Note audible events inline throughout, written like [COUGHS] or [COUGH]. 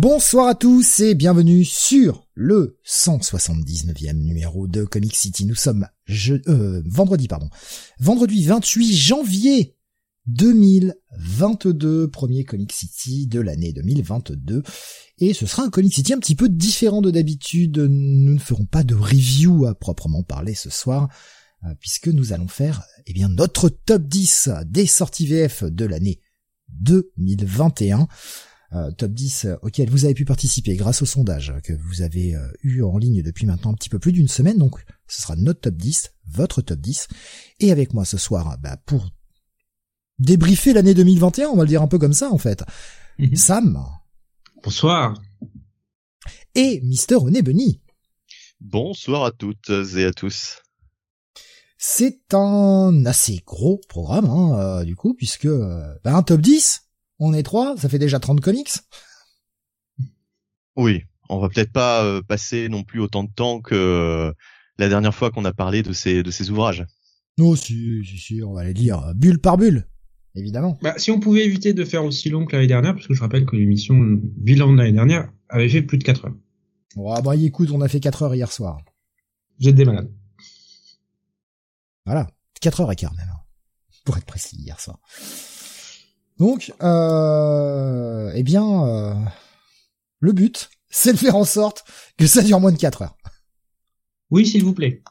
Bonsoir à tous et bienvenue sur le 179e numéro de Comic City. Nous sommes je, euh, vendredi, pardon. Vendredi 28 janvier 2022, premier Comic City de l'année 2022. Et ce sera un Comic City un petit peu différent de d'habitude. Nous ne ferons pas de review à proprement parler ce soir, euh, puisque nous allons faire eh bien notre top 10 des sorties VF de l'année 2021. Euh, top 10 euh, auquel vous avez pu participer grâce au sondage que vous avez euh, eu en ligne depuis maintenant un petit peu plus d'une semaine. Donc ce sera notre top 10, votre top 10. Et avec moi ce soir, bah, pour débriefer l'année 2021, on va le dire un peu comme ça en fait. Mhm. Sam. Bonsoir. Et Mister René Benny. Bonsoir à toutes et à tous. C'est un assez gros programme, hein, du coup, puisque bah, un top 10, on est trois, ça fait déjà 30 comics. Oui, on va peut-être pas euh, passer non plus autant de temps que euh, la dernière fois qu'on a parlé de ces de ces ouvrages. Non, si, si, si, on va les lire bulle par bulle, évidemment. Bah, si on pouvait éviter de faire aussi long que l'année dernière, parce que je rappelle que l'émission bilan de l'année dernière avait fait plus de 4 heures. Oh, bah écoute, on a fait 4 heures hier soir. Vous êtes des malades. Voilà, 4 heures et quart même, hein, pour être précis hier soir. Donc, euh, eh bien, euh, le but, [LAUGHS] c'est de faire en sorte que ça dure moins de 4 heures. Oui, s'il vous plaît.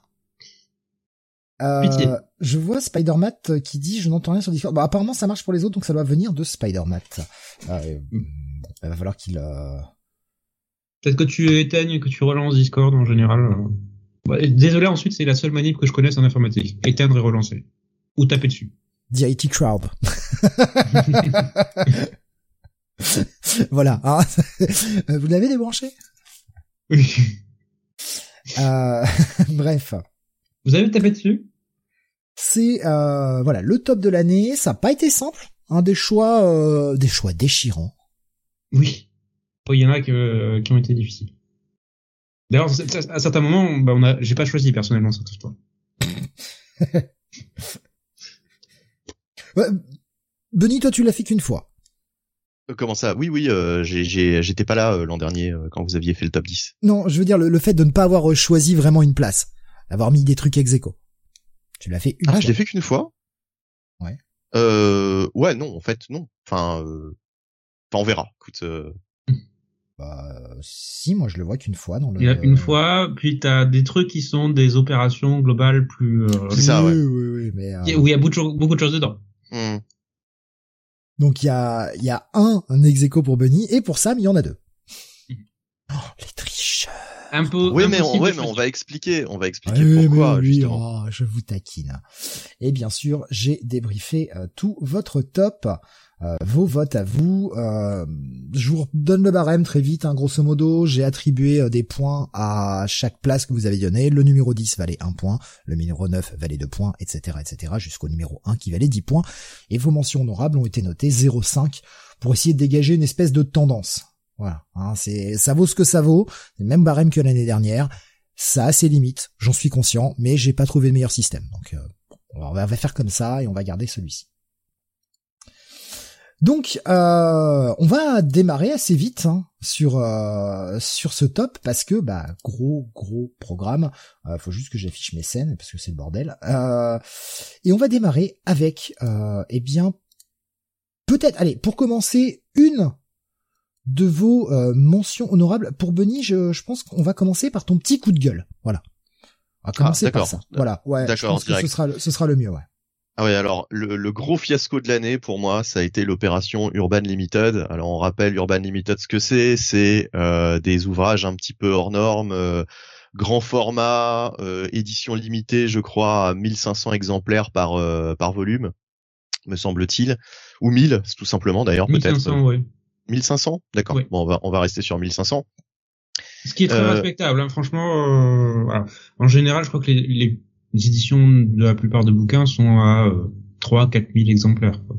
Euh, Pitié. je vois Spider-Man qui dit je n'entends rien sur Discord. Bah, apparemment ça marche pour les autres donc ça doit venir de Spider-Man. Euh, bon, il va falloir qu'il euh... Peut-être que tu éteignes, que tu relances Discord en général. Ouais, désolé, ensuite, c'est la seule manip que je connaisse en informatique. Éteindre et relancer. Ou taper dessus. The IT Crowd. [LAUGHS] voilà. hein. [LAUGHS] Vous l'avez débranché? Oui. Euh, [LAUGHS] Bref. Vous avez tapé dessus? C'est euh, voilà le top de l'année. Ça n'a pas été simple. Un des choix, euh, des choix déchirants. Oui. Oh, Il y en a que- qui ont été difficiles. D'ailleurs, à certains moments, bah, on a, j'ai pas choisi personnellement cette histoire. Ouais, Benny, toi tu l'as fait qu'une fois. Euh, Comment ça? Oui, oui, euh, j'étais pas là euh, l'an dernier euh, quand vous aviez fait le top 10. Non, je veux dire le, le fait de ne pas avoir choisi vraiment une place, d'avoir mis des trucs ex aequo. Tu l'as fait une Ah, fois. je l'ai fait qu'une fois? Ouais. Euh, ouais, non, en fait, non. Enfin, euh, enfin, on verra. Écoute, euh, Bah, si, moi je le vois qu'une fois dans le. Il y a une fois, puis t'as des trucs qui sont des opérations globales plus, euh, C'est ça, oui, ouais. oui, oui, mais euh, où il y a beaucoup de choses dedans. Hmm. donc il y a, il y a un, un ex aequo pour Benny et pour Sam il y en a deux. [LAUGHS] Oh, les tricheurs. Un peu. Oui, mais on, ouais, mais on va expliquer, on va expliquer Oui, pourquoi mais oui, justement. oh, je vous taquine. Et bien sûr, j'ai débriefé euh, tout votre top, euh, vos votes à vous. Euh, je vous donne le barème très vite, hein, grosso modo. J'ai attribué euh, des points à chaque place que vous avez donné. Le numéro 10 valait 1 point, le numéro 9 valait 2 points, etc., etc., jusqu'au numéro 1 qui valait 10 points. Et vos mentions honorables ont été notées 0,5 pour essayer de dégager une espèce de tendance. Voilà, hein, c'est ça vaut ce que ça vaut. Le même barème que l'année dernière. Ça a ses limites, j'en suis conscient, mais j'ai pas trouvé le meilleur système. Donc euh, on va faire comme ça et on va garder celui-ci. Donc euh, on va démarrer assez vite hein, sur euh, sur ce top parce que bah gros gros programme. Euh, faut juste que j'affiche mes scènes parce que c'est le bordel. Euh, et on va démarrer avec euh, eh bien peut-être allez pour commencer une de vos euh, mentions honorables. Pour Benny, je, je pense qu'on va commencer par ton petit coup de gueule. Voilà. On va commencer Ah, par ça. Voilà, ouais. Je D'accord, pense que ce sera, ce sera le mieux, ouais. Ah ouais, alors le, le gros fiasco de l'année pour moi, ça a été l'opération Urban Limited. Alors on rappelle Urban Limited ce que c'est, c'est euh, des ouvrages un petit peu hors normes, euh, grand format, euh, édition limitée, je crois, à 1500 exemplaires par euh, par volume, me semble-t-il, ou 1000, tout simplement d'ailleurs peut-être. 1500, ouais. 1500, d'accord. Oui. Bon, on va on va rester sur 1500. Ce qui est très Euh, respectable, hein, franchement. euh, voilà. En général, je crois que les, les éditions de la plupart de bouquins sont à euh, 3 4 000 exemplaires. quoi.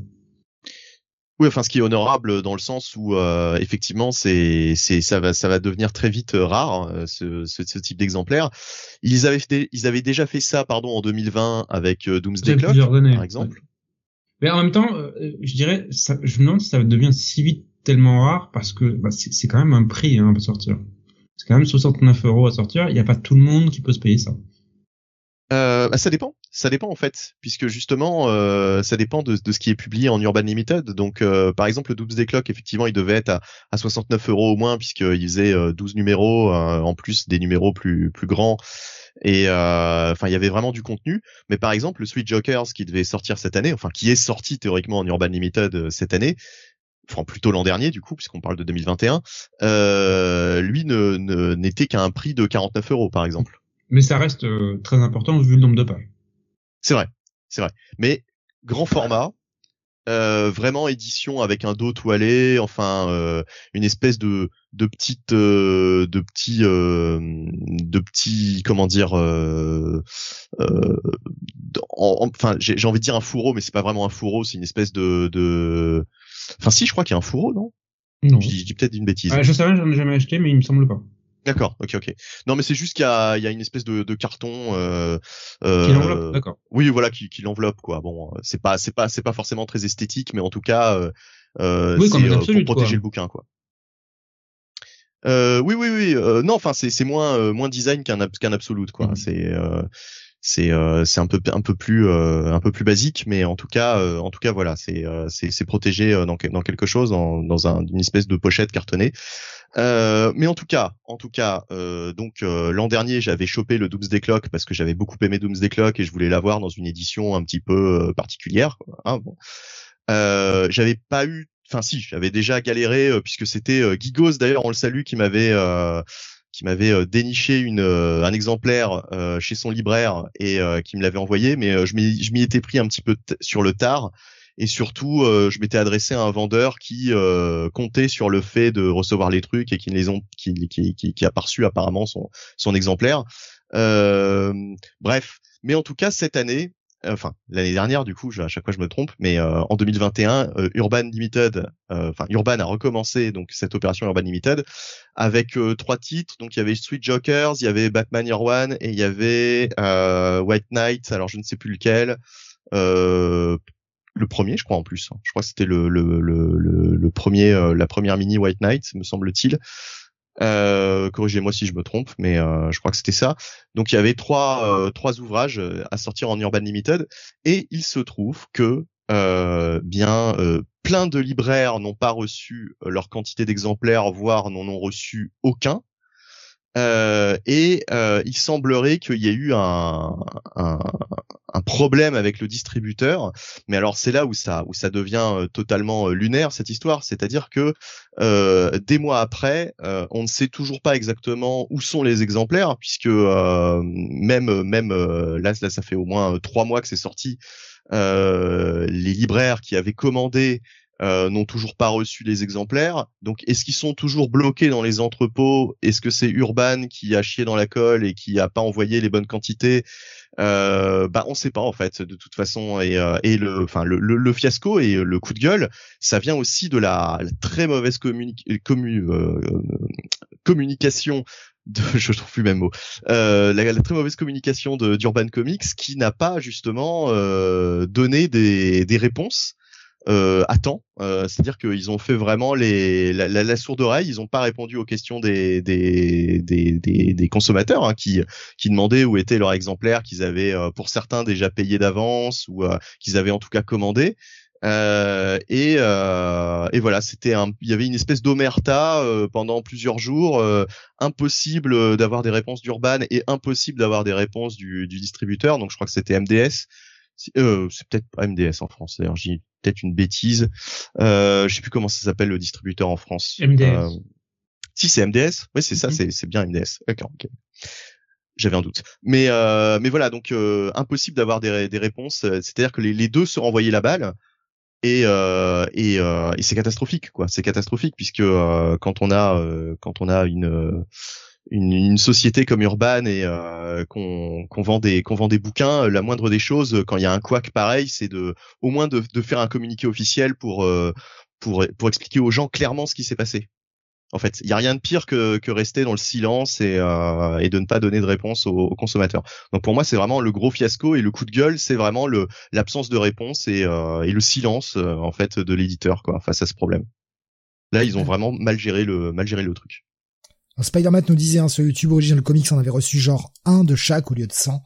Oui, enfin, ce qui est honorable dans le sens où euh, effectivement, c'est, c'est, ça va, ça va devenir très vite euh, rare euh, ce, ce, ce type d'exemplaire. Ils avaient, fait, ils avaient déjà fait ça, pardon, en 2020 avec euh, Doomsday Clock, par exemple. ouais. Mais en même temps, je dirais, ça, je me demande si ça devient si vite tellement rare parce que bah, c'est c'est quand même un prix hein, à sortir. C'est quand même 69 euros à sortir. Il n'y a pas tout le monde qui peut se payer ça. Euh, bah, ça dépend, ça dépend en fait, puisque justement, euh, ça dépend de, de ce qui est publié en Urban Limited. Donc, euh, par exemple, le Doomsday Clock, effectivement, il devait être à, à 69 euros au moins, puisqu'il faisait euh, 12 numéros, euh, en plus des numéros plus plus grands. Et euh, enfin, il y avait vraiment du contenu. Mais par exemple, le Sweet Jokers qui devait sortir cette année, enfin qui est sorti théoriquement en Urban Limited euh, cette année, enfin plutôt l'an dernier du coup, puisqu'on parle de 2021, euh, lui ne ne- n'était qu'à un prix de 49 euros par exemple. Mais ça reste euh, très important vu le nombre de pages. C'est vrai, c'est vrai. Mais grand format, euh, vraiment édition avec un dos toilé, enfin euh, une espèce de de petite euh, de petits euh, de petits comment dire euh, euh, en- en- enfin j'ai envie de dire un fourreau mais c'est pas vraiment un fourreau c'est une espèce de de enfin si je crois qu'il y a un fourreau non? Non. je dis, peut-être une bêtise Ah, je sais rien, j'en ai jamais acheté, mais il me semble pas. D'accord ok ok non mais c'est juste qu'il y y a une espèce de, de carton euh, euh, Qui l'enveloppe, d'accord. oui, voilà, qui, qui l'enveloppe quoi. Bon, euh, c'est pas, c'est pas, c'est pas forcément très esthétique, mais en tout cas, euh, euh, Oui, c'est euh, pour protéger quoi. le bouquin quoi. Euh, oui, oui, oui. euh, non, enfin, c'est, c'est moins, euh, moins design qu'un, qu'un absolute quoi. Mhm. C'est, euh, c'est, euh, c'est un peu, un peu plus, euh, un peu plus basique, mais en tout cas, euh, en tout cas, voilà, c'est, c'est, protégé dans, dans quelque chose, dans, dans un, une espèce de pochette cartonnée. Euh, mais en tout cas, en tout cas, euh, donc euh, l'an dernier, j'avais chopé le Doomsday Clock parce que j'avais beaucoup aimé Doomsday Clock et je voulais l'avoir dans une édition un petit peu particulière. hein, bon. J'avais pas eu, enfin si, j'avais déjà galéré puisque c'était Gigos d'ailleurs, on le salue, qui m'avait qui m'avait euh, déniché une euh, un exemplaire euh, chez son libraire et qui me l'avait envoyé, mais je m'y étais pris un petit peu sur le tard. Et surtout, je m'étais adressé à un vendeur qui comptait sur le fait de recevoir les trucs et qui les ont, qui, qui, qui, qui a pas reçu apparemment son, son exemplaire. Bref, mais en tout cas cette année, enfin l'année dernière du coup, je- à chaque fois je me trompe, mais euh, en 2021, euh, Urban Limited, euh, enfin Urban a recommencé donc cette opération Urban Limited avec euh, trois titres. Donc il y avait Sweet Jokers, il y avait Batman Year One et il y avait euh, White Knight. Alors je ne sais plus lequel. Euh, le premier, je crois en plus. Je crois que c'était le, le, le, le, premier, euh, la première mini White Knight, me semble-t-il. Euh, Corrigez-moi si je me trompe, mais euh, je crois que c'était ça. Donc il y avait trois, euh, trois ouvrages euh, à sortir en Urban Limited, et il se trouve que bien plein de libraires n'ont pas reçu leur quantité d'exemplaires, voire n'en ont reçu aucun. Euh, et euh, il semblerait qu'il y ait eu un, un, un problème avec le distributeur, mais alors c'est là où ça où ça devient euh, totalement euh, lunaire cette histoire, c'est-à-dire que euh, des mois après, on ne sait toujours pas exactement où sont les exemplaires, puisque même même là là ça fait au moins trois mois que c'est sorti, les libraires qui avaient commandé euh, n'ont toujours pas reçu les exemplaires. Donc, est-ce qu'ils sont toujours bloqués dans les entrepôts? Est-ce que c'est Urban qui a chié dans la colle et qui a pas envoyé les bonnes quantités? Euh, Bah, on sait pas en fait, de toute façon. Et, euh, et le, enfin, le, le, le fiasco et le coup de gueule, ça vient aussi de la, très mauvaise communi commu euh, communication de, [LAUGHS] je trouve plus le même mot, euh, la, la, très mauvaise communication d'Urban Comics qui n'a pas justement euh, donné des, des réponses euh, à temps. Euh, C'est-à-dire qu'ils ont fait vraiment les, la, la, la sourde oreille. Ils n'ont pas répondu aux questions des, des, des, des, des consommateurs hein, qui, qui demandaient où étaient leurs exemplaires qu'ils avaient euh, pour certains déjà payé d'avance ou euh, qu'ils avaient en tout cas commandé. Euh, et, euh, et voilà, c'était un, il y avait une espèce d'omerta euh, pendant plusieurs jours, euh, impossible d'avoir des réponses d'Urban et impossible d'avoir des réponses du, du, distributeur. Donc je crois que c'était MDS. Euh, c'est peut-être pas MDS en France. D'ailleurs, j'ai peut-être une bêtise. Euh, je sais plus comment ça s'appelle le distributeur en France. MDS. si c'est MDS, oui c'est ça, mm-hmm. c'est c'est bien MDS. D'accord. ok j'avais un doute. Mais euh, mais voilà, donc euh, impossible d'avoir des, des réponses. C'est-à-dire que les, les, deux se renvoyaient la balle et euh, et, euh, et c'est catastrophique quoi c'est catastrophique puisque euh, quand on a euh, quand on a une une, une société comme Urban et qu'on qu'on vend des qu'on vend des bouquins la moindre des choses quand il y a un couac pareil c'est de au moins de, de faire un communiqué officiel pour pour pour expliquer aux gens clairement ce qui s'est passé en fait, il y a rien de pire que, que rester dans le silence et, euh, et de ne pas donner de réponse aux, consommateurs. Donc pour moi, c'est vraiment le gros fiasco et le coup de gueule, c'est vraiment le l'absence de réponse et, euh, et le silence euh, en fait de l'éditeur quoi face à ce problème. Là, ils ont vraiment mal géré le mal géré le truc. Spider-Man nous disait hein, sur YouTube Original Comics, on avait reçu genre un de chaque au lieu de 100.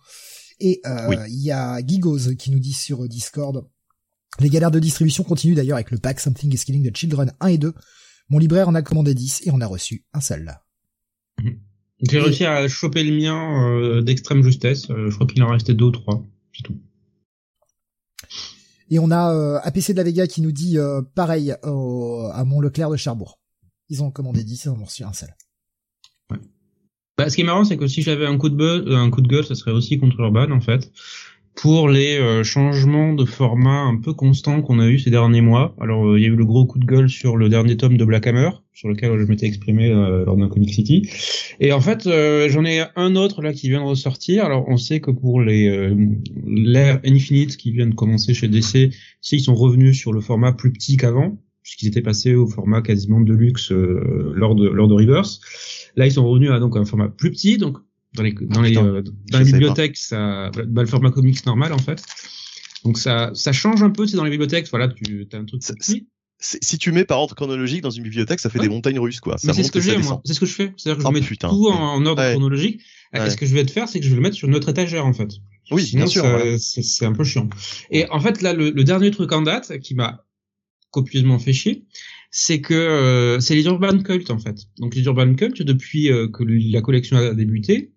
Et euh, il y a Gigos qui nous dit sur Discord, les galères de distribution continuent d'ailleurs avec le pack Something is Killing the Children 1 et 2 mon libraire en a commandé 10 et on a reçu un seul. Mhm. J'ai réussi à choper le mien euh, d'extrême justesse. Euh, je crois qu'il en restait deux ou trois. C'est tout. Et on a euh, APC de la Vega qui nous dit euh, pareil à Mont Leclerc de Cherbourg. Ils ont commandé 10 et on a reçu un seul. Bah, ce qui est marrant, c'est que si j'avais un coup de buzz, un coup de gueule, ça serait aussi contre Urban en fait pour les euh, changements de format un peu constants qu'on a eu ces derniers mois. Alors euh, il y a eu le gros coup de gueule sur le dernier tome de Black Hammer, sur lequel je m'étais exprimé euh, lors d'un Comic City. Et en fait, j'en ai un autre là qui vient de ressortir. Alors on sait que pour les l'ère Infinite qui vient de commencer chez DC, ils sont revenus sur le format plus petit qu'avant, puisqu'ils étaient passés au format quasiment de luxe lors de lors de Reverse. Là, ils sont revenus à donc un format plus petit, donc dans les dans les euh, dans les bibliothèques ça bah, le format comics normal en fait donc ça ça change un peu c'est dans les bibliothèques voilà tu as un truc si tu mets par ordre chronologique dans une bibliothèque, ça fait des montagnes russes, quoi. c'est ce que j'ai, moi. C'est ce que je fais. C'est-à-dire que je oh, mets tout en, ordre chronologique. Et ce que je vais te faire, c'est que je vais le mettre sur une autre étagère, en fait. Oui, bien sûr. C'est un peu chiant. Et en fait, là, le, le dernier truc en date qui m'a copieusement fait chier, c'est que euh, c'est les Urban Cult en fait. Donc les Urban Cult, depuis euh, que la collection a débuté,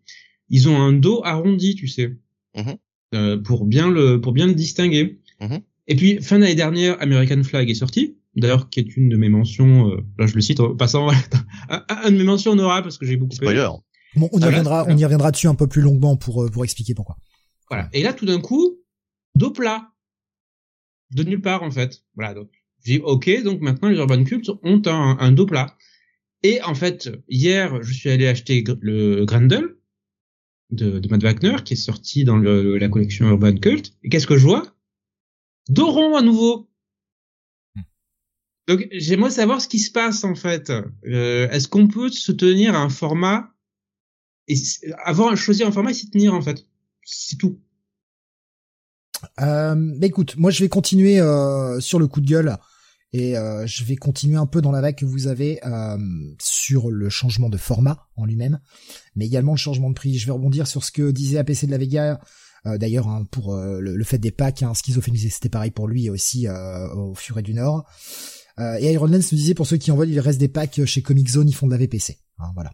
ils ont un dos arrondi, tu sais, mm-hmm. euh, pour bien le pour bien le distinguer. Mm-hmm. Et puis fin d'année dernière, American Flag est sorti, d'ailleurs qui est une de mes mentions. là, je le cite en passant, [LAUGHS] un, de mes mentions honorables parce que j'ai beaucoup. Spoiler. Bon, on y reviendra, on y reviendra dessus un peu plus longuement pour pour expliquer pourquoi. Voilà. Et là, tout d'un coup, dos plat, de nulle part en fait. Voilà. Donc j'ai dit, ok, donc maintenant les Urban Cults ont un, un dos plat. Et en fait, hier, je suis allé acheter le Grendel de, de Matt Wagner, qui est sorti dans le, la collection Urban Cult. Et qu'est-ce que je vois? Doron à nouveau. Hmm. Donc j'aimerais savoir ce qui se passe en fait. Euh, Est-ce qu'on peut se tenir à un format et avoir choisi un format et s'y tenir en fait? C'est tout. Euh, bah écoute, moi je vais continuer euh, sur le coup de gueule euh, je vais continuer un peu dans la vague que vous avez euh, sur le changement de format en lui-même, mais également le changement de prix. Je vais rebondir sur ce que disait APC de la Vega. Euh, d'ailleurs, hein, pour le, fait des packs, hein, schizophrénie, c'était pareil pour lui aussi au Furet du Nord. et Iron Lens nous disait pour ceux qui envoient, il reste des packs chez Comic Zone, ils font de la VPC. Hein, voilà.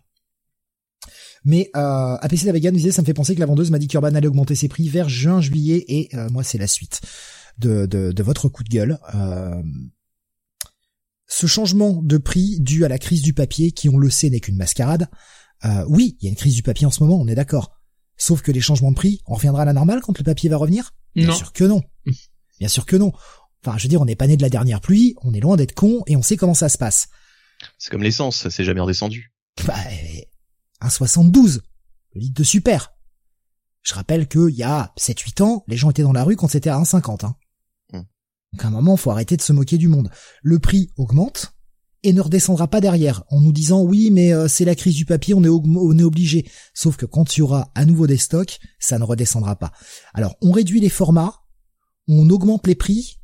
Mais euh, APC de la Vega nous disait, ça me fait penser que la vendeuse m'a dit qu'Urban allait augmenter ses prix vers juin-juillet, et moi c'est la suite de, votre coup de gueule. Ce changement de prix dû à la crise du papier, qui on le sait n'est qu'une mascarade, euh, oui, il y a une crise du papier en ce moment, on est d'accord. Sauf que les changements de prix, on reviendra à la normale quand le papier va revenir? Bien sûr que non. [LAUGHS] Bien sûr que non. Enfin, je veux dire, on n'est pas né de la dernière pluie, on est loin d'être con et on sait comment ça se passe. C'est comme l'essence, c'est jamais redescendu. Bah, 1,72, le litre de super. Je rappelle qu'il y a 7-8 ans, les gens étaient dans la rue quand c'était à 1,50. Hein. Donc à un moment, faut arrêter de se moquer du monde. Le prix augmente et ne redescendra pas derrière en nous disant oui mais euh, c'est la crise du papier, on est, on est obligé. Sauf que quand il y aura à nouveau des stocks, ça ne redescendra pas. Alors on réduit les formats, on augmente les prix.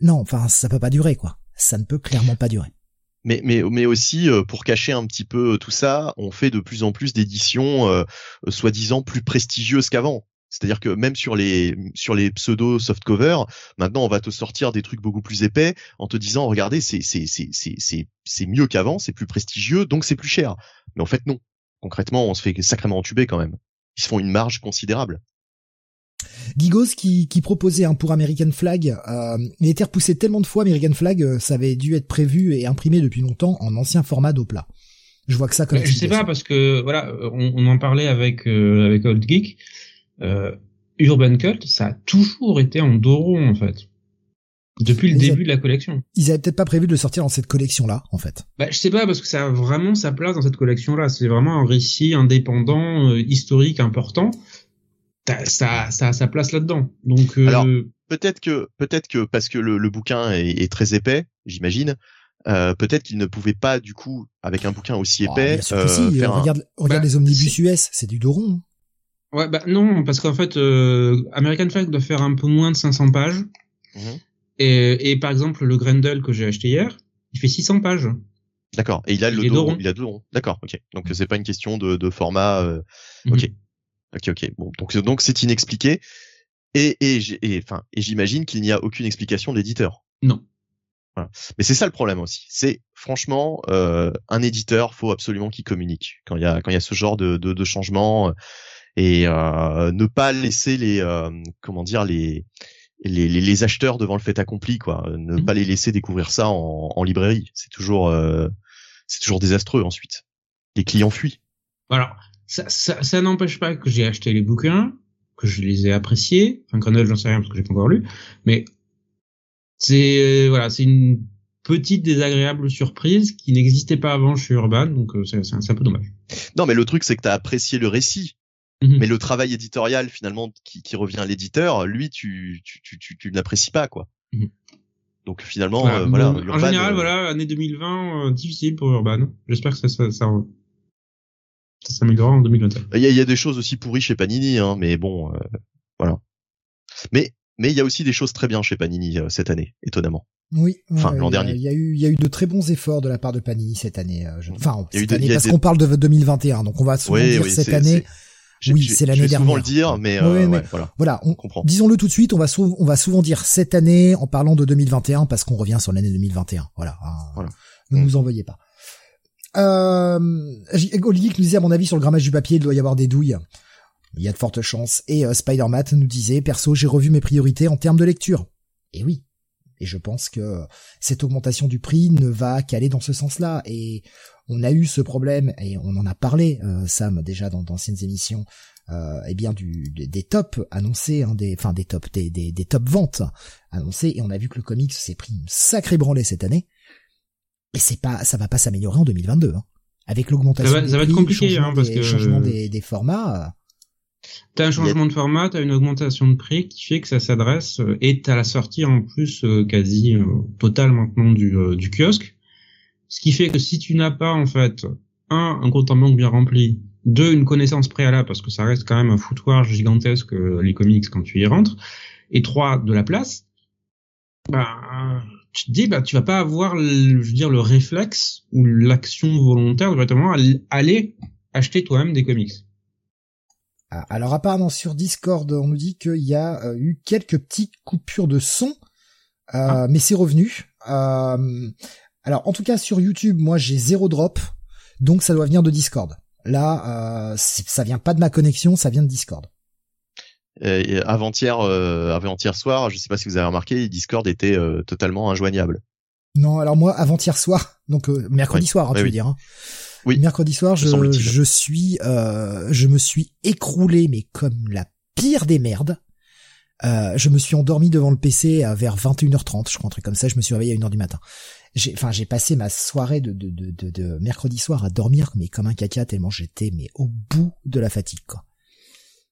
Non, enfin ça peut pas durer quoi. Ça ne peut clairement pas durer. Mais, mais, mais aussi euh, pour cacher un petit peu tout ça, on fait de plus en plus d'éditions euh, soi-disant plus prestigieuses qu'avant. C'est-à-dire que même sur les sur les pseudo soft covers, maintenant on va te sortir des trucs beaucoup plus épais en te disant regardez c'est c'est c'est c'est c'est mieux qu'avant, c'est plus prestigieux donc c'est plus cher. Mais en fait non. Concrètement, on se fait sacrément entuber quand même. Ils se font une marge considérable. Gigos qui, qui proposait un pour American Flag, euh, il était repoussé tellement de fois American Flag, euh, ça avait dû être prévu et imprimé depuis longtemps en ancien format d'Opla. Je vois que ça comme. Je sais pas parce que voilà, on, on en parlait avec euh, avec Old Geek. Euh, Urban Cult, ça a toujours été en Doro en fait. Depuis le début de la collection. Ils avaient peut-être pas prévu de le sortir dans cette collection-là, en fait. Bah, je sais pas, parce que ça a vraiment sa place dans cette collection-là. C'est vraiment un récit indépendant, euh, historique, important. Ça, ça a sa place là-dedans. Donc, euh... Alors, peut-être que, peut-être que parce que le, le bouquin est, est, très épais, j'imagine. Euh, peut-être qu'il ne pouvait pas du coup avec un bouquin aussi oh, épais. Oh, euh, si. faire regarde, un... regarde bah, les omnibus US, c'est du Doron. Ouais, bah non, parce qu'en fait, euh, American Flag doit faire un peu moins de 500 pages. Mmh. Et, et, par exemple, le Grendel que j'ai acheté hier, il fait 600 pages. D'accord. Et il a il le dos, il a deux ronds. D'accord. Ok. Donc c'est pas une question de, de format. Euh... Ok. Mmh. Ok. Ok. Bon. Donc donc c'est inexpliqué. Et et et enfin et j'imagine qu'il n'y a aucune explication d'éditeur. Non. Voilà. Mais c'est ça le problème aussi. C'est franchement euh, un éditeur faut absolument qu'il communique quand il y a quand il y a ce genre de de, de changement et euh, ne pas laisser les euh, comment dire les les, les, les, acheteurs devant le fait accompli quoi. Ne mmh. pas les laisser découvrir ça en, en librairie. C'est toujours euh, c'est toujours désastreux ensuite. Les clients fuient. Alors ça, ça, ça n'empêche pas que j'ai acheté les bouquins que je les ai appréciés. Enfin Grenelle j'en sais rien parce que j'ai pas encore lu. Mais c'est voilà c'est une petite désagréable surprise qui n'existait pas avant chez Urban donc c'est un peu dommage. Non mais le truc c'est que tu as apprécié le récit Mmh. Mais le travail éditorial finalement qui, qui revient à l'éditeur, lui, tu, tu, tu, tu, tu ne l'apprécies pas quoi. Mmh. Donc finalement, voilà. Euh, voilà Urban, en général, euh... voilà, année 2020 euh, difficile pour Urban. J'espère que ça, ça, ça, ça s'améliorera en 2021. Il y, a, il y a des choses aussi pourries chez Panini, hein, mais bon, euh, voilà. Mais mais il y a aussi des choses très bien chez Panini euh, cette année, étonnamment. Oui. Enfin, l'an dernier. Il y a eu, il y a eu de très bons efforts de la part de Panini cette année. Je... Enfin, cette année parce qu'on parle de 2021, donc on va souvent oui, dire oui, cette année. Oui, c'est l'année dernière. souvent le dire, mais, euh, oui, mais ouais, voilà. Voilà, on, comprend. Disons-le tout de suite, on va, souvent, on va souvent dire cette année en parlant de 2021 parce qu'on revient sur l'année 2021. Voilà. Hein, voilà. Ne mmh. nous envoyez pas. Euh, Olivier nous disait à mon avis sur le grammage du papier, il doit y avoir des douilles. Il y a de fortes chances. Et euh, Spider-Man nous disait, perso, j'ai revu mes priorités en termes de lecture. Et oui. Et je pense que cette augmentation du prix ne va qu'aller dans ce sens-là. Et on a eu ce problème, et on en a parlé, euh, Sam, déjà dans d'anciennes émissions, euh, eh bien du des tops annoncés, hein, des enfin des tops, des, des, des top ventes annoncés, et on a vu que le comics s'est pris une sacrée branlée cette année. Et c'est pas, ça va pas s'améliorer en 2022. Hein. Avec l'augmentation ça va, des ça va prix, être compliqué, changement hein, parce des, que changement des, des formats. euh, T'as un changement de format, t'as une augmentation de prix qui fait que ça s'adresse euh, et t'as la sortie en plus quasi euh, totale maintenant du, euh, du kiosque. Ce qui fait que si tu n'as pas en fait un un compte en banque bien rempli, deux une connaissance préalable parce que ça reste quand même un foutoir gigantesque euh, les comics quand tu y rentres, et trois de la place, bah tu te dis bah tu vas pas avoir le, je veux dire le réflexe ou l'action volontaire directement à aller acheter toi-même des comics. Ah, Alors apparemment sur Discord, on nous dit qu'il y a euh, eu quelques petites coupures de son, euh, Ah. mais c'est revenu. Euh, alors en tout cas sur YouTube, moi j'ai zéro drop, donc ça doit venir de Discord. Là, euh, ça vient pas de ma connexion, ça vient de Discord. Avant-hier, euh, avant-hier soir, je sais pas si vous avez remarqué, Discord était euh, totalement injoignable. Non, alors moi avant-hier soir, donc euh, mercredi Oui. soir, hein, Oui, tu veux dire. hein. Oui. Mercredi soir, je, je suis, euh, je me suis écroulé, mais comme la pire des merdes. Euh, je me suis endormi devant le PC à vers 21h30, je crois un truc comme ça. Je me suis réveillé à 1h du matin. J'ai, enfin, j'ai passé ma soirée de, mercredi soir à dormir, mais comme un caca tellement j'étais, mais au bout de la fatigue, quoi.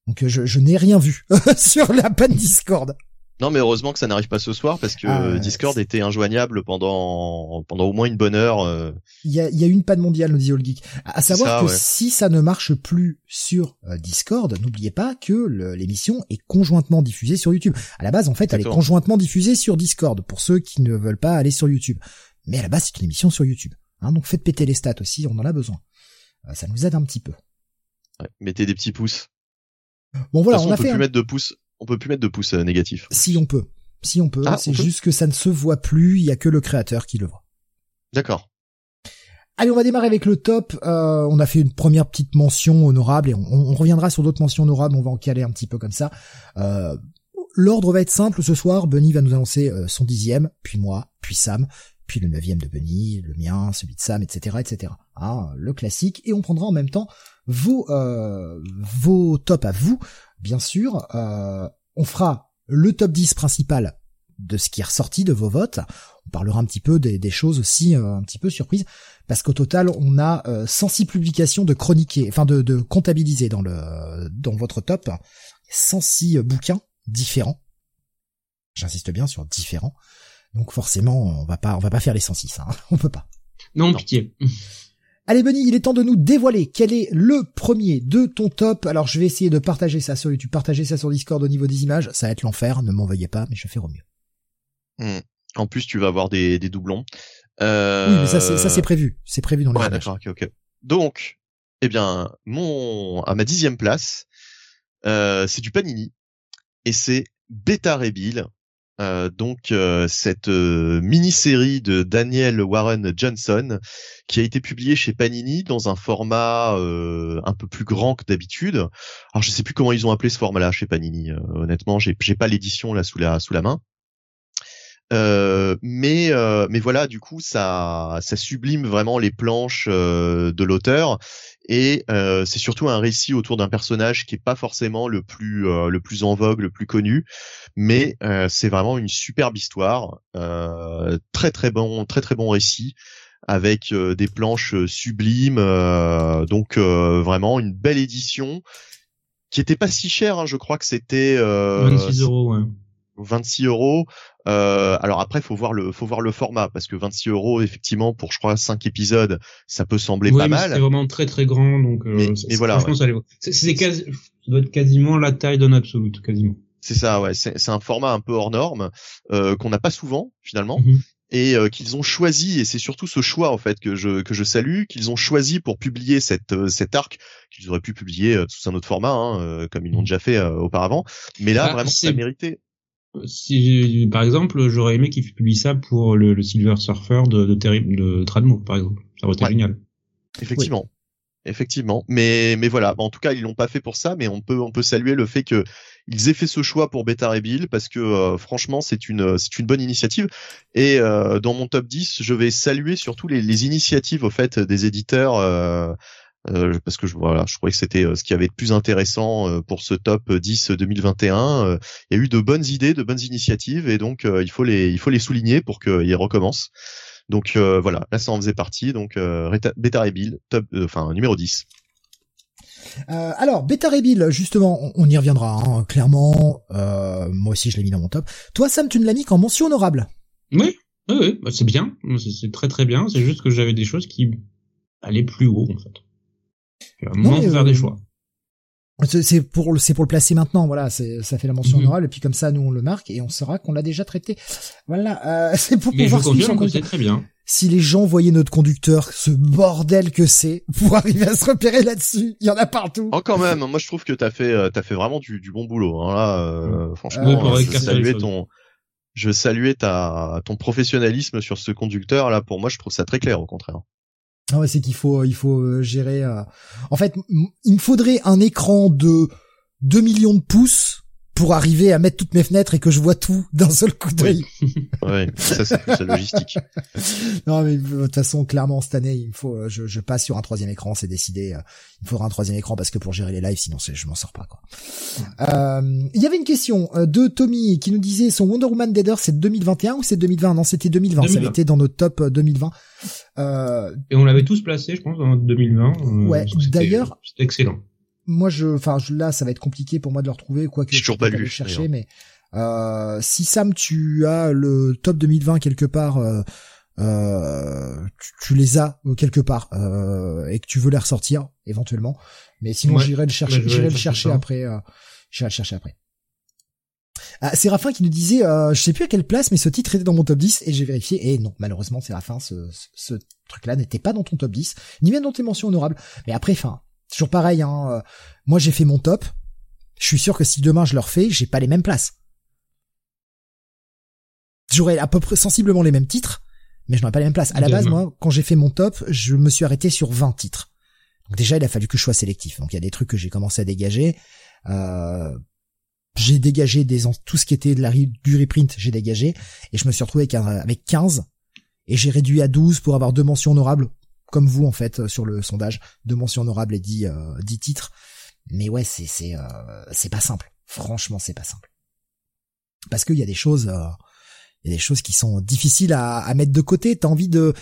Donc euh, je, je n'ai rien vu [LAUGHS] sur la panne Discord. Non, mais heureusement que ça n'arrive pas ce soir parce que Ah, Discord était injoignable pendant pendant au moins une bonne heure. euh. Il y a, il y a une panne mondiale, nous dit All Geek. À savoir ça, que ouais. si ça ne marche plus sur euh, Discord, n'oubliez pas que l'émission est conjointement diffusée sur YouTube. À la base, en fait, elle est conjointement diffusée sur Discord pour ceux qui ne veulent pas aller sur YouTube. Mais à la base, c'est une émission sur YouTube. Hein, donc faites péter les stats aussi, on en a besoin. Euh, ça nous aide un petit peu. Ouais, mettez des petits pouces. Bon voilà, on, a peut fait. Plus mettre de pouces, on peut plus mettre de pouces euh, négatifs. Si on peut, si on peut. Ah, c'est juste que ça ne se voit plus. Il y a que le créateur qui le voit. D'accord. Allez, on va démarrer avec le top. Euh, on a fait une première petite mention honorable et on, on reviendra sur d'autres mentions honorables. On va en caler un petit peu comme ça. Euh, L'ordre va être simple ce soir. Bunny va nous annoncer euh, son dixième, puis moi, puis Sam, puis le neuvième de Bunny, le mien, celui de Sam, etc., etc. Hein, le classique. Et on prendra en même temps vos euh, vos tops à vous, bien sûr. Euh, on fera le top 10 principal de ce qui est ressorti de vos votes. On parlera un petit peu des, des choses aussi un petit peu surprises parce qu'au total on a 106 publications de chroniquer, enfin de, de comptabiliser dans le dans votre top, 106 bouquins différents. J'insiste bien sur différents. Donc forcément, on va pas on va pas faire les 106 hein. [LAUGHS] on peut pas. Non, pitié. Allez Bunny, il est temps de nous dévoiler quel est le premier de ton top. Alors je vais essayer de partager ça sur YouTube, partager ça sur Discord au niveau des images. Ça va être l'enfer, ne m'en veuillez pas, mais je fais au mieux. Hmm. En plus, tu vas avoir des, des doublons. Euh... Oui, mais ça c'est ça c'est prévu, c'est prévu dans les Ouais, images. d'accord, ok, ok. Donc, eh bien, mon à ma dixième place, euh, c'est du Panini et c'est Beta Rebill. Euh, donc euh, cette euh, mini-série de Daniel Warren Johnson qui a été publiée chez Panini dans un format un peu plus grand que d'habitude. Alors je sais plus comment ils ont appelé ce format-là chez Panini. honnêtement, j'ai pas l'édition là sous la main. Euh, mais euh, mais voilà, du coup, ça ça sublime vraiment les planches euh, de l'auteur. Et euh, c'est surtout un récit autour d'un personnage qui est pas forcément le plus euh, le plus en vogue, le plus connu, mais c'est vraiment une superbe histoire, très très bon très très bon récit avec des planches sublimes, donc vraiment une belle édition qui était pas si chère, hein, je crois que c'était euh, 26 euros, ouais. 26 euros. Euh, alors après, faut voir le, faut voir le format parce que 26 euros, effectivement, pour je crois 5 épisodes, ça peut sembler Oui, pas mal. C'est vraiment très très grand, donc euh, Mais- voilà, franchement, ouais. ça, les vaut. c'est, c'est quasi, ça doit être quasiment la taille d'un absolute, quasiment. C'est ça, ouais. C'est c'est un format un peu hors norme euh, qu'on n'a pas souvent finalement Mhm. et euh, qu'ils ont choisi. Et c'est surtout ce choix en fait que je que je salue qu'ils ont choisi pour publier cette euh, cet arc qu'ils auraient pu publier euh, sous un autre format, hein, euh, comme ils l'ont déjà fait euh, auparavant. Mais là, Ah, vraiment, c'est- ça méritait. Si, par exemple, j'aurais aimé qu'ils publient ça pour le, le Silver Surfer de, de, Terry, de Tradmo, par exemple. Ça aurait été Ouais. génial. Effectivement. Effectivement, mais mais voilà. En tout cas, ils l'ont pas fait pour ça, mais on peut on peut saluer le fait que ils aient fait ce choix pour Beta Rebill parce que euh, franchement, c'est une c'est une bonne initiative. Et euh, dans mon top 10, je vais saluer surtout les, les initiatives au fait des éditeurs. euh, euh, parce que je voilà, je trouvais que c'était euh, ce qui avait de plus intéressant euh, pour ce top 10 2021. Euh, Il y a eu de bonnes idées, de bonnes initiatives, et donc euh, il faut les il faut les souligner pour qu'ils recommencent. Donc euh, voilà, là ça en faisait partie. Donc euh, Beta Rebill, top, euh, enfin numéro 10. Euh, alors, Beta Rebill, justement, on, on y reviendra, hein, clairement. Euh, moi aussi, je l'ai mis dans mon top. Toi, Sam, tu ne l'as mis qu'en mention honorable. Oui, oui, oui, bah, c'est bien. C'est très très bien. C'est juste que j'avais des choses qui allaient plus haut, en fait. À un Non, moment, mais, faut faire euh, des choix. C'est pour le- c'est pour le placer maintenant, voilà. C'est ça fait la mention Mhm. honorable et puis comme ça, nous on le marque et on saura qu'on l'a déjà traité. Voilà, euh, [LAUGHS] c'est pour Mais je pouvoir suivre conducteur. c'est très bien. Si les gens voyaient notre conducteur, ce bordel que c'est, [LAUGHS] pour arriver à se repérer là-dessus, il y en a partout. Oh quand même, moi je trouve que t'as fait euh, t'as fait vraiment du, du bon boulot. Hein, là, euh, franchement, Ouais, pour euh, je choses. ton je saluais ta ton professionnalisme sur ce conducteur là. Pour moi, je trouve ça très clair au contraire. Ah ouais, c'est qu'il faut, il faut euh, gérer. euh, En fait, il me faudrait un écran de 2 millions de pouces pour arriver à mettre toutes mes fenêtres et que je vois tout d'un seul coup d'œil. [LAUGHS] Ouais, ça c'est plus la logistique. [LAUGHS] non, mais de toute façon, clairement, cette année, il me faut, euh, je, je passe sur un troisième écran, c'est décidé. euh, Il me faudra un troisième écran parce que pour gérer les lives, sinon c'est- je m'en sors pas, quoi. Euh, Il y avait une question euh, de Tommy qui nous disait son Wonder Woman Deader, c'est 2021 ou c'est 2020 Non, c'était 2020. Ça avait 2020. été dans notre top euh, 2020. Euh, Et on l'avait tous placé, je pense, en 2020. euh, Ouais, d'ailleurs- C'était excellent. Moi je enfin je- là ça va être compliqué pour moi de le retrouver quoi que J'ai je toujours pas lu, aller chercher mais euh, si Sam tu as le top 2020 quelque part euh, euh, tu, tu les as quelque part euh, et que tu veux les ressortir éventuellement. Mais sinon Ouais, j'irai le chercher j'irai le chercher après euh, j'irai le chercher après. Ah, Séraphin qui nous disait, euh, je sais plus à quelle place, mais ce titre était dans mon top 10 et j'ai vérifié et non, malheureusement Séraphin, ce, ce, ce truc-là n'était pas dans ton top 10, ni même dans tes mentions honorables. Mais après, enfin, toujours pareil, hein, euh, moi j'ai fait mon top, Je suis sûr que si demain je le refais, j'ai pas les mêmes places. J'aurais à peu près sensiblement les mêmes titres, mais je n'aurais pas les mêmes places. À la base, moi, quand j'ai fait mon top, je me suis arrêté sur 20 titres. Donc déjà, il a fallu que je sois sélectif. Donc il y a des trucs que j'ai commencé à dégager. Euh, j'ai dégagé des tout ce qui était de la du reprint, j'ai dégagé et je me suis retrouvé avec, avec 15 et j'ai réduit à 12 pour avoir deux mentions honorables comme vous en fait sur le sondage, deux mentions honorables et 10 euh, 10 titres. Mais ouais, c'est c'est euh, c'est pas simple. Franchement, c'est pas simple. Parce qu'il y a des choses euh, y a des choses qui sont difficiles à, mettre de côté, t'as envie de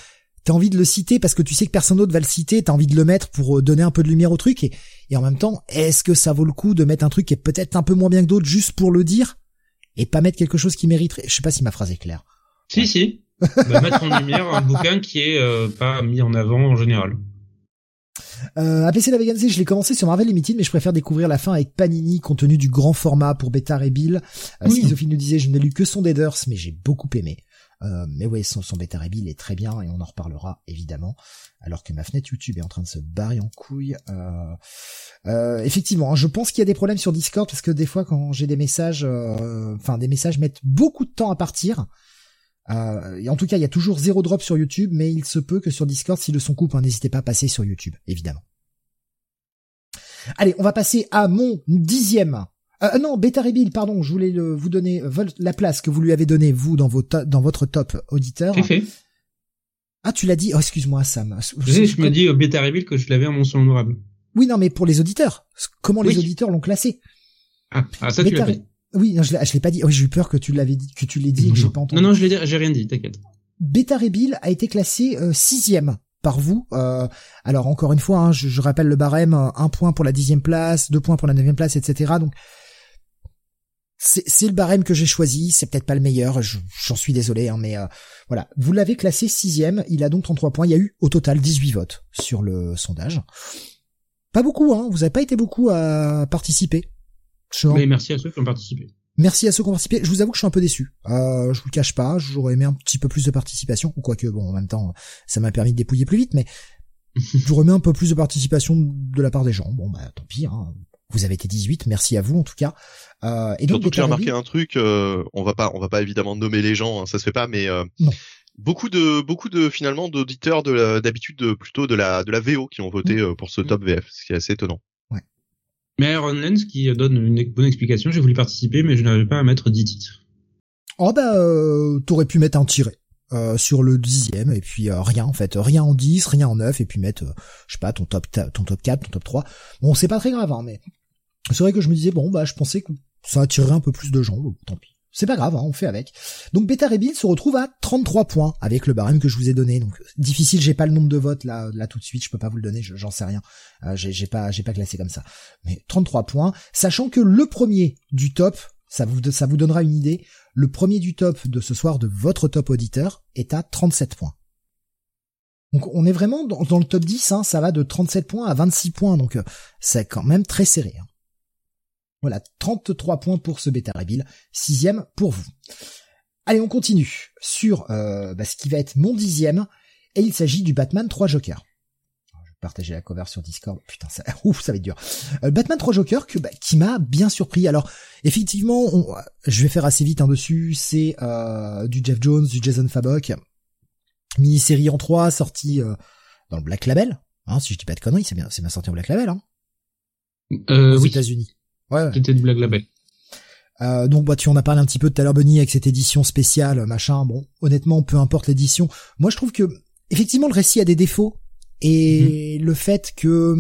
t'as envie de le citer parce que tu sais que personne d'autre va le citer, t'as envie de le mettre pour euh, donner un peu de lumière au truc et, et en même temps, est-ce que ça vaut le coup de mettre un truc qui est peut-être un peu moins bien que d'autres juste pour le dire et pas mettre quelque chose qui mériterait? Je sais pas si ma phrase est claire. Si si. [LAUGHS] bah, mettre en lumière un bouquin qui est euh, pas mis en avant en général. Euh, APC la Vegancy, je l'ai commencé sur Marvel Limited, mais je préfère découvrir la fin avec Panini, compte tenu du grand format pour Beta et Bill. Euh, oui. Schizophile nous disait, je n'ai lu que son Deaders, mais j'ai beaucoup aimé. Euh, mais ouais, son, son bêta rebuild est très bien et on en reparlera évidemment. Alors que ma fenêtre YouTube est en train de se barrer en couille. Euh, euh, effectivement, hein, je pense qu'il y a des problèmes sur Discord parce que des fois quand j'ai des messages, euh, enfin des messages mettent beaucoup de temps à partir. Euh, et en tout cas, il y a toujours zéro drop sur YouTube, mais il se peut que sur Discord, si le son coupe, hein, n'hésitez pas à passer sur YouTube, évidemment. Allez, on va passer à mon dixième euh, non, Beta Rebuild, pardon, je voulais le, vous donner la place que vous lui avez donnée, vous, dans, vos dans votre top auditeur. fait. Ah, tu l'as dit Oh, excuse-moi, Sam. Je, sais, je me dis au Beta Rebuild que je l'avais en mention honorable. Oui, non, mais pour les auditeurs. Comment les auditeurs l'ont classé ah, ah, ça tu l'as fait. Oui, non, je l'ai pas dit. Oui, j'ai eu peur que tu l'avais dit, que tu l'aies dit et que j'ai pas entendu. Non, non, je l'ai j'ai rien dit, t'inquiète. Beta Rebuild a été classé euh, sixième par vous. Euh, alors encore une fois, hein, je, je, rappelle le barème, un point pour la dixième place, deux points pour la neuvième place, etc. Donc c'est le barème que j'ai choisi, c'est peut-être pas le meilleur, j'en suis désolé, hein, mais euh, voilà. Vous l'avez classé sixième, il a donc 33 points, il y a eu au total 18 votes sur le sondage. Pas beaucoup, hein, vous avez pas été beaucoup à participer. Mais merci à ceux qui ont participé. Merci à ceux qui ont participé. Je vous avoue que je suis un peu déçu. Euh, je vous le cache pas, j'aurais aimé un petit peu plus de participation, ou quoique bon, en même temps, ça m'a permis de dépouiller plus vite, mais [LAUGHS] j'aurais aimé un peu plus de participation de la part des gens. Bon bah tant pis, hein. Vous avez été 18, merci à vous en tout cas. Euh, et donc Surtout que j'ai remarqué un truc, euh, on va pas, on va pas évidemment nommer les gens, hein, ça se fait pas, mais euh, beaucoup de, beaucoup de finalement d'auditeurs de d'habitude plutôt de la de la VO qui ont voté mm. pour ce top VF, ce qui est assez étonnant. Mais Iron Lens qui donne une bonne explication, j'ai voulu participer, mais je n'avais pas à mettre 10 titres. Oh bah, euh, t'aurais pu mettre un tiré. Euh, sur le dixième et puis euh, rien en fait rien en 10 rien en 9 et puis mettre je sais pas ton top ton top 4 ton top 3 bon c'est pas très grave hein, mais c'est vrai que je me disais bon bah je pensais que ça attirerait un peu plus de gens, tant pis. C'est pas grave, hein, on fait avec. Donc Beta Rebuild se retrouve à 33 points avec le barème que je vous ai donné. Donc difficile, j'ai pas le nombre de votes là là tout de suite, je peux pas vous le donner, j'en sais rien. Euh, j'ai pas j'ai pas classé comme ça. Mais 33 points, sachant que le premier du top, ça vous ça vous donnera une idée, le premier du top de ce soir de votre top auditeur est à 37 points. Donc on est vraiment dans, le top 10, hein, ça va de 37 points à 26 points, donc euh, c'est quand même très serré. Hein. Voilà, 33 points pour ce bêta reveal, sixième pour vous. Allez, on continue sur euh, bah, ce qui va être mon dixième, et il s'agit du Batman 3 Jokers. Je vais partager la cover sur Discord. Putain, ça, [LAUGHS] ouf, ça va être dur. Euh, Batman 3 Jokers que, bah, qui m'a bien surpris. Alors, effectivement, je vais faire assez vite un dessus. C'est euh, du Jeff Jones, du Jason Fabok, mini-série en 3, sortie dans le Black Label. Hein, si je dis pas de conneries, c'est bien, c'est bien sorti en Black Label. Hein, aux États-Unis. Ouais. C'était de Black Label. Euh, donc bah tu en as parlé un petit peu tout à l'heure Bunny avec cette édition spéciale machin. Bon honnêtement peu importe l'édition. Moi je trouve que effectivement le récit a des défauts et mhm. le fait que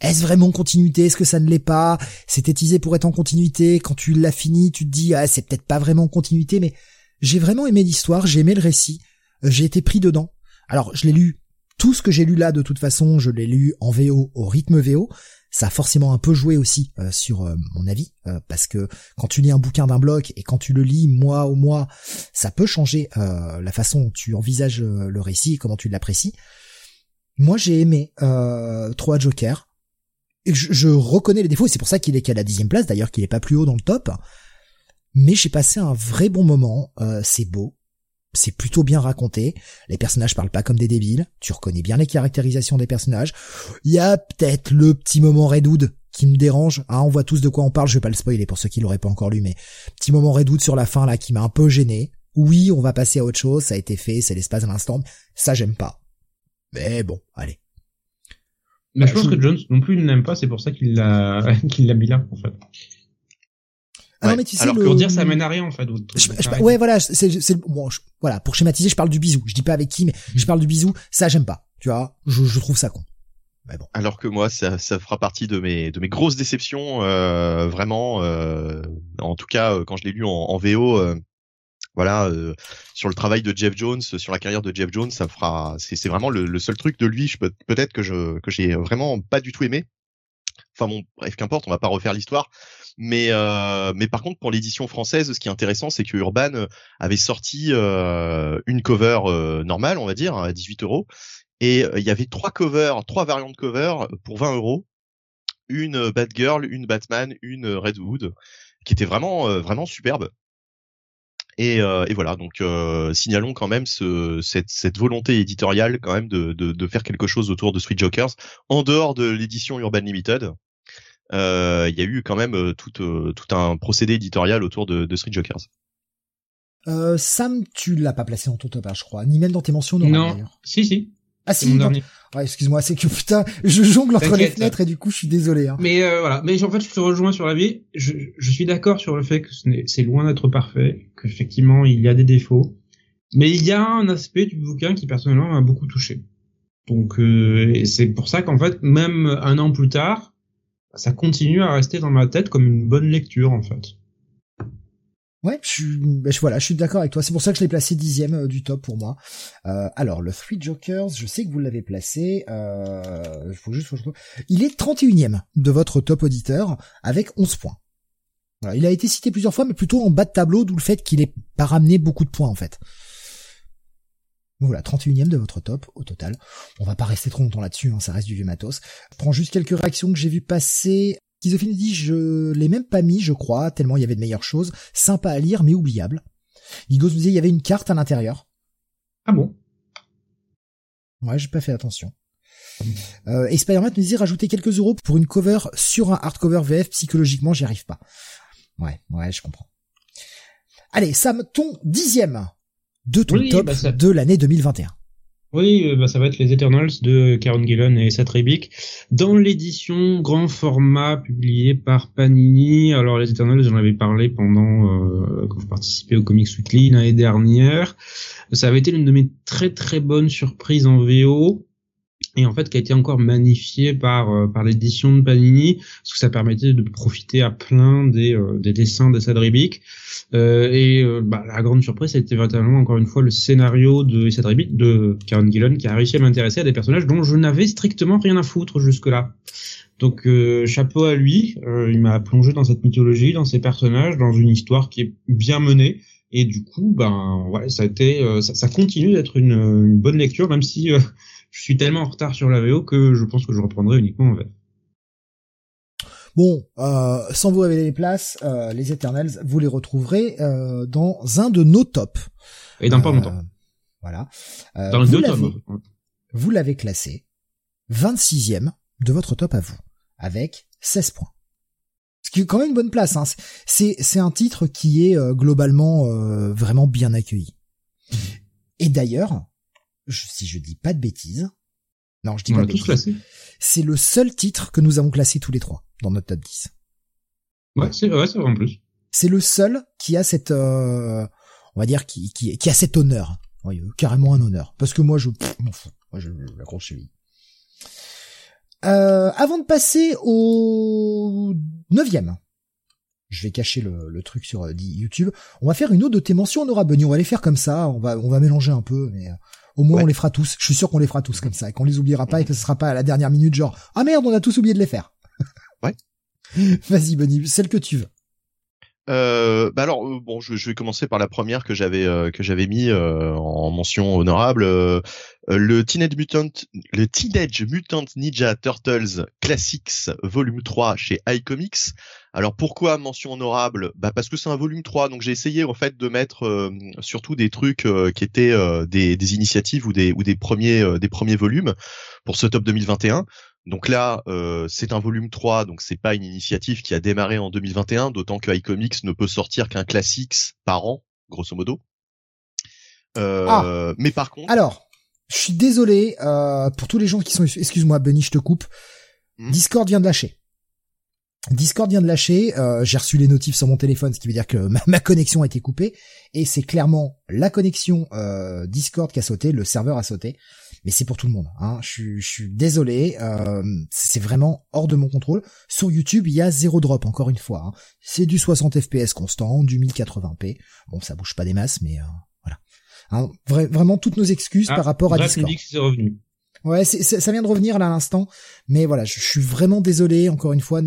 est-ce vraiment continuité? Est-ce que ça ne l'est pas? C'est teasé pour être en continuité. Quand tu l'as fini tu te dis ah c'est peut-être pas vraiment en continuité mais j'ai vraiment aimé l'histoire j'ai aimé le récit j'ai été pris dedans. Alors je l'ai lu tout ce que j'ai lu là de toute façon je l'ai lu en VO au rythme VO ça a forcément un peu joué aussi euh, sur euh, mon avis, euh, parce que quand tu lis un bouquin d'un bloc et quand tu le lis mois au mois, ça peut changer la façon dont tu envisages le récit et comment tu l'apprécies. Moi j'ai aimé euh, 3 Joker, et je, reconnais les défauts, c'est pour ça qu'il est qu'à la dixième place, d'ailleurs qu'il est pas plus haut dans le top, mais j'ai passé un vrai bon moment, c'est beau, c'est plutôt bien raconté. Les personnages parlent pas comme des débiles. Tu reconnais bien les caractérisations des personnages. Il y a peut-être le petit moment Redwood qui me dérange. Hein, on voit tous de quoi on parle. Je vais pas le spoiler pour ceux qui l'auraient pas encore lu, mais petit moment Redwood sur la fin là qui m'a un peu gêné. Oui, on va passer à autre chose. Ça a été fait, c'est l'espace à l'instant. Ça j'aime pas. Mais bon, allez. Mais je pense que Jones non plus n'aime pas. C'est pour ça qu'il l'a [LAUGHS] qu'il l'a mis là en fait. Ah non, mais tu sais, Alors le... pour dire ça mène à rien en fait. Je, je, ouais, voilà, c'est, c'est, bon, je, voilà, pour schématiser, je parle du bisou. Je dis pas avec qui, mais je parle du bisou. Ça, j'aime pas. Tu vois, je, je trouve ça con. Mais bon. Alors que moi, ça, ça fera partie de mes, de mes grosses déceptions, euh, vraiment. Euh, en tout cas, euh, quand je l'ai lu en, en VO, euh, voilà, euh, sur le travail de Jeff Jones, sur la carrière de Jeff Jones, ça fera, c'est, c'est vraiment le, le, seul truc de lui, je peux, peut-être que je, que j'ai vraiment pas du tout aimé. Enfin bon, bref, qu'importe, on va pas refaire l'histoire. Mais euh, mais par contre pour l'édition française, ce qui est intéressant, c'est que Urban avait sorti euh, une cover euh, normale, on va dire, à 18 euros, et il y avait trois covers, trois variantes de covers pour 20 euros, une Batgirl, une Batman, une Redwood, qui était vraiment vraiment superbe. Et, et, voilà, donc euh, signalons quand même ce, cette, cette, volonté éditoriale quand même de, de, de, faire quelque chose autour de Street Jokers en dehors de l'édition Urban Limited, euh, il y a eu quand même euh, tout, euh, tout un procédé éditorial autour de, de Street Jokers. Euh, Sam, tu l'as pas placé dans ton top, je crois, ni même dans tes mentions. Non, si, si. Ah si, dans... ouais, excuse-moi, c'est que putain, je jongle entre les fenêtres et du coup, je suis désolé. Hein. Mais euh, voilà, mais en fait, je te rejoins sur la vie. Je, je suis d'accord sur le fait que c'est loin d'être parfait, qu'effectivement, il y a des défauts, mais il y a un aspect du bouquin qui personnellement m'a beaucoup touché. Donc, euh, c'est pour ça qu'en fait, même un an plus tard, ça continue à rester dans ma tête comme une bonne lecture en fait. Ouais, je suis, ben, je, voilà, je d'accord avec toi. C'est pour ça que je l'ai placé dixième euh, du top pour moi. Euh, alors, le Three Jokers, je sais que vous l'avez placé. Euh, il est 31e de votre top auditeur avec 11 points. Il a été cité plusieurs fois, mais plutôt en bas de tableau, d'où le fait qu'il ait pas ramené beaucoup de points en fait. Voilà, 31ème de votre top au total. On va pas rester trop longtemps là-dessus, hein, ça reste du vieux matos. Je prends juste quelques réactions que j'ai vu passer. Kizophine dit je l'ai même pas mis, je crois, tellement il y avait de meilleures choses. Sympa à lire, mais oubliable. Gigos me disait il y avait une carte à l'intérieur. Ah bon? Ouais, j'ai pas fait attention. Euh, et Spider-Man me disait rajouter quelques euros pour une cover sur un hardcover VF, psychologiquement j'y arrive pas. Ouais, ouais, je comprends. Allez, Sam, ton dixième de ton top bah de l'année 2021. Oui, bah ça va être les Eternals de Karen Gillan et Seth Rebick dans l'édition grand format publiée par Panini. Alors les Eternals, j'en avais parlé pendant euh, quand je participais au Comics Weekly l'année dernière. Ça avait été l'une de mes très très bonnes surprises en VO et en fait qui a été encore magnifié par euh, par l'édition de Panini parce que ça permettait de profiter à plein des euh, des dessins de Sadribic euh, et euh, bah, la grande surprise été véritablement encore une fois le scénario de Sadribic de Karen Gillan qui a réussi à m'intéresser à des personnages dont je n'avais strictement rien à foutre jusque là donc chapeau à lui il m'a plongé dans cette mythologie dans ces personnages dans une histoire qui est bien menée. Et du coup ben ouais ça a été ça, ça continue d'être une, une, bonne lecture même si je suis tellement en retard sur la VO que je pense que je reprendrai uniquement en VF. Bon, euh, sans vous révéler les places, euh, les Eternals, vous les retrouverez euh, dans un de nos tops. Et dans pas longtemps. Voilà. Dans le deux tops. Vous l'avez classé 26e de votre top à vous, avec 16 points. Ce qui est quand même une bonne place. Hein. C'est c'est un titre qui est globalement vraiment bien accueilli. Mmh. Et d'ailleurs, si je dis pas de bêtises, non, je dis pas de bêtises. C'est le seul titre que nous avons classé tous les trois dans notre top 10. Ouais, c'est ouais, c'est vrai en plus. C'est le seul qui a cette, euh, on va dire, qui, qui, qui a cet honneur. Oui, carrément un honneur. Parce que moi, je m'en fous. Moi, je la grosse cheville. Euh, avant de passer au neuvième, je vais cacher le, le truc sur euh, YouTube. On va faire une autre de tes mentions honorables, Benny. On va les faire comme ça. On va, on va mélanger un peu, mais euh, au moins, on les fera tous. Je suis sûr qu'on les fera tous comme ça et qu'on les oubliera pas et que ce sera pas à la dernière minute genre ah merde, on a tous oublié de les faire. Ouais. [LAUGHS] Vas-y, Bonnie, celle que tu veux. Euh, bah alors euh, bon, je, je, vais commencer par la première que j'avais euh, que j'avais mis euh, en mention honorable, le Teenage Mutant le Teenage Mutant Ninja Turtles Classics volume 3 chez iComics. Alors pourquoi mention honorable? Bah parce que c'est un volume 3, donc j'ai essayé en fait de mettre surtout des trucs qui étaient des, des, initiatives ou des ou des premiers des premiers volumes pour ce top 2021. Donc là, euh, c'est un volume 3, donc c'est pas une initiative qui a démarré en 2021, d'autant que iComics ne peut sortir qu'un classique par an, grosso modo. Euh, ah. Mais par contre... Alors, je suis désolé euh, pour tous les gens qui sont... Excuse-moi, Benny, je te coupe. Hmm. Discord vient de lâcher. Discord vient de lâcher, euh, j'ai reçu les notifs sur mon téléphone, ce qui veut dire que [LAUGHS] ma, connexion a été coupée, et c'est clairement la connexion euh, Discord qui a sauté, le serveur a sauté, mais c'est pour tout le monde. Hein. Je, suis désolé, euh, c'est vraiment hors de mon contrôle. Sur YouTube, il y a zéro drop, encore une fois. Hein. C'est du 60 fps constant, du 1080p. Bon, ça bouge pas des masses, mais voilà. Hein, vraiment toutes nos excuses ah, par rapport à Discord. Dit que c'est revenu. Ouais, ça vient de revenir là à l'instant, mais voilà, je, suis vraiment désolé encore une fois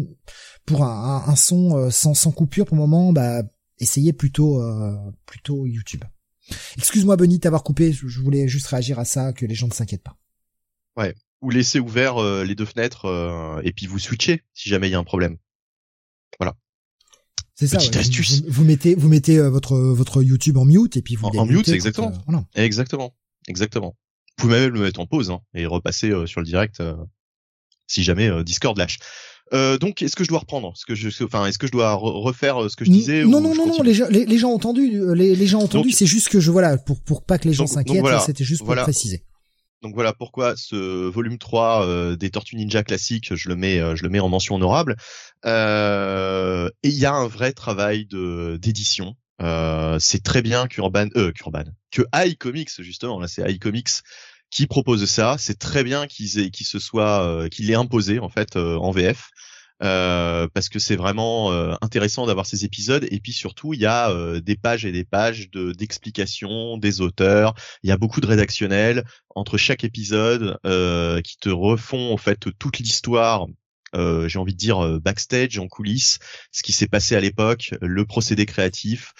pour un, son euh, sans, sans coupure pour le moment. Bah, essayez plutôt euh, plutôt YouTube. Excuse-moi Benny d'avoir coupé, je voulais juste réagir à ça, que les gens ne s'inquiètent pas. Ouais, ou laissez ouvert euh, les deux fenêtres et puis vous switchez si jamais il y a un problème. Voilà. C'est ça. Petite astuce. Vous, mettez vous mettez votre votre YouTube en mute et puis vous. En, en mute, exactement. Exactement, exactement. Vous pouvez même le mettre en pause hein, et repasser euh, sur le direct euh, si jamais euh, Discord lâche. Donc, est-ce que je dois reprendre ce que je, enfin, est-ce que je dois refaire ce que je disais Non, non, non, non. Les, les, gens ont entendu. Les, les gens ont entendu. C'est juste que je voilà pour pour pas que les gens s'inquiètent. C'était juste pour préciser. Donc voilà pourquoi ce volume 3 des Tortues Ninja classiques, je le mets, je le mets en mention honorable. et il y a un vrai travail de d'édition. c'est très bien qu'Urban, euh, qu'Urban, que iComics justement, là c'est iComics qui propose ça. C'est très bien qu'ils qu se soit euh, qu'il ait imposé en fait euh, en VF. Euh, parce que c'est vraiment euh, intéressant d'avoir ces épisodes et puis surtout il y a des pages et des pages de d'explications des auteurs il y a beaucoup de rédactionnels entre chaque épisode qui te refont en fait toute l'histoire j'ai envie de dire backstage en coulisses ce qui s'est passé à l'époque le procédé créatif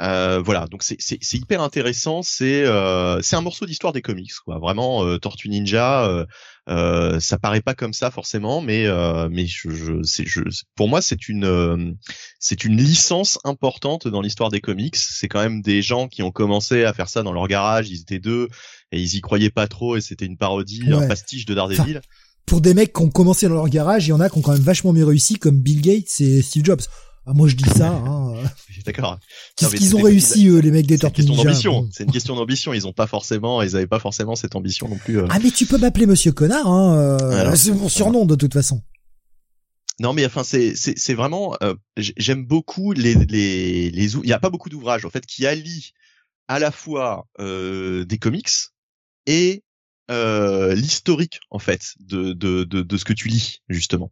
euh, voilà, donc c'est hyper intéressant. C'est euh, c'est un morceau d'histoire des comics, quoi. Vraiment, euh, Tortue Ninja, euh, euh, ça paraît pas comme ça forcément, mais mais je, je, je, pour moi c'est une c'est une licence importante dans l'histoire des comics. C'est quand même des gens qui ont commencé à faire ça dans leur garage. Ils étaient deux et ils y croyaient pas trop et c'était une parodie, un pastiche de Daredevil. pour des mecs qui ont commencé dans leur garage, il y en a qui ont quand même vachement mieux réussi, comme Bill Gates et Steve Jobs. Ah, moi je dis ça. Hein. [LAUGHS] D'accord. Qu'est-ce qu'ils ont réussi eux, les mecs des Tortues Ninja d'ambition. C'est une question d'ambition. Ils ont pas forcément, ils avaient pas forcément cette ambition non plus. Euh. Ah mais tu peux m'appeler Monsieur Connard. Hein. Euh, c'est mon surnom de toute façon. Non mais enfin c'est c'est c'est vraiment euh, j'aime beaucoup les les les il y a pas beaucoup d'ouvrages en fait qui allient à la fois euh, des comics et euh, l'historique en fait de, de de de ce que tu lis justement.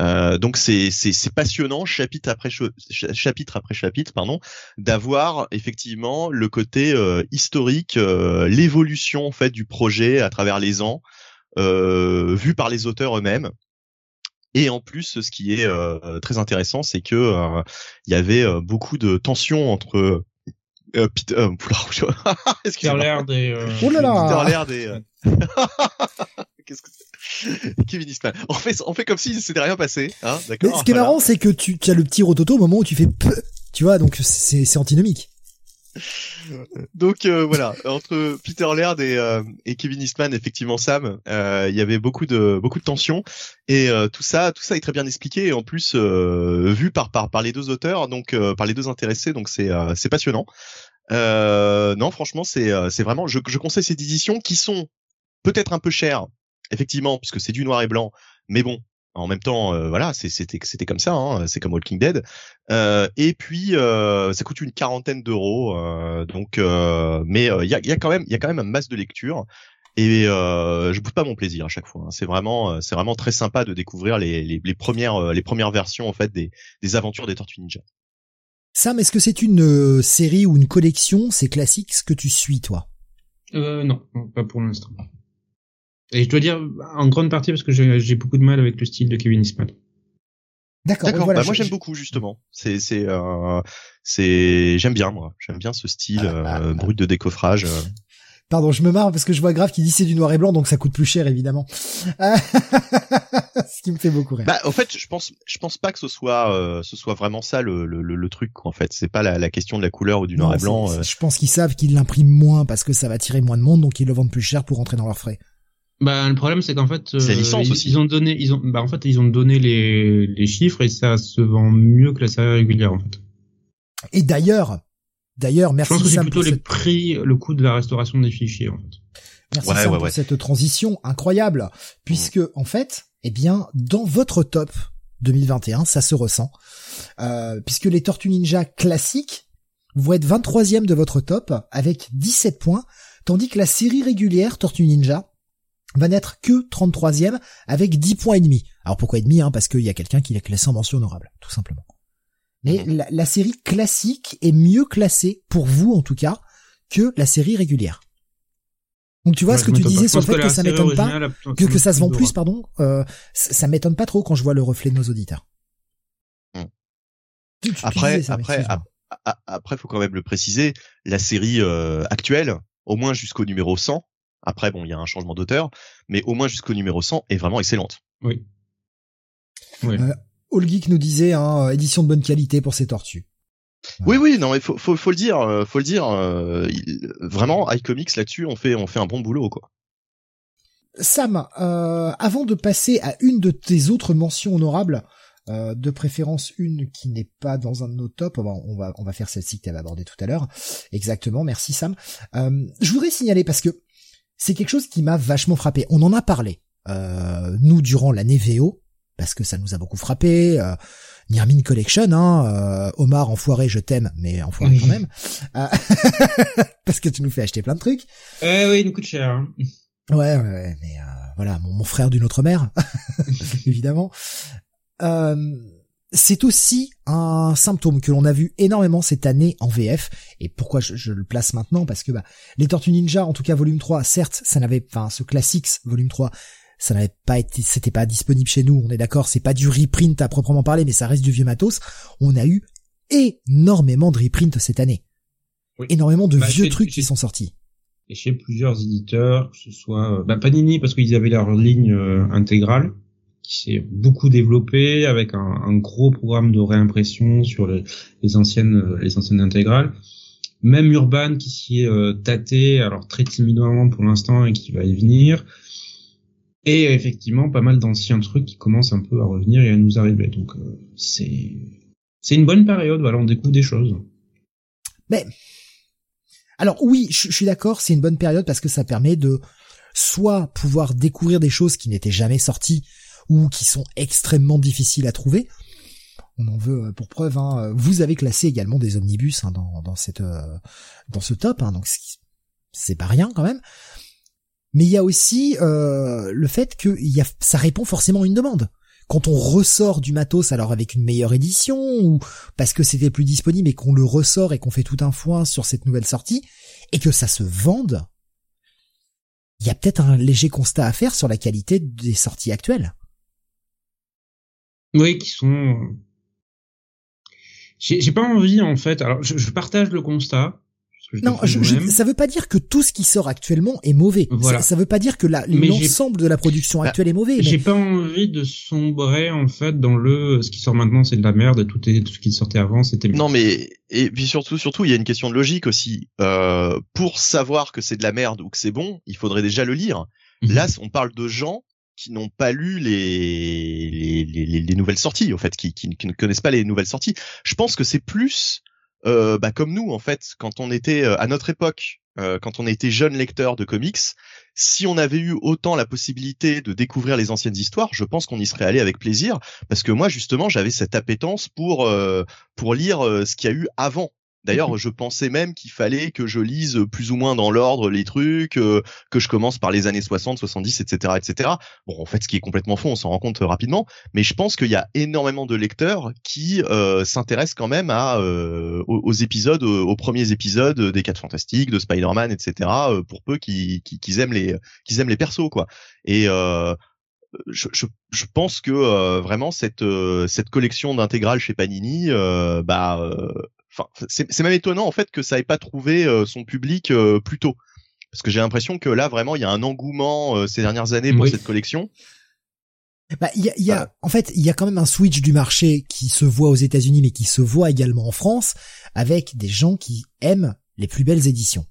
Euh, donc c'est passionnant chapitre après chapitre après chapitre pardon d'avoir effectivement le côté euh, historique euh, l'évolution en fait du projet à travers les ans vu par les auteurs eux-mêmes. Et en plus ce qui est très intéressant c'est que il y avait beaucoup de tensions entre Peter, euh, [LAUGHS] Peter Laird et oh là là Peter Laird et [LAUGHS] Qu'est-ce que c'est? Kevin Eastman. On fait, on fait comme si s'était rien passé, hein, d'accord? Ce qui est marrant, c'est que tu, tu, as le petit rototo au moment où tu fais tu vois, donc c'est antinomique. [LAUGHS] Donc euh, voilà, entre Peter Laird et, euh, et Kevin Eastman, effectivement Sam, euh, il y avait beaucoup de beaucoup de tensions et tout ça, tout ça est très bien expliqué et en plus vu par par par les deux auteurs, donc par les deux intéressés, donc c'est c'est passionnant. non, franchement, c'est c'est vraiment, je, je conseille ces éditions qui sont peut-être un peu chères effectivement, puisque c'est du noir et blanc, mais bon, en même temps, euh, voilà, c'était c'était comme ça, hein, c'est comme Walking Dead. Euh, et puis euh, ça coûte une quarantaine d'euros, donc mais il y a, y a quand même il y a quand même un masse de lecture. Et je boude pas mon plaisir à chaque fois. Hein. C'est vraiment, c'est vraiment très sympa de découvrir les, les, les, premières, les premières versions en fait des, des aventures des Tortues Ninja. Sam, est-ce que c'est une série ou une collection, c'est classique, ce que tu suis toi? Euh, Non, pas pour l'instant. Et je dois dire, en grande partie, parce que j'ai beaucoup de mal avec le style de Kevin Eastman. D'accord. D'accord. bah moi j'aime beaucoup justement. C'est c'est euh, c'est j'aime bien moi. J'aime bien ce style ah, ah, euh, ah. brut de décoffrage. Euh. [LAUGHS] Pardon, je me marre parce que je vois grave qui dit c'est du noir et blanc donc ça coûte plus cher évidemment. [LAUGHS] ce qui me fait beaucoup rire. Bah en fait, je pense je pense pas que ce soit euh, ce soit vraiment ça le le, le, truc en fait. C'est pas la, la question de la couleur ou du noir et blanc. Je pense qu'ils savent qu'ils l'impriment moins parce que ça va tirer moins de monde donc ils le vendent plus cher pour rentrer dans leurs frais. Bah le problème c'est qu'en fait C'est la licence ils, aussi. ils ont donné ils ont bah en fait ils ont donné les les chiffres et ça se vend mieux que la série régulière en fait. Et d'ailleurs, d'ailleurs, Je merci pense que c'est plutôt les cette, prix le coût de la restauration des fichiers en fait. merci Ouais, Sam ouais, pour ouais. cette transition incroyable, puisque en fait, eh bien, dans votre top 2021, ça se ressent, euh, puisque les Tortues Ninja classiques vont être 23e de votre top avec 17 points, tandis que la série régulière Tortues Ninja va n'être que 33e avec 10 points et demi. Alors pourquoi et demi hein? Parce qu'il y a quelqu'un qui l'a classé en mention honorable, tout simplement. Mais la, la série classique est mieux classée, pour vous en tout cas, que la série régulière. Donc tu vois Ouais, ce que tu disais pas. sur le fait que, la ça m'étonne pas, que, que ça se vend plus, pardon, euh, ça, ça m'étonne pas trop quand je vois le reflet de nos auditeurs. Hmm. Tu- tu- tu Après, après, après, faut quand même le préciser, la série euh, actuelle, au moins jusqu'au numéro 100. Après, bon, il y a un changement d'auteur, mais au moins jusqu'au numéro 100 est vraiment excellente. Oui. Oui. Euh, All Geek nous disait, hein, édition de bonne qualité pour ces tortues. Oui, oui, non, mais faut, faut, faut le dire, euh, faut le dire. euh, il- vraiment, iComics là-dessus, on fait, on fait un bon boulot, quoi. Sam, euh, avant de passer à une de tes autres mentions honorables, euh, de préférence une qui n'est pas dans un de nos tops, on va, on va, on va faire celle-ci que tu avais abordée tout à l'heure. Exactement, merci Sam. Euh, je voudrais signaler parce que c'est quelque chose qui m'a vachement frappé. On en a parlé, euh, nous, durant l'année VO, parce que ça nous a beaucoup frappé. Euh, Nirmin Collection, hein, euh, Omar, enfoiré, je t'aime, mais enfoiré quand même. Euh, [LAUGHS] parce que tu nous fais acheter plein de trucs. Eh oui, il nous coûte cher. hein. Ouais, ouais, ouais, mais euh, voilà, mon, mon frère d'une autre mère, [LAUGHS] évidemment. Euh, c'est aussi un symptôme que l'on a vu énormément cette année en VF. Et pourquoi je, je le place maintenant? Parce que bah, les Tortues Ninja, en tout cas volume 3, certes, ça n'avait, enfin, ce Classics volume 3, ça n'avait pas été, c'était pas disponible chez nous. On est d'accord, c'est pas du reprint à proprement parler, mais ça reste du vieux matos. On a eu énormément de reprint cette année. Oui. Énormément de Bah, vieux trucs qui sont sortis. Et chez plusieurs éditeurs, que ce soit euh, bah, Panini parce qu'ils avaient leur ligne euh, intégrale qui s'est beaucoup développée avec un, gros programme de réimpression sur les, anciennes euh, les anciennes intégrales. Même Urban qui s'y est euh, alors très timidement pour l'instant et qui va y venir. Et effectivement, pas mal d'anciens trucs qui commencent un peu à revenir et à nous arriver. Donc euh, c'est c'est une bonne période. Voilà, on découvre des choses. Alors oui, je suis d'accord, c'est une bonne période parce que ça permet de soit pouvoir découvrir des choses qui n'étaient jamais sorties ou qui sont extrêmement difficiles à trouver. On en veut euh, pour preuve. Hein. Vous avez classé également des omnibus hein, dans, dans cette euh, dans ce top, hein, donc c'est- pas rien quand même. Mais il y a aussi euh, le fait que y a, ça répond forcément à une demande. Quand on ressort du matos, alors avec une meilleure édition ou parce que c'était plus disponible et qu'on le ressort et qu'on fait tout un foin sur cette nouvelle sortie et que ça se vende, il y a peut-être un léger constat à faire sur la qualité des sorties actuelles. Oui, qui sont. J'ai j'ai pas envie en fait. Alors, je, je partage le constat. je Non, je, je- ça veut pas dire que tout ce qui sort actuellement est mauvais. Voilà. Ça, ça veut pas dire que l'ensemble de la production Bah, actuelle est mauvais. mais- J'ai pas envie de sombrer en fait dans le ce qui sort maintenant c'est de la merde et tout, est, tout ce qui sortait avant c'était mieux. Non, mais et puis surtout, surtout, il y a une question de logique aussi. Euh, pour savoir que c'est de la merde ou que c'est bon, il faudrait déjà le lire. Mhm. Là, on parle de gens qui n'ont pas lu les, les, les, les- les nouvelles sorties, en fait, qui, qui, qui ne connaissent pas les nouvelles sorties. Je pense que c'est plus euh, bah, comme nous, en fait, quand on était euh, à notre époque, euh, quand on était jeune lecteur de comics, si on avait eu autant la possibilité de découvrir les anciennes histoires, je pense qu'on y serait allé avec plaisir, parce que moi, justement, j'avais cette appétence pour euh, pour lire euh, ce qu'il y a eu avant. D'ailleurs, je pensais même qu'il fallait que je lise plus ou moins dans l'ordre les trucs, euh, que je commence par les années 60, 70, etc., etc. Bon, en fait, ce qui est complètement faux, on s'en rend compte euh, rapidement. Mais je pense qu'il y a énormément de lecteurs qui euh, s'intéressent quand même à euh, aux, aux épisodes, aux, aux premiers épisodes des Quatre Fantastiques, de Spider-Man, etc. pour peu qu'ils aiment les qu'ils aiment les persos, quoi. Et je, je, je pense que vraiment cette cette collection d'intégrales chez Panini, bah, enfin, c'est c'est même étonnant en fait que ça ait pas trouvé euh, son public euh, plus tôt, parce que j'ai l'impression que là vraiment il y a un engouement euh, ces dernières années pour Oui. cette collection. Bah, il y a, il y a- Voilà. en fait, il y a quand même un switch du marché qui se voit aux États-Unis, mais qui se voit également en France, avec des gens qui aiment les plus belles éditions.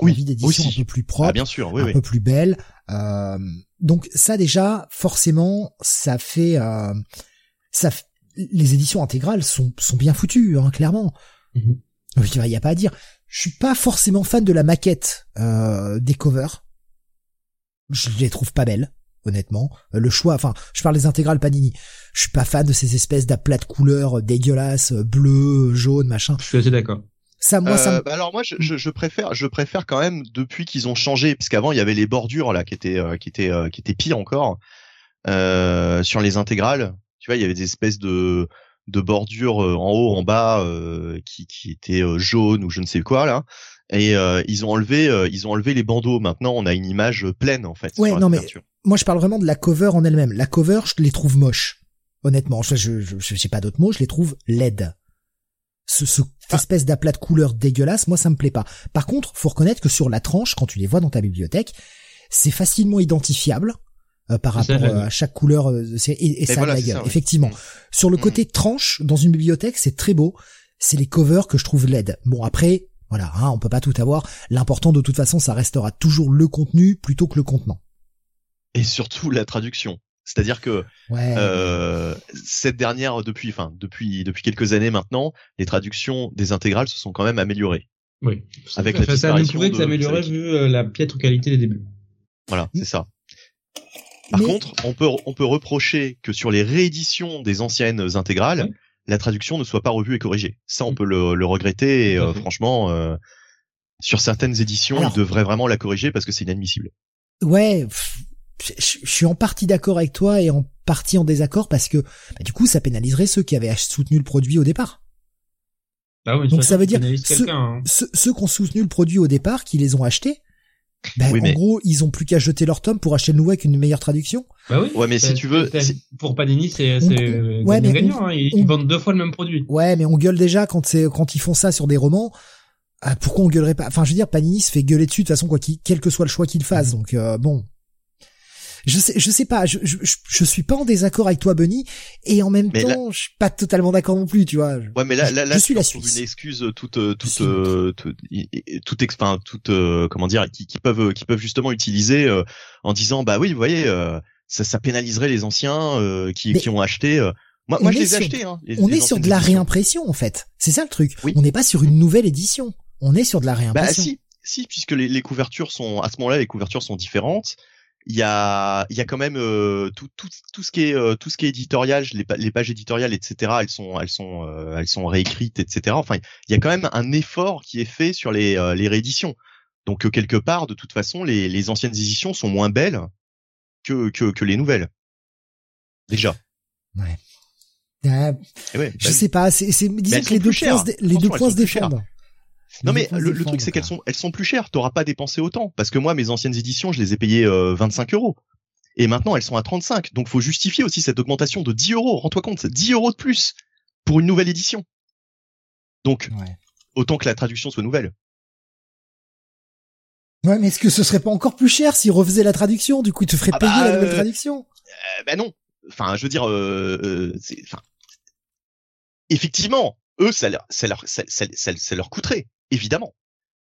oui, envie d'édition un peu plus propre, ah, bien sûr, oui, un peu plus belle. Euh, donc ça déjà, forcément, ça fait, euh, ça, les éditions intégrales sont sont bien foutues, hein, clairement. Il mm-hmm. y a pas à dire. Je suis pas forcément fan de la maquette euh, des covers. Je les trouve pas belles, honnêtement. Euh, le choix, enfin, je parle des intégrales Panini. Je suis pas fan de ces espèces d'aplats de couleurs dégueulasses, bleu, jaune, machin. Je suis assez d'accord. Ça, moi, ça. Bah alors moi, je, je, préfère, je préfère quand même depuis qu'ils ont changé, puisqu'avant il y avait les bordures là qui étaient, qui étaient, qui étaient pires encore euh, sur les intégrales. Tu vois, il y avait des espèces de de bordures euh, en haut, en bas, euh, qui, qui étaient euh, jaunes ou je ne sais quoi là. Et ils ont enlevé, ils ont enlevé les bandeaux. Maintenant, on a une image pleine en fait. Ouais, non mais moi je parle vraiment de la cover en elle-même. La cover, je les trouve moches. Honnêtement, je je je, pas d'autres mots, je les trouve laides. Ce, ce ah. espèce d'aplat de couleur dégueulasse, moi ça me plaît pas. Par contre, faut reconnaître que sur la tranche, quand tu les vois dans ta bibliothèque, c'est facilement identifiable. Euh, par rapport euh, à chaque couleur euh, et, et ça la gueule. Effectivement. Sur le mm. côté tranche dans une bibliothèque, c'est très beau. C'est les covers que je trouve laid. Bon après, voilà, hein, on peut pas tout avoir. L'important de toute façon, ça restera toujours le contenu plutôt que le contenant. Et surtout la traduction. C'est-à-dire que euh, cette dernière, depuis, enfin depuis depuis quelques années maintenant, les traductions des intégrales se sont quand même améliorées. Oui. Avec la ça a prouvé que vu la piètre qualité des débuts. Voilà, c'est ça. Par contre, on peut on peut reprocher que sur les rééditions des anciennes intégrales, la traduction ne soit pas revue et corrigée. Ça, on mm. peut le, le regretter. Et, euh, franchement, euh, sur certaines éditions, ils devraient vraiment la corriger parce que c'est inadmissible. Ouais, je suis en partie d'accord avec toi et en partie en désaccord parce que bah, du coup, ça pénaliserait ceux qui avaient soutenu le produit au départ. Ah oui, Donc ça veut dire ceux, hein. ceux, ceux, qui ont soutenu le produit au départ, qui les ont achetés, ben, en gros, ils ont plus qu'à jeter leur tome pour acheter le nouveau avec une meilleure traduction. Bah oui. Ouais, mais si tu veux, pour Panini, c'est c'est ouais, gagnant. Hein. Ils, vendent deux fois le même produit. Ouais, mais on gueule déjà quand c'est quand ils font ça sur des romans. Ah, pourquoi on gueulerait pas? Enfin, je veux dire, Panini se fait gueuler dessus de toute façon, quoi quel que soit le choix qu'il fasse. Donc euh, bon, je sais, je sais pas, je, je, je suis pas en désaccord avec toi, Bunny, et en même temps, je suis pas totalement d'accord non plus, tu vois. Ouais, mais là, là, là je suis la Suisse. Une excuse toute, toute, toute, euh, toute, toute, enfin, toute, euh, comment dire, qui, qui peuvent, qui peuvent justement utiliser euh, en disant, bah oui, vous voyez, ça, ça pénaliserait les anciens qui, qui ont acheté. moi, moi je les ai achetés. Hein, on est sur de la réimpression en fait. C'est ça le truc. On n'est pas sur une nouvelle édition. On est sur de la bah, réimpression. Bah si, si, puisque les, les couvertures sont à ce moment-là, les couvertures sont différentes il y a il y a quand même euh, tout, tout tout ce qui est euh, tout ce qui est éditorial les, les pages éditoriales etc elles sont elles sont euh, elles sont réécrites etc enfin il y a quand même un effort qui est fait sur les les rééditions. Donc quelque part de toute façon les les anciennes éditions sont moins belles que que, que les nouvelles. Déjà. Ouais, ouais je bah sais pas c'est c'est disons que les deux points les deux points se défendent non mais le, truc c'est qu'elles sont elles sont plus chères. T'auras pas dépensé autant parce que moi mes anciennes éditions je les ai payées 25 euh, euros et maintenant elles sont à 35. Donc faut justifier aussi cette augmentation de 10 euros. Rends-toi compte, c'est 10 euros de plus pour une nouvelle édition. Donc autant que la traduction soit nouvelle. Ouais, mais est-ce que ce serait pas encore plus cher s'ils refaisaient la traduction? Du coup, ils te feraient ah payer la bah, nouvelle euh, traduction euh, Ben non. Enfin, je veux dire, euh, euh enfin, effectivement, eux, ça leur, ça leur, ça, ça, ça leur coûterait évidemment.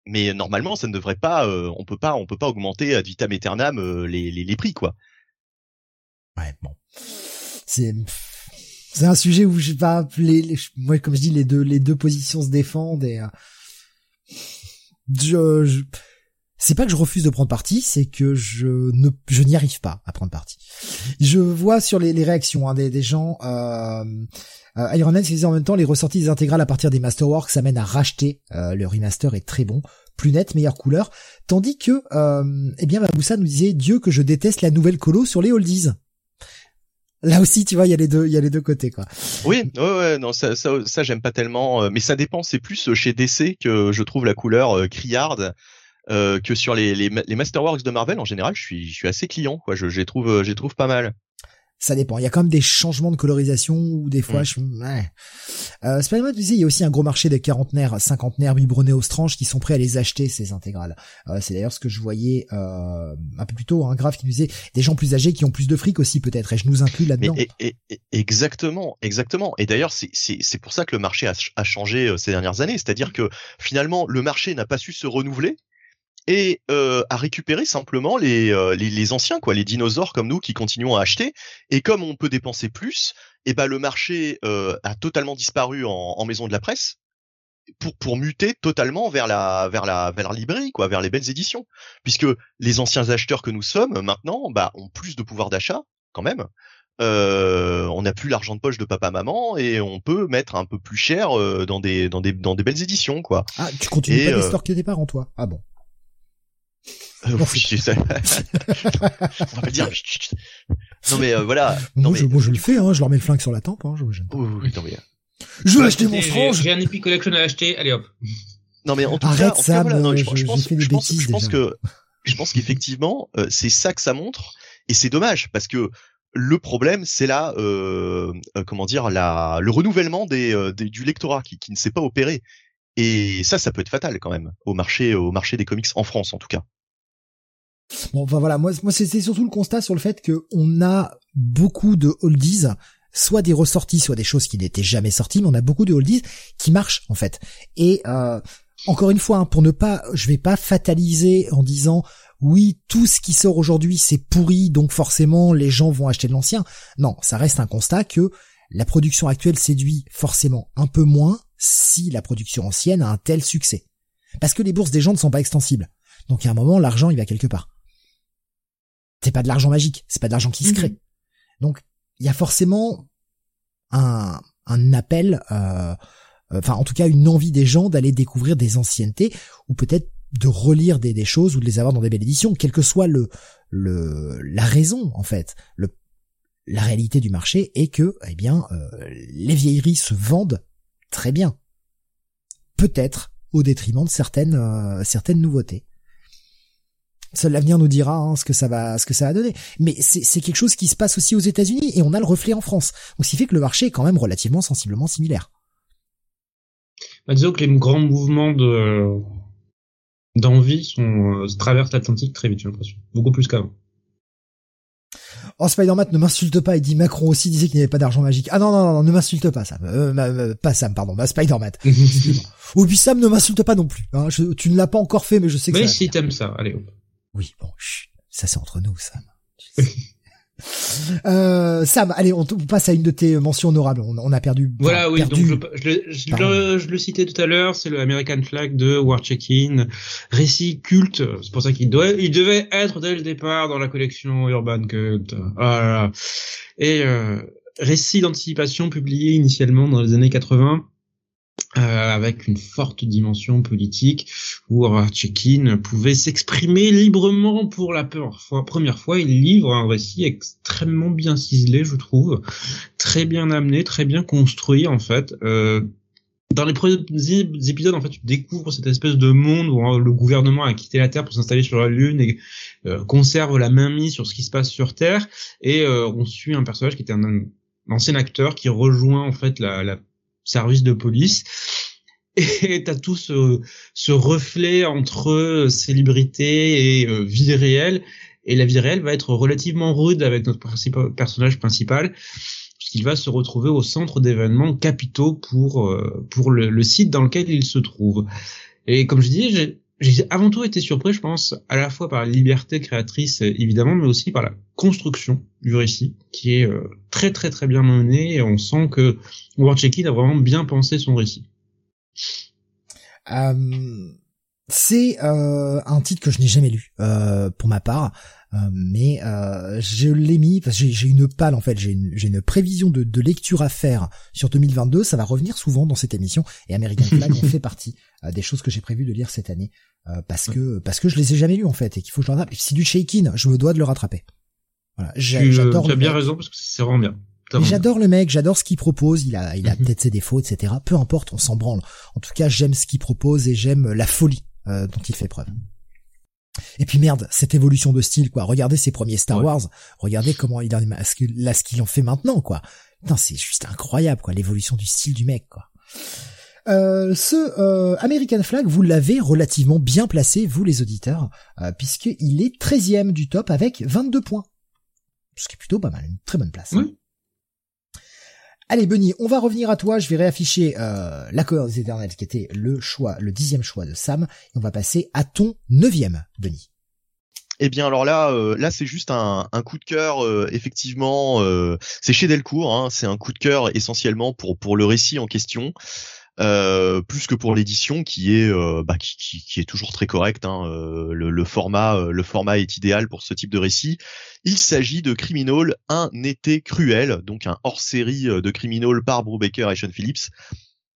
Mais normalement, ça ne devrait pas, euh, on peut pas, on peut pas augmenter ad vitam aeternam euh, les, les, les prix, quoi. Ouais, bon, c'est c'est un sujet où je pas les, moi comme je dis les deux les deux positions se défendent et euh, je, je c'est pas que je refuse de prendre parti, c'est que je ne je n'y arrive pas à prendre parti. Je vois sur les, les réactions hein, des, des gens euh, euh, Iron Man disait en même temps les ressorties des intégrales à partir des Masterworks s'amènent à racheter. Euh, le remaster est très bon, plus net, meilleure couleur. Tandis que, euh, eh bien, Baboussa nous disait Dieu que je déteste la nouvelle colo sur les oldies. Là aussi, tu vois, il y a les deux, il y a les deux côtés, quoi. Oui, ouais, ouais, non, ça, ça, ça j'aime pas tellement, euh, mais ça dépend. C'est plus chez DC que je trouve la couleur euh, criarde. Euh, que sur les, les, les, Masterworks de Marvel en général, je suis, je suis assez client, quoi. Je, je les trouve, je les trouve pas mal ça dépend. Il y a quand même des changements de colorisation ou des fois, mm. je, ouais. Euh, Spider-Man disait, il y a aussi un gros marché de quarantenaires, cinquantenaires, biberonnés aux stranges qui sont prêts à les acheter, ces intégrales. Euh, c'est d'ailleurs ce que je voyais euh, un peu plus tôt, un graphe qui nous disait des gens plus âgés qui ont plus de fric aussi peut-être, et je nous inclus là-dedans. exactement, exactement. Et d'ailleurs, c'est pour ça que le marché a, a changé euh, ces dernières années. C'est-à-dire que finalement, le marché n'a pas su se renouveler et à récupérer simplement les, les, les anciens quoi, les dinosaures comme nous qui continuons à acheter. Et comme on peut dépenser plus, et eh ben le marché a totalement disparu en, en maison de la presse pour pour muter totalement vers la vers la vers la librairie quoi, vers les belles éditions, puisque les anciens acheteurs que nous sommes maintenant, bah ont plus de pouvoir d'achat quand même. Euh, on n'a plus l'argent de poche de papa maman et on peut mettre un peu plus cher euh, dans des dans des dans des belles éditions quoi. Ah, tu continues pas euh... l'histoire que tes parents toi? Ah bon. Euh, on va pas dire. non mais euh, voilà. Non, moi, mais... je, je le fais, hein, je leur mets le flingue sur la tempe. Hein, je, je... Oui, non, mais... Je vais acheter mon frange. J'ai un Epic Collection à acheter, allez hop. Non mais en tout Arrête cas, ça, voilà, non, je, je, je, pense, je je que je pense qu'effectivement euh, c'est ça que ça montre et c'est dommage parce que le problème c'est là euh, euh, comment dire la le renouvellement des, euh, des du lectorat qui, qui ne s'est pas opéré et ça ça peut être fatal quand même au marché au marché des comics en France en tout cas. Bon, enfin voilà, moi, moi c'est surtout le constat sur le fait que on a beaucoup de oldies, soit des ressorties, soit des choses qui n'étaient jamais sorties, mais on a beaucoup de oldies qui marchent en fait. Et euh, encore une fois, hein, pour ne pas, je vais pas fataliser en disant oui, tout ce qui sort aujourd'hui c'est pourri, donc forcément les gens vont acheter de l'ancien. Non, ça reste un constat que la production actuelle séduit forcément un peu moins si la production ancienne a un tel succès. Parce que les bourses des gens ne sont pas extensibles. Donc à un moment, l'argent il va quelque part. C'est pas de l'argent magique, c'est pas de l'argent qui se crée. Mhm. Donc il y a forcément un, un appel, euh, enfin en tout cas une envie des gens d'aller découvrir des anciennetés ou peut-être de relire des, des choses ou de les avoir dans des belles éditions, quelle que soit le, le la raison en fait. Le, la réalité du marché est que eh bien euh, les vieilleries se vendent très bien, peut-être au détriment de certaines euh, certaines nouveautés. Seul l'avenir nous dira hein, ce que ça va, ce que ça va donner. Mais c'est quelque chose qui se passe aussi aux États-Unis et on a le reflet en France. Donc, ce qui fait que le marché est quand même relativement sensiblement similaire. Bah, disons que les grands mouvements de d'envie euh, traversent l'Atlantique très vite, j'ai l'impression, beaucoup plus qu'avant. Oh, Spider-Man ne m'insulte pas, il dit Macron aussi disait qu'il n'y avait pas d'argent magique. Ah non, non, non, ne m'insulte pas, Sam. Euh, pas Sam, pardon, bah, Spider-Man. [LAUGHS] Ou puis Sam ne m'insulte pas non plus. Hein. Je, tu ne l'as pas encore fait, mais je sais que Mais ça si t'aimes ça, allez hop. Oui, bon, chut, ça c'est entre nous, Sam. [LAUGHS] euh, Sam, allez, on, passe à une de tes mentions honorables. On, on a perdu. Voilà, oui, perdu. donc je, je, le- je, Pardon. le, je le citais tout à l'heure, c'est le American Flag de War Check-In, récit culte, c'est pour ça qu'il doit, il devait être dès le départ dans la collection Urban Cult. Ah là là. Et euh, récit d'anticipation publié initialement dans les années 80, euh, avec une forte dimension politique, où War Check-In pouvait s'exprimer librement pour la première fois. Il livre un récit extrêmement bien ciselé, je trouve très bien amené, très bien construit en fait. Euh, dans les premiers épisodes, en fait, tu découvres cette espèce de monde où hein, le gouvernement a quitté la Terre pour s'installer sur la Lune et euh, conserve la main mise sur ce qui se passe sur Terre. Et euh, on suit un personnage qui était un, un ancien acteur qui rejoint en fait la, la service de police. [LAUGHS] Et t'as tout ce, ce reflet entre célébrité et euh, vie réelle. Et la vie réelle va être relativement rude avec notre personnage principal puisqu'il va se retrouver au centre d'événements capitaux pour euh, pour le, le site dans lequel il se trouve. Et comme je dis, j'ai avant tout été surpris, je pense, à la fois par la liberté créatrice évidemment, mais aussi par la construction du récit, qui est euh, très très très bien menée. Et on sent que War Check-In a vraiment bien pensé son récit. Euh, c'est euh, un titre que je n'ai jamais lu euh, pour ma part, euh, mais euh, je l'ai mis parce que j'ai- une palle en fait, j'ai une, prévision de, de lecture à faire sur 2022. Ça va revenir souvent dans cette émission et American Flag [LAUGHS] en fait partie euh, des choses que j'ai prévu de lire cette année euh, parce que parce que je les ai jamais lus en fait et qu'il faut que je le rattrape. C'est du Shakin, je me dois de le rattraper. Voilà, j'adore. tu as le bien mec. raison parce que c'est vraiment bien. J'adore le mec, j'adore ce qu'il propose, il a, il a Mhm. peut-être ses défauts, etc. Peu importe, on s'en branle. En tout cas, j'aime ce qu'il propose et j'aime la folie euh, dont il fait preuve. Et puis merde, cette évolution de style, quoi. Regardez ses premiers Star Ouais. Wars, regardez comment il en est, là, ce qu'il en fait maintenant, quoi. Putain, c'est juste incroyable, quoi, l'évolution du style du mec, quoi. Euh, ce euh, American Flag, vous l'avez relativement bien placé, vous les auditeurs, euh, puisqu'il est 13e du top avec 22 points. Ce qui est plutôt pas mal, une très bonne place. Oui. Allez Benny, on va revenir à toi. Je vais réafficher euh, l'accord des éternels qui était le choix, le dixième choix de Sam. Et on va passer à ton neuvième, Benny. Eh bien alors là, euh, là c'est juste un, coup de cœur. Euh, effectivement, euh, c'est chez Delcourt. Hein, c'est un coup de cœur essentiellement pour pour le récit en question. Plus que pour l'édition qui est bah, qui, est toujours très correct. Hein, le, format le format est idéal pour ce type de récit. Il s'agit de Criminal, un été cruel, donc un hors-série de Criminal par Brubaker et Sean Phillips,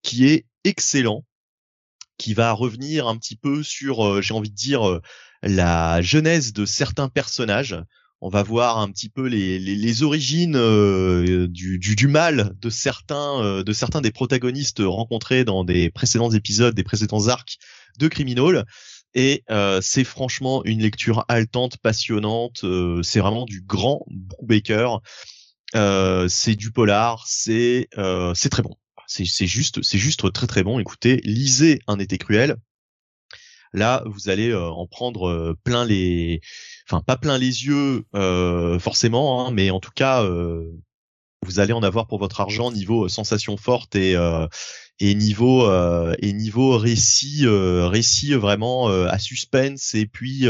qui est excellent, qui va revenir un petit peu sur, j'ai envie de dire la genèse de certains personnages. On va voir un petit peu les, les, origines euh, du, du, mal de certains euh, de certains des protagonistes rencontrés dans des précédents épisodes, des précédents arcs de Criminal. Et euh, c'est franchement une lecture haletante, passionnante. c'est vraiment du grand Brubaker. c'est du polar. C'est c'est très bon. C'est juste c'est juste très très bon. Écoutez, lisez Un été cruel Là, vous allez euh, en prendre euh, plein les, enfin pas plein les yeux euh, forcément, hein, mais en tout cas, vous allez en avoir pour votre argent niveau sensation forte et et niveau et niveau récit récit vraiment à suspense et puis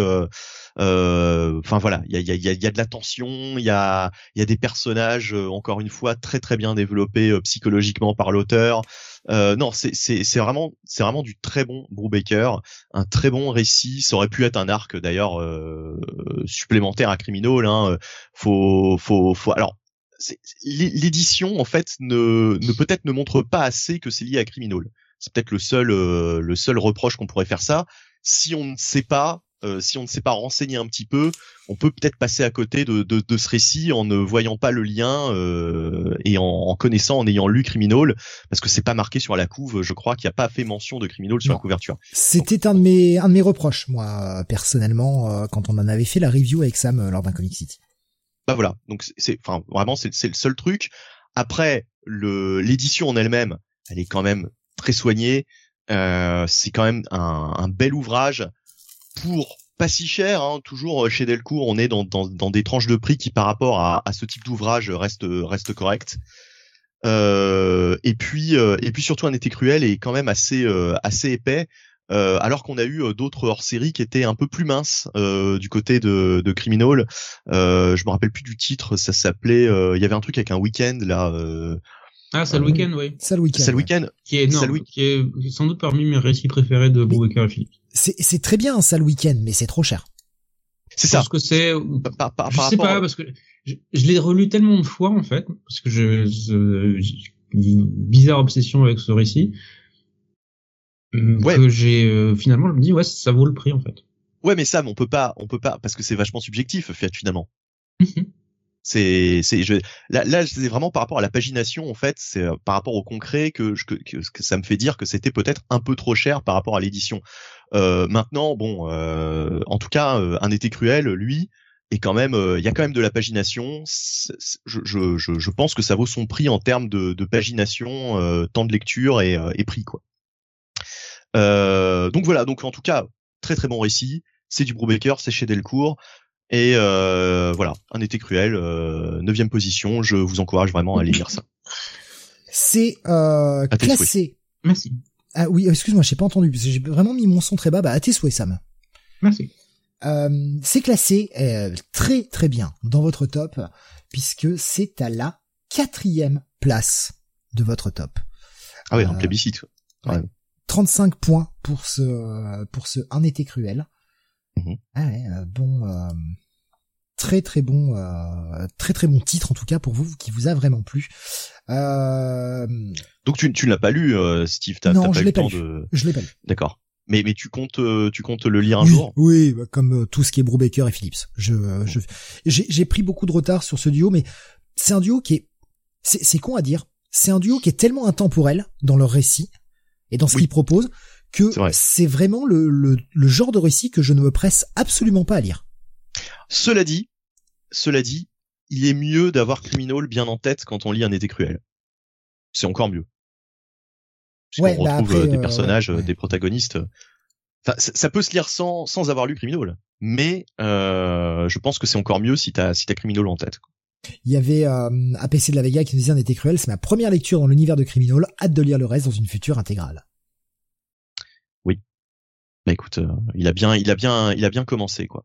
enfin voilà il y a, y, a, y a de la tension il y a y a des personnages encore une fois très très bien développés psychologiquement par l'auteur euh, non, c'est c'est vraiment c'est vraiment du très bon Brubaker, un très bon récit. Ça aurait pu être un arc d'ailleurs euh, supplémentaire à Criminal. Hein. Faut faut faut. Alors l'édition en fait ne ne peut-être ne montre pas assez que c'est lié à Criminal. C'est peut-être le seul euh, le seul reproche qu'on pourrait faire ça. Si on ne sait pas euh, si on ne s'est pas renseigné un petit peu, on peut peut-être passer à côté de, de, de, ce récit en ne voyant pas le lien euh, et en, en, connaissant, en ayant lu Criminal, parce que c'est pas marqué sur la couve. Je crois qu'il n'y a pas fait mention de Criminal sur la couverture. C'était un de mes un de mes reproches, moi personnellement, euh, quand on en avait fait la review avec Sam euh, lors d'un Comic City. Bah voilà, donc c'est enfin vraiment c'est le seul truc. Après le l'édition en elle-même, elle est quand même très soignée. c'est quand même un, un bel ouvrage pour pas si cher, hein, toujours euh, chez Delcourt, on est dans, dans, dans, des tranches de prix qui par rapport à, ce type d'ouvrage reste reste correct. Euh, et puis euh, et puis surtout un été cruel est quand même assez euh, assez épais. alors qu'on a eu d'autres hors-série qui étaient un peu plus minces du côté de, de Criminal. je me rappelle plus du titre, ça s'appelait. Il y avait un truc avec un week-end là. Ah, c'est le week-end, oui. C'est le week-end. C'est le week-end. Qui est, non, qui est sans doute parmi mes récits préférés de Brubaker et Philippe. C'est très bien ça le week-end, mais c'est trop cher. C'est ça. Parce que c'est, je sais pas, parce que je, l'ai relu tellement de fois en fait, parce que je, j'ai une bizarre obsession avec ce récit, ouais. que j'ai euh, finalement je me dis ouais ça vaut le prix en fait. Ouais, mais Sam, on peut pas, on peut pas, parce que c'est vachement subjectif, fait finalement. C'est, c'est, je, là, là, c'est vraiment par rapport à la pagination en fait, c'est euh, par rapport au concret que, que, que, ça me fait dire que c'était peut-être un peu trop cher par rapport à l'édition. Euh, maintenant, bon, euh, en tout cas, euh, un été cruel, lui, et quand même, il y a quand même de la pagination. Je, je, je, je, pense que ça vaut son prix en termes de, de pagination, temps de lecture et, et prix quoi. donc voilà, donc en tout cas, très très bon récit. C'est du Brubaker, c'est chez Delcourt. Et euh, voilà, un été cruel, euh, neuvième position. Je vous encourage vraiment à aller lire ça. C'est euh, classé. Merci. Ah oui, excuse-moi, j'ai pas entendu parce que j'ai vraiment mis mon son très bas. Bah à tes souhaits, Sam. Merci. Euh, c'est classé euh, très très bien dans votre top puisque c'est à la quatrième place de votre top. Ah oui, un plébiscite. Ouais. 35 points pour ce pour ce un été cruel. Mhm. Ah ouais, euh, bon, euh, très très bon, euh, très très bon titre en tout cas pour vous, qui vous a vraiment plu. Donc tu, tu l'as pas lu, Steve T'as, Non, pas je l'ai pas lu. De... Je l'ai pas lu. D'accord. Mais mais tu comptes tu comptes le lire un oui, jour? Oui, bah, comme tout ce qui est Brubaker et Phillips. Je, je j'ai, j'ai pris beaucoup de retard sur ce duo, mais c'est un duo qui est c'est, c'est con à dire. C'est un duo qui est tellement intemporel dans leur récit et dans ce qu'ils proposent que c'est vraiment le, le, le, genre de récit que je ne me presse absolument pas à lire. Cela dit, cela dit, il est mieux d'avoir Criminal bien en tête quand on lit Un été cruel. C'est encore mieux. Puisqu'on bah retrouve euh, des euh, personnages, des protagonistes. Enfin, ça peut se lire sans, sans avoir lu Criminal, mais euh, je pense que c'est encore mieux si t'as si t'as Criminal en tête. Il y avait euh, APC de la Vega qui nous disait on était cruel, c'est ma première lecture dans l'univers de Criminal, hâte de lire le reste dans une future intégrale. Bah écoute, euh, il a bien, il a bien, il a bien commencé quoi.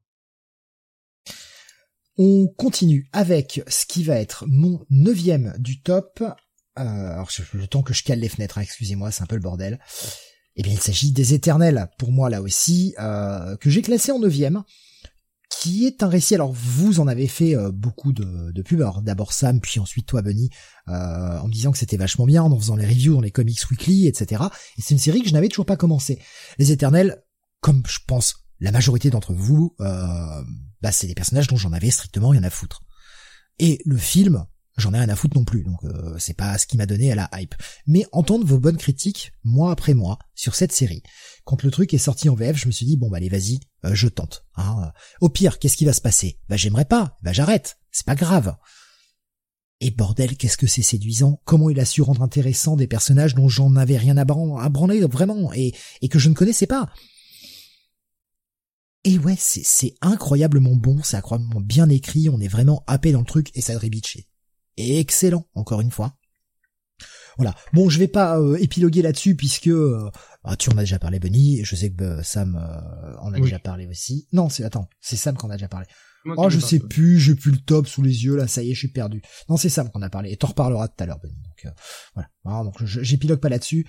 On continue avec ce qui va être mon neuvième du top. Euh, alors le temps que je cale les fenêtres, hein, excusez-moi, c'est un peu le bordel. Eh bien, il s'agit des Éternels, pour moi là aussi, euh, que j'ai classé en neuvième qui est un récit. Alors vous en avez fait beaucoup de, de pubs. d'abord Sam, puis ensuite toi Bunny, en me disant que c'était vachement bien, en faisant les reviews dans les comics weekly, etc. Et c'est une série que je n'avais toujours pas commencé. Les Éternels, comme je pense la majorité d'entre vous, euh, bah c'est des personnages dont j'en avais strictement rien à foutre. Et le film, j'en ai rien à foutre non plus, donc euh, c'est pas ce qui m'a donné à la hype. Mais entendre vos bonnes critiques, mois après mois, sur cette série, quand le truc est sorti en VF, je me suis dit bon bah allez vas-y, euh, je tente. Hein. Au pire, qu'est-ce qui va se passer? Bah j'aimerais pas, bah j'arrête, c'est pas grave. Et bordel, qu'est-ce que c'est séduisant? Comment il a su rendre intéressant des personnages dont j'en avais rien à, branler vraiment et, et que je ne connaissais pas? Et ouais, c'est incroyablement bon, c'est incroyablement bien écrit, on est vraiment happé dans le truc et ça bitché excellent, encore une fois. Voilà. Bon, je vais pas euh, épiloguer là-dessus puisque euh, ah, tu en as déjà parlé, Benny. Je sais que euh, Sam en a déjà parlé aussi. Non, c'est attends, c'est Sam qu'on a déjà parlé. oh, je sais plus, j'ai plus le top sous les yeux là. Ça y est, je suis perdu. Non, c'est Sam qu'on a parlé. Et t'en reparleras tout à l'heure, Benny. Donc voilà. donc j'épilogue pas là-dessus.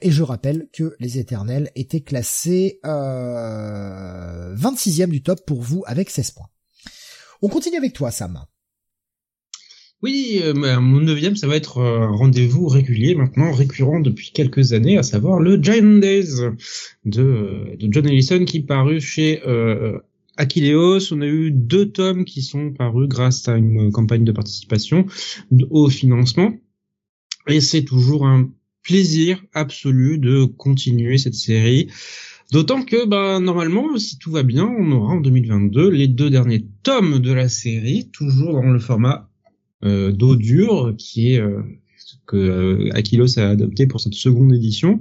Et je rappelle que les Éternels étaient classés 26e du top pour vous avec 16 points. On continue avec toi, Sam. Oui, euh, mon neuvième, ça va être un rendez-vous régulier maintenant, récurrent depuis quelques années, à savoir le Giant Days de, John Ellison qui parut chez euh, Aquileos. On a eu deux tomes qui sont parus grâce à une campagne de participation au financement. Et c'est toujours un plaisir absolu de continuer cette série. D'autant que, bah, normalement, si tout va bien, on aura en 2022 les deux derniers tomes de la série, toujours dans le format euh, d'eau dure qui est euh, que euh, Aquilos a adopté pour cette seconde édition.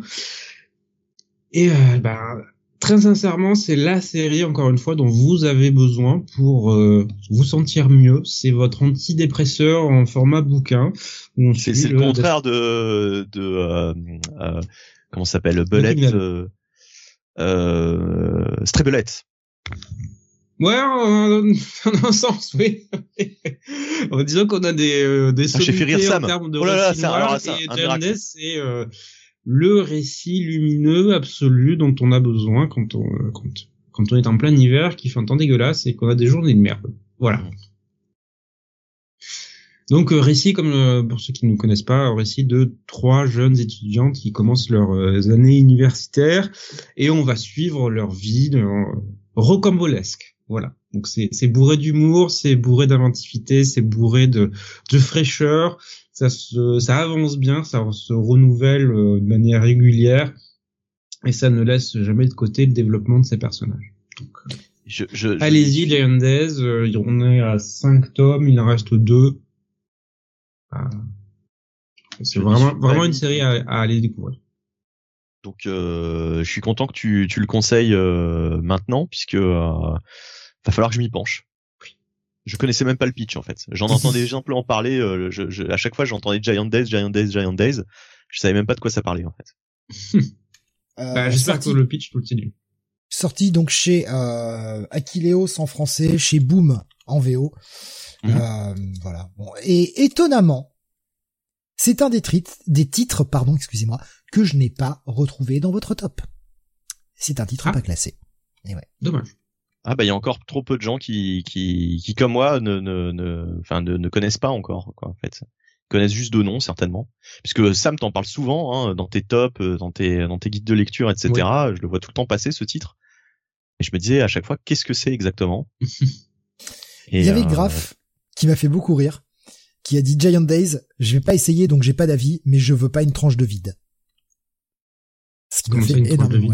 Et bah, très sincèrement, c'est la série, encore une fois, dont vous avez besoin pour vous sentir mieux. C'est votre antidépresseur en format bouquin. C'est le, le contraire de, de euh, euh, comment s'appelle Belette, euh, euh, Ouais, en, un sens, oui. [LAUGHS] Disons qu'on a des euh, des ah, en termes de oh là là, c'est et c'est euh, le récit lumineux absolu dont on a besoin quand on euh, quand, quand on est en plein hiver, qui fait un temps dégueulasse et qu'on a des journées de merde. Voilà. Donc euh, récit comme pour ceux qui ne connaissent pas, récit de trois jeunes étudiantes qui commencent leurs années universitaires et on va suivre leur vie rocambolesque. Voilà. Donc c'est bourré d'humour, c'est bourré d'inventivité, c'est bourré de, de fraîcheur. Ça se, ça avance bien, ça se renouvelle euh, de manière régulière et ça ne laisse jamais de côté le développement de ces personnages. Donc, euh, je, je, allez-y, les Andes, euh, on est à 5 tomes, il en reste 2. c'est vraiment, vraiment une série à, à aller découvrir. Donc, euh, je suis content que tu, tu le conseilles euh, maintenant, puisque euh, va falloir que je m'y penche. Je connaissais même pas le pitch en fait. J'en entendais [LAUGHS] en parler. Euh, je, je, à chaque fois, j'entendais Giant Days, Giant Days, Giant Days. Je savais même pas de quoi ça parlait en fait. [LAUGHS] euh, bah, J'espère que le pitch continue. Sorti donc chez euh, Aquileos en français, chez Boom en VO. Mhm. Euh, voilà. Bon. Et étonnamment, c'est un des, des titres, pardon, excusez-moi, que je n'ai pas retrouvé dans votre top. C'est un titre ah. pas classé. Et ouais. Dommage. Ah bah il y a encore trop peu de gens qui qui, qui comme moi ne ne ne enfin ne, ne connaissent pas encore quoi en fait. Ils connaissent juste de noms certainement. Puisque Sam t'en parle souvent hein, dans tes tops euh, dans tes dans tes guides de lecture etc je le vois tout le temps passer ce titre. Et je me disais à chaque fois qu'est-ce que c'est exactement? [LAUGHS] Il y avait euh... Graf qui m'a fait beaucoup rire qui a dit Giant Days je vais pas essayer donc j'ai pas d'avis mais je veux pas une tranche de vide ce qui me fait énormément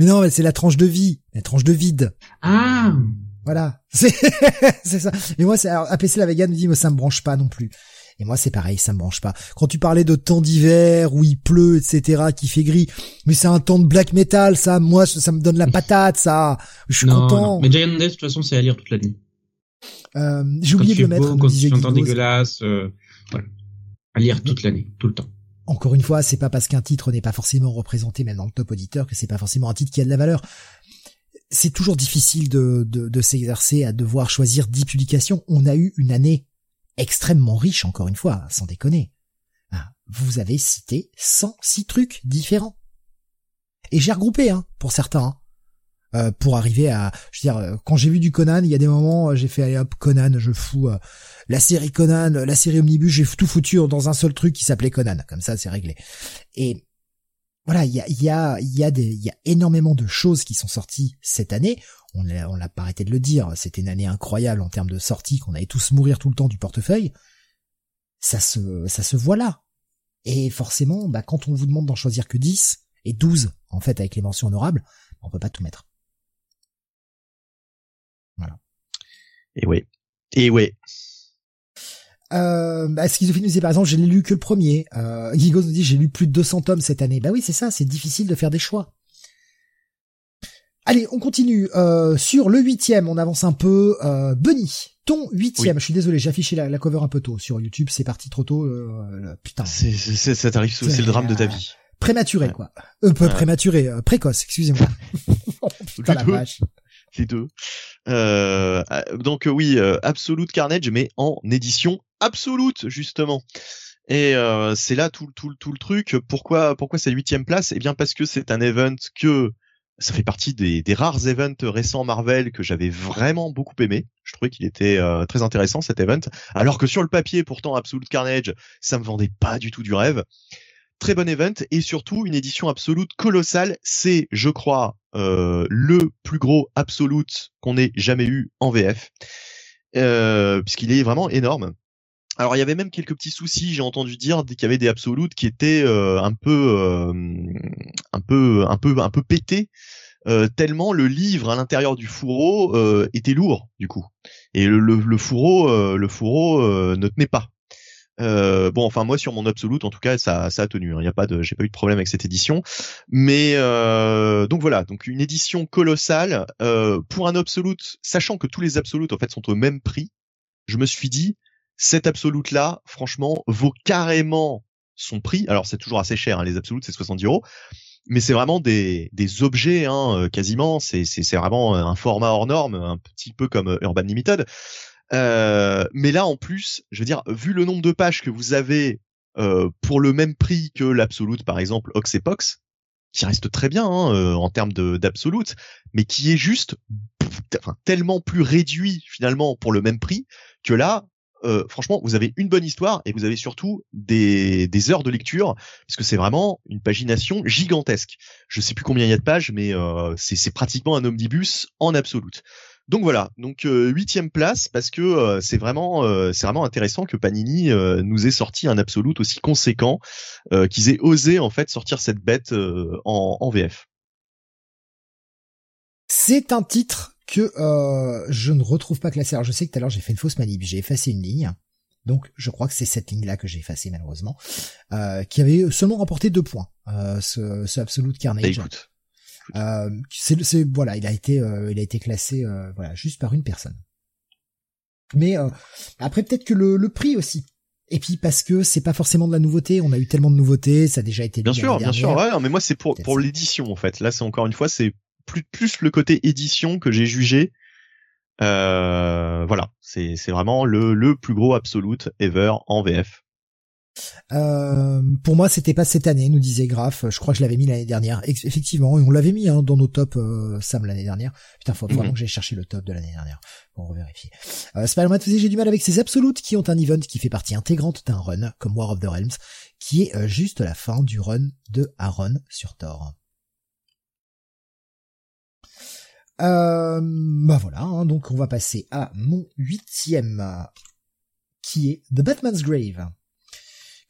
mais non, c'est la tranche de vie, la tranche de vide. Ah. Voilà, [LAUGHS] c'est ça. Et moi, c'est APC la vegan me dit, moi ça me branche pas non plus. Et moi, c'est pareil, ça me branche pas. Quand tu parlais de temps d'hiver où il pleut, etc., qui fait gris, mais c'est un temps de black metal, ça. Moi, ça me donne la [LAUGHS] patate, ça. Je suis content. Mais Giant Death, de toute façon, c'est à lire toute la nuit. Euh, J'ai oublié de le mettre. Beau, quand tu entends dégueulasse, euh, voilà. À lire toute l'année, tout le temps. Encore une fois, c'est pas parce qu'un titre n'est pas forcément représenté même dans le top auditeur que c'est pas forcément un titre qui a de la valeur. C'est toujours difficile de, de, s'exercer à devoir choisir 10 publications. On a eu une année extrêmement riche, encore une fois, sans déconner. Ah, vous avez cité 106 trucs différents. Et j'ai regroupé, hein, pour certains. Hein. Euh, pour arriver à, je veux dire, euh, quand j'ai vu du Conan, il y a des moments, euh, j'ai fait allez hop Conan, je fous la série Conan, la série Omnibus, j'ai tout foutu dans un seul truc qui s'appelait Conan, comme ça c'est réglé. Et voilà, il y a, y a, y a des, y a énormément de choses qui sont sorties cette année. On l'a, on l'a pas arrêté de le dire, c'était une année incroyable en termes de sorties, qu'on allait tous mourir tout le temps du portefeuille. Ça se, ça se voit là. Et forcément, bah, quand on vous demande d'en choisir que 10, et 12, en fait, avec les mentions honorables, on peut pas tout mettre. Voilà. Et oui. Et oui. Euh, bah, Schizophile nous dit par exemple, je n'ai lu que le premier. Euh, Gigo nous dit, j'ai lu plus de 200 tomes cette année. Bah oui, c'est ça, c'est difficile de faire des choix. Allez, on continue. Euh, sur le huitième, on avance un peu. Euh, Bunny, ton huitième. Je suis désolé, j'ai affiché la, cover un peu tôt sur YouTube. C'est parti trop tôt. Euh, putain. C'est, c'est, ça t'arrive, c'est le drame de ta vie. Prématuré, quoi. Euh, peu prématuré, euh, précoce. Excusez-moi. [LAUGHS] [LAUGHS] oh, putain la vache les deux. Euh, donc oui, euh, Absolute Carnage, mais en édition absolute justement. Et euh, c'est là tout, le truc. Pourquoi, pourquoi huitième place? Eh bien parce que c'est un event que ça fait partie des, rares events récents Marvel que j'avais vraiment beaucoup aimé. Je trouvais qu'il était euh, très intéressant cet event. Alors que sur le papier, pourtant, Absolute Carnage, ça me vendait pas du tout du rêve très bon event et surtout une édition absolute colossale. C'est, je crois, euh, le plus gros absolute qu'on ait jamais eu en VF, euh, puisqu'il est vraiment énorme. Alors il y avait même quelques petits soucis, j'ai entendu dire qu'il y avait des absolutes qui étaient euh, un peu, un peu, un peu, un peu pétés. tellement le livre à l'intérieur du fourreau était lourd du coup et le, le fourreau le fourreau ne tenait pas euh, bon, enfin moi sur mon absolute, en tout cas, ça, ça a tenu. Il hein. a pas de, j'ai pas eu de problème avec cette édition. Mais euh, donc voilà, donc une édition colossale euh, pour un absolute, sachant que tous les absolutes en fait sont au même prix. Je me suis dit, cet absolute là, franchement, vaut carrément son prix. Alors c'est toujours assez cher, hein, les absolutes, c'est 70 euros. Mais c'est vraiment des, des objets, hein, quasiment. C'est, c'est, c'est vraiment un format hors norme, un petit peu comme Urban Limited. Euh, mais là, en plus, je veux dire, vu le nombre de pages que vous avez euh, pour le même prix que l'absolute, par exemple, Oxepox, qui reste très bien hein, euh, en termes d'absolute, mais qui est juste enfin, tellement plus réduit finalement pour le même prix que là, euh, franchement, vous avez une bonne histoire et vous avez surtout des, des heures de lecture, puisque c'est vraiment une pagination gigantesque. Je sais plus combien il y a de pages, mais euh, c'est pratiquement un omnibus en absolute. Donc voilà, donc euh, huitième place parce que euh, c'est vraiment euh, c'est vraiment intéressant que Panini nous ait sorti un absolute aussi conséquent, qu'ils aient osé en fait sortir cette bête en, en VF. C'est un titre que je ne retrouve pas classé. Alors je sais que tout à l'heure j'ai fait une fausse manip, j'ai effacé une ligne. Donc je crois que c'est cette ligne-là que j'ai effacée malheureusement, qui avait seulement remporté deux points, ce, ce Absolute Carnage. Bah, euh, c'est, voilà, il a été, euh, il a été classé, euh, voilà, juste par une personne. Mais après peut-être que le, le prix aussi. Et puis parce que c'est pas forcément de la nouveauté, on a eu tellement de nouveautés, ça a déjà été. Bien sûr, bien sûr, ouais. mais moi c'est pour pour l'édition en fait. Là c'est encore une fois c'est plus plus le côté édition que j'ai jugé. Euh, voilà, c'est c'est vraiment le le plus gros absolute ever en VF. Euh, pour moi, c'était pas cette année, nous disait Graf. Je crois que je l'avais mis l'année dernière. Effectivement, on l'avait mis hein, dans nos tops euh, Sam l'année dernière. Putain, faut vraiment mhm. que j'aille chercher le top de l'année dernière pour revérifier. Euh, Spider-Man j'ai du mal avec ces absolutes qui ont un event qui fait partie intégrante d'un run comme War of the Realms, qui est euh, juste la fin du run de Aaron sur Thor. Euh, bah voilà, hein, donc on va passer à mon huitième, qui est The Batman's Grave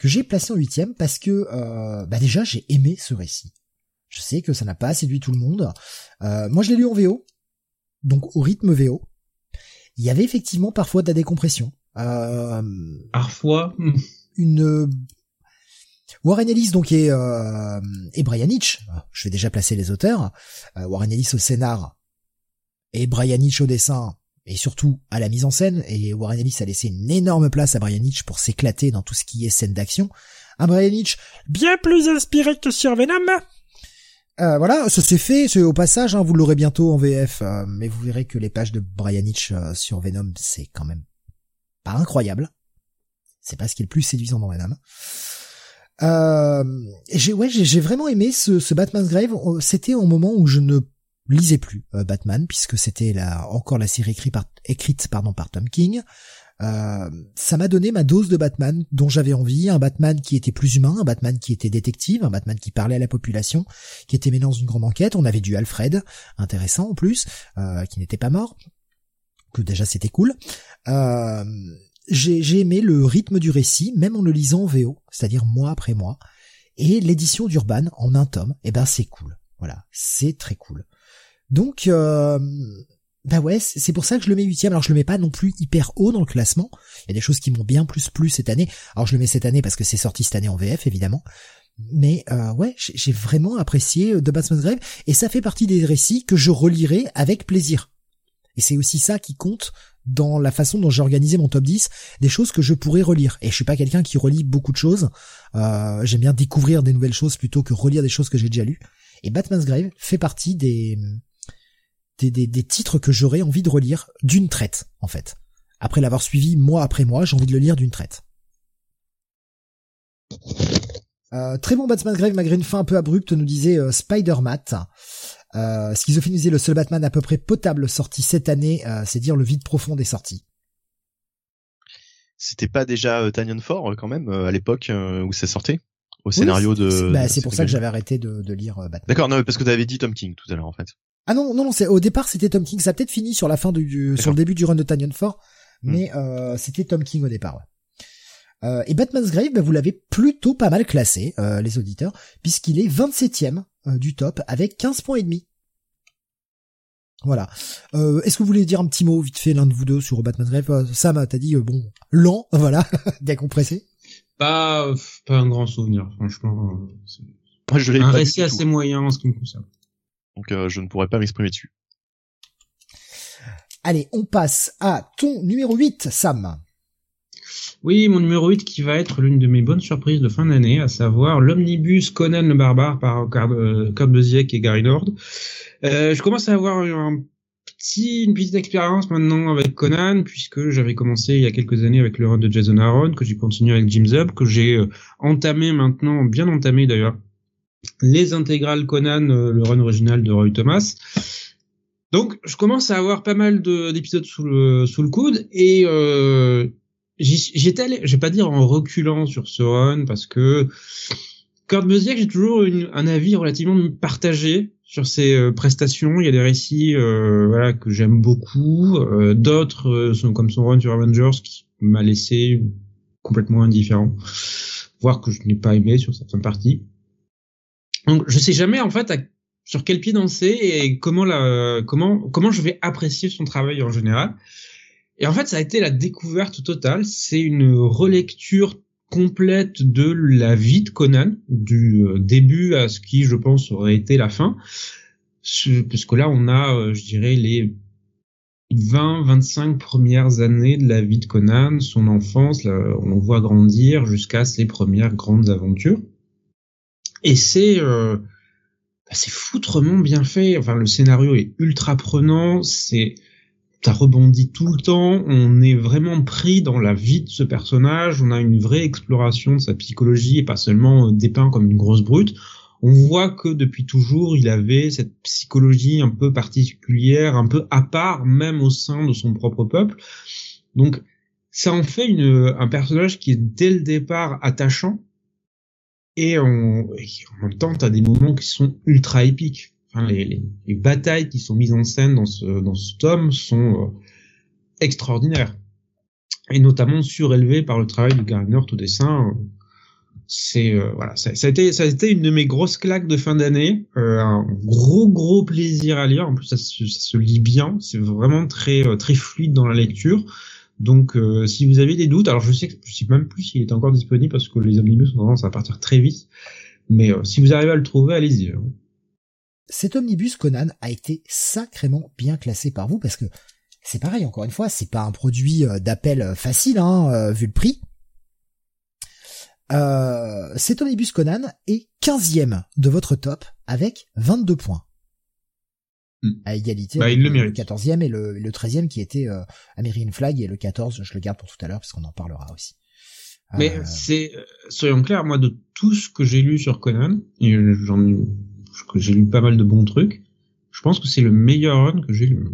que j'ai placé en huitième parce que euh, bah déjà j'ai aimé ce récit. Je sais que ça n'a pas séduit tout le monde. Euh, moi je l'ai lu en VO, donc au rythme VO. Il y avait effectivement parfois de la décompression. Euh, parfois. Hmm. Une Warren Ellis donc et, euh, et Brian Hitch. Je vais déjà placer les auteurs. Warren Ellis au scénar et Brian Hitch au dessin. Et surtout à la mise en scène, et Warren Ellis a laissé une énorme place à Brian Hitch pour s'éclater dans tout ce qui est scène d'action. Un Brian Hitch bien plus inspiré que sur Venom. Euh, voilà, ça s'est fait, c'est au passage, hein, vous l'aurez bientôt en VF, euh, mais vous verrez que les pages de Brian Hitch euh, sur Venom, c'est quand même pas incroyable. C'est pas ce qui est le plus séduisant dans Venom. Euh, j'ai ouais, j'ai vraiment aimé ce, ce Batman's Grave. C'était au moment où je ne lisais plus euh, Batman puisque c'était la, encore la série écrite par, écrite pardon par Tom King. Euh, ça m'a donné ma dose de Batman dont j'avais envie, un Batman qui était plus humain, un Batman qui était détective, un Batman qui parlait à la population, qui était mené dans une grande enquête. On avait du Alfred, intéressant en plus, euh, qui n'était pas mort, que déjà c'était cool. Euh, j'ai aimé le rythme du récit, même en le lisant en VO, c'est-à-dire mois après mois. Et l'édition d'Urban en un tome, eh ben c'est cool. Voilà, c'est très cool. Donc, euh, bah ouais, c'est pour ça que je le mets huitième. Alors je le mets pas non plus hyper haut dans le classement. Il y a des choses qui m'ont bien plus plu cette année. Alors je le mets cette année parce que c'est sorti cette année en VF évidemment. Mais euh, ouais, j'ai vraiment apprécié euh, The Batman's Grave et ça fait partie des récits que je relirai avec plaisir. Et c'est aussi ça qui compte dans la façon dont j'ai organisé mon top 10, des choses que je pourrais relire. Et je suis pas quelqu'un qui relit beaucoup de choses. Euh, J'aime bien découvrir des nouvelles choses plutôt que relire des choses que j'ai déjà lues. Et Batman's Grave fait partie des, des, des, des titres que j'aurais envie de relire d'une traite, en fait. Après l'avoir suivi mois après mois, j'ai envie de le lire d'une traite. Euh, très bon Batman's Grave malgré une fin un peu abrupte, nous disait euh, Spider-Mat. Euh, Schizophrénie le seul Batman à peu près potable sorti cette année, euh, c'est dire le vide profond des sorties. C'était pas déjà Tanyan Fort quand même à l'époque où ça sortait? Au scénario de. Bah, c'est pour ça que j'avais arrêté de, de lire Batman. D'accord, non, parce que tu avais dit Tom King tout à l'heure en fait. Ah non, non, non, c'est au départ c'était Tom King. Ça a peut-être fini sur la fin du, sur le début du run de Tanyan Fort, hmm. mais euh, c'était Tom King au départ. Euh, et Batman's Grave, bah, vous l'avez plutôt pas mal classé, euh, les auditeurs, puisqu'il est 27ème euh, du top avec 15 points et demi. Voilà. Euh, Est-ce que vous voulez dire un petit mot vite fait l'un de vous deux sur Batman's Grave? Sam, t'as dit bon lent, [LAUGHS] voilà, bien compressé. Pas pas un grand souvenir, franchement. Moi, je un récit assez moyen en ce qui me concerne. Donc je ne pourrais pas m'exprimer dessus. Allez, on passe à ton numéro 8, Sam. Oui, mon numéro 8 qui va être l'une de mes bonnes surprises de fin d'année, à savoir l'omnibus Conan le barbare par Kurt euh, Busiek et Gary Nord. Euh, je commence à avoir un petit, une petite expérience maintenant avec Conan, puisque j'avais commencé il y a quelques années avec le run de Jason Aaron, que j'ai continué avec Jim Zub, que j'ai euh, entamé maintenant, bien entamé d'ailleurs, les intégrales Conan, le run original de Roy Thomas. Donc, je commence à avoir pas mal d'épisodes sous le, sous le coude et euh, j'étais allé, je vais pas dire en reculant sur ce run parce que Kurt Busiek, j'ai toujours un avis relativement partagé sur ses euh, prestations. Il y a des récits, euh, voilà, que j'aime beaucoup. Euh, d'autres sont comme son run sur Avengers qui m'a laissé complètement indifférent, voire que je n'ai pas aimé sur certaines parties. Donc, je sais jamais en fait sur quel pied danser et comment la, comment, comment je vais apprécier son travail en général. Et en fait, ça a été la découverte totale. C'est une relecture complète de la vie de Conan, du euh, début à ce qui, je pense, aurait été la fin. Parce que là, on a, euh, je dirais, les 20, 25 premières années de la vie de Conan, son enfance, on le voit grandir jusqu'à ses premières grandes aventures. Et c'est euh, bah, c'est foutrement bien fait. Enfin, le scénario est ultra prenant. C'est ça rebondit tout le temps, on est vraiment pris dans la vie de ce personnage, on a une vraie exploration de sa psychologie et pas seulement euh, dépeint comme une grosse brute. On voit que depuis toujours, il avait cette psychologie un peu particulière, un peu à part même au sein de son propre peuple. Donc ça en fait une, un personnage qui est dès le départ attachant et, on, et en même temps, t'as des moments qui sont ultra épiques les, les, batailles qui sont mises en scène dans ce, dans ce tome sont euh, extraordinaires. Et notamment surélevées par le travail de Gardner au dessin. C'est euh, voilà, ça, a été ça a été une de mes grosses claques de fin d'année, euh, un gros gros plaisir à lire. En plus, ça se, ça se lit bien, c'est vraiment très très fluide dans la lecture. Donc, si vous avez des doutes, alors je sais que je sais même plus s'il est encore disponible parce que les omnibus ont tendance à partir très vite. Mais si vous arrivez à le trouver, allez-y. Hein cet omnibus Conan a été sacrément bien classé par vous parce que c'est pareil, encore une fois, c'est pas un produit d'appel facile, hein, vu le prix. Euh, cet omnibus Conan est 15e de votre top avec 22 points. Hmm. À égalité bah, avec le, 14e et le, le 13e qui était euh, American Flag et le 14, je le garde pour tout à l'heure parce qu'on en parlera aussi. Mais euh, c'est, soyons clairs, moi de tout ce que j'ai lu sur Conan, et j'en ai, j'ai lu pas mal de bons trucs, je pense que c'est le meilleur run que j'ai lu.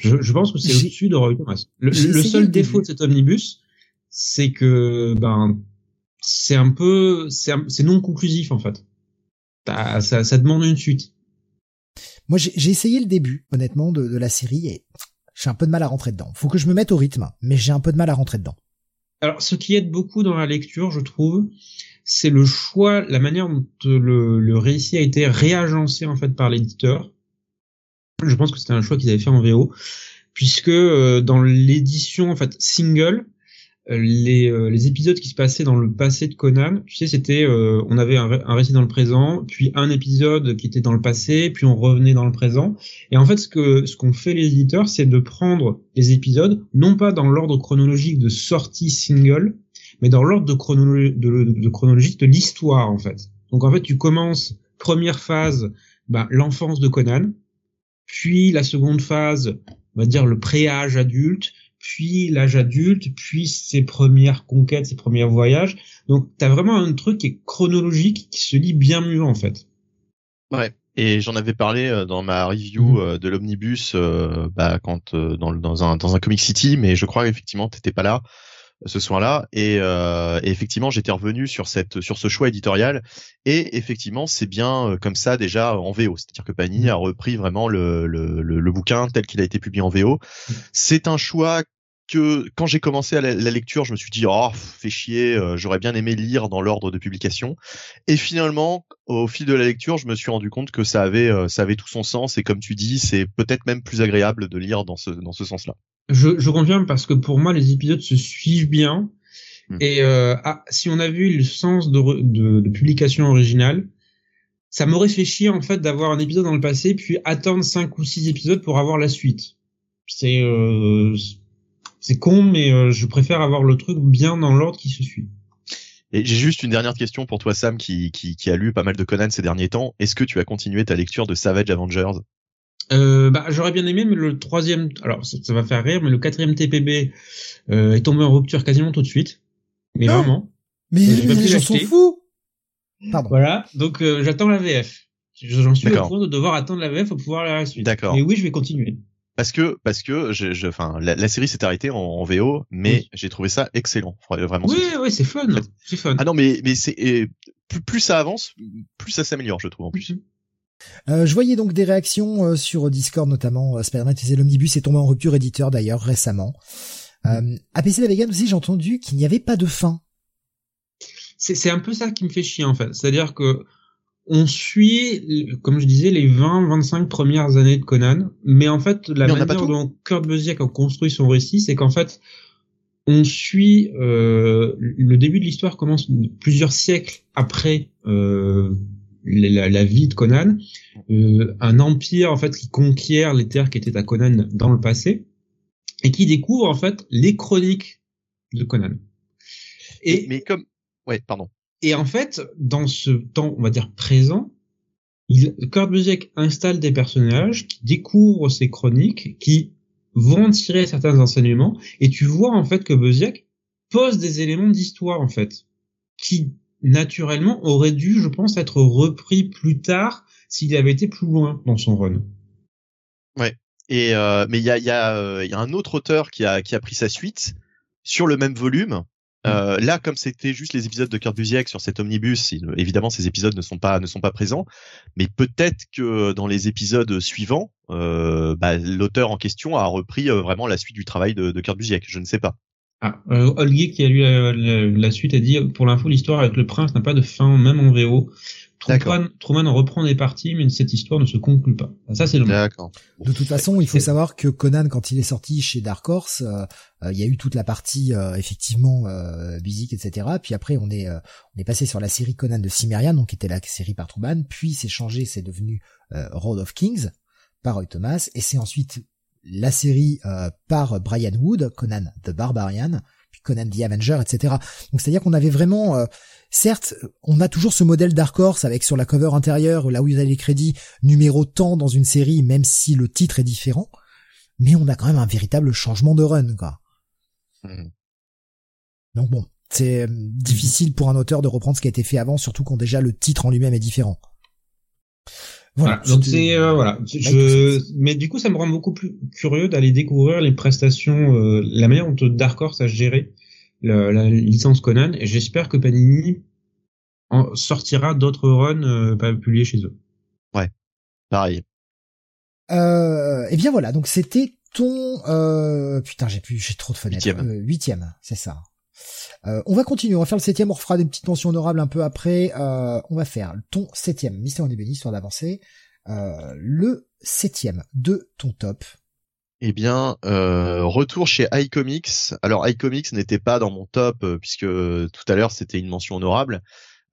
Je, je, pense que c'est au-dessus de Roy Thomas. Le, le seul défaut de cet omnibus, c'est que ben c'est un peu, c'est non conclusif en fait. Ça, ça demande une suite. Moi, j'ai essayé le début, honnêtement, de, la série et j'ai un peu de mal à rentrer dedans. Faut que je me mette au rythme, mais j'ai un peu de mal à rentrer dedans. Alors, ce qui aide beaucoup dans la lecture, je trouve, c'est le choix, la manière dont le, le récit a été réagencé en fait par l'éditeur. Je pense que c'était un choix qu'ils avaient fait en VO, puisque euh, dans l'édition en fait single, euh, les, euh, les, épisodes qui se passaient dans le passé de Conan, tu sais, c'était, euh, on avait un, récit dans le présent, puis un épisode qui était dans le passé, puis on revenait dans le présent. Et en fait, ce que ce qu'ont fait les éditeurs, c'est de prendre les épisodes, non pas dans l'ordre chronologique de sortie single, mais dans l'ordre de, chronologie de, de, chronologique de l'histoire, en fait. Donc en fait, tu commences première phase, bah, l'enfance de Conan, puis la seconde phase, on va dire le préâge adulte, puis l'âge adulte, puis ses premières conquêtes, ses premiers voyages. Donc t'as vraiment un truc qui est chronologique, qui se lit bien mieux en fait. Ouais. Et j'en avais parlé euh, dans ma review mhm. euh, de l'omnibus, euh, bah, quand dans, dans un dans un Comic City, mais je crois effectivement t'étais pas là ce soir-là et, euh, et, effectivement j'étais revenu sur cette sur ce choix éditorial et effectivement c'est bien comme ça déjà en VO c'est-à-dire que Panini mhm. a repris vraiment le, le, le, le bouquin tel qu'il a été publié en VO mhm. c'est un choix que quand j'ai commencé à la, lecture, je me suis dit oh fais chier, euh, j'aurais bien aimé lire dans l'ordre de publication. Et finalement, au fil de la lecture, je me suis rendu compte que ça avait euh, ça avait tout son sens et comme tu dis, c'est peut-être même plus agréable de lire dans ce dans ce sens-là. Je, je confirme parce que pour moi, les épisodes se suivent bien. Hmm. Et euh, ah, si on a vu le sens de, de, de publication originale, ça m'aurait fait chier en fait d'avoir un épisode dans le passé puis attendre cinq ou six épisodes pour avoir la suite. C'est euh, c'est con, mais euh, je préfère avoir le truc bien dans l'ordre qui se suit. Et j'ai juste une dernière question pour toi, Sam, qui, qui, qui, a lu pas mal de Conan ces derniers temps. Est-ce que tu as continué ta lecture de Savage Avengers? Euh, bah, j'aurais bien aimé, mais le troisième, alors ça, va faire rire, mais le quatrième TPB euh, est tombé en rupture quasiment tout de suite. Mais ah vraiment. Mais les gens sont fous. Pardon. Voilà, donc euh, j'attends la VF. J'en suis au point de devoir attendre la VF pour pouvoir aller à la suite. D'accord. Mais oui, je vais continuer parce que parce que je, enfin la, série s'est arrêtée en, VO mais j'ai trouvé ça excellent. Vraiment oui oui c'est fun. C'est fun. ah non mais mais c'est plus, plus ça avance plus ça s'améliore je trouve en plus. Mhm. euh, je voyais donc des réactions euh, sur Discord notamment euh, Spider-Man l'omnibus est tombé en rupture éditeur d'ailleurs récemment. Euh, à PC la Vegan aussi j'ai entendu qu'il n'y avait pas de fin. C'est un peu ça qui me fait chier en fait. C'est à dire que on suit, comme je disais, les 20-25 premières années de Conan, mais en fait, la manière dont Kurt Busiek a construit son récit, c'est qu'en fait, on suit euh, le début de l'histoire commence plusieurs siècles après euh, la, vie de Conan, euh, un empire en fait qui conquiert les terres qui étaient à Conan dans le passé et qui découvre en fait les chroniques de Conan. Et mais comme ouais, pardon. Et en fait, dans ce temps, on va dire présent, il, Kurt Busiek installe des personnages qui découvrent ces chroniques, qui vont tirer certains enseignements, et tu vois en fait que Busiek pose des éléments d'histoire en fait, qui naturellement auraient dû, je pense, être repris plus tard s'il avait été plus loin dans son run. Ouais. Et euh, mais il y a, euh, un autre auteur qui a pris sa suite sur le même volume euh, là, comme c'était juste les épisodes de Kurt Busiek sur cet omnibus, évidemment ces épisodes ne sont pas ne sont pas présents, mais peut-être que dans les épisodes suivants, euh, bah, l'auteur en question a repris euh, vraiment la suite du travail de, de Kurt Busiek. Je ne sais pas. Ah, qui a lu la, suite a dit pour l'info l'histoire avec le prince n'a pas de fin même en VO. Truman, Truman reprend des parties, mais cette histoire ne se conclut pas. Ça, c'est le D'accord. De toute façon, il faut savoir que Conan, quand il est sorti chez Dark Horse, euh, euh, il y a eu toute la partie euh, effectivement euh, musique, etc. Puis après, on est on est passé sur la série Conan de Cimmerian, donc qui était la série par Truman. Puis c'est changé, c'est devenu Road of Kings par Roy Thomas, et c'est ensuite la série par Brian Wood, Conan the Barbarian, Conan the Avenger, etc. Donc c'est-à-dire qu'on avait vraiment, certes, on a toujours ce modèle Dark Horse avec sur la cover intérieure, là où il y a les crédits, numéro tant dans une série, même si le titre est différent, mais on a quand même un véritable changement de run, quoi. Mmh. Donc bon, c'est euh, difficile pour un auteur de reprendre ce qui a été fait avant, surtout quand déjà le titre en lui-même est différent. Voilà. donc c'est euh, voilà. Je... Mais du coup, ça me rend beaucoup plus curieux d'aller découvrir les prestations, euh, la manière dont Dark Horse a géré la, licence Conan. Et j'espère que Panini en sortira d'autres runs pas publiés chez eux. Ouais, pareil. Euh, et eh bien voilà, donc c'était ton putain j'ai plus j'ai trop de fenêtres. Huitième, huitième c'est ça. Euh, on va continuer, on va faire le septième, on refera des petites mentions honorables un peu après. Euh, on va faire ton septième, Mister en béni, histoire d'avancer. Euh, le septième de ton top. Eh bien, retour chez iComics. Alors iComics n'était pas dans mon top puisque tout à l'heure c'était une mention honorable.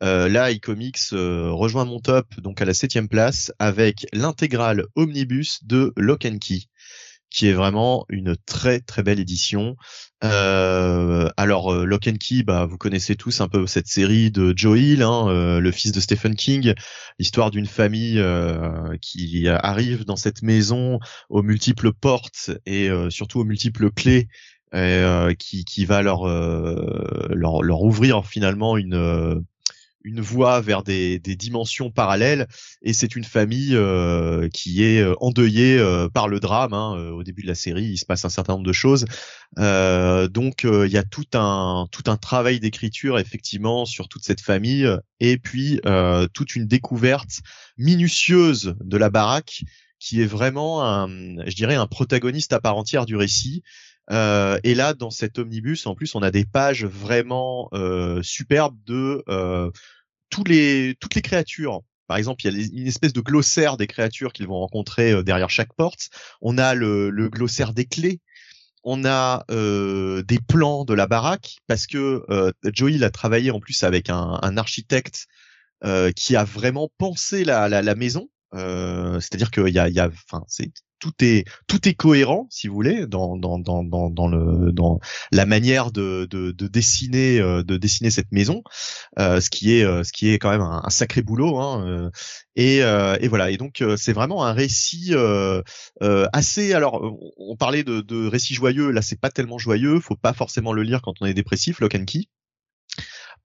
là, iComics rejoint mon top donc à la septième place avec l'intégrale omnibus de Lock and Key qui est vraiment une très très belle édition. Euh, alors euh, Lock and Key, bah, vous connaissez tous un peu cette série de Joe Hill, hein, euh, le fils de Stephen King, l'histoire d'une famille euh, qui arrive dans cette maison aux multiples portes et surtout aux multiples clés. qui, qui va leur, leur, leur ouvrir finalement une une voie vers des, des dimensions parallèles et c'est une famille euh, qui est euh, endeuillée euh, par le drame. Hein, au début de la série, il se passe un certain nombre de choses. donc il y a tout un tout un travail d'écriture effectivement sur toute cette famille et puis toute une découverte minutieuse de la baraque qui est vraiment un, je dirais un protagoniste à part entière du récit. Euh, et là, dans cet omnibus, en plus, on a des pages vraiment euh, superbes de euh, tous les, toutes les créatures. Par exemple, il y a une espèce de glossaire des créatures qu'ils vont rencontrer euh, derrière chaque porte. On a le, le glossaire des clés. On a euh, des plans de la baraque parce que euh, Joey a travaillé en plus avec un, un architecte qui a vraiment pensé la, la, la maison. Euh, c'est-à-dire qu'il y a, il y a, enfin, c'est tout est tout est cohérent, si vous voulez, dans dans dans dans, le dans la manière de de, de dessiner euh, de dessiner cette maison, euh, ce qui est euh, ce qui est quand même un, sacré boulot. Hein, et et voilà. Et donc c'est vraiment un récit assez. Alors on parlait de, de récit joyeux. Là c'est pas tellement joyeux. Faut pas forcément le lire quand on est dépressif. Lock and Key.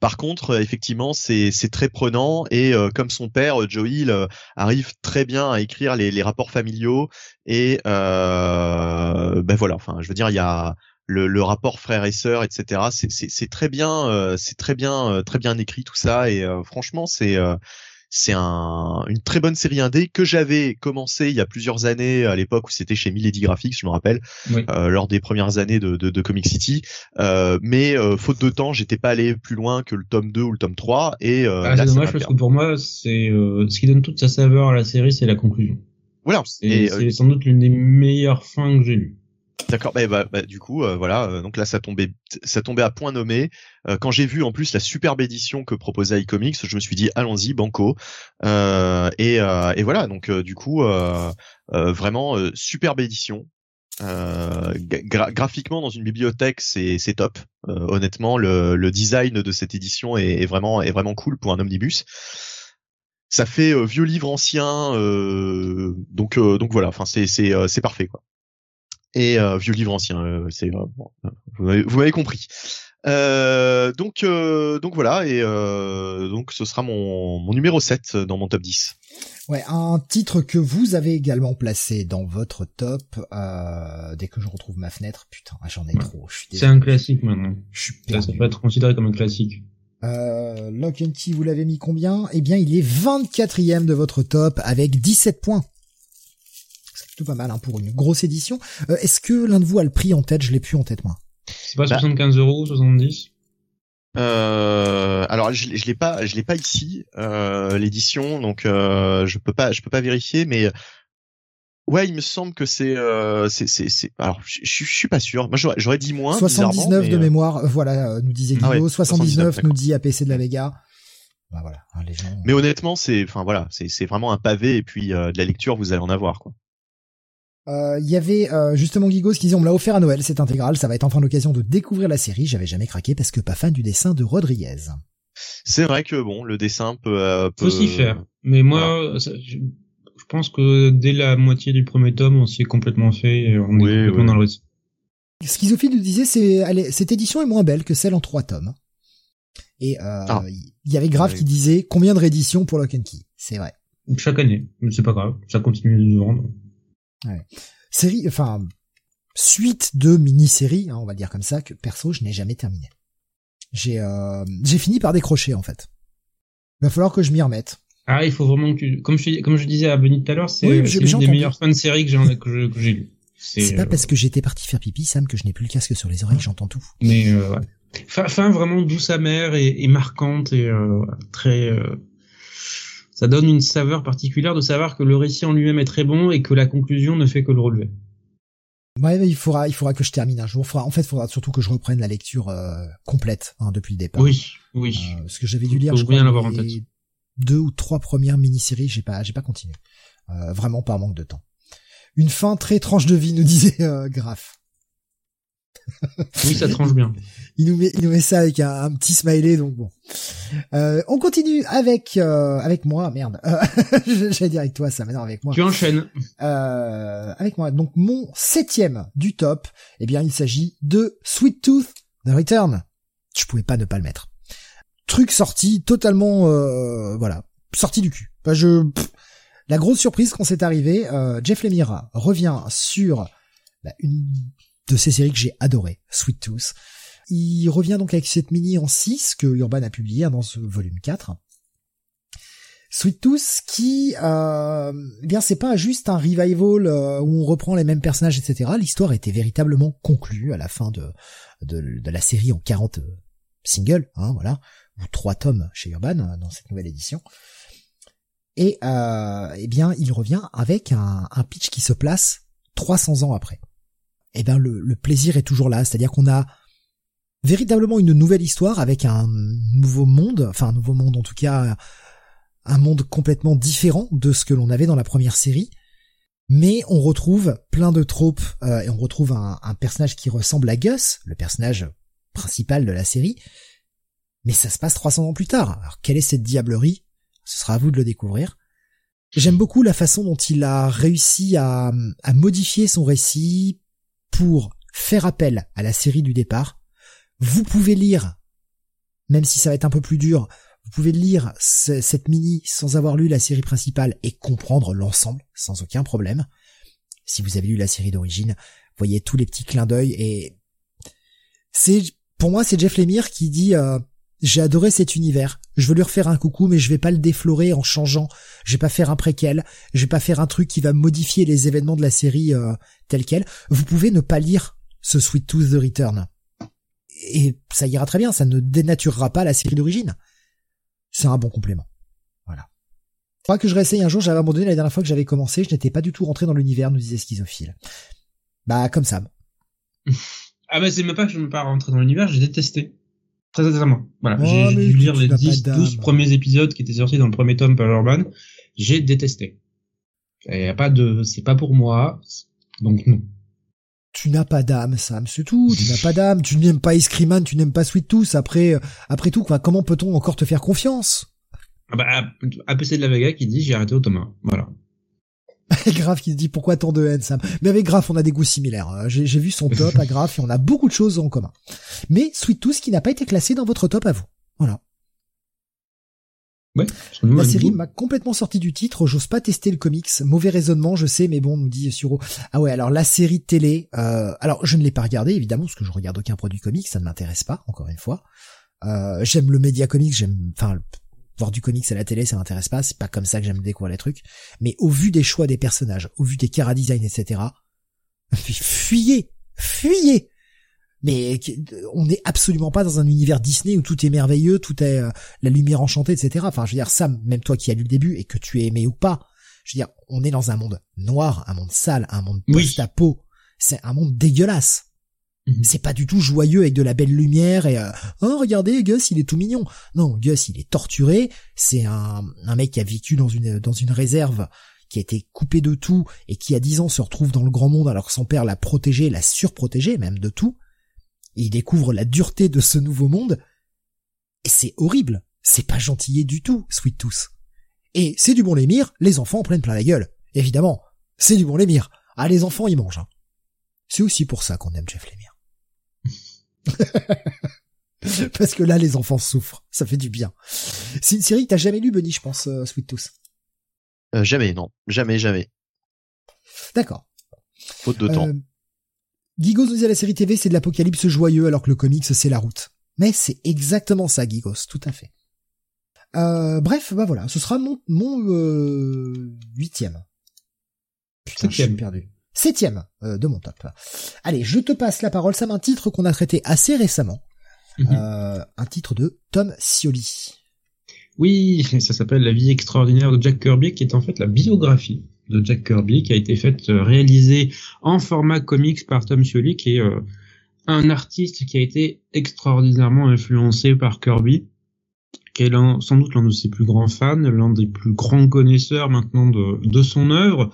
Par contre, euh, effectivement, c'est très prenant et euh, comme son père, euh, Joe Hill arrive très bien à écrire les, les rapports familiaux et ben voilà. Enfin, je veux dire, il y a le, le, rapport frère et sœur, etc. C'est très bien, c'est très bien, très bien écrit tout ça et franchement, c'est c'est un, une très bonne série indé que j'avais commencé il y a plusieurs années à l'époque où c'était chez Milady Graphics, je me rappelle, euh, lors des premières années de, de, de Comic City. Euh, mais euh, faute de temps, j'étais pas allé plus loin que le tome 2 ou le tome 3. Et euh, ah, c'est dommage parce que pour moi, c'est euh, ce qui donne toute sa saveur à la série, c'est la conclusion. Voilà. C'est euh, sans doute l'une des meilleures fins que j'ai lues. D'accord. Bah, bah, bah, du coup, euh, voilà. Euh, donc là, ça tombait, ça tombait à point nommé. Euh, quand j'ai vu en plus la superbe édition que proposait iComics, je me suis dit allons-y, banco. Et, et, voilà. Donc du coup, vraiment superbe édition. graphiquement dans une bibliothèque, c'est top. honnêtement, le, design de cette édition est, vraiment est vraiment cool pour un omnibus ça fait vieux livre ancien euh, donc donc voilà enfin c'est parfait quoi et euh, vieux livre ancien. Euh, c'est euh, vous m'avez compris. donc donc voilà et donc ce sera mon, mon numéro 7 dans mon top 10. Ouais, un titre que vous avez également placé dans votre top. dès que je retrouve ma fenêtre, putain, j'en ai trop. C'est un classique maintenant. Je suis Ça, peut être considéré comme un classique. Euh, Lock and Key, vous l'avez mis combien? Eh bien, il est 24e de votre top avec 17 points tout pas mal hein, pour une grosse édition. Euh, est-ce que l'un de vous a le prix en tête? Je l'ai plus en tête moi. C'est pas 75 bah. euros, 70 euh, alors je, je l'ai pas, je l'ai pas ici euh, l'édition, donc euh, je peux pas, je peux pas vérifier, mais ouais, il me semble que c'est, euh, c'est, c'est, alors je, je, suis pas sûr. Moi j'aurais, dit moins. 79 de mémoire, voilà, nous disait ah Guillaume. 79, nous dit APC de la Vega. Bah voilà, hein, les gens... Mais honnêtement, c'est, enfin voilà, c'est, c'est vraiment un pavé et puis de la lecture, vous allez en avoir quoi. Euh, Il y avait euh, justement Gigos qui disait on me l'a offert à Noël, c'est intégral, ça va être enfin l'occasion de découvrir la série. J'avais jamais craqué parce que pas fan du dessin de Rodriguez. C'est vrai que bon, le dessin peut. Euh, peut... Faut s'y faire. Mais moi, ça, je, je pense que dès la moitié du premier tome, on s'y est complètement fait et on Oui, est complètement dans le récit. Schizophile nous disait c'est allez, cette édition est moins belle que celle en trois tomes. Et euh, Ah. il y avait Grave qui disait combien de rééditions pour Lock and Key? C'est vrai. Chaque année, mais c'est pas grave, ça continue de se Série, enfin suite de mini-séries, hein, on va dire comme ça, que perso je n'ai jamais terminé. J'ai euh, j'ai fini par décrocher en fait. Il va falloir que je m'y remette. Ah, il faut vraiment que tu, comme je, comme je disais à Benny tout à l'heure, c'est Oui, j'ai des meilleures fins de série que j'ai lues. C'est euh, pas parce que j'étais parti faire pipi, Sam, que je n'ai plus le casque sur les oreilles, j'entends tout. Mais euh, ouais. fin, fin vraiment douce amère et, et marquante et euh, très. Ça donne une saveur particulière de savoir que le récit en lui-même est très bon et que la conclusion ne fait que le relever. Ouais, mais il faudra, il faudra que je termine un jour. Faudra, en fait, il faudra surtout que je reprenne la lecture euh, complète hein, depuis le départ. Oui, oui. Euh, parce que j'avais dû lire, je crois, en tête. deux ou trois premières mini-séries, j'ai pas, j'ai pas continué. Euh, vraiment par manque de temps. Une fin très tranche de vie, nous disait euh, Graf. Oui, ça tranche bien. [LAUGHS] Il nous met, il nous met ça avec un, un petit smiley, donc bon. Euh, on continue avec euh, avec moi, merde. [LAUGHS] Euh, J'allais dire avec toi, ça m'énerve avec moi. Tu enchaînes. Euh, avec moi. Donc mon septième du top, eh bien il s'agit de Sweet Tooth The Return. Je pouvais pas ne pas le mettre. Truc sorti totalement, euh, voilà, sorti du cul. Enfin, je, pff, la grosse surprise quand c'est arrivé, euh, Jeff Lemire revient sur bah, une de ces séries que j'ai adoré, Sweet Tooth. Il revient donc avec cette mini en 6 que Urban a publié hein, dans ce volume 4. Sweet Tooth qui, euh, eh bien, c'est pas juste un revival euh, où on reprend les mêmes personnages, etc. L'histoire était véritablement conclue à la fin de, de, la série en 40 singles, hein, voilà, ou trois tomes chez Urban euh, dans cette nouvelle édition. Et euh, eh bien, il revient avec un, un pitch qui se place 300 ans après. Eh bien, le, plaisir est toujours là, c'est-à-dire qu'on a véritablement une nouvelle histoire avec un nouveau monde, enfin un nouveau monde en tout cas, un monde complètement différent de ce que l'on avait dans la première série. Mais on retrouve plein de tropes euh, et on retrouve un, personnage qui ressemble à Gus, le personnage principal de la série. Mais ça se passe 300 ans plus tard. Alors quelle est cette diablerie? Ce sera à vous de le découvrir. J'aime beaucoup la façon dont il a réussi à modifier son récit pour faire appel à la série du départ. Vous pouvez lire, même si ça va être un peu plus dur, vous pouvez lire ce- cette mini sans avoir lu la série principale et comprendre l'ensemble sans aucun problème. Si vous avez lu la série d'origine, voyez tous les petits clins d'œil et c'est pour moi c'est Jeff Lemire qui dit euh, j'ai adoré cet univers. Je veux lui refaire un coucou, mais je vais pas le déflorer en changeant. Je vais pas faire un préquel. Je vais pas faire un truc qui va modifier les événements de la série euh, tels quels. Vous pouvez ne pas lire ce Sweet Tooth The Return. Et ça ira très bien. Ça ne dénaturera pas la série d'origine. C'est un bon complément. Voilà. Faudra que je réessaye un jour. J'avais abandonné la dernière fois que j'avais commencé. Je n'étais pas du tout rentré dans l'univers, nous disait Schizophile. Bah, comme ça. [LAUGHS] Ah bah c'est même pas que je ne veux pas rentrer dans l'univers, j'ai détesté. Très sincèrement. Voilà, Oh, j'ai dû lire les pas 10, d'âme. 12 premiers épisodes qui étaient sortis dans le premier tome par Urban. J'ai détesté. Il y a pas de, c'est pas pour moi. Donc non. Tu n'as pas d'âme, Sam, c'est tout. Tu n'as pas d'âme. Tu n'aimes pas Ice Cream Man, tu n'aimes pas Sweet Tooth. Après, euh, après tout, quoi, comment peut-on encore te faire confiance? Ah bah, APC de la Vega qui dit j'ai arrêté au tome 1. Voilà. [LAUGHS] Graf qui se dit pourquoi tant de haine, Sam? Mais avec Graf, on a des goûts similaires. Euh, J'ai vu son top à Graf et on a beaucoup de choses en commun. Mais Sweet Tooth qui n'a pas été classé dans votre top à vous. Voilà. Ouais. La série m'a complètement sorti du titre. J'ose pas tester le comics. Mauvais raisonnement, je sais, mais bon, nous dit Suro. Ah ouais, alors la série télé. Euh, alors je ne l'ai pas regardée évidemment parce que je regarde aucun produit comics, ça ne m'intéresse pas. Encore une fois, euh, j'aime le média comics, j'aime, enfin, voir du comics à la télé, ça m'intéresse pas. C'est pas comme ça que j'aime découvrir les trucs. Mais au vu des choix des personnages, au vu des cara design, etc. [LAUGHS] Fuyez, fuyez. Mais on n'est absolument pas dans un univers Disney où tout est merveilleux, tout est euh, la lumière enchantée, etc. Enfin, je veux dire, Sam, même toi qui as lu le début et que tu es aimé ou pas, je veux dire, on est dans un monde noir, un monde sale, un monde Oui. post-apo. C'est un monde dégueulasse. Mhm. C'est pas du tout joyeux avec de la belle lumière et euh, oh regardez Gus il est tout mignon. Non Gus il est torturé. C'est un, un mec qui a vécu dans une dans une réserve qui a été coupé de tout et qui à 10 ans se retrouve dans le grand monde alors que son père l'a protégé, l'a surprotégé même de tout. Il découvre la dureté de ce nouveau monde. Et c'est horrible. C'est pas gentillé du tout, Sweet Tooth. Et c'est du bon lémire, les enfants en prennent plein la gueule. Évidemment, c'est du bon lémire. Ah, les enfants, ils mangent. Hein. C'est aussi pour ça qu'on aime Jeff Lemire. [LAUGHS] Parce que là, les enfants souffrent. Ça fait du bien. Cyril, t'as jamais lu Bunny, je pense, euh, Sweet Tooth euh, Jamais, non. Jamais, jamais. D'accord. Faute de temps. Euh, Gigos nous dit à la série TV, c'est de l'apocalypse joyeux, alors que le comics, c'est la route. Mais c'est exactement ça, Gigos, tout à fait. Euh, bref, bah voilà, ce sera mon, mon euh, huitième. Putain, je suis perdu. Septième euh, de mon top. Allez, je te passe la parole. Ça un titre qu'on a traité assez récemment. Mhm. euh, un titre de Tom Scioli. Oui, [LAUGHS] ça s'appelle La vie extraordinaire de Jack Kirby, qui est en fait la biographie de Jack Kirby, qui a été faite, euh, réalisée en format comics par Tom Scioli, qui est euh, un artiste qui a été extraordinairement influencé par Kirby qui est sans doute l'un de ses plus grands fans, l'un des plus grands connaisseurs maintenant de, de son œuvre,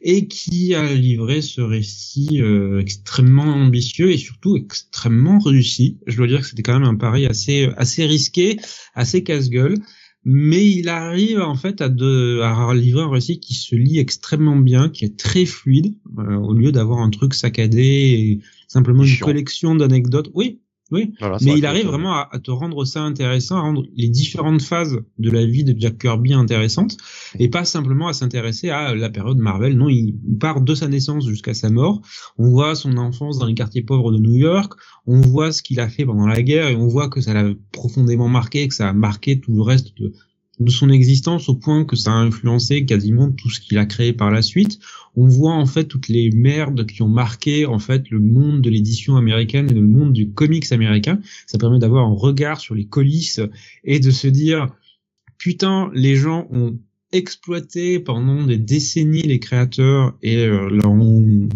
et qui a livré ce récit euh, extrêmement ambitieux et surtout extrêmement réussi. Je dois dire que c'était quand même un pari assez assez risqué, assez casse-gueule, mais il arrive en fait à, de, à livrer un récit qui se lit extrêmement bien, qui est très fluide, euh, au lieu d'avoir un truc saccadé et simplement une collection d'anecdotes. Oui, oui, mais il arrive vraiment à, te rendre ça intéressant, à rendre les différentes phases de la vie de Jack Kirby intéressantes, et pas simplement à s'intéresser à la période Marvel. Non, il, part de sa naissance jusqu'à sa mort. On voit son enfance dans les quartiers pauvres de New York, on voit ce qu'il a fait pendant la guerre, et on voit que ça l'a profondément marqué, que ça a marqué tout le reste de, de son existence au point que ça a influencé quasiment tout ce qu'il a créé par la suite. On voit en fait toutes les merdes qui ont marqué en fait le monde de l'édition américaine et le monde du comics américain. Ça permet d'avoir un regard sur les coulisses et de se dire putain les gens ont exploité pendant des décennies les créateurs et euh, leur ont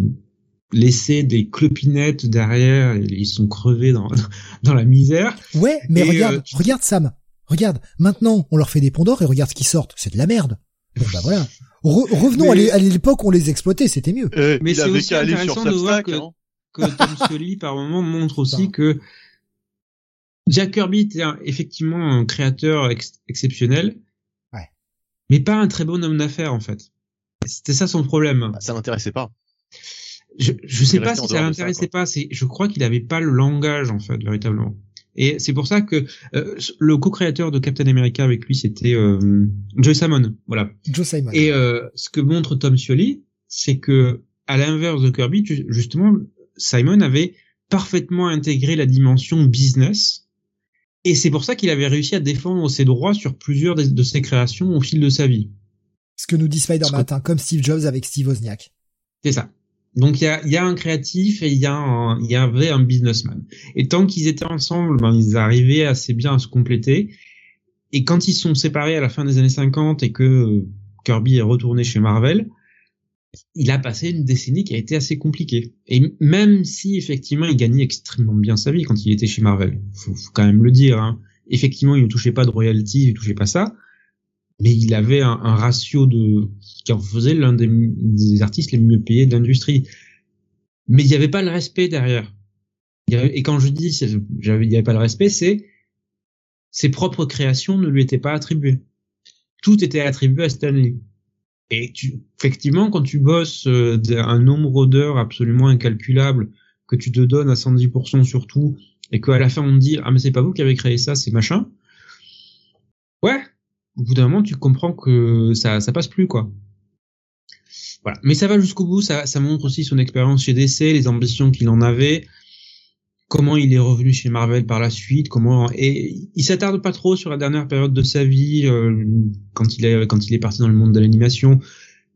laissé des clopinettes derrière et ils sont crevés dans [LAUGHS] dans la misère. Ouais, mais regarde, euh, regarde Sam. Regarde, maintenant, on leur fait des ponts d'or et regarde ce qui sortent. C'est de la merde. Bon, bah voilà. revenons à l'époque où on les exploitait, c'était mieux. Euh, mais c'est aussi intéressant de voir que, hein. que Tom [LAUGHS] Scully, par moment, montre aussi que Jack Kirby était effectivement un créateur exceptionnel. Ouais. Mais pas un très bon homme d'affaires, en fait. C'était ça son problème. Bah, ça l'intéressait pas. Je, je sais pas si ça l'intéressait pas. C'est, je crois qu'il avait pas le langage, en fait, véritablement. Et c'est pour ça que euh, le co-créateur de Captain America avec lui, c'était euh, Joe Simon. Voilà. Joe Simon. Et euh, ce que montre Tom Scioli, c'est que à l'inverse de Kirby, justement, Simon avait parfaitement intégré la dimension business. Et c'est pour ça qu'il avait réussi à défendre ses droits sur plusieurs de, ses créations au fil de sa vie. Ce que nous dit Spider-Man, hein, comme Steve Jobs avec Steve Wozniak. C'est ça. Donc il y a, y a, un créatif et il y, a un, y avait un businessman. Et tant qu'ils étaient ensemble, ben, ils arrivaient assez bien à se compléter. Et quand ils sont séparés à la fin des années 50 et que Kirby est retourné chez Marvel, il a passé une décennie qui a été assez compliquée. Et même si effectivement il gagnait extrêmement bien sa vie quand il était chez Marvel, faut, faut quand même le dire. Hein. Effectivement, il ne touchait pas de royalties, il ne touchait pas ça, mais il avait un, ratio de qui en faisait l'un des, des, artistes les mieux payés de l'industrie. Mais il n'y avait pas le respect derrière. Et quand je dis il n'y avait pas le respect, c'est ses propres créations ne lui étaient pas attribuées. Tout était attribué à Stanley. Et tu, effectivement, quand tu bosses euh, un nombre d'heures absolument incalculable, que tu te donnes à 110% sur tout, et qu'à la fin on te dit ah mais c'est pas vous qui avez créé ça, c'est machin. Au bout d'un moment, tu comprends que ça, ça passe plus, quoi. Voilà. Mais ça va jusqu'au bout, ça, ça montre aussi son expérience chez DC, les ambitions qu'il en avait, comment il est revenu chez Marvel par la suite, comment et il s'attarde pas trop sur la dernière période de sa vie euh, quand il est quand il est parti dans le monde de l'animation,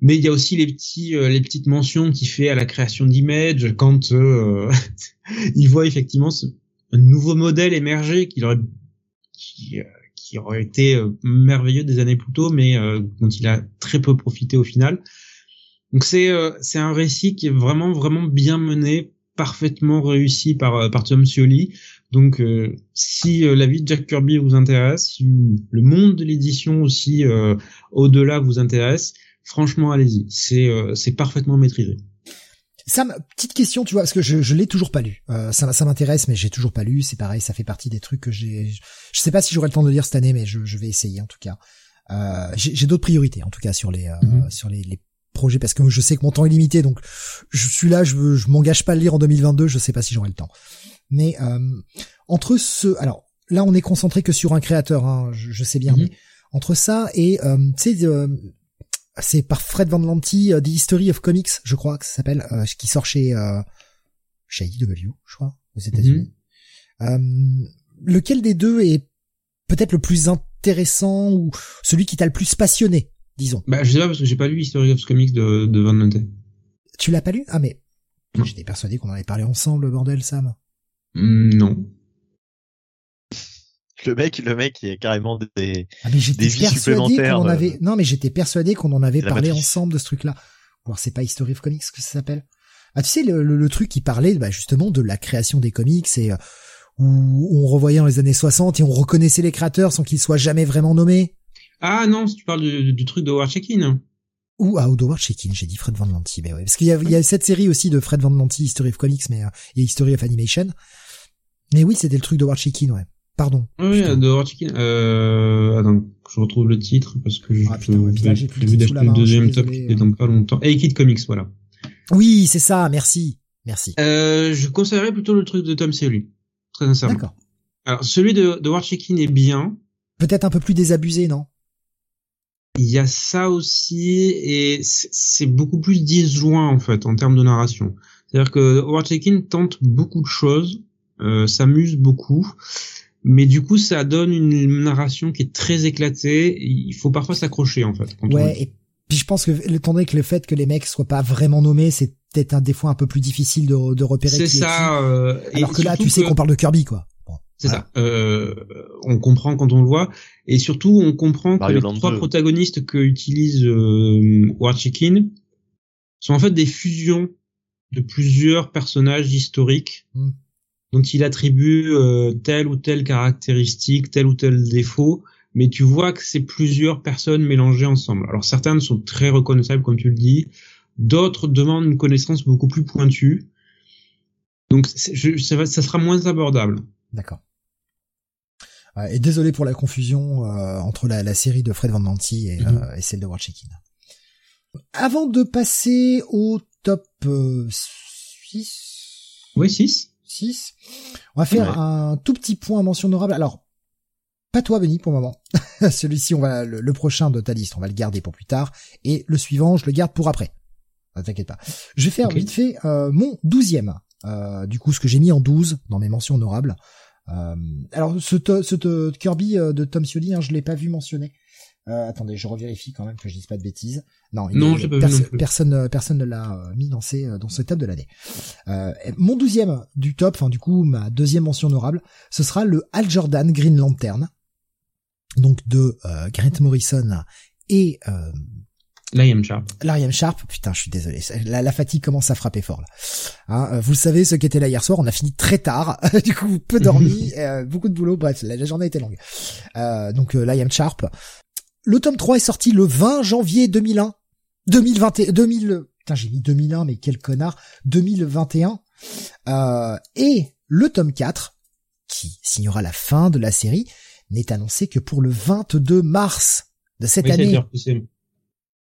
mais il y a aussi les petits euh, les petites mentions qu'il fait à la création d'Image quand euh, [LAUGHS] il voit effectivement ce, un nouveau modèle émerger qu'il aurait qui, qui aurait été euh, merveilleux des années plus tôt, mais euh, dont il a très peu profité au final. Donc c'est euh, c'est un récit qui est vraiment vraiment bien mené, parfaitement réussi par par Tom Scioli. Donc si la vie de Jack Kirby vous intéresse, si le monde de l'édition aussi au-delà vous intéresse, franchement, allez-y. C'est euh, c'est parfaitement maîtrisé. Sam, petite question, tu vois, parce que je, je l'ai toujours pas lu. Euh, ça, ça m'intéresse, mais j'ai toujours pas lu. C'est pareil, ça fait partie des trucs que j'ai. Je sais pas si j'aurai le temps de lire cette année, mais je, je vais essayer en tout cas. Euh, j'ai d'autres priorités en tout cas sur les euh, mhm. sur les, les, projets parce que je sais que mon temps est limité, donc je suis là, je, je m'engage pas à le lire en 2022. Je sais pas si j'aurai le temps. Mais euh, entre ce, alors là, on est concentré que sur un créateur, hein, je, je sais bien, mhm. mais entre ça et euh, tu sais c'est par Fred Van Lanty, euh, The History of Comics, je crois que ça s'appelle, euh, qui sort chez euh, chez IDW, je crois, aux États-Unis. Mhm. lequel des deux est peut-être le plus intéressant ou celui qui t'a le plus passionné, disons? Bah je sais pas parce que j'ai pas lu History of Comics de, de Van Lanty. Tu l'as pas lu? Ah mais j'étais persuadé qu'on en avait parlé ensemble, bordel, Sam. Mm, non le mec, le mec, il y a carrément des, ah, mais des vies supplémentaires. On avait... Non, mais j'étais persuadé qu'on en avait parlé ensemble de ce truc-là. Ou c'est pas History of Comics que ça s'appelle. Ah, tu sais, le, le, truc qui parlait, bah, justement, de la création des comics et euh, où on revoyait dans les années 60 et on reconnaissait les créateurs sans qu'ils soient jamais vraiment nommés. Ah non, tu parles du, du truc de Howard Checkin. Ou ah, Howard Checkin, j'ai dit Fred Van Lanty, mais ouais, parce qu'il y a, il y a cette série aussi de Fred Van Lanty, History of Comics, mais euh, et History of Animation. Mais oui, c'était le truc de Howard Checkin, ouais. Pardon. Oui, de Hortikin. Euh, attends, je retrouve le titre parce que ah, j'ai vu d'acheter le deuxième top qui dans pas longtemps. Et Kid Comics, voilà. Oui, c'est ça, merci. Merci. Euh, je conseillerais plutôt le truc de Tom Scioli. Très sincèrement. D'accord. Alors, celui de, de Warchikin est bien. Peut-être un peu plus désabusé, non? Il y a ça aussi, et c'est beaucoup plus disjoint, en fait, en termes de narration. C'est-à-dire que Warchikin tente beaucoup de choses, euh, s'amuse beaucoup, mais du coup ça donne une narration qui est très éclatée. Il faut parfois s'accrocher en fait. ouais, et puis je pense que étant donné que le fait que les mecs soient pas vraiment nommés, c'est peut-être un des fois un peu plus difficile de, de repérer. C'est ça. Euh, Alors que là, tu sais qu'on parle de Kirby quoi. c'est ça. Euh, on comprend quand on le voit, et surtout on comprend que les trois protagonistes que utilise euh, War Chicken sont en fait des fusions de plusieurs personnages historiques. Hmm dont il attribue euh, telle ou telle caractéristique, tel ou tel défaut, mais tu vois que c'est plusieurs personnes mélangées ensemble. Alors certaines sont très reconnaissables, comme tu le dis, d'autres demandent une connaissance beaucoup plus pointue. Donc je, ça, ça, sera moins abordable. D'accord. Euh, et désolé pour la confusion euh, entre la, la, série de Fred Van Nanti et, mhm. et celle de Watchekin. Avant de passer au top 6... Oui, 6 6. On va faire un tout petit point mention honorable. Alors, pas toi, Benny, pour le moment. [LAUGHS] Celui-ci, on va le, prochain de ta liste, on va le garder pour plus tard. Et le suivant, je le garde pour après. Ne t'inquiète pas. Je vais faire vite fait euh, mon douzième. Euh, du coup, ce que j'ai mis en 12 dans mes mentions honorables. Euh, alors, ce, ce, Kirby euh, de Tom Scioli, hein, je l'ai pas vu mentionner. Euh, attendez, je revérifie quand même que je dise pas de bêtises. Non, non, personne, euh, personne ne l'a euh, mis dans ces, dans ce top de l'année. mon douzième du top, enfin du coup ma deuxième mention honorable, ce sera le Al Jordan Green Lantern, donc de Grant Morrison et euh, Liam Sharp. Liam Sharp, putain, je suis désolé. La, la, fatigue commence à frapper fort là. Hein, vous savez ce qu'était là hier soir. On a fini très tard, [LAUGHS] du coup peu dormi, [LAUGHS] beaucoup de boulot. Bref, la, journée était longue. Euh, donc Liam Sharp, le tome 3 est sorti le 20 janvier 2001. 2021, 2000, putain, j'ai mis 2001, mais quel connard. 2021. Euh, et le tome 4, qui signera la fin de la série, n'est annoncé que pour le 22 mars de cette année.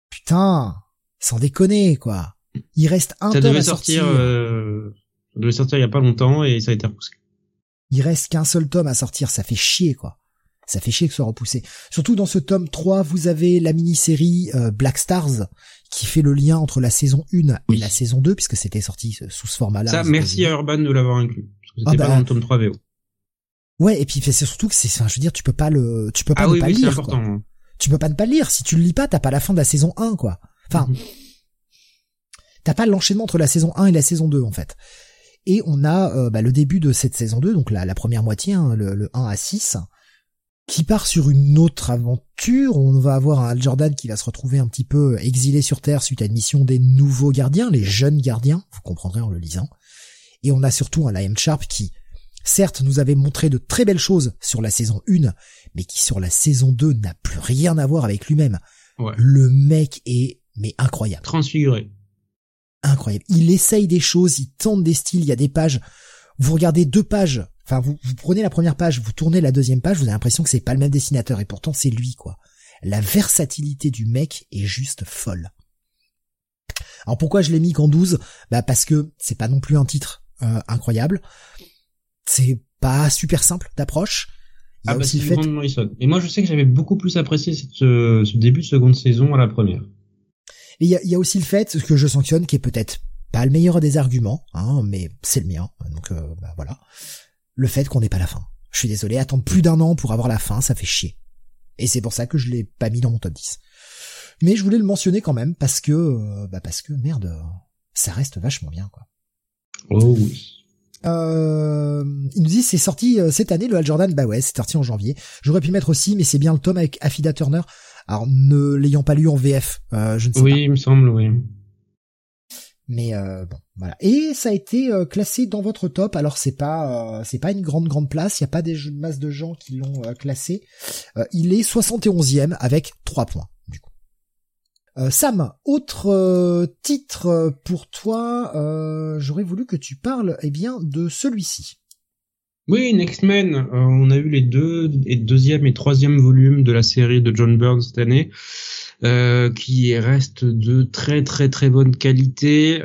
Putain, sans déconner, quoi. Il reste un tome à sortir. Euh, ça devait sortir il y a pas longtemps et ça a été repoussé. Il reste qu'un seul tome à sortir, ça fait chier, quoi. Ça fait chier que ce soit repoussé. Surtout dans ce tome 3, vous avez la mini-série euh, Black Stars qui fait le lien entre la saison 1 et la saison 2 puisque c'était sorti euh, sous ce format-là. Ça, merci à Urban de l'avoir inclus. Parce que c'était ah pas bah. dans le tome 3 VO. Ouais, et puis c'est surtout que c'est, je veux dire, tu peux pas le, tu peux pas ah ne pas lire. Important. Hein. Tu peux pas ne pas le lire. Si tu le lis pas, t'as pas la fin de la saison 1, quoi. Enfin, mhm. t'as pas l'enchaînement entre la saison 1 et la saison 2, en fait. Et on a euh, bah, le début de cette saison 2, donc la, la première moitié, hein, le, le 1 à 6, qui part sur une autre aventure. On va avoir un Al Jordan qui va se retrouver un petit peu exilé sur Terre suite à une mission des nouveaux gardiens, les jeunes gardiens, vous comprendrez en le lisant. Et on a surtout un Liam Sharp qui, certes, nous avait montré de très belles choses sur la saison 1, mais qui sur la saison 2 n'a plus rien à voir avec lui-même. Le mec est mais incroyable. Transfiguré. Incroyable. Il essaye des choses, il tente des styles, il y a des pages. Vous regardez deux pages, enfin vous, vous prenez la première page, vous tournez la deuxième page, vous avez l'impression que c'est pas le même dessinateur et pourtant c'est lui quoi. La versatilité du mec est juste folle. Alors pourquoi je l'ai mis qu'en 12 Bah parce que c'est pas non plus un titre euh, incroyable. C'est pas super simple d'approche. Il y a ah bah aussi le fait... Morrison. Et moi je sais que j'avais beaucoup plus apprécié cette, ce début de seconde saison à la première. Et il y a, y a, aussi le fait que je sanctionne, qui est peut-être pas le meilleur des arguments, hein, mais c'est le mien. Donc euh, bah, voilà. Le fait qu'on n'ait pas la fin. Je suis désolé, attendre plus d'un an pour avoir la fin, ça fait chier. Et c'est pour ça que je l'ai pas mis dans mon top 10. Mais je voulais le mentionner quand même parce que euh, bah parce que merde, ça reste vachement bien quoi. Oh oui. Euh, il nous dit c'est sorti euh, cette année le Hal Jordan bah ouais c'est sorti en janvier j'aurais pu mettre aussi mais c'est bien le tome avec Affida Turner alors ne l'ayant pas lu en VF euh, je ne sais oui, pas oui il me semble oui mais euh, bon voilà. Et ça a été euh, classé dans votre top. Alors c'est pas c'est pas une grande grande place. Il y a pas des masses de gens qui l'ont classé. Il est 71e avec 3 points euh, Sam, autre euh, titre pour toi, euh, j'aurais voulu que tu parles eh bien de celui-ci. Oui, Next Men, on a eu les deux et deuxième et troisième volumes de la série de John Byrne cette année, qui reste de très très très bonne qualité.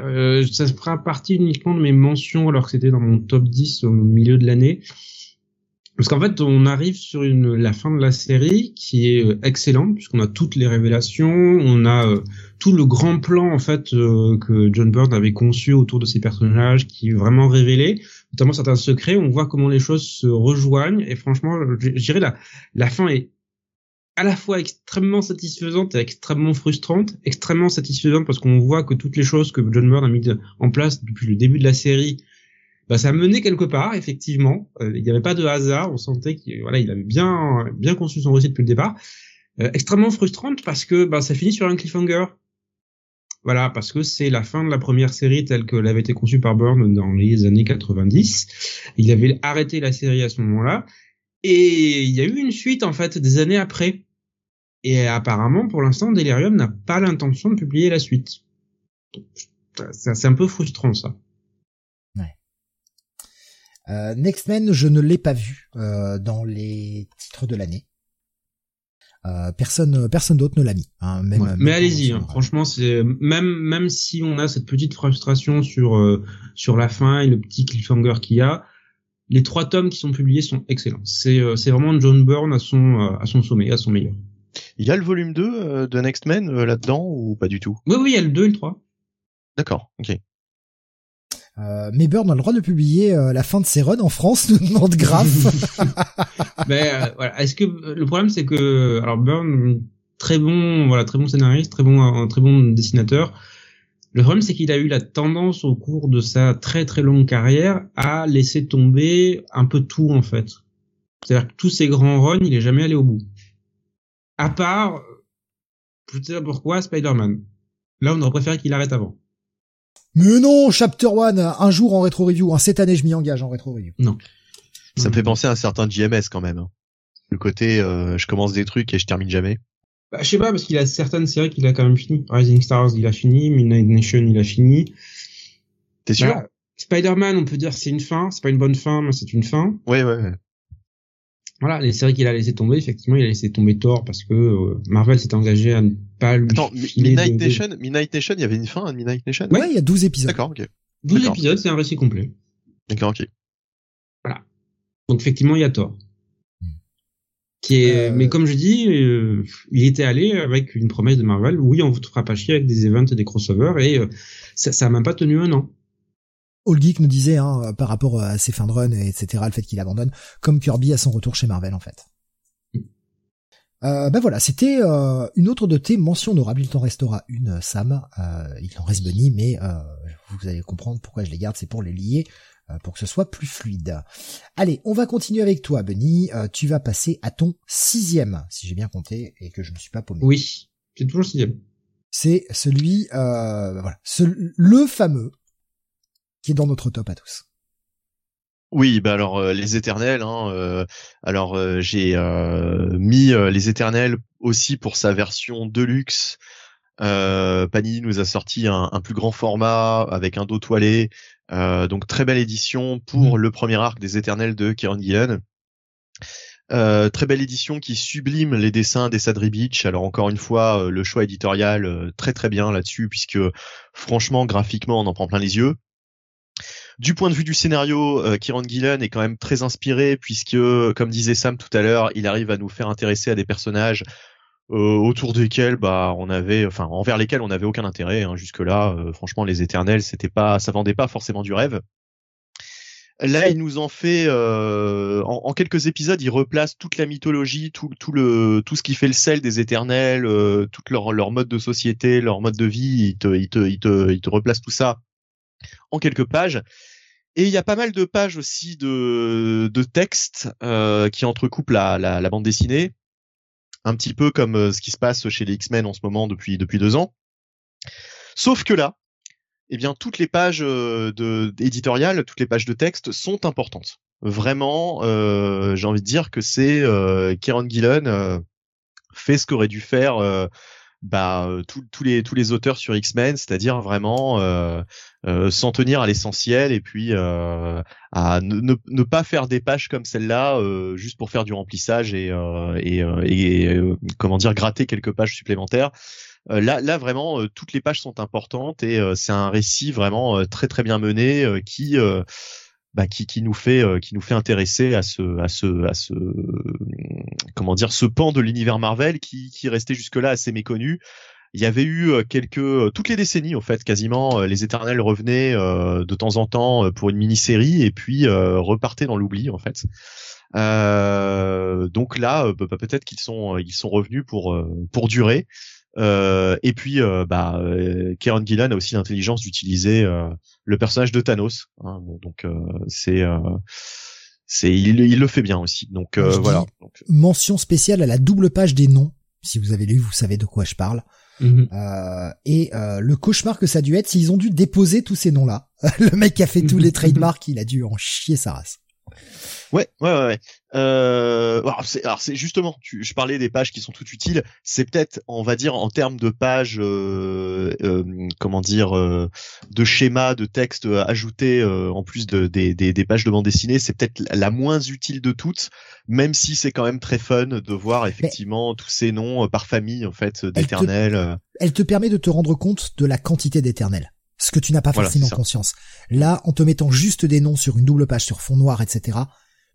ça fera partie uniquement de mes mentions alors que c'était dans mon top 10 au milieu de l'année. Parce qu'en fait, on arrive sur une, la fin de la série qui est euh, excellente puisqu'on a toutes les révélations, on a euh, tout le grand plan en fait euh, que John Byrne avait conçu autour de ces personnages qui est vraiment révélé, notamment certains secrets. On voit comment les choses se rejoignent et franchement, je dirais la la fin est à la fois extrêmement satisfaisante et extrêmement frustrante. Extrêmement satisfaisante parce qu'on voit que toutes les choses que John Byrne a mis en place depuis le début de la série bah, ça menait quelque part, effectivement. Euh, il n'y avait pas de hasard. On sentait qu'il voilà, il avait bien bien conçu son récit depuis le départ. Euh, extrêmement frustrante parce que bah, ça finit sur un cliffhanger. Voilà, parce que c'est la fin de la première série telle que l'avait été conçue par Byrne dans les années 90. Il avait arrêté la série à ce moment-là. Et il y a eu une suite, en fait, des années après. Et apparemment, pour l'instant, Delirium n'a pas l'intention de publier la suite. C'est un peu frustrant, ça. Euh, Next Men, je ne l'ai pas vu euh, dans les titres de l'année. Euh, personne, personne d'autre ne l'a mis. Hein, même, mais allez-y, hein, franchement, c'est même même si on a cette petite frustration sur euh, sur la fin et le petit cliffhanger qu'il y a, les trois tomes qui sont publiés sont excellents. C'est euh, c'est vraiment John Byrne à son à son sommet, à son meilleur. Il y a le volume 2 de Next Men là-dedans ou pas du tout? Oui, oui, il y a le 2 et le 3. D'accord, ok. Euh, mais Burn a le droit de publier euh, la fin de ses runs en France, [LAUGHS] nous demande Graf. mais [LAUGHS] euh, voilà, est-ce que le problème c'est que alors Burn très bon, voilà, très bon scénariste, très bon, un très bon dessinateur. Le problème c'est qu'il a eu la tendance au cours de sa très très longue carrière à laisser tomber un peu tout en fait. C'est-à-dire que tous ses grands runs, il est jamais allé au bout. À part, je sais pas pourquoi, Spider-Man. Là, on aurait préféré qu'il arrête avant. Mais non, Chapter One, un jour en rétro review. Hein, cette année, je m'y engage en rétro review. Non. Ça me fait penser à un certain JMS quand même. Hein. Le côté, euh, je commence des trucs et je termine jamais. Bah, je sais pas parce qu'il a certaines séries qu'il a quand même fini. Rising Stars, il a fini. Midnight Nation, il a fini. T'es sûr? Bah, Spider-Man, on peut dire c'est une fin. C'est pas une bonne fin, mais c'est une fin. Ouais, ouais. ouais voilà, les séries qu'il a laissé tomber, effectivement, il a laissé tomber Thor parce que euh, Marvel s'est engagé à ne pas lui Attends, Midnight Nation, Midnight Nation, il y avait une fin à Midnight Nation Ouais, il y a 12 épisodes. D'accord, ok. 12 épisodes, c'est un récit complet. D'accord, ok. Voilà. Donc effectivement, il y a Thor. Qui est, euh... mais comme je dis, euh, il était allé avec une promesse de Marvel. Oui, on vous fera pas chier avec des events et des crossovers, et euh, ça, ça a même pas tenu un an. All Geek nous disait hein, par rapport à ses fins de run, etc., le fait qu'il abandonne, comme Kirby à son retour chez Marvel en fait. Euh, ben voilà, c'était euh, une autre de tes mentions honorables. Il t'en restera une, Sam. Euh, il en reste Bunny, mais euh, vous allez comprendre pourquoi je les garde. C'est pour les lier, euh, pour que ce soit plus fluide. Allez, on va continuer avec toi, Bunny. tu vas passer à ton sixième, si j'ai bien compté et que je me suis pas paumé. Oui, c'est toujours le sixième. C'est celui, voilà, le fameux qui est dans notre top à tous. Oui, bah alors euh, les éternels. Hein, euh, alors euh, j'ai mis les éternels aussi pour sa version deluxe Euh, Panini nous a sorti un, un, plus grand format avec un dos toilé. Euh, donc très belle édition pour mmh. le premier arc des Éternels de Kieron Gillen. Euh, très belle édition qui sublime les dessins d'Essadri Beach. Alors encore une fois, euh, le choix éditorial euh, très très bien là-dessus puisque franchement graphiquement on en prend plein les yeux. Du point de vue du scénario, euh, Kieron Gillen est quand même très inspiré puisque, comme disait Sam tout à l'heure, il arrive à nous faire intéresser à des personnages euh, autour desquels, bah, on avait, enfin, envers lesquels on n'avait aucun intérêt. Hein, jusque là, franchement, les Éternels, c'était pas, ça vendait pas forcément du rêve. Là, il nous en fait euh, en, quelques épisodes, il replace toute la mythologie, tout, le tout ce qui fait le sel des Éternels, euh, tout leur leur mode de société, leur mode de vie. Il te il te il te il te replace tout ça en quelques pages. Et il y a pas mal de pages aussi de textes euh, qui entrecoupent la, bande dessinée, un petit peu comme euh, ce qui se passe chez les X-Men en ce moment depuis deux ans. Sauf que là, eh bien toutes les pages euh, de éditoriales, toutes les pages de texte sont importantes. Vraiment, j'ai envie de dire que c'est Kieron Gillen fait ce qu'aurait dû faire euh, bah, tous les tous les auteurs sur X-Men, c'est-à-dire vraiment s'en tenir à l'essentiel et puis à ne, ne, pas faire des pages comme celle-là juste pour faire du remplissage et, et, et comment dire gratter quelques pages supplémentaires. Euh, là, là vraiment, euh, toutes les pages sont importantes et euh, c'est un récit vraiment très très bien mené qui bah, qui, qui nous fait qui nous fait intéresser à ce à ce à ce comment dire ce pan de l'univers Marvel qui qui restait jusque là assez méconnu il y avait eu quelques toutes les décennies en fait quasiment les Éternels revenaient de temps en temps pour une mini-série et puis repartaient dans l'oubli en fait. donc là peut-être qu'ils sont ils sont revenus pour pour durer. Euh, et puis, euh, bah, euh, Gillan a aussi l'intelligence d'utiliser euh, le personnage de Thanos. Hein, donc, c'est, c'est, il, il, le fait bien aussi. Donc voilà. Mention spéciale à la double page des noms. Si vous avez lu, vous savez de quoi je parle. Mhm. et le cauchemar que ça a dû être s'ils ont dû déposer tous ces noms-là. [LAUGHS] le mec qui a fait tous les [LAUGHS] trademarks, il a dû en chier sa race. Ouais, ouais, ouais. Euh, alors c'est justement, tu, je parlais des pages qui sont toutes utiles. C'est peut-être, on va dire, en termes de pages, euh, euh, comment dire, euh, de schémas, de textes ajoutés en plus de, des, des, des, pages de bande dessinée, c'est peut-être la moins utile de toutes, même si c'est quand même très fun de voir effectivement tous ces noms par famille en fait d'éternels. Elle, te permet de te rendre compte de la quantité d'éternels ce que tu n'as pas forcément conscience. Là, en te mettant juste des noms sur une double page sur fond noir, etc.,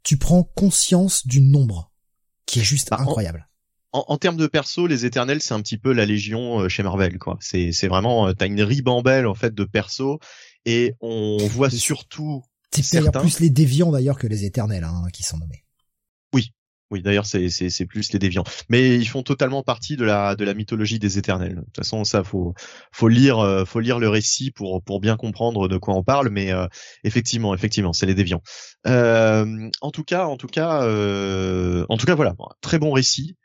tu prends conscience du nombre, qui est juste bah, incroyable. En, en, termes de perso, les Éternels, c'est un petit peu la Légion euh, chez Marvel, quoi. C'est, c'est vraiment, euh, t'as une ribambelle en fait de perso, et on voit surtout. C'est d'ailleurs plus les déviants d'ailleurs que les Éternels hein, qui sont nommés. Oui, d'ailleurs, c'est, plus les déviants. Mais ils font totalement partie de la, de la mythologie des éternels. De toute façon, ça, faut, faut lire, euh, faut lire le récit pour, pour bien comprendre de quoi on parle. Mais euh, effectivement, effectivement, c'est les déviants. Euh, en tout cas, en tout cas, euh, en tout cas, voilà, très bon récit.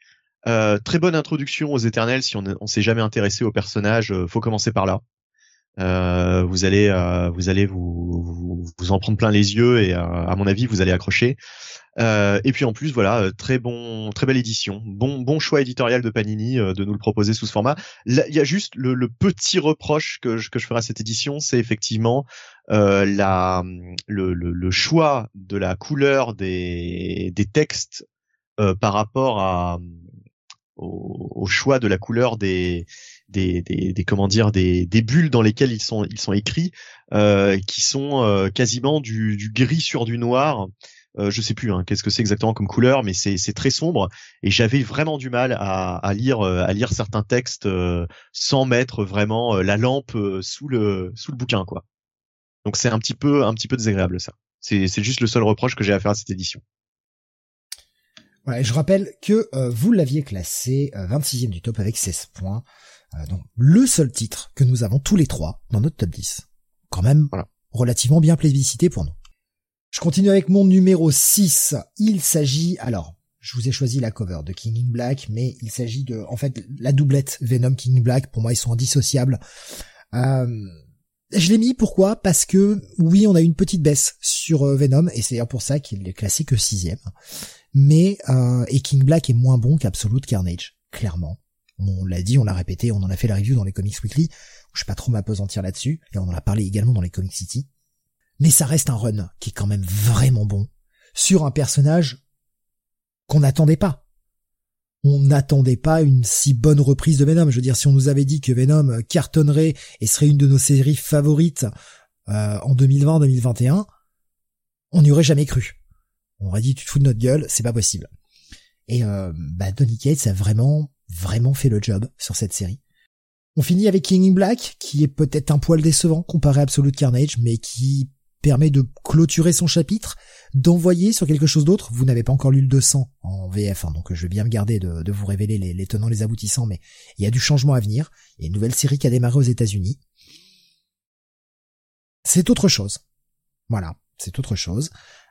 très bonne introduction aux éternels. Si on, on s'est jamais intéressé aux personnages, faut commencer par là. Euh, vous allez, euh, vous allez vous, vous, vous, en prendre plein les yeux et à mon avis vous allez accrocher. Euh, et puis en plus, voilà, euh, très bon, très belle édition, bon, bon choix éditorial de Panini euh, de nous le proposer sous ce format. Il y a juste le, le, petit reproche que je, que je ferai à cette édition, c'est effectivement euh, la, le, le, le, choix de la couleur des, des textes euh, par rapport à, au, au, choix de la couleur des, des, des, des, comment dire des, des bulles dans lesquelles ils sont ils sont écrits euh, qui sont quasiment du, du, gris sur du noir euh, je sais plus hein, qu'est-ce que c'est exactement comme couleur, mais c'est très sombre et j'avais vraiment du mal à, à, lire euh, à lire certains textes euh, sans mettre vraiment la lampe sous le sous le bouquin quoi. Donc c'est un petit peu un petit peu désagréable ça. C'est c'est juste le seul reproche que j'ai à faire à cette édition. Ouais, je rappelle que vous l'aviez classé 26e du top avec 16 points. Donc le seul titre que nous avons tous les trois dans notre top 10. Quand même voilà. relativement bien plébiscité pour nous. Je continue avec mon numéro 6. Il s'agit, alors, je vous ai choisi la cover de King in Black, mais il s'agit de, en fait, la doublette Venom King in Black. Pour moi, ils sont indissociables. Euh, je l'ai mis pourquoi? Parce que oui, on a une petite baisse sur euh, Venom, et c'est d'ailleurs pour ça qu'il est classé que sixième. Mais euh, et King Black est moins bon qu'Absolute Carnage, clairement. On l'a dit, on l'a répété, on en a fait la review dans les Comics Weekly. Je vais pas trop m'apesantir là-dessus, et on en a parlé également dans les Comic City. Mais ça reste un run qui est quand même vraiment bon sur un personnage qu'on n'attendait pas on n'attendait pas une si bonne reprise de Venom. Je veux dire, si on nous avait dit que Venom cartonnerait et serait une de nos séries favorites euh, en 2020-2021, on n'y aurait jamais cru. On aurait dit tu te fous de notre gueule, c'est pas possible. Et euh, bah, Donny Cates a vraiment, vraiment fait le job sur cette série. On finit avec King in Black, qui est peut-être un poil décevant comparé à Absolute Carnage, mais qui permet de clôturer son chapitre, d'envoyer sur quelque chose d'autre. Vous n'avez pas encore lu le 200 en VF, hein, donc je vais bien me garder de, vous révéler les, tenants, les aboutissants, mais il y a du changement à venir. Il y a une nouvelle série qui a démarré aux États-Unis. C'est autre chose. Voilà, c'est autre chose.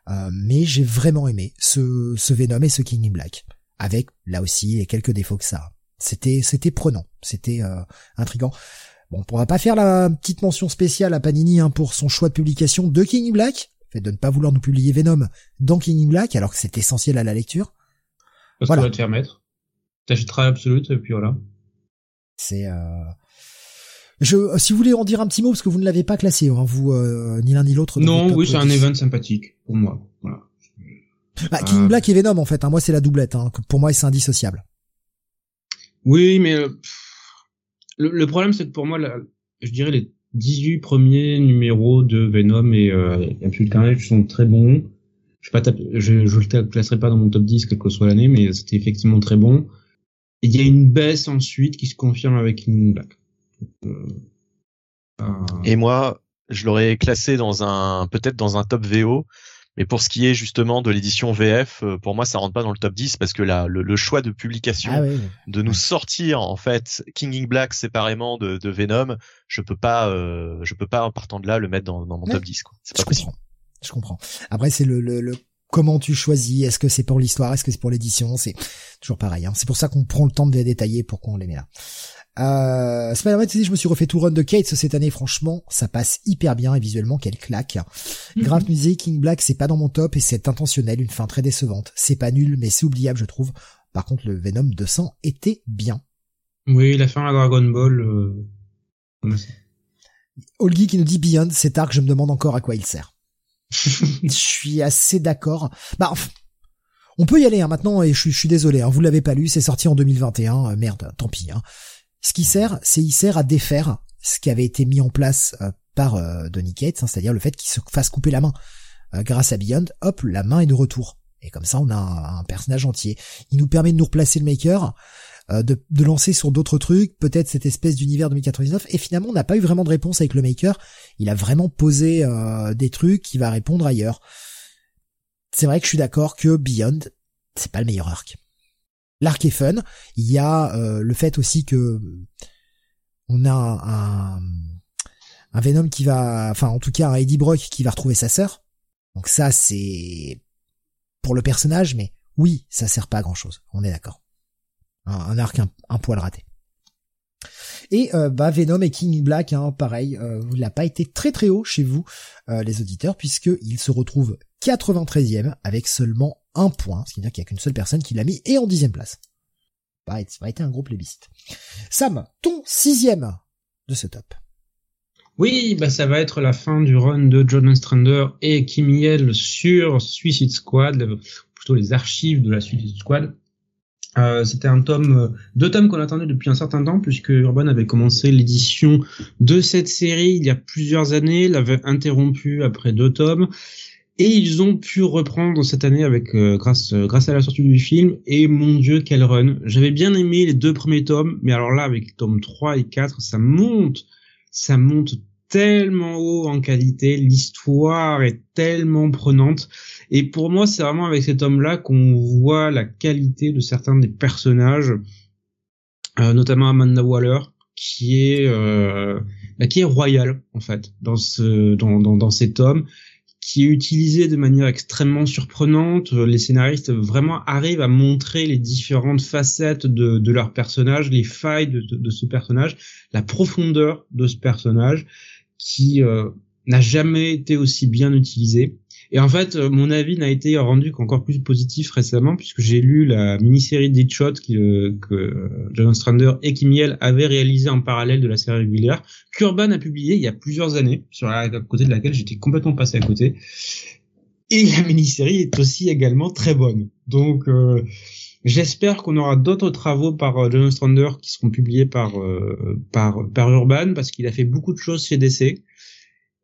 Euh, mais j'ai vraiment aimé ce, ce Venom et ce King in Black, avec là aussi les quelques défauts que ça a. C'était c'était prenant, c'était euh, intrigant. Bon, on pourra pas faire la petite mention spéciale à Panini hein, pour son choix de publication de King in Black, fait de ne pas vouloir nous publier Venom dans King in Black, alors que c'est essentiel à la lecture. Parce voilà. qu'on va te faire mettre. T'achèteras Absolute, et puis voilà. C'est... Euh... Je, si vous voulez en dire un petit mot, parce que vous ne l'avez pas classé, hein, vous, euh, ni l'un ni l'autre. Non, oui, c'est un event sympathique, pour moi. Voilà. Bah, King in Black et Venom, en fait. Hein, moi, c'est la doublette. Hein, pour moi, c'est indissociable. Oui, mais... Euh, le, problème, c'est que pour moi, je dirais les 18 premiers numéros de Venom et euh, Absolute Carnage sont très bons. Je je le classerai pas dans mon top 10 quelle que soit l'année, mais c'était effectivement très bon. il y a une baisse ensuite qui se confirme avec King Black. Euh, et moi, je l'aurais classé dans un peut-être dans un top VO mais pour ce qui est justement de l'édition VF, euh, pour moi, ça rentre pas dans le top 10 parce que là, le, choix de publication, ah de nous sortir en fait King in Black séparément de, de, Venom, je peux pas, euh, je peux pas en partant de là le mettre dans, dans mon top 10. C'est pas je possible. Comprends. Je comprends. Après, c'est le, le, le comment tu choisis. Est-ce que c'est pour l'histoire Est-ce que c'est pour l'édition C'est toujours pareil. Hein. C'est pour ça qu'on prend le temps de les détailler pour qu'on les met là. Euh, Spider-Man, je me suis refait tout run de Kate cette année, franchement, ça passe hyper bien et visuellement quelle claque. Mm Grave Music, King Black, c'est pas dans mon top et c'est intentionnel, une fin très décevante. C'est pas nul, mais c'est oubliable, je trouve. Par contre, le Venom 200 était bien. Oui, la fin à Dragon Ball, euh... Olgi qui nous dit Beyond, cet arc, je me demande encore à quoi il sert. [LAUGHS] je suis assez d'accord. Bah, on peut y aller hein, maintenant et je, suis désolé, hein, vous l'avez pas lu, c'est sorti en 2021, euh, merde, tant pis. Hein. Ce qui sert, c'est il sert à défaire ce qui avait été mis en place euh, par euh, Donny Cates, hein, c'est-à-dire le fait qu'il se fasse couper la main. Euh, grâce à Beyond, hop, la main est de retour. Et comme ça, on a un, personnage entier. Il nous permet de nous replacer le maker, de, de, lancer sur d'autres trucs, peut-être cette espèce d'univers 2099. Et finalement, on n'a pas eu vraiment de réponse avec le maker. Il a vraiment posé des trucs qui va répondre ailleurs. C'est vrai que je suis d'accord que Beyond, c'est pas le meilleur arc. L'arc est fun. Il y a euh, le fait aussi que on a un, un Venom qui va, enfin en tout cas un Eddie Brock qui va retrouver sa sœur. Donc ça c'est pour le personnage, mais oui, ça sert pas à grand chose. On est d'accord. Un, arc un, poil raté. Et euh, bah Venom et King Black, hein, pareil, euh, il n'a pas été très très haut chez vous, euh, les auditeurs, puisque il se retrouve 93e avec seulement un point, ce qui veut dire qu'il n'y a qu'une seule personne qui l'a mis, et en dixième place. Ça va être un gros plébiscite. Sam, ton sixième de ce top. Oui, bah ça va être la fin du run de John Strander et Kim Yell sur Suicide Squad, plutôt les archives de la Suicide Squad. Euh, c'était un tome, euh, deux tomes qu'on attendait depuis un certain temps, puisque Urban avait commencé l'édition de cette série il y a plusieurs années, l'avait interrompu après deux tomes, et ils ont pu reprendre cette année avec euh, grâce grâce à la sortie du film. Et mon dieu quel run. J'avais bien aimé les deux premiers tomes mais alors là avec tome 3 et 4 ça monte. Ça monte tellement haut en qualité, l'histoire est tellement prenante. Et pour moi c'est vraiment avec cet homme-là qu'on voit la qualité de certains des personnages euh, notamment Amanda Waller qui est euh, bah, qui est royal en fait dans ce dans dans, dans cet homme qui est utilisé de manière extrêmement surprenante. Les scénaristes vraiment arrivent à montrer les différentes facettes de, leur personnage, les failles de, de, ce personnage, la profondeur de ce personnage qui euh, n'a jamais été aussi bien utilisé. Et en fait, euh, mon avis n'a été rendu qu'encore plus positif récemment puisque j'ai lu la mini-série Deadshot que, que John Strander et Kim Yell avaient réalisé en parallèle de la série régulière qu'Urban a publié il y a plusieurs années, sur la côté de laquelle j'étais complètement passé à côté. Et la mini-série est aussi également très bonne. Donc euh, j'espère qu'on aura d'autres travaux par euh, John Strander qui seront publiés par euh, par par Urban parce qu'il a fait beaucoup de choses chez DC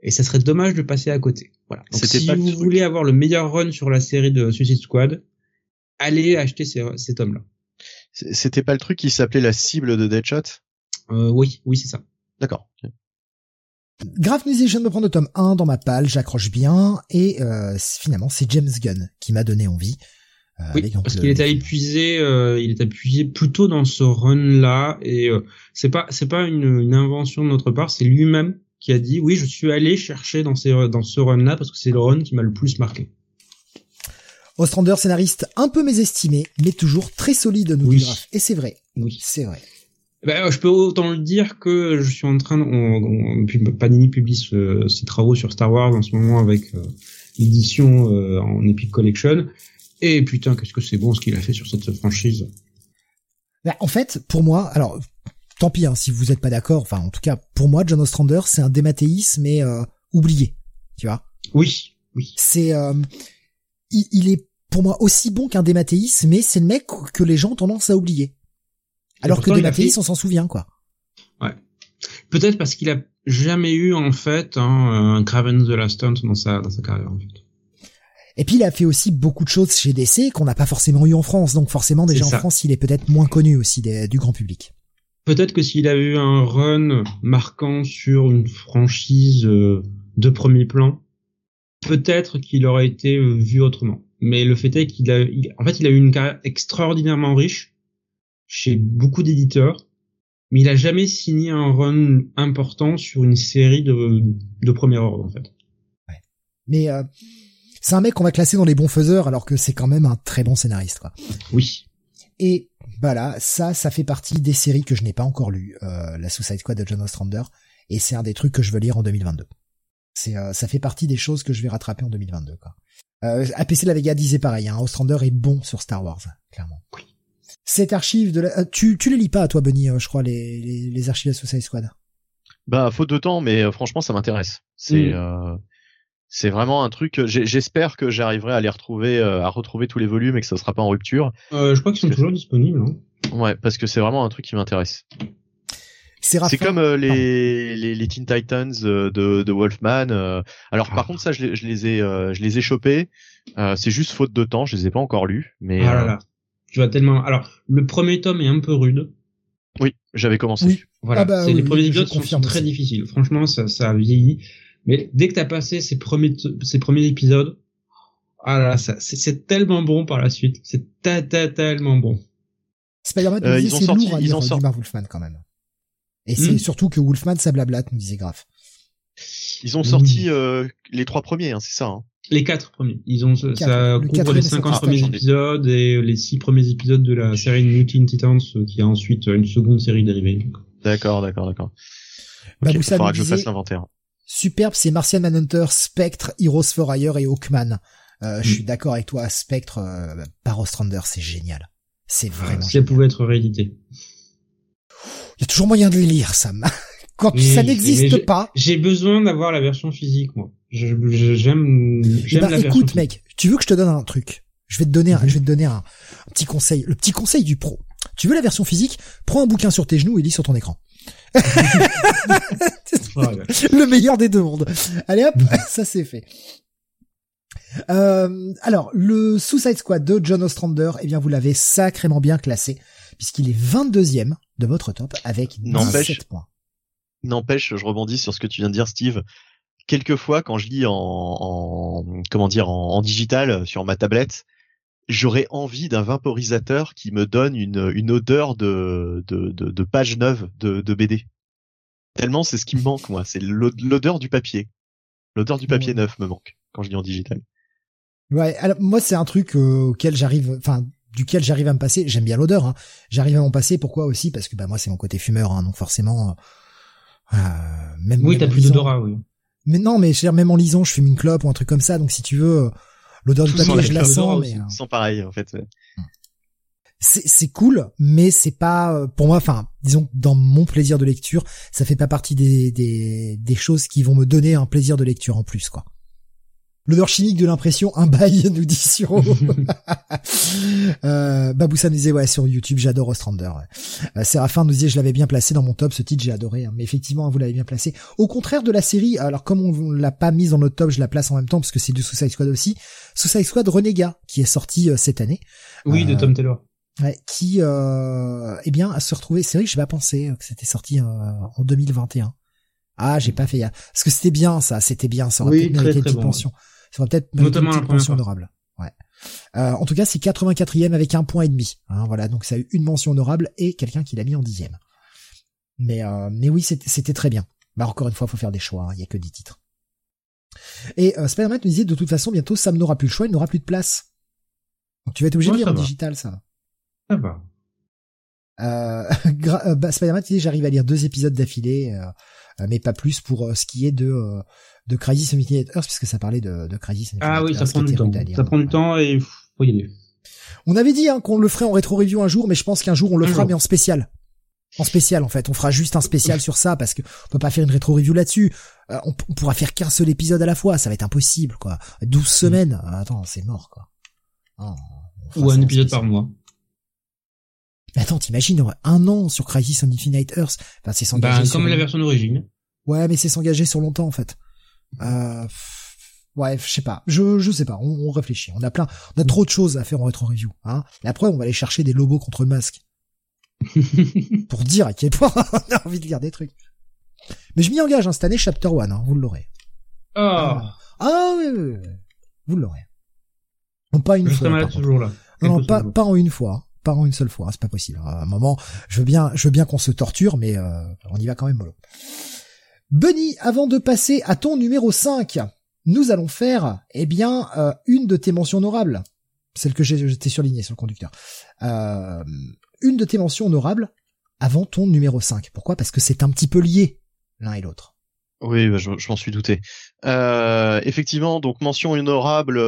et ça serait dommage de passer à côté. Voilà. Donc, si vous voulez avoir le meilleur run sur la série de Suicide Squad, allez acheter ces, cet homme-là. C'était pas le truc qui s'appelait la cible de Deadshot? Euh, Oui, oui, c'est ça. D'accord. Graph Musician me prend le tome 1 dans ma palle, j'accroche bien, et euh, finalement c'est James Gunn qui m'a donné envie. Euh, oui, parce qu'il était épuisé, euh, il est épuisé plutôt dans ce run-là, et euh, c'est pas c'est pas une, une, invention de notre part, c'est lui-même qui a dit oui, je suis allé chercher dans, ces, dans ce run-là parce que c'est le run qui m'a le plus marqué. Ostrander, scénariste un peu mésestimé, mais toujours très solide, nous oui. Et c'est vrai. Oui. C'est vrai. Ben, je peux autant le dire que je suis en train de, on, on, Panini publie ce, ses travaux sur Star Wars en ce moment avec euh, l'édition euh, en Epic Collection. Et putain, qu'est-ce que c'est bon ce qu'il a fait sur cette franchise. Ben, en fait, pour moi, alors tant pis hein, si vous n'êtes pas d'accord. Enfin, en tout cas, pour moi, John Ostrander, c'est un démathéisme mais euh, oublié. Tu vois? Oui, oui. C'est, euh, il, il, est pour moi aussi bon qu'un démathéisme mais c'est le mec que les gens ont tendance à oublier. Alors que démathéisme, fait... on s'en souvient, quoi. Ouais. Peut-être parce qu'il a jamais eu en fait hein, un Craven the Last Hunt dans sa dans sa carrière en fait. Et puis il a fait aussi beaucoup de choses chez DC qu'on n'a pas forcément eu en France, donc forcément déjà en France il est peut-être moins connu aussi des, du grand public. Peut-être que s'il avait eu un run marquant sur une franchise euh, de premier plan, peut-être qu'il aurait été euh, vu autrement. Mais le fait est qu'il a, il, en fait, il a eu une carrière extraordinairement riche chez beaucoup d'éditeurs, mais il a jamais signé un run important sur une série de, de premier ordre, en fait. Ouais. Mais euh, c'est un mec qu'on va classer dans les bons faiseurs, alors que c'est quand même un très bon scénariste, quoi. Oui. Et voilà, ça, ça fait partie des séries que je n'ai pas encore lues, euh, la Suicide Squad de John Ostrander, et c'est un des trucs que je veux lire en 2022. C'est, euh, ça fait partie des choses que je vais rattraper en 2022. Quoi. Euh, APC La Vega disait pareil, hein, Ostrander est bon sur Star Wars, clairement. Oui. Cette archive de la... Euh, tu, tu les lis pas, toi, Bunny, euh, je crois, les, les, les archives de la Suicide Squad? Bah, faute de temps, mais euh, franchement, ça m'intéresse. C'est... Mm c'est vraiment un truc. J'espère que j'arriverai à les retrouver, euh, à retrouver tous les volumes et que ça sera pas en rupture. Euh, je crois qu'ils sont toujours disponibles. Hein. Ouais, parce que c'est vraiment un truc qui m'intéresse. C'est comme euh, les, les, les Teen Titans de, de Wolfman. alors par ah. contre ça je les, je les ai je les ai chopés. c'est juste faute de temps, je les ai pas encore lus. Mais ah là là. tu vas tellement. Alors le premier tome est un peu rude. Oui, j'avais commencé. Oui. Voilà, ah bah, oui, les premiers épisodes sont très difficiles. Franchement, ça, ça a vieilli. Mais dès que t'as passé ces premiers ces premiers épisodes, ah là, ça c'est tellement bon par la suite, c'est tellement bon. Spider-Man, euh, ils ont sorti, lourd à ils ont sorti Wolfman quand même. Et c'est hmm. surtout que Wolfman ça blablate, nous disait Graf. Ils ont sorti euh, les trois premiers, hein, c'est ça. Hein. Les quatre premiers. Ils ont quatre, ça couvre les 50 premiers épisodes et les six premiers épisodes de la série Mutant Titans, qui a ensuite une seconde série dérivée. D'accord, d'accord, d'accord. Bah, il faudra que je fasse l'inventaire superbe, c'est Martian Manhunter, Spectre, Heroes for Hire et Hawkman. Euh, Je suis mm. d'accord avec toi, Spectre euh, par Ostrander, c'est génial. C'est vraiment. Si elle pouvait être réédité. Il y a toujours moyen de les lire, Sam. [LAUGHS] Quand ça n'existe pas. J'ai besoin d'avoir la version physique, moi. J'aime, j'aime bah, écoute, mec, tu veux que je te donne un truc? Je vais te donner, un, mm-hmm. je vais te donner un, un petit conseil, le petit conseil du pro. Tu veux la version physique? Prends un bouquin sur tes genoux et lis sur ton écran. [LAUGHS] le meilleur des deux mondes. Allez hop, [LAUGHS] ça c'est fait. Euh, alors, le Suicide Squad de John Ostrander, eh bien, vous l'avez sacrément bien classé, puisqu'il est 22e de votre top avec 17 points. N'empêche, je rebondis sur ce que tu viens de dire, Steve. Quelquefois, quand je lis en, en comment dire, en, en, digital sur ma tablette, j'aurais envie d'un vaporisateur qui me donne une, une odeur de, de, de, de page neuve de, de BD. Tellement c'est ce qui me manque moi, c'est l'odeur du papier. L'odeur du papier neuf me manque quand je lis en digital. Ouais, alors moi c'est un truc euh, auquel j'arrive, enfin duquel j'arrive à me passer. J'aime bien l'odeur, hein. j'arrive à m'en passer. Pourquoi aussi? Parce que bah moi c'est mon côté fumeur, hein, donc forcément, euh, même. Oui, t'as plus d'odorat, oui. Mais non, mais je veux dire, même en lisant, je fume une clope ou un truc comme ça, donc si tu veux, l'odeur du papier, je la sens, mais... euh, Sans pareil en fait. c'est c'est cool, mais c'est pas euh, pour moi. Enfin, disons que dans mon plaisir de lecture, ça fait pas partie des des des choses qui vont me donner un plaisir de lecture en plus, quoi. L'odeur chimique de l'impression, un bail, [LAUGHS] nous dit Siro. [LAUGHS] euh, Baboussa nous disait, ouais, sur YouTube, j'adore Ostrander. Ouais. Euh, Séraphin nous disait, je l'avais bien placé dans mon top, ce titre, j'ai adoré. hein. Mais effectivement, vous l'avez bien placé. Au contraire de la série, alors comme on l'a pas mise dans notre top, je la place en même temps, parce que c'est du Suicide Squad aussi. Suicide Squad Renégat, qui est sorti euh, cette année. Oui, de Euh, Tom Taylor. Ouais, qui, euh, eh bien, à se retrouver. C'est vrai que j'ai pas pensé que c'était sorti en 2021. Ah, j'ai pas fait gaffe. Parce que c'était bien, ça. C'était bien. Ça aurait Oui, peut-être mérité une très petite bon, pension. Ça aurait peut-être mérité une petite pension honorable. Ouais. Euh, en tout cas, c'est 84e avec un point et demi. Hein, voilà, donc ça a eu une mention honorable et quelqu'un qui l'a mis en dixième. Mais, euh, mais oui, c'était très bien. Bah encore une fois, faut faire des choix. hein, Il y a que 10 titres. Et euh, Spider-Man nous disait de toute façon, bientôt, Sam n'aura plus le choix, il n'aura plus de place. Donc tu vas être obligé Ouais, de lire en va. digital, ça. va. Ça va. Euh, [LAUGHS] euh, bah, Spider-Man dit j'arrive à lire deux épisodes d'affilée, euh, mais pas plus pour euh, ce qui est de euh, de Crisis on Infinite Earths puisque ça parlait de, de Crisis on Infinite Ah oui, ça prend du temps. lire. Ça prend du temps et faut y aller. On avait dit hein, qu'on le ferait en rétro review un jour, mais je pense qu'un jour on le Un fera jour. mais en spécial. En spécial en fait, on fera juste un spécial sur ça parce que on peut pas faire une rétro review là-dessus. Euh, on, on pourra faire qu'un seul épisode à la fois, ça va être impossible quoi. 12 semaines, euh, attends, c'est mort quoi. Fera Ou un épisode spécial. par mois. Mais Attends, t'imagines, un an sur Crisis on Infinite Earths. Enfin, c'est s'engager sur comme la version d'origine. Ouais, mais c'est s'engager sur longtemps en fait. Euh, ouais, je sais pas. Je je sais pas. On, on réfléchit. On a plein, on a trop de choses à faire en rétro review. Hein. Et après, on va aller chercher des lobos contre le masque [LAUGHS] pour dire à quel point [LAUGHS] on a envie de lire des trucs. Mais je m'y engage. Hein, cette année, chapter 1, hein, vous l'aurez. Ah, Ah oui, oui, oui, oui. vous l'aurez. Non, pas une je fois. serai malade par ce contre. jour-là. Non, non, pas, pas en une fois. Pas en une seule fois, c'est pas possible. À un moment, je veux bien, je veux bien qu'on se torture, mais euh, on y va quand même mollo. Bunny, avant de passer à ton numéro 5, nous allons faire, eh bien, euh, une de tes mentions honorables. Celle que j'ai j'étais surlignée sur le conducteur. Euh, une de tes mentions honorables avant ton numéro 5. Pourquoi? Parce que c'est un petit peu lié l'un et l'autre. Oui, bah, je, je m'en suis douté. Euh, effectivement, donc mention honorable.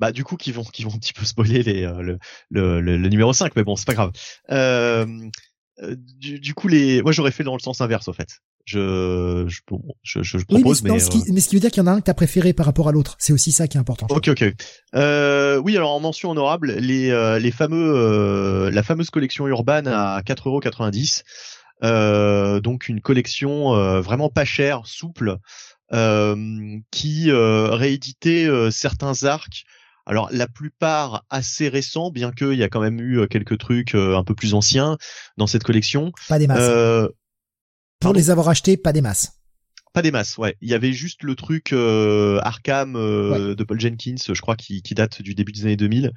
Bah du coup, qui vont qui vont un petit peu spoiler les, euh, le, le, le, le numéro 5, mais bon, c'est pas grave. Euh, euh, du, du coup, les, moi j'aurais fait dans le sens inverse en fait. Je je, bon, je, je, je Oui, mais, propose, non, mais, ce qui, euh, mais ce qui veut dire qu'il y en a un que t'as préféré par rapport à l'autre. C'est aussi ça qui est important. Ok, ok. Euh, oui, alors en mention honorable, les euh, les fameux euh, la fameuse collection urbaine à 4,90€. Euh, donc une collection euh, vraiment pas chère, souple, euh, qui euh, rééditait euh, certains arcs. Alors la plupart assez récents, bien qu'il y a quand même eu quelques trucs un peu plus anciens dans cette collection. Pas des masses. Euh, Pour pardon les avoir achetés, pas des masses. pas des masses, ouais. Il y avait juste le truc euh, Arkham euh, de Paul Jenkins, je crois, qui, qui date du début des années 2000,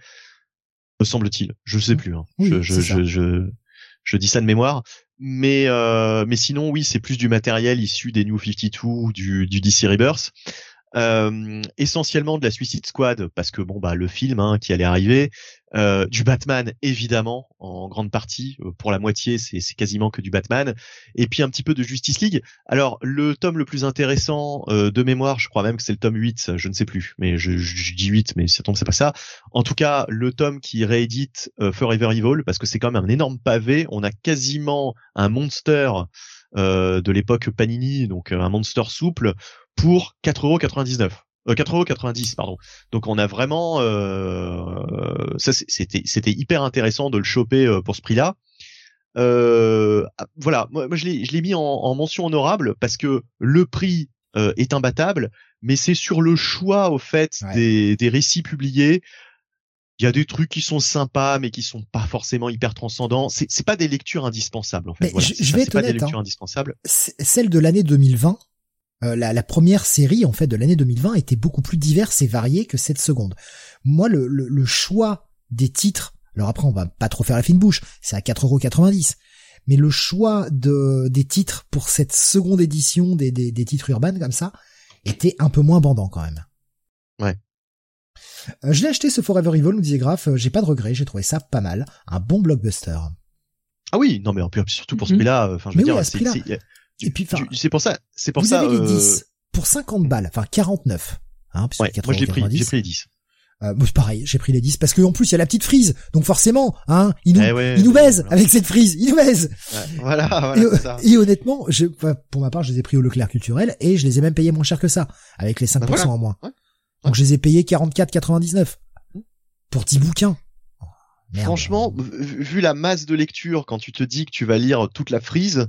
me semble-t-il. Je sais plus. Hein. Oui, je, je, je, je, je dis ça de mémoire. Mais euh, mais sinon, oui, c'est plus du matériel issu des New 52 ou du, du DC Rebirth. Euh, essentiellement de la Suicide Squad parce que bon bah le film hein, qui allait arriver, euh, du Batman évidemment en grande partie. Euh, pour la moitié c'est quasiment que du Batman. Et puis un petit peu de Justice League. Alors le tome le plus intéressant euh, de mémoire, je crois même que c'est le tome 8, je ne sais plus, mais je, je, je dis 8 mais ça tombe c'est pas ça. En tout cas, le tome qui réédite euh, Forever Evil parce que c'est quand même un énorme pavé, on a quasiment un monster euh, de l'époque Panini, donc euh, un monster souple pour 4,99€. Euh, 4,90€ pardon. Donc on a vraiment euh, ça c'était c'était hyper intéressant de le choper euh, pour ce prix-là. Euh, ah, voilà, moi, moi, je l'ai je l'ai mis en, en mention honorable parce que le prix euh, est imbattable, mais c'est sur le choix au fait Ouais. des des récits publiés. Il y a des trucs qui sont sympas, mais qui sont pas forcément hyper transcendants. C'est c'est pas des lectures indispensables en fait. Mais Voilà, je- je vais c'est être pas des lectures hein. indispensables. Celle de l'année 2020, euh, la, la première série en fait de l'année 2020 était beaucoup plus diverse et variée que cette seconde. Moi, le, le, le choix des titres, alors après on va pas trop faire la fine bouche, c'est à 4,90€, mais le choix de des titres pour cette seconde édition des, des, des titres urbains comme ça était un peu moins bandant quand même. Ouais. Euh, je l'ai acheté ce Forever Evil, nous disait Graf, euh, j'ai pas de regret, j'ai trouvé ça pas mal, un bon blockbuster. Ah oui, non mais en plus, surtout pour ce Mhm. prix-là, enfin je Mais veux oui, dire, Et puis, c'est pour ça, c'est pour vous ça. avez les euh, 10. pour 50 balles, enfin 49. Hein, ouais, moi j'ai pris, j'ai pris les 10. Euh, pareil, j'ai pris les 10 parce que en plus il y a la petite frise, donc forcément, hein, il nous, eh il nous baise avec cette frise, il nous baise. voilà, voilà. Et, ça. et honnêtement, je, pour ma part, je les ai pris au Leclerc culturel et je les ai même payés moins cher que ça, avec les 5% bah en moins. Donc je les ai payés 44,99 pour 10 bouquins. Franchement, vu la masse de lecture, quand tu te dis que tu vas lire toute la frise,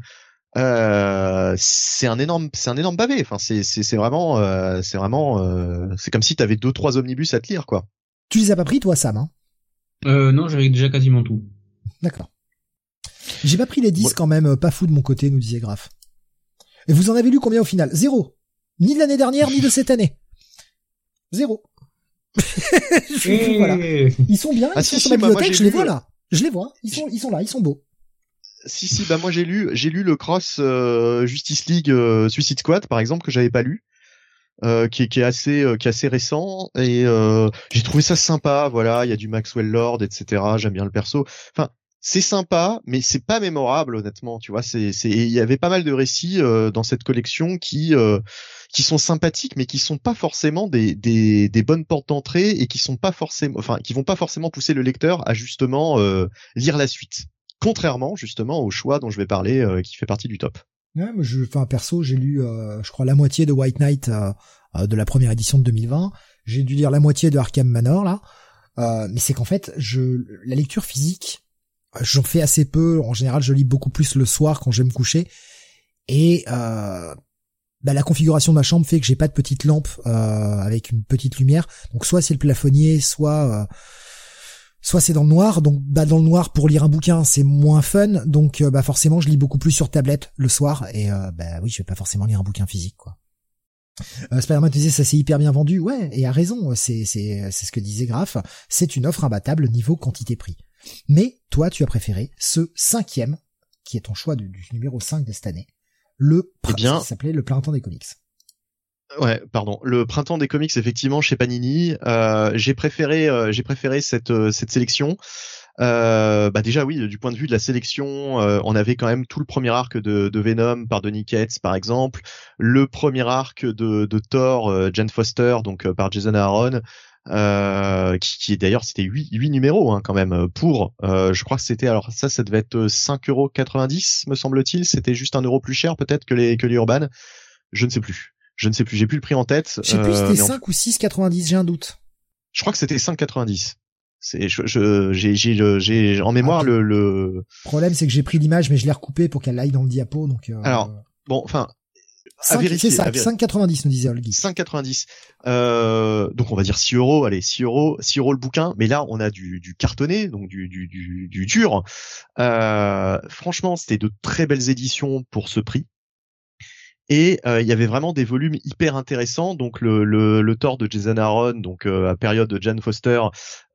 euh, c'est un énorme, c'est un énorme bavé. Enfin, c'est c'est vraiment, euh, c'est vraiment, euh, c'est comme si t'avais deux trois omnibus à te lire, quoi. Tu les as pas pris, toi, Sam hein? Euh, Non, j'avais déjà quasiment tout. D'accord. J'ai pas pris les 10 quand même, pas fou de mon côté, nous disait Graf. Et vous en avez lu combien au final? Zéro. Ni de l'année dernière, ni de cette année. Zéro. [LAUGHS] voilà. Ils sont bien, ah, ils sont sur ma bah, bibliothèque, je les vois là. Je les vois, ils sont, ils sont là, ils sont beaux. Si si, bah moi j'ai lu, j'ai lu le Cross euh, Justice League euh, Suicide Squad par exemple que j'avais pas lu. Euh, qui, est, qui est assez qui est assez récent et j'ai trouvé ça sympa voilà il y a du Maxwell Lord etc j'aime bien le perso enfin c'est sympa, mais c'est pas mémorable honnêtement. Tu vois, c'est c'est il y avait pas mal de récits euh, dans cette collection qui euh, qui sont sympathiques, mais qui sont pas forcément des des, des bonnes portes d'entrée et qui sont pas forcément, enfin, qui vont pas forcément pousser le lecteur à justement euh, lire la suite. Contrairement justement au choix dont je vais parler, qui fait partie du top. Ouais, je, enfin perso, j'ai lu, je crois la moitié de White Knight de la première édition de 2020. J'ai dû lire la moitié de Arkham Manor là. mais c'est qu'en fait, je la lecture physique J'en fais assez peu. En général, je lis beaucoup plus le soir quand je vais me coucher. Et euh, bah, la configuration de ma chambre fait que j'ai pas de petite lampe euh, avec une petite lumière. Donc soit c'est le plafonnier, soit euh, soit c'est dans le noir. Donc bah dans le noir pour lire un bouquin c'est moins fun. Donc bah forcément je lis beaucoup plus sur tablette le soir. Et bah oui je vais pas forcément lire un bouquin physique quoi. Euh, Spider-Man disait ça s'est hyper bien vendu. Ouais et a raison. C'est c'est c'est ce que disait Graf. C'est une offre imbattable niveau quantité prix. Mais toi, tu as préféré ce cinquième, qui est ton choix du, numéro 5 de cette année, le eh bien, s'appelait le printemps des comics. Ouais, pardon. Le printemps des comics, effectivement, chez Panini, euh, j'ai préféré, euh, j'ai préféré cette euh, cette sélection. bah déjà oui, du point de vue de la sélection, on avait quand même tout le premier arc de, Venom par Donny Cates par exemple, le premier arc de, de Thor, Jen Foster donc par Jason Aaron, euh, qui, qui d'ailleurs c'était 8, 8 numéros hein, quand même pour euh, je crois que c'était alors ça ça devait être 5,90 euros me semble-t-il c'était juste un euro plus cher peut-être que les que les urban je ne sais plus je ne sais plus j'ai plus le prix en tête je sais plus c'était 5 euh, ou 6,90 j'ai un doute je crois que c'était 5,90 c'est je j'ai j'ai j'ai en mémoire ah, le le problème c'est que j'ai pris l'image mais je l'ai recoupé pour qu'elle aille dans le diapo donc euh, alors bon enfin 5, ça, 5,90 nous disait Olgi. 5,90. Euh, donc on va dire 6 euros, allez 6 euros, 6 euros le bouquin. Mais là on a du, du cartonné, donc du, du, du, du dur. Euh, franchement c'était de très belles éditions pour ce prix. Et euh, il y avait vraiment des volumes hyper intéressants. Donc le, le, le Thor de Jason Aaron, donc euh, à période de Jan Foster,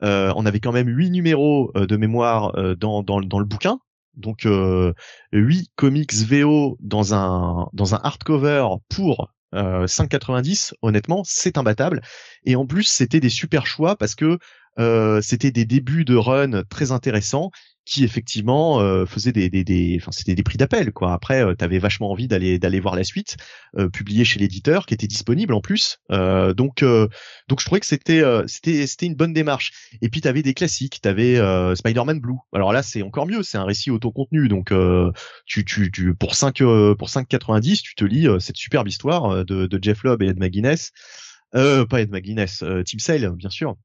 euh, on avait quand même huit numéros de mémoire dans, dans, dans le bouquin donc euh, 8 comics VO dans un dans un hardcover pour euh, 5,90 honnêtement c'est imbattable et en plus c'était des super choix parce que euh, c'était des débuts de run très intéressants qui effectivement euh, faisait des, des, des enfin c'était des prix d'appel quoi. Après, euh, tu avais vachement envie d'aller d'aller voir la suite, euh, publiée chez l'éditeur, qui était disponible en plus. Euh, donc euh, donc je trouvais que c'était c'était c'était une bonne démarche. Et puis tu avais des classiques, tu avais Spider-Man Blue. Alors là c'est encore mieux, c'est un récit autocontenu. Donc tu, tu tu pour 5 pour 5,90 tu te lis cette superbe histoire de, de Jeff Lobb et Ed McGuinness. Euh, pas Ed McGuinness, Tim Sale, bien sûr.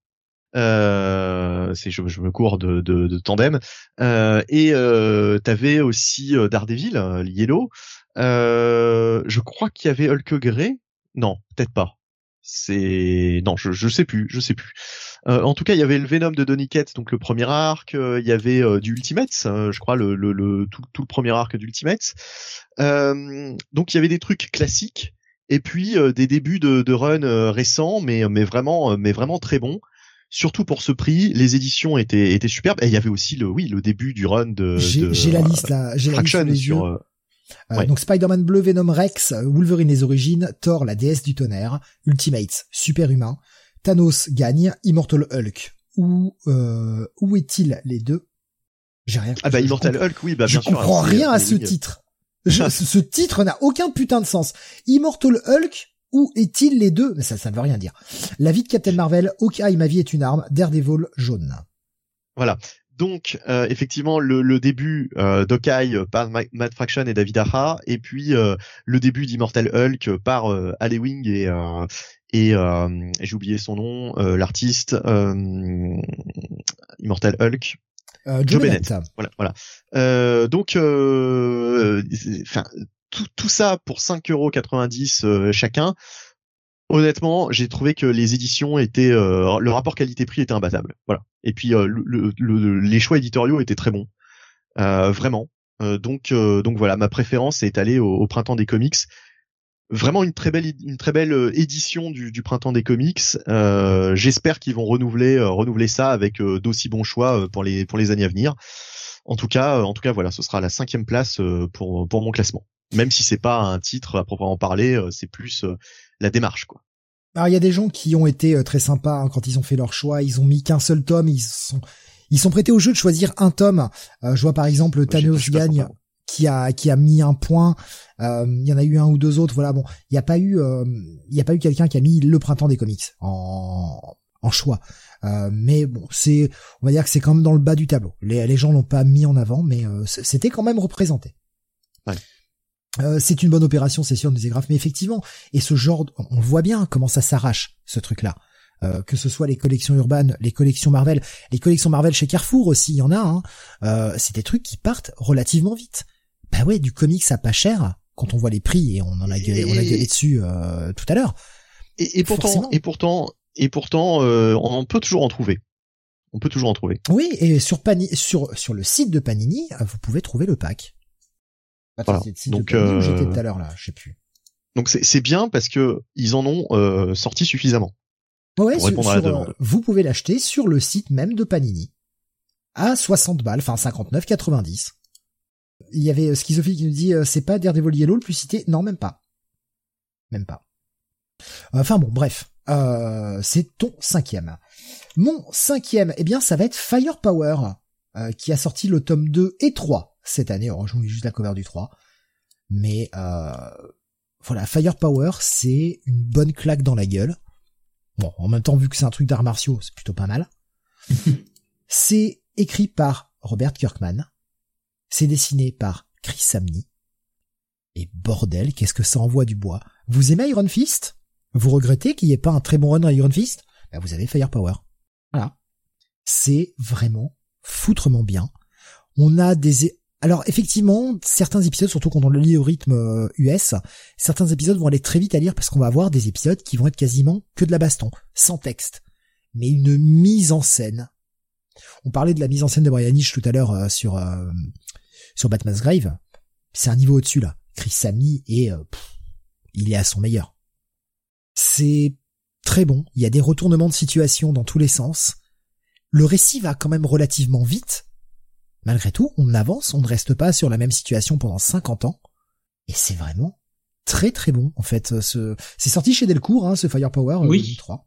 Euh, c'est je, me cours de, de, de tandem. Euh, et euh, t'avais aussi euh, Daredevil, euh, Yellow. Euh, je crois qu'il y avait Hulk Grey. Non, peut-être pas. C'est non, je, je sais plus, je sais plus. Euh, en tout cas, il y avait le Venom de Donny donc le premier arc. il y avait du Ultimate, je crois le, le, le tout, tout, le premier arc d'Ultimate. donc il y avait des trucs classiques et puis des débuts de, de run récents, mais mais vraiment mais vraiment très bons surtout pour ce prix, les éditions étaient étaient superbes et il y avait aussi le oui le début du run de. J'ai la liste là, j'ai la liste sur, euh, euh, Donc Spider-Man bleu, Venom Rex, Wolverine les origines, Thor la déesse du tonnerre, Ultimates, super humain, Thanos gagne, Immortal Hulk. Où euh, où est-il les deux? J'ai rien. Ah bah Immortal Hulk, oui, bah bien sûr. Je comprends rien à ce titre. ce titre n'a aucun putain de sens. Immortal Hulk Où est-il les deux? Mais ça, ça ne veut rien dire. La vie de Captain Marvel, Hawkeye, ma vie est une arme, Daredevil jaune. Voilà. Donc euh, effectivement le, début euh, d'Okai par Matt Fraction et David Aja, et puis euh, le début d'Immortal Hulk par euh, Wing et et j'ai oublié son nom, l'artiste Immortal Hulk. Joe, Bennett. Voilà, voilà. donc, enfin, tout, ça pour 5,90€ chacun honnêtement, j'ai trouvé que les éditions étaient, euh, le rapport qualité-prix était imbattable. Voilà. Et puis euh, le, les choix éditoriaux étaient très bons, euh, vraiment. donc donc voilà, ma préférence est allée au, printemps des comics. Vraiment une très belle édition du, printemps des comics. J'espère qu'ils vont renouveler ça avec d'aussi bons choix pour les années à venir. En tout cas, en tout cas voilà, ce sera la cinquième place pour mon classement. Même si c'est pas un titre à proprement parler, c'est plus la démarche, quoi. Alors il y a des gens qui ont été euh, très sympas hein, quand ils ont fait leur choix. Ils ont mis qu'un seul tome. Ils sont ils sont prêtés au jeu de choisir un tome. Euh, je vois par exemple Thanos gagne qui a qui a mis un point. Euh, il y en a eu un ou deux autres. Voilà bon, il n'y a pas eu il y a pas eu quelqu'un qui a mis le printemps des comics en en choix. mais bon, c'est on va dire que c'est quand même dans le bas du tableau. Les les gens l'ont pas mis en avant, mais c'était quand même représenté. Ouais. Euh, c'est une bonne opération, c'est sûr, nous mais effectivement, et ce genre, on voit bien comment ça s'arrache, ce truc-là. Euh, que ce soit les collections urbaines, les collections Marvel, les collections Marvel chez Carrefour aussi, il y en a. Hein. Euh, c'est des trucs qui partent relativement vite. Bah ouais, du comics à pas cher, quand on voit les prix et on en a gueulé, on a gueulé dessus tout à l'heure. Et, et, pourtant, et pourtant, et pourtant, on peut toujours en trouver. On peut toujours en trouver. Oui, et sur Panini, sur sur le site de Panini, vous pouvez trouver le pack. Donc euh... j'étais tout à l'heure là, je sais plus. Donc c'est bien parce que ils en ont euh, sorti suffisamment. Ouais, sur, euh, vous pouvez l'acheter sur le site même de Panini à 60 balles, enfin 59,90. Il y avait euh, Schizophile qui nous dit c'est pas Daredevil Yellow le plus cité, non même pas, même pas. Enfin bon, bref, c'est ton cinquième. Mon cinquième, eh bien ça va être Firepower, qui a sorti le tome 2 et 3 cette année. Alors, je juste la cover du 3. Mais euh, voilà, Firepower, c'est une bonne claque dans la gueule. Bon, en même temps, vu que c'est un truc d'arts martiaux, c'est plutôt pas mal. [LAUGHS] c'est écrit par Robert Kirkman. C'est dessiné par Chris Samney. Et bordel, qu'est-ce que ça envoie du bois. Vous aimez Iron Fist? Vous regrettez qu'il n'y ait pas un très bon run dans Iron Fist? Ben, Vous avez Firepower. Voilà. C'est vraiment foutrement bien. On a des alors effectivement, certains épisodes, surtout quand on le lit au rythme US, euh, certains épisodes vont aller très vite à lire parce qu'on va avoir des épisodes qui vont être quasiment que de la baston, sans texte, mais une mise en scène. On parlait de la mise en scène de Brian Hitch tout à l'heure euh, sur euh, sur Batman's Grave. C'est un niveau au-dessus là. Chris Samney et il est à son meilleur. C'est très bon. Il y a des retournements de situation dans tous les sens. Le récit va quand même relativement vite Malgré tout, on avance, on ne reste pas sur la même situation pendant 50 ans. Et c'est vraiment très très bon, en fait. Ce... C'est sorti chez Delcourt, hein, ce Firepower euh, oui. 3.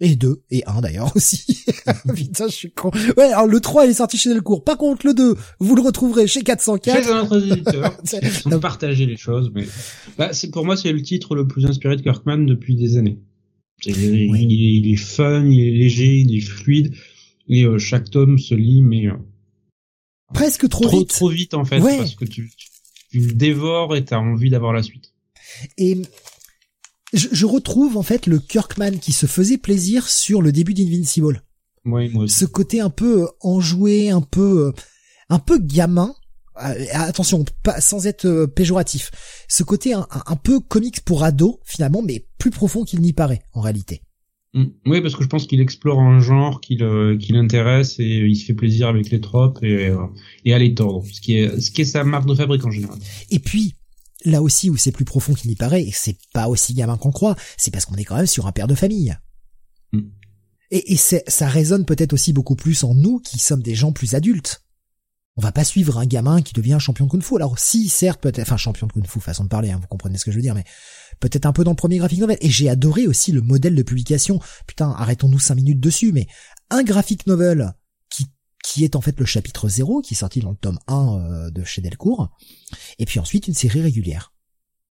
Et 2, et 1 d'ailleurs [LAUGHS] aussi. [LAUGHS] Putain, je suis con. Ouais, alors le 3 il est sorti chez Delcourt. Par contre, le 2, vous le retrouverez chez 404. Chez un autre éditeur. [LAUGHS] Les choses, mais bah, c'est pour moi c'est le titre le plus inspiré de Kirkman depuis des années. Il, est fun, il est léger, il est fluide, et euh, chaque tome se lit mais euh, presque trop, trop vite. Trop vite en fait, parce que tu, tu le dévores et t'as envie d'avoir la suite. Et je, je, retrouve en fait le Kirkman qui se faisait plaisir sur le début d'Invincible. Oui, moi aussi. Ce côté un peu euh, enjoué, un peu, euh, un peu gamin. Euh, attention, pas sans être péjoratif. Ce côté un, un peu comics pour ado finalement, mais plus profond qu'il n'y paraît en réalité. Mm. Oui, parce que je pense qu'il explore un genre qui l'intéresse et il se fait plaisir avec les tropes et, euh, et à les tordre, ce qui est ce qui est sa marque de fabrique en général. Et puis là aussi où c'est plus profond qu'il n'y paraît et c'est pas aussi gamin qu'on croit, c'est parce qu'on est quand même sur un père de famille. Mm. Et, et ça résonne peut-être aussi beaucoup plus en nous qui sommes des gens plus adultes. On va pas suivre un gamin qui devient champion de kung-fu. Alors si, certes, peut-être, enfin champion de kung-fu, façon de parler, hein, vous comprenez ce que je veux dire, mais peut-être un peu dans le premier graphic novel. Et j'ai adoré aussi le modèle de publication. Putain, arrêtons-nous cinq minutes dessus, mais un graphic novel qui, qui est en fait le chapitre 0, qui est sorti dans le tome 1 euh, de chez Delcourt, et puis ensuite une série régulière.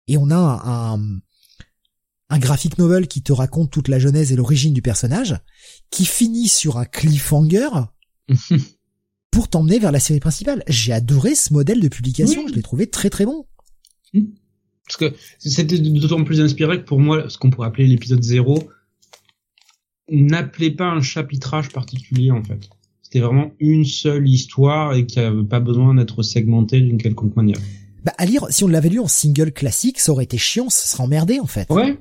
Et on a un, un graphic novel qui te raconte toute la genèse et l'origine du personnage, qui finit sur un cliffhanger [LAUGHS] pour t'emmener vers la série principale. J'ai adoré ce modèle de publication, je l'ai trouvé très très bon. Parce que c'était d'autant plus inspiré que pour moi, ce qu'on pourrait appeler l'épisode 0 n'appelait pas un chapitrage particulier en fait. C'était vraiment une seule histoire et qui n'avait pas besoin d'être segmenté d'une quelconque manière. Bah à lire, si on l'avait lu en single classique, ça aurait été chiant, ça serait emmerdé en fait. Ouais.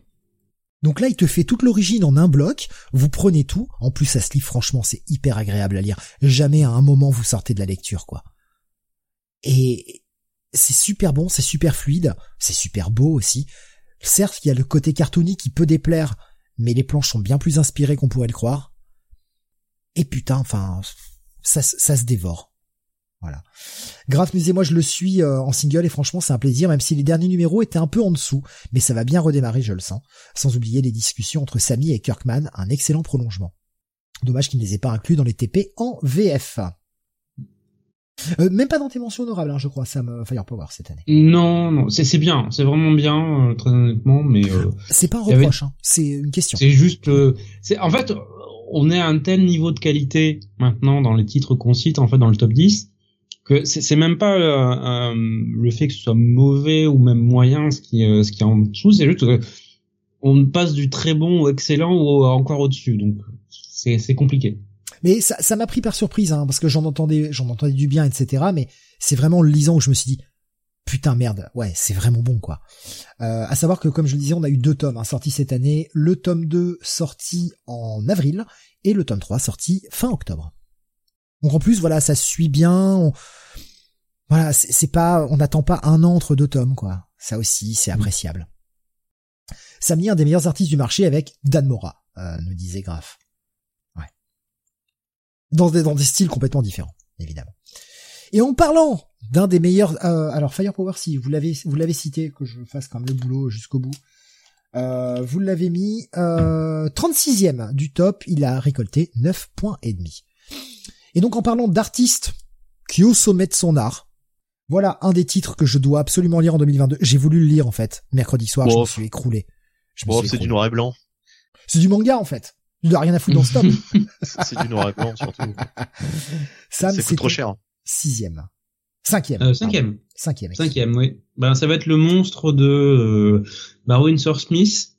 Donc là, il te fait toute l'origine en un bloc. Vous prenez tout. En plus, ça se lit franchement, c'est hyper agréable à lire. Jamais à un moment vous sortez de la lecture, quoi. Et c'est super bon, c'est super fluide, c'est super beau aussi. Certes, il y a le côté cartoony qui peut déplaire, mais les planches sont bien plus inspirées qu'on pourrait le croire. Et putain, enfin, ça, ça se dévore. Voilà. Graf Musée, moi je le suis euh, en single et franchement c'est un plaisir, même si les derniers numéros étaient un peu en dessous, mais ça va bien redémarrer, je le sens. Sans oublier les discussions entre Sammy et Kirkman, un excellent prolongement. Dommage qu'il ne les ait pas inclus dans les TP en VF. Euh, même pas dans tes mentions honorables, hein, je crois, Sam euh, Firepower cette année. Non, non, c'est bien, c'est vraiment bien, très honnêtement, mais c'est pas un reproche, hein, c'est une question. C'est juste, c'est en fait, on est à un tel niveau de qualité maintenant dans les titres qu'on cite, en fait, dans le top 10, que c'est même pas euh, le fait que ce soit mauvais ou même moyen ce qui euh, ce qui est en dessous c'est juste que on passe du très bon au excellent ou encore au-dessus. Donc c'est c'est compliqué. Mais ça ça m'a pris par surprise hein, parce que j'en entendais j'en entendais du bien etc mais c'est vraiment le lisant où je me suis dit putain merde ouais c'est vraiment bon quoi. Euh, à savoir que comme je le disais on a eu deux tomes hein, sortis cette année. Le tome 2 sorti en avril et le tome 3 sorti fin octobre donc en plus, voilà, ça suit bien. Voilà, c'est pas, on n'attend pas un an entre deux tomes, quoi. Ça aussi, c'est mm. appréciable. Sammy, un des meilleurs artistes du marché avec Dan Mora, euh, nous disait Graf. Ouais. Dans des, dans des styles complètement différents, évidemment. Et en parlant d'un des meilleurs, euh, alors Firepower, si vous l'avez, vous l'avez cité, que je fasse quand même le boulot jusqu'au bout. Euh, vous l'avez mis euh, 36e du top, il a récolté 9 points et demi. Et donc en parlant d'artistes qui est au sommet de son art, voilà un des titres que je dois absolument lire en 2022. J'ai voulu le lire en fait. Mercredi soir, je me suis écroulé. c'est du noir et blanc. C'est du manga en fait. Il doit rien à foutre dans ce top. [LAUGHS] c'est du noir et blanc surtout. [LAUGHS] Ça c'est trop cher. Sixième. Cinquième. Euh, cinquième. Cinquième. Cinquième, oui. Ben, ça va être le monstre de euh, Barwin Smith.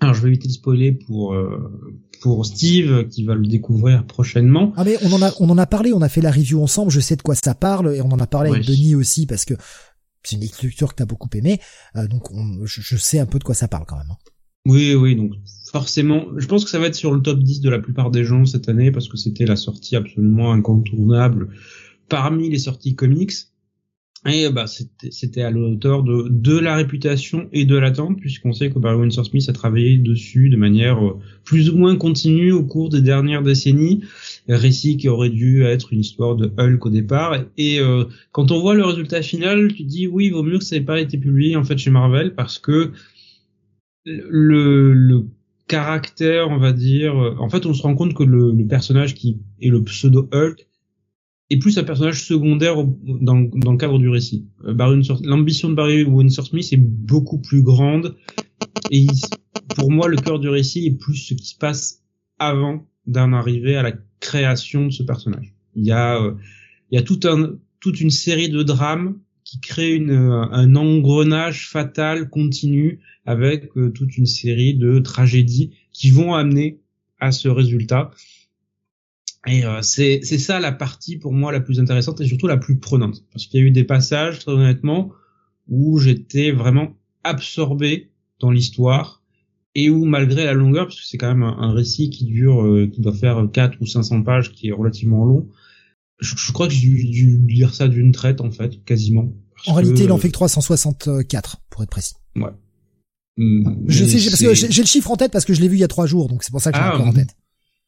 Alors, je vais éviter de spoiler pour euh, pour Steve qui va le découvrir prochainement. Ah mais on en a on en a parlé, on a fait la review ensemble, je sais de quoi ça parle et on en a parlé avec Denis aussi parce que c'est une écriture que t'as beaucoup aimé, euh, donc je, sais un peu de quoi ça parle quand même. Hein. Oui oui donc forcément, je pense que ça va être sur le top 10 de la plupart des gens cette année parce que c'était la sortie absolument incontournable parmi les sorties comics. Et bah c'était à l'auteur de de la réputation et de l'attente puisqu'on sait que Barry Windsor Smith a travaillé dessus de manière euh, plus ou moins continue au cours des dernières décennies. Récit qui aurait dû être une histoire de Hulk au départ. Et euh, quand on voit le résultat final, tu dis oui, vaut mieux que ça n'ait pas été publié en fait chez Marvel parce que le, le caractère, on va dire, en fait, on se rend compte que le, le personnage qui est le pseudo Hulk et plus un personnage secondaire dans, le cadre du récit. Euh, l'ambition de Barry Windsor Smith est beaucoup plus grande et pour moi le cœur du récit est plus ce qui se passe avant d'en arriver à la création de ce personnage. Il y a euh, il y a toute une série de drames qui créent une, un engrenage fatal continu avec euh, toute une série de tragédies qui vont amener à ce résultat. Et euh, c'est ça la partie pour moi la plus intéressante et surtout la plus prenante. Parce qu'il y a eu des passages, très honnêtement, où j'étais vraiment absorbé dans l'histoire et où malgré la longueur, parce que c'est quand même un, récit qui dure, euh, qui doit faire 4 ou 500 pages, qui est relativement long, je, crois que j'ai dû, lire ça d'une traite en fait, quasiment. En réalité, il en fait que 364, pour être précis. Ouais. je sais, parce que j'ai le chiffre en tête parce que je l'ai vu il y a trois jours, donc c'est pour ça que j'ai ah, encore en tête.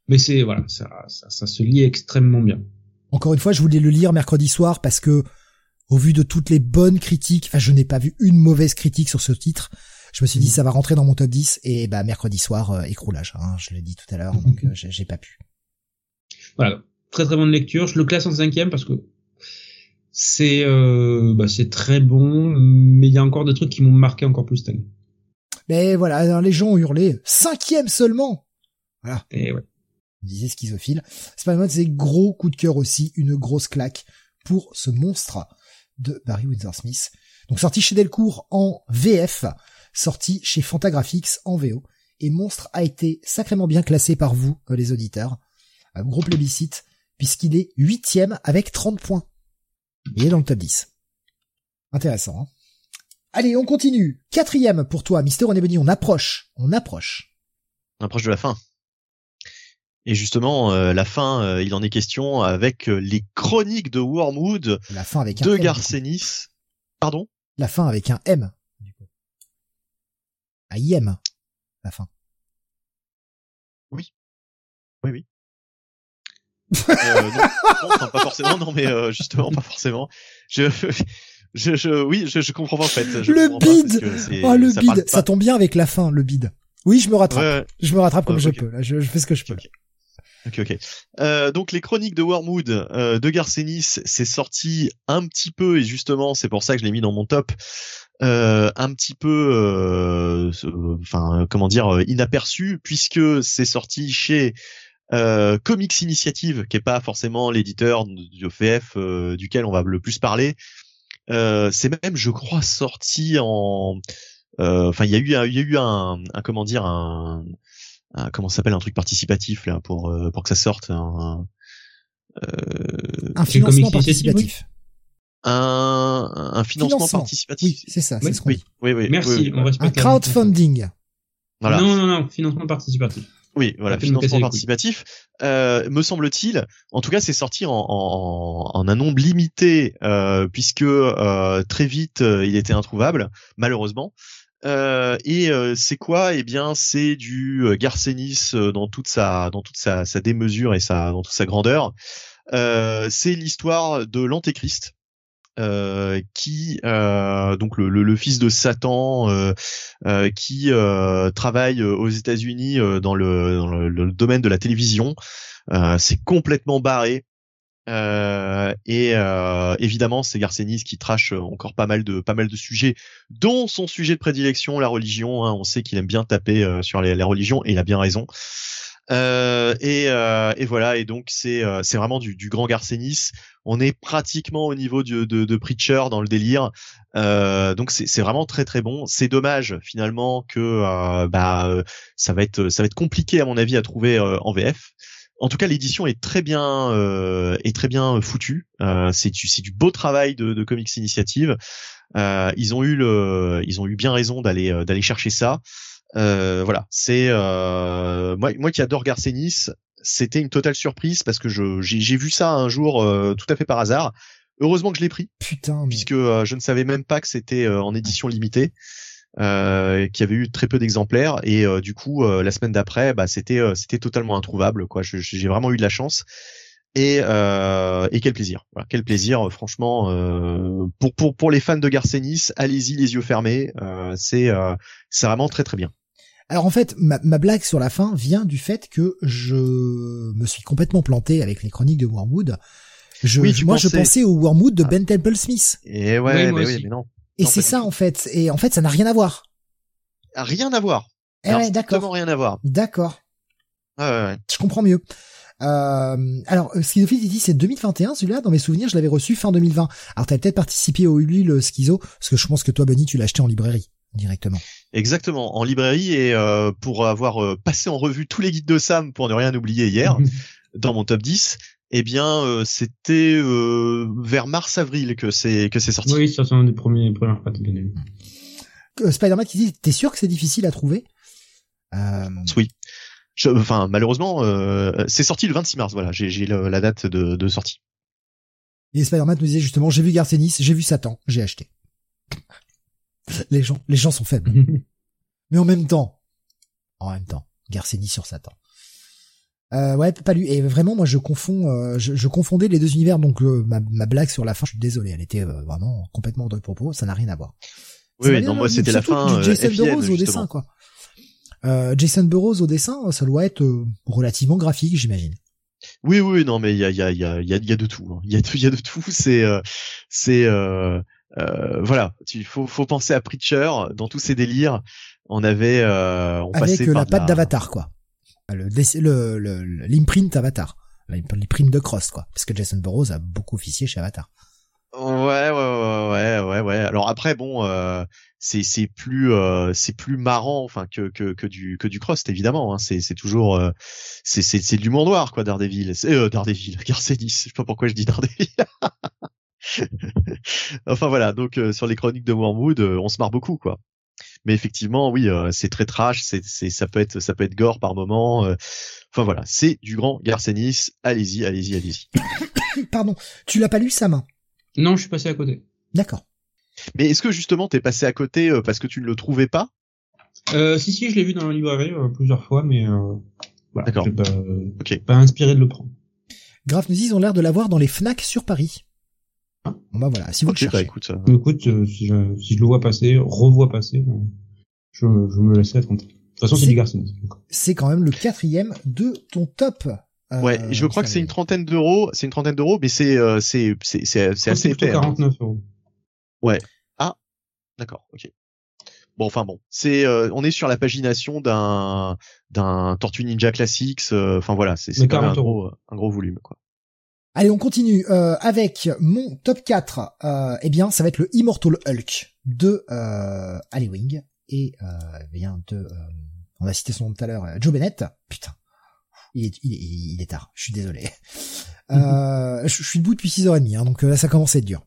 Mais c'est voilà, ça, ça, ça, se lit extrêmement bien. Encore une fois, je voulais le lire mercredi soir parce que, au vu de toutes les bonnes critiques, enfin, je n'ai pas vu une mauvaise critique sur ce titre. Je me suis dit, mm. ça va rentrer dans mon top 10 et bah mercredi soir, euh, écroulage. Hein, je l'ai dit tout à l'heure, donc [LAUGHS] euh, j'ai pas pu. Voilà, très très bonne lecture. Je le classe en cinquième parce que c'est euh, bah, c'est très bon, mais il y a encore des trucs qui m'ont marqué encore plus cette année. Mais voilà, les gens ont hurlé cinquième seulement. Voilà. Et ouais. On disait schizophile. Spider-Man, c'est gros coup de cœur aussi, une grosse claque pour ce monstre de Barry Windsor Smith. Donc sorti chez Delcourt en VF, sorti chez Fantagraphics en VO. Et Monstre a été sacrément bien classé par vous, euh, les auditeurs. Un gros plébiscite, puisqu'il est huitième avec 30 points. Il est dans le top 10. Intéressant, hein Allez, on continue. Quatrième pour toi, Mister Onebony, on approche. On approche. On approche de la fin. Et justement, euh, la fin, euh, il en est question avec euh, les chroniques de Wormwood La fin avec un de M. Garcenis. Pardon? La fin avec un M. Du coup. Un IM. La fin. Oui, oui. euh, non, non, enfin, pas forcément, non, mais euh, justement, pas forcément. Je, [LAUGHS] je, je, oui, je, je comprends pas en fait. Je Le bide Oh, le ça bide. Ça tombe bien avec la fin, le bide. Oui, je me rattrape. Ouais, ouais. Je me rattrape comme Euh, je peux. Là, je, je fais ce que je peux. Ok, ok. Euh, donc les chroniques de Wormwood euh, de Garcenis, c'est sorti un petit peu et justement c'est pour ça que je l'ai mis dans mon top, euh, un petit peu, euh, enfin comment dire, euh, inaperçu puisque c'est sorti chez euh, Comics Initiative, qui est pas forcément l'éditeur du euh, duquel on va le plus parler. C'est même, je crois, sorti en, enfin il y a eu, il y a eu un, un comment dire un un- comment ça s'appelle un truc participatif là pour euh, pour que ça sorte un euh, Un C'est financement participatif. un, un financement, Financement. participatif. Oui, c'est ça. Oui, C'est ce qu'on oui, dit. oui, oui. Merci, oui, oui, on voilà. respecte Un crowdfunding. Voilà. Non, non, non, financement participatif. Oui, voilà, financement participatif. Euh, me semble-t-il, en tout cas, c'est sorti en, en, en un nombre limité, euh, puisque euh, très vite, euh, il était introuvable, malheureusement. Euh, et euh, c'est quoi? Eh bien, c'est du euh, Garcenis euh, dans toute sa dans toute sa, sa démesure et sa dans toute sa grandeur. Euh, c'est l'histoire de l'Antéchrist. Euh, qui donc le, le, le fils de Satan qui travaille aux États-Unis dans, le, dans le, le domaine de la télévision. C'est complètement barré. Euh, et euh, évidemment, c'est Garcenis qui trache encore pas mal de pas mal de sujets, dont son sujet de prédilection, la religion. hein. On sait qu'il aime bien taper euh, sur les, les religions et il a bien raison. Euh, et, euh, et voilà. Et donc c'est euh, c'est vraiment du, du grand Garcenis. On est pratiquement au niveau de, de, de Preacher dans le délire. Euh, donc c'est vraiment très très bon. C'est dommage finalement que euh, bah euh, ça va être ça va être compliqué à mon avis à trouver euh, en VF. En tout cas, l'édition est très bien euh, est très bien foutue. Euh, c'est du c'est du beau travail de, de Comics Initiative. Euh, ils ont eu le ils ont eu bien raison d'aller euh, d'aller chercher ça. Euh, voilà, c'est euh, moi moi qui adore Garcenis, c'était une totale surprise parce que je j'ai j'ai vu ça un jour euh, tout à fait par hasard. Heureusement que je l'ai pris Putain, mais... puisque je ne savais même pas que c'était euh, en édition limitée, euh, qu'il y avait eu très peu d'exemplaires et euh, du coup euh, la semaine d'après, bah c'était euh, c'était totalement introuvable quoi. J'ai vraiment eu de la chance et euh, et quel plaisir. Voilà, quel plaisir. euh, Franchement, euh, pour pour pour les fans de Garcenis, allez-y les yeux fermés. Euh, c'est euh, c'est vraiment très très bien. Alors en fait, ma, ma blague sur la fin vient du fait que je me suis complètement planté avec les chroniques de Wormwood. Je, Oui, moi, je pensais- pensais au Wormwood de Ah. Ben Temple Smith. Et Oui, ouais, mais oui, mais non, Et c'est ça en fait. Et en fait, ça n'a rien à voir. rien à voir. Eh Alors, ouais, strictement d'accord. rien à voir. D'accord. Ouais, ouais, ouais. Je comprends mieux. Euh, alors, Schizophile, il dit c'est 2021 celui-là. Dans mes souvenirs, je l'avais reçu fin 2020. Alors, t'as peut-être participé au Ulule Schizo, parce que je pense que toi, Benny, tu l'as acheté en librairie directement. Exactement, en librairie et euh, pour avoir euh, passé en revue tous les guides de Sam pour ne rien oublier hier [LAUGHS] dans mon top 10, eh bien euh, c'était euh, vers mars-avril que c'est que c'est sorti. oui, ça c'est un des premiers premières fois que j'ai bien aimé. Euh, Spider-Man qui dit t'es sûr que c'est difficile à trouver? Euh, Oui. Je- enfin malheureusement euh, c'est sorti le 26 mars, voilà, j'ai la date de, de sortie. Et Spider-Man nous disait justement j'ai vu Garcenis, j'ai vu Satan, j'ai acheté. Les gens, les gens sont faibles. [LAUGHS] Mais en même temps, en même temps, Garcenis sur Satan. Euh, ouais, pas lu. Et vraiment, moi, je confonds, euh, je, je confondais les deux univers. Donc, euh, ma, ma blague sur la fin, je suis désolé, elle était euh, vraiment complètement de propos. Ça n'a rien à voir. Oui, oui, non, moi c'était la fin Du Jason euh, FIN, Burroughs au dessin, quoi. Euh, Jason Burroughs au dessin, ça doit être euh, relativement graphique, j'imagine. Oui, oui, non, mais il y a, il y a, il y a, il y a, de tout. hein. Il y a, y a de tout. [LAUGHS] C'est, euh, c'est, euh, euh, voilà. Il faut, faut penser à Preacher dans tous ses délires. on avait, euh, on Avec passait la patte d'Avatar, quoi. Le, le, l'imprint Avatar. L'imprint de Cross, quoi. Parce que Jason Burroughs a beaucoup officié chez Avatar. Ouais, ouais, ouais, ouais, ouais. Alors après, bon, euh, c'est c'est plus euh, c'est plus marrant, enfin que que que du que du cross, évidemment. Hein. C'est c'est toujours euh, c'est c'est c'est de l'humour noir, quoi, Daredevil. C'est euh, Daredevil, [LAUGHS] Garcenis. Je sais pas pourquoi je dis Daredevil. [LAUGHS] enfin voilà. Donc euh, sur les chroniques de Wormwood, euh, on se marre beaucoup, quoi. Mais effectivement, oui, euh, c'est très trash. C'est c'est ça peut être ça peut être gore par moment. euh. Enfin voilà, c'est du grand Garcenis. Allez-y, allez-y, allez-y. [COUGHS] Pardon, tu l'as pas lu, Sam Non, je suis passé à côté. D'accord. Mais est-ce que justement t'es passé à côté euh, parce que tu ne le trouvais pas? Euh, si, si, je l'ai vu dans la librairie euh, plusieurs fois, mais euh, voilà, D'accord. j'ai pas, euh, inspiré de le prendre. Grave nous dit, ils ont l'air de l'avoir dans les Fnac sur Paris. Ah. Bon bah voilà, si vous Ok, le bah cherchez. écoute. euh, Écoute, euh, si, je, si je le vois passer, revois passer, euh, je, je me laisserai tenter. De toute façon, c'est du Garcinis. C'est quand même le quatrième de ton top. euh, Ouais, je crois que c'est une trentaine d'euros, c'est une trentaine d'euros, mais c'est euh, c'est c'est c'est assez épais. hein. 49 euros. D'accord, ok. Bon, enfin bon, c'est euh, on est sur la pagination d'un d'un Tortue Ninja Classics. euh, Enfin voilà, c'est c'est Mais quand même un 40 euros. gros un gros volume quoi. Allez, on continue euh, avec mon top 4. Euh, eh bien, ça va être le Immortal Hulk de euh, Wing et euh, bien de euh, on a cité son nom tout à l'heure, euh, Joe Bennett. Putain, il est, il est, il est tard. Je suis désolé. Euh, je, je suis debout depuis 6h30, hein, donc euh, là ça commence à être dur.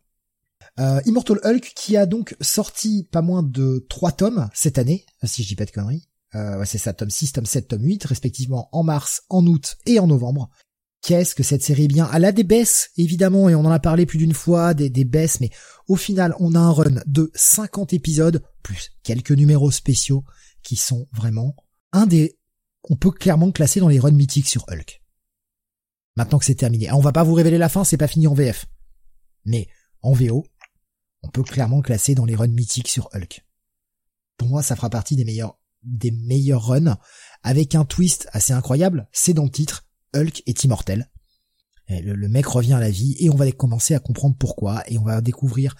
Euh, Immortal Hulk qui a donc sorti pas moins de trois tomes cette année, si je dis pas de conneries. Euh, ouais, c'est ça, tome 6, tome 7, tome 8, respectivement en mars, en août et en novembre. Qu'est-ce que cette série? Est bien Elle a des baisses, évidemment, et on en a parlé plus d'une fois, des, des baisses, mais au final, on a un run de 50 épisodes, plus quelques numéros spéciaux, qui sont vraiment un des... On peut clairement classer dans les runs mythiques sur Hulk. Maintenant que c'est terminé. Ah, on va pas vous révéler la fin, c'est pas fini en VF. Mais en VO, on peut clairement classer dans les runs mythiques sur Hulk. Pour moi, ça fera partie des meilleurs, des meilleurs runs, avec un twist assez incroyable, c'est dans le titre, Hulk est immortel. Le mec revient à la vie et on va commencer à comprendre pourquoi et on va découvrir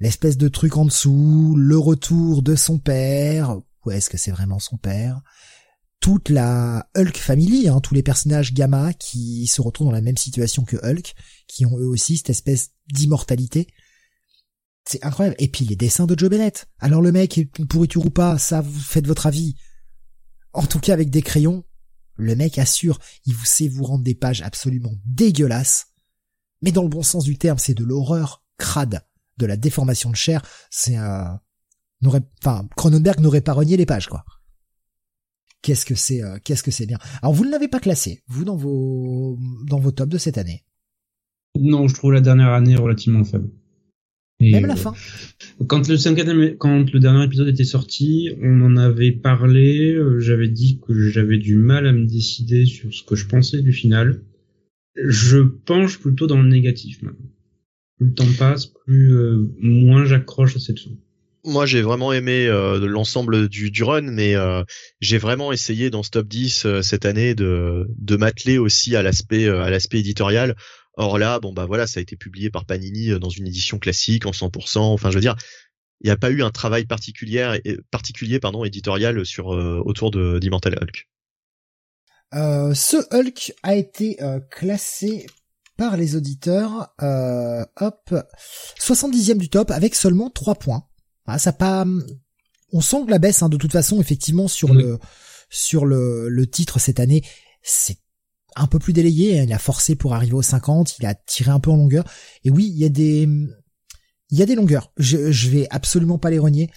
l'espèce de truc en dessous, le retour de son père, ou est-ce que c'est vraiment son père? Toute la Hulk family, hein, tous les personnages gamma qui se retrouvent dans la même situation que Hulk, qui ont eux aussi cette espèce d'immortalité. C'est incroyable. Et puis les dessins de Joe Bennett. Alors le mec est une pourriture ou pas, ça vous faites votre avis. En tout cas avec des crayons, le mec assure, il vous sait vous rendre des pages absolument dégueulasses. Mais dans le bon sens du terme, c'est de l'horreur crade, de la déformation de chair. C'est un, n'aurait, enfin, Cronenberg n'aurait pas renié les pages, quoi. Qu'est-ce que c'est, euh, qu'est-ce que c'est bien. Alors vous ne l'avez pas classé, vous dans vos, dans vos tops de cette année? Non, je trouve la dernière année relativement faible. Et, Même la euh, fin. Quand le cinquième, quand le dernier épisode était sorti, on en avait parlé. euh, J'avais dit que j'avais du mal à me décider sur ce que je pensais du final. Je penche plutôt dans le négatif maintenant. Plus le temps passe, plus euh, moins j'accroche à cette fin. Moi, j'ai vraiment aimé euh, l'ensemble du, du run, mais euh, j'ai vraiment essayé dans ce top 10 euh, cette année de, de m'atteler aussi à l'aspect euh, à l'aspect éditorial. Or là, bon bah voilà, ça a été publié par Panini euh, dans une édition classique en 100%. Enfin, je veux dire, il n'y a pas eu un travail particulier, et- particulier pardon, éditorial sur euh, autour de d'Immortal Hulk. Euh, ce Hulk a été euh, classé par les auditeurs, euh, hop, 70e du top avec seulement 3 points. Ah, ça pas, on sent que la baisse, hein, de toute façon, effectivement, sur Oui. le, sur le, le titre cette année, c'est un peu plus délayé. Il a forcé pour arriver aux 50, il a tiré un peu en longueur. Et oui, il y a des, il y a des longueurs. Je, je vais absolument pas les renier.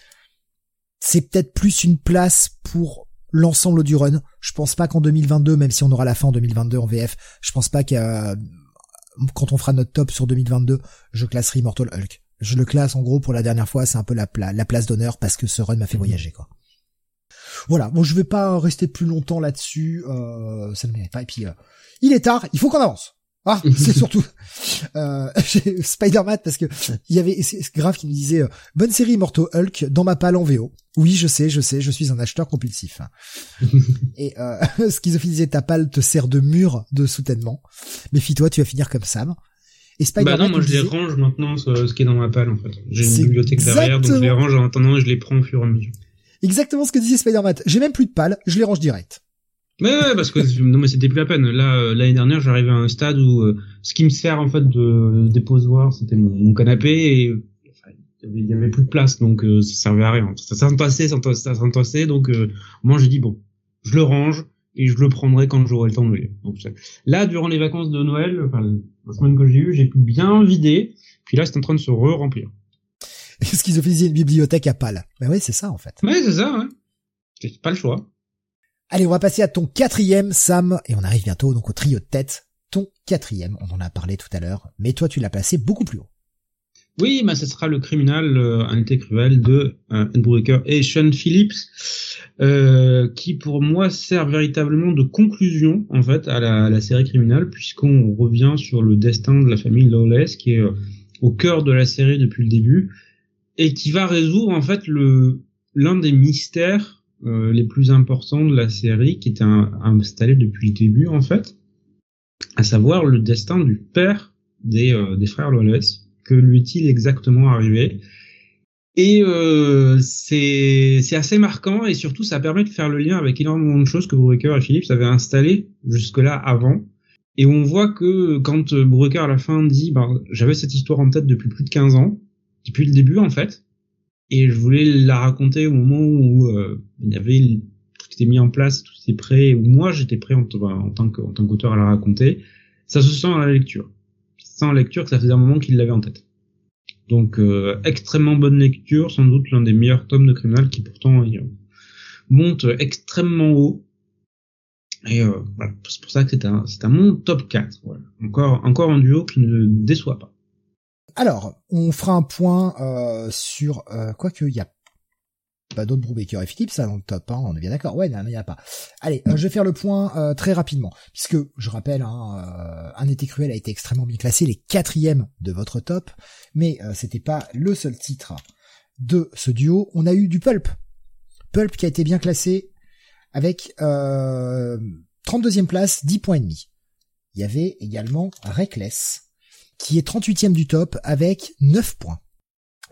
C'est peut-être plus une place pour l'ensemble du run. Je pense pas qu'en 2022, même si on aura la fin en 2022 en VF, je pense pas qu'à quand on fera notre top sur 2022, je classerai Immortal Hulk. Je le classe en gros pour la dernière fois, c'est un peu la, la place d'honneur parce que ce run m'a fait voyager quoi. Voilà, bon je vais pas rester plus longtemps là-dessus, euh, ça ne mérite pas. Et puis euh, il est tard, il faut qu'on avance. Ah, [LAUGHS] c'est surtout euh, [LAUGHS] Spider-Man parce que il y avait c'est grave qui me disait euh, bonne série Immortal Hulk dans ma palle en VO. Oui, je sais, je sais, je suis un acheteur compulsif. [LAUGHS] Et euh, Schizophrénie disait ta palle te sert de mur de soutènement. Méfie-toi, tu vas finir comme Sam. Et Bah Spider-Man non, moi je les range maintenant, ce, ce qui est dans ma palle en fait. J'ai une bibliothèque derrière, donc je les range en attendant et je les prends au fur et à mesure. Exactement ce que disait Spider-Man. J'ai même plus de pales, je les range direct. Mais ouais, parce que [LAUGHS] non mais c'était plus la peine. Là euh, l'année dernière, j'arrivais à un stade où euh, ce qui me sert en fait de déposoir, c'était mon, canapé et il y avait plus de place donc euh, ça servait à rien. Ça s'entassait, ça s'entassait donc moi j'ai dit bon, je le range et je le prendrai quand j'aurai le temps de le Donc là durant les vacances de Noël, enfin la semaine que j'ai eue, j'ai pu bien vider. Puis là c'est en train de se re-remplir. Est-ce qu'ils ont fait une bibliothèque à pales Ben oui, c'est ça en fait. Ouais, c'est ça. Ouais. C'est pas le choix. Allez, on va passer à ton quatrième, Sam, et on arrive bientôt donc au trio de tête. Ton quatrième, on en a parlé tout à l'heure, mais toi tu l'as placé beaucoup plus haut. Oui, bah ce sera le criminal euh, un été cruel de euh, et Sean Phillips, euh, qui pour moi sert véritablement de conclusion en fait à la, la série criminale, puisqu'on revient sur le destin de la famille Lawless, qui est euh, au cœur de la série depuis le début, et qui va résoudre en fait l'un des mystères euh, les plus importants de la série, qui était installé depuis le début en fait, à savoir le destin du père des, euh, frères Lawless. Que lui est-il exactement arrivé? Et euh, c'est assez marquant et surtout ça permet de faire le lien avec énormément de choses que Brubaker et Phillips avaient installées jusque-là avant. Et on voit que quand Brubaker à la fin dit ben, j'avais cette histoire en tête depuis plus de 15 ans, depuis le début en fait, et je voulais la raconter au moment où euh, il y avait tout était mis en place, tout était prêt, où moi j'étais prêt en, tant qu'auteur à la raconter. Ça se sent à la lecture. La lecture que ça faisait un moment qu'il l'avait en tête. Donc euh, extrêmement bonne lecture, sans doute l'un des meilleurs tomes de criminal qui pourtant monte extrêmement haut. Et euh, voilà, c'est pour ça que c'est un, c'est un mon top 4. Voilà. Encore, encore un duo qui ne déçoit pas. Alors, on fera un point euh, sur euh, quoi que il y a pas d'autres Brubaker et Philippe, ça dans le top, hein, on est bien d'accord. Ouais, il n'y a pas. Allez, euh, je vais faire le point euh, très rapidement, puisque je rappelle, hein, un été cruel a été extrêmement bien classé, les quatrièmes de votre top, mais c'était pas le seul titre de ce duo. On a eu du Pulp, Pulp qui a été bien classé avec 32e place, 10 points et demi. Il y avait également Reckless qui est 38e du top avec 9 points.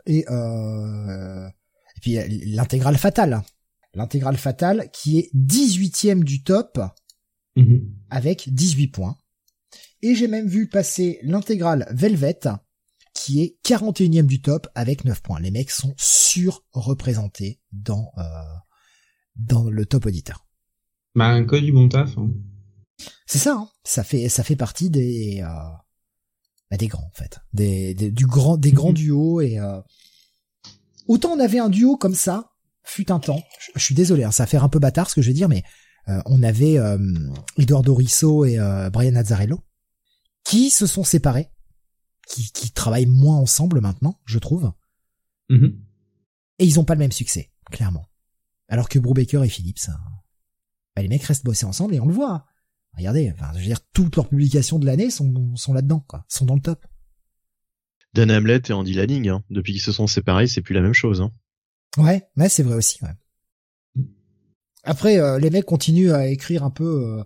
Et, euh, et puis l'intégrale fatale. L'intégrale fatale qui est 18e du top mhm. avec 18 points. Et j'ai même vu passer l'intégrale Velvet qui est 41e du top avec 9 points. Les mecs sont surreprésentés dans euh, dans le top auditeur. Bah un code du bon taf. Hein. C'est ça, hein. ça fait ça fait partie des euh, bah, des grands en fait, des, du grand, des grands mhm. duos et euh... autant on avait un duo comme ça, fut un temps. Je, suis désolé, hein, ça va faire un peu bâtard ce que je vais dire, mais euh, on avait euh, Eduardo Risso et euh, Brian Azzarello qui se sont séparés, qui, qui travaillent moins ensemble maintenant, je trouve. Mhm. Et ils ont pas le même succès, clairement. Alors que Brubaker et Phillips, hein, bah, les mecs restent bosser ensemble et on le voit. Regardez, enfin, je veux dire, toutes leurs publications de l'année sont, sont là-dedans, quoi, sont dans le top. Dan Hamlet et Andy Lanning, hein. depuis qu'ils se sont séparés, c'est plus la même chose. Hein. Ouais, mais c'est vrai aussi. Ouais. Après, euh, les mecs continuent à écrire un peu, euh,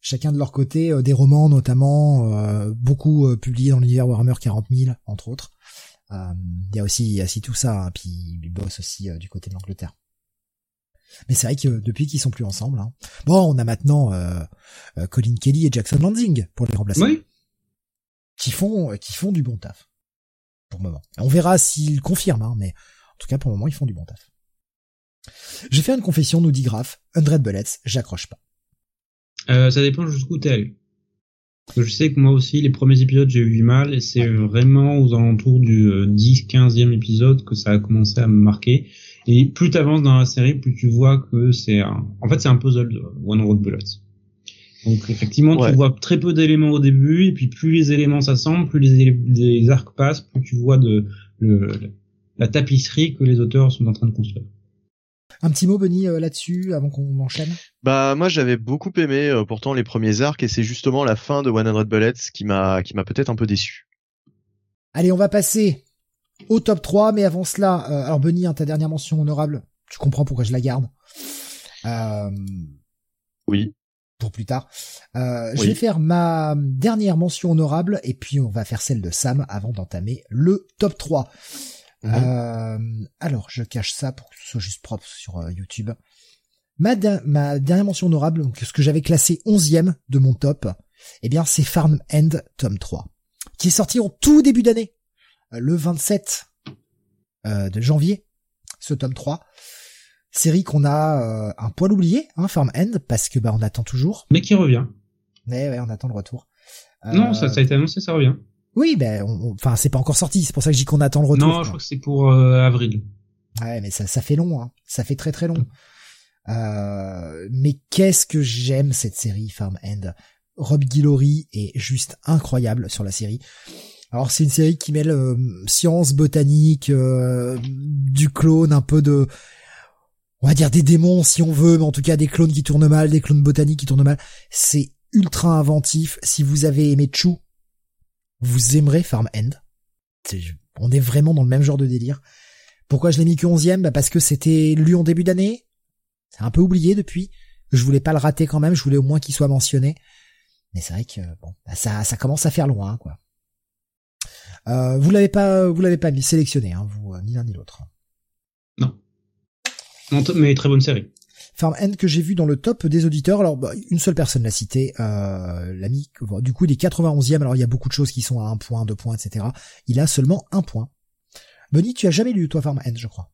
chacun de leur côté, euh, des romans notamment, beaucoup publiés dans l'univers Warhammer 40 000, entre autres. Il y a aussi, il y a aussi tout ça, hein, puis ils bossent aussi du côté de l'Angleterre. Mais c'est vrai que depuis qu'ils sont plus ensemble, hein. bon, on a maintenant euh, euh, Colin Kelly et Jackson Landing pour les remplacer, oui. qui font euh, qui font du bon taf pour le moment. On verra s'ils confirment, hein, mais en tout cas pour le moment ils font du bon taf. J'ai fait une confession, nous dit Graf, 100 Bullets, j'accroche pas. Euh, ça dépend jusqu'où t'es allé. Je sais que moi aussi, les premiers épisodes, j'ai eu du mal, et c'est vraiment aux alentours du 10-15e épisode que ça a commencé à me marquer. Et plus tu avances dans la série, plus tu vois que c'est un... en fait c'est un puzzle de One Road Bullets. Donc effectivement, tu vois très peu d'éléments au début, et puis plus les éléments s'assemblent, plus les, arcs passent, plus tu vois de le, la tapisserie que les auteurs sont en train de construire. Un petit mot, Benny, euh, là-dessus, avant qu'on enchaîne? Bah moi j'avais beaucoup aimé euh, pourtant les premiers arcs, et c'est justement la fin de One Road Bullets qui m'a qui m'a peut-être un peu déçu. Allez, on va passer au top 3, mais avant cela, euh, alors Benny, hein, ta dernière mention honorable, tu comprends pourquoi je la garde. Euh, oui. Pour plus tard. Euh, Je vais faire ma dernière mention honorable, et puis on va faire celle de Sam avant d'entamer le top 3. Mhm. Euh, alors, je cache ça pour que ce soit juste propre sur euh, YouTube. Ma, ma dernière mention honorable, donc ce que j'avais classé onzième de mon top, eh bien c'est Farm End tome 3, qui est sorti en tout début d'année, le 27 de janvier, ce tome 3. Série qu'on a un poil oublié, hein, Farm End, parce que bah on attend toujours. Mais qui revient. Ouais, ouais, on attend le retour. Non, ça, ça a été annoncé, ça revient. Oui, ben, enfin, c'est pas encore sorti. C'est pour ça que je dis qu'on attend le retour. Non, je crois que c'est pour euh, avril. Ouais, mais ça, ça fait long. Hein. Ça fait très très long. Euh, mais qu'est-ce que j'aime cette série Farm End. Rob Guillory est juste incroyable sur la série. Alors c'est une série qui mêle euh, science, botanique, euh, du clone, un peu de, on va dire des démons si on veut, mais en tout cas des clones qui tournent mal, des clones botaniques qui tournent mal. C'est ultra inventif. Si vous avez aimé Chou, vous aimerez Farm End. on est vraiment dans le même genre de délire. Pourquoi je l'ai mis que 11 bah Parce que c'était lu en début d'année. C'est un peu oublié depuis. Je voulais pas le rater quand même, je voulais au moins qu'il soit mentionné. Mais c'est vrai que bon, bah, ça, ça commence à faire loin, quoi. Euh, vous l'avez pas, vous l'avez pas sélectionné, hein, vous, euh, ni l'un ni l'autre. Non. Mais très bonne série. Farm End que j'ai vu dans le top des auditeurs. Alors bah, une seule personne l'a cité, euh, l'ami. Du coup, il est 91e. Alors il y a beaucoup de choses qui sont à un point, deux points, etc. Il a seulement un point. Benny, tu as jamais lu toi Farm End, je crois.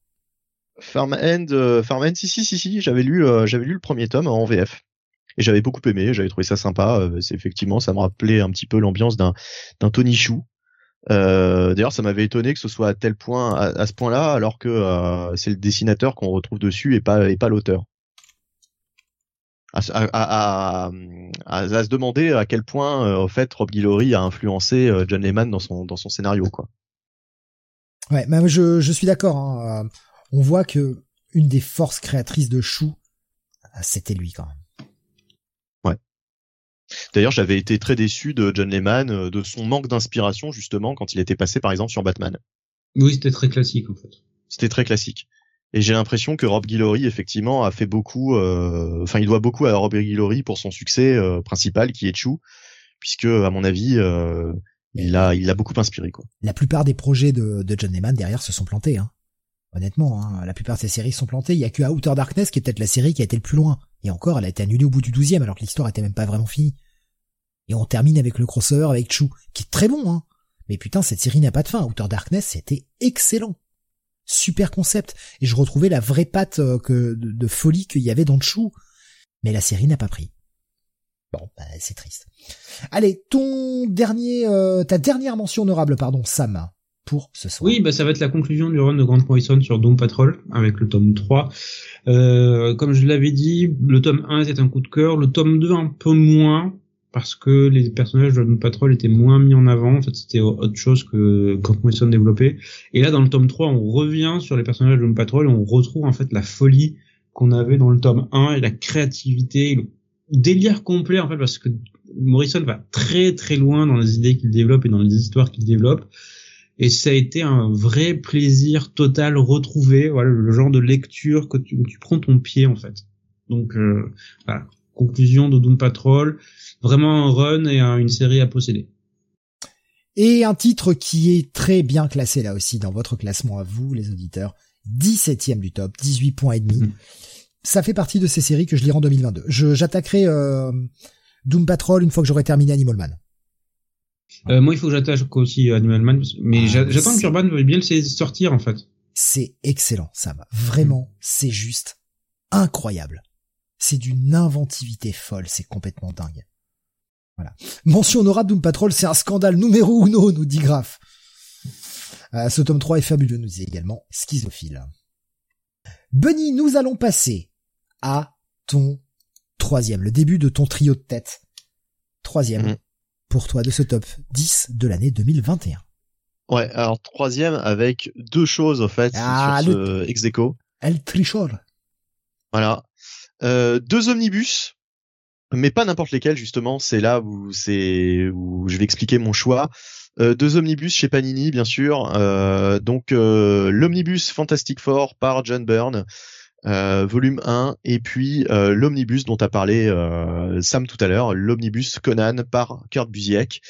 Farm End, euh, Farm End, si si si si, j'avais lu, euh, j'avais lu le premier tome en VF et j'avais beaucoup aimé. J'avais trouvé ça sympa. Euh, c'est effectivement, ça me rappelait un petit peu l'ambiance d'un d'un Tony Chou. Euh, D'ailleurs, ça m'avait étonné que ce soit à tel point, à, ce point-là, alors que euh, c'est le dessinateur qu'on retrouve dessus et pas et pas l'auteur à, se demander à quel point, euh, fait, Rob Guillory a influencé John Lehman dans son dans son scénario, quoi. Ouais, mais je, je suis d'accord. Hein. On voit que une des forces créatrices de Chou, c'était lui quand même. D'ailleurs, j'avais été très déçu de John Lehman, euh, de son manque d'inspiration justement quand il était passé, par exemple, sur Batman. Oui, c'était très classique en fait. C'était très classique. Et j'ai l'impression que Rob Guillory effectivement a fait beaucoup, euh, enfin il doit beaucoup à Rob Guillory pour son succès euh, principal qui est Chou, puisque à mon avis euh, il a il a beaucoup inspiré quoi. La plupart des projets de, de John Lehman derrière se sont plantés. Hein. Honnêtement, hein, la plupart de ces séries sont plantées. Il y a que Outer Darkness qui est peut-être la série qui a été le plus loin. Et encore, elle a été annulée au bout du douzième alors que l'histoire était même pas vraiment finie. Et on termine avec le crossover avec Chou, qui est très bon, hein. Mais putain, cette série n'a pas de fin. Outer Darkness, c'était excellent super concept et je retrouvais la vraie patte euh, de, folie qu'il y avait dans le chou. Mais la série n'a pas pris. Bon, bah, c'est triste. Allez, ton dernier, euh, ta dernière mention honorable, pardon, Sam, pour ce soir. Oui, bah ça va être la conclusion du run de Grant Morrison sur Doom Patrol avec le tome 3. Euh, comme je l'avais dit, le tome 1 était un coup de cœur, le tome 2 un peu moins, parce que les personnages de Doom Patrol étaient moins mis en avant. En fait, c'était autre chose que quand Morrison développait. Et là, dans le tome 3, on revient sur les personnages de Doom Patrol et on retrouve en fait la folie qu'on avait dans le tome 1 et la créativité, le délire complet en fait, parce que Morrison va très très loin dans les idées qu'il développe et dans les histoires qu'il développe. Et ça a été un vrai plaisir total retrouvé, voilà, le genre de lecture que tu, tu prends ton pied en fait. Donc euh, voilà, conclusion de Doom Patrol vraiment un run et une série à posséder. Et un titre qui est très bien classé là aussi dans votre classement à vous, les auditeurs. 17ème du top, 18 points et demi. Mm. Ça fait partie de ces séries que je lirai en 2022. j'attaquerai euh, Doom Patrol une fois que j'aurai terminé Animal Man. Euh, moi, il faut que j'attaque aussi Animal Man, mais ah, j'attends que Urban veuille bien le sortir en fait. C'est excellent, Sam. Vraiment, c'est juste incroyable. C'est d'une inventivité folle, c'est complètement dingue. Voilà. Mention honorable Doom Patrol, c'est un scandale numéro uno, nous dit Graf. Euh, ce tome 3 est fabuleux, nous dit également Schizophile. Bunny, nous allons passer à ton troisième, le début de ton trio de tête. Troisième, mhm. pour toi, de ce top 10 de l'année 2021. Ouais, alors troisième avec deux choses, en fait, ah, sur ce ex El Trichor. Voilà. Euh, deux omnibus mais pas n'importe lesquels justement. C'est là où c'est où je vais expliquer mon choix. Euh, deux omnibus chez Panini, bien sûr. Euh, donc euh, l'omnibus Fantastic Four par John Byrne, volume 1, et puis l'omnibus dont a parlé Sam tout à l'heure, l'omnibus Conan par Kurt Busiek.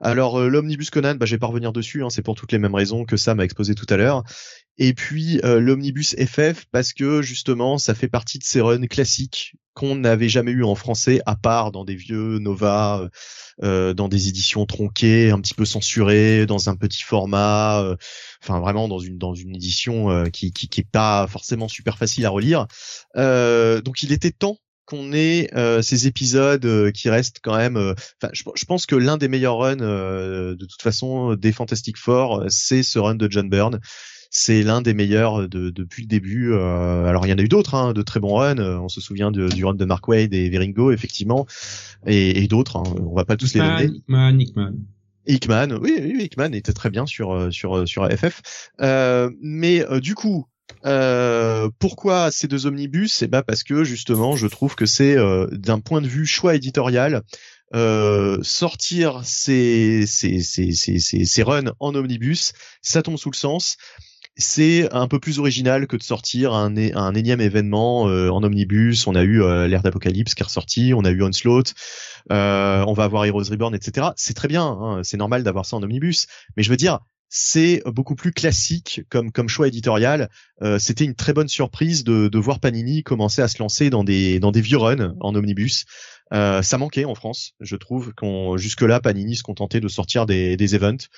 Alors l'omnibus Conan, bah, je vais pas revenir dessus, hein, c'est pour toutes les mêmes raisons que Sam a exposé tout à l'heure. Et puis l'omnibus FF parce que justement ça fait partie de ces runs classiques qu'on n'avait jamais eu en français à part dans des vieux Nova, euh, dans des éditions tronquées, un petit peu censurées, dans un petit format, euh, enfin vraiment dans une dans une édition euh, qui, qui qui est pas forcément super facile à relire. donc il était temps qu'on ait ces épisodes qui restent quand même. Enfin, je, je, pense que l'un des meilleurs runs de toute façon des Fantastic Four, c'est ce run de John Byrne c'est l'un des meilleurs de, depuis le début. Euh, alors il y en a eu d'autres, hein, de très bons runs. Euh, on se souvient de, du run de Mark Wade et Veringo, effectivement, et, et d'autres. Hein, on va pas tous les donner. Hickman, Hickman. Hickman, oui, oui, Hickman était très bien sur euh, sur sur FF. Euh, mais du coup, euh, pourquoi ces deux omnibus? Eh ben parce que justement, je trouve que c'est d'un point de vue choix éditorial. Euh, sortir ces, ces, ces, ces, ces runs en omnibus, ça tombe sous le sens c'est un peu plus original que de sortir un, un énième événement euh, en omnibus. On a eu euh, l'ère d'Apocalypse qui est ressorti, on a eu Onslaught, euh, on va avoir Heroes Reborn, etc. C'est très bien, hein, c'est normal d'avoir ça en omnibus. Mais je veux dire, c'est beaucoup plus classique comme comme choix éditorial. C'était une très bonne surprise de, de voir Panini commencer à se lancer dans des dans des vieux runs en omnibus. ça manquait en France, je trouve qu'on jusque là Panini se contentait de sortir des des events.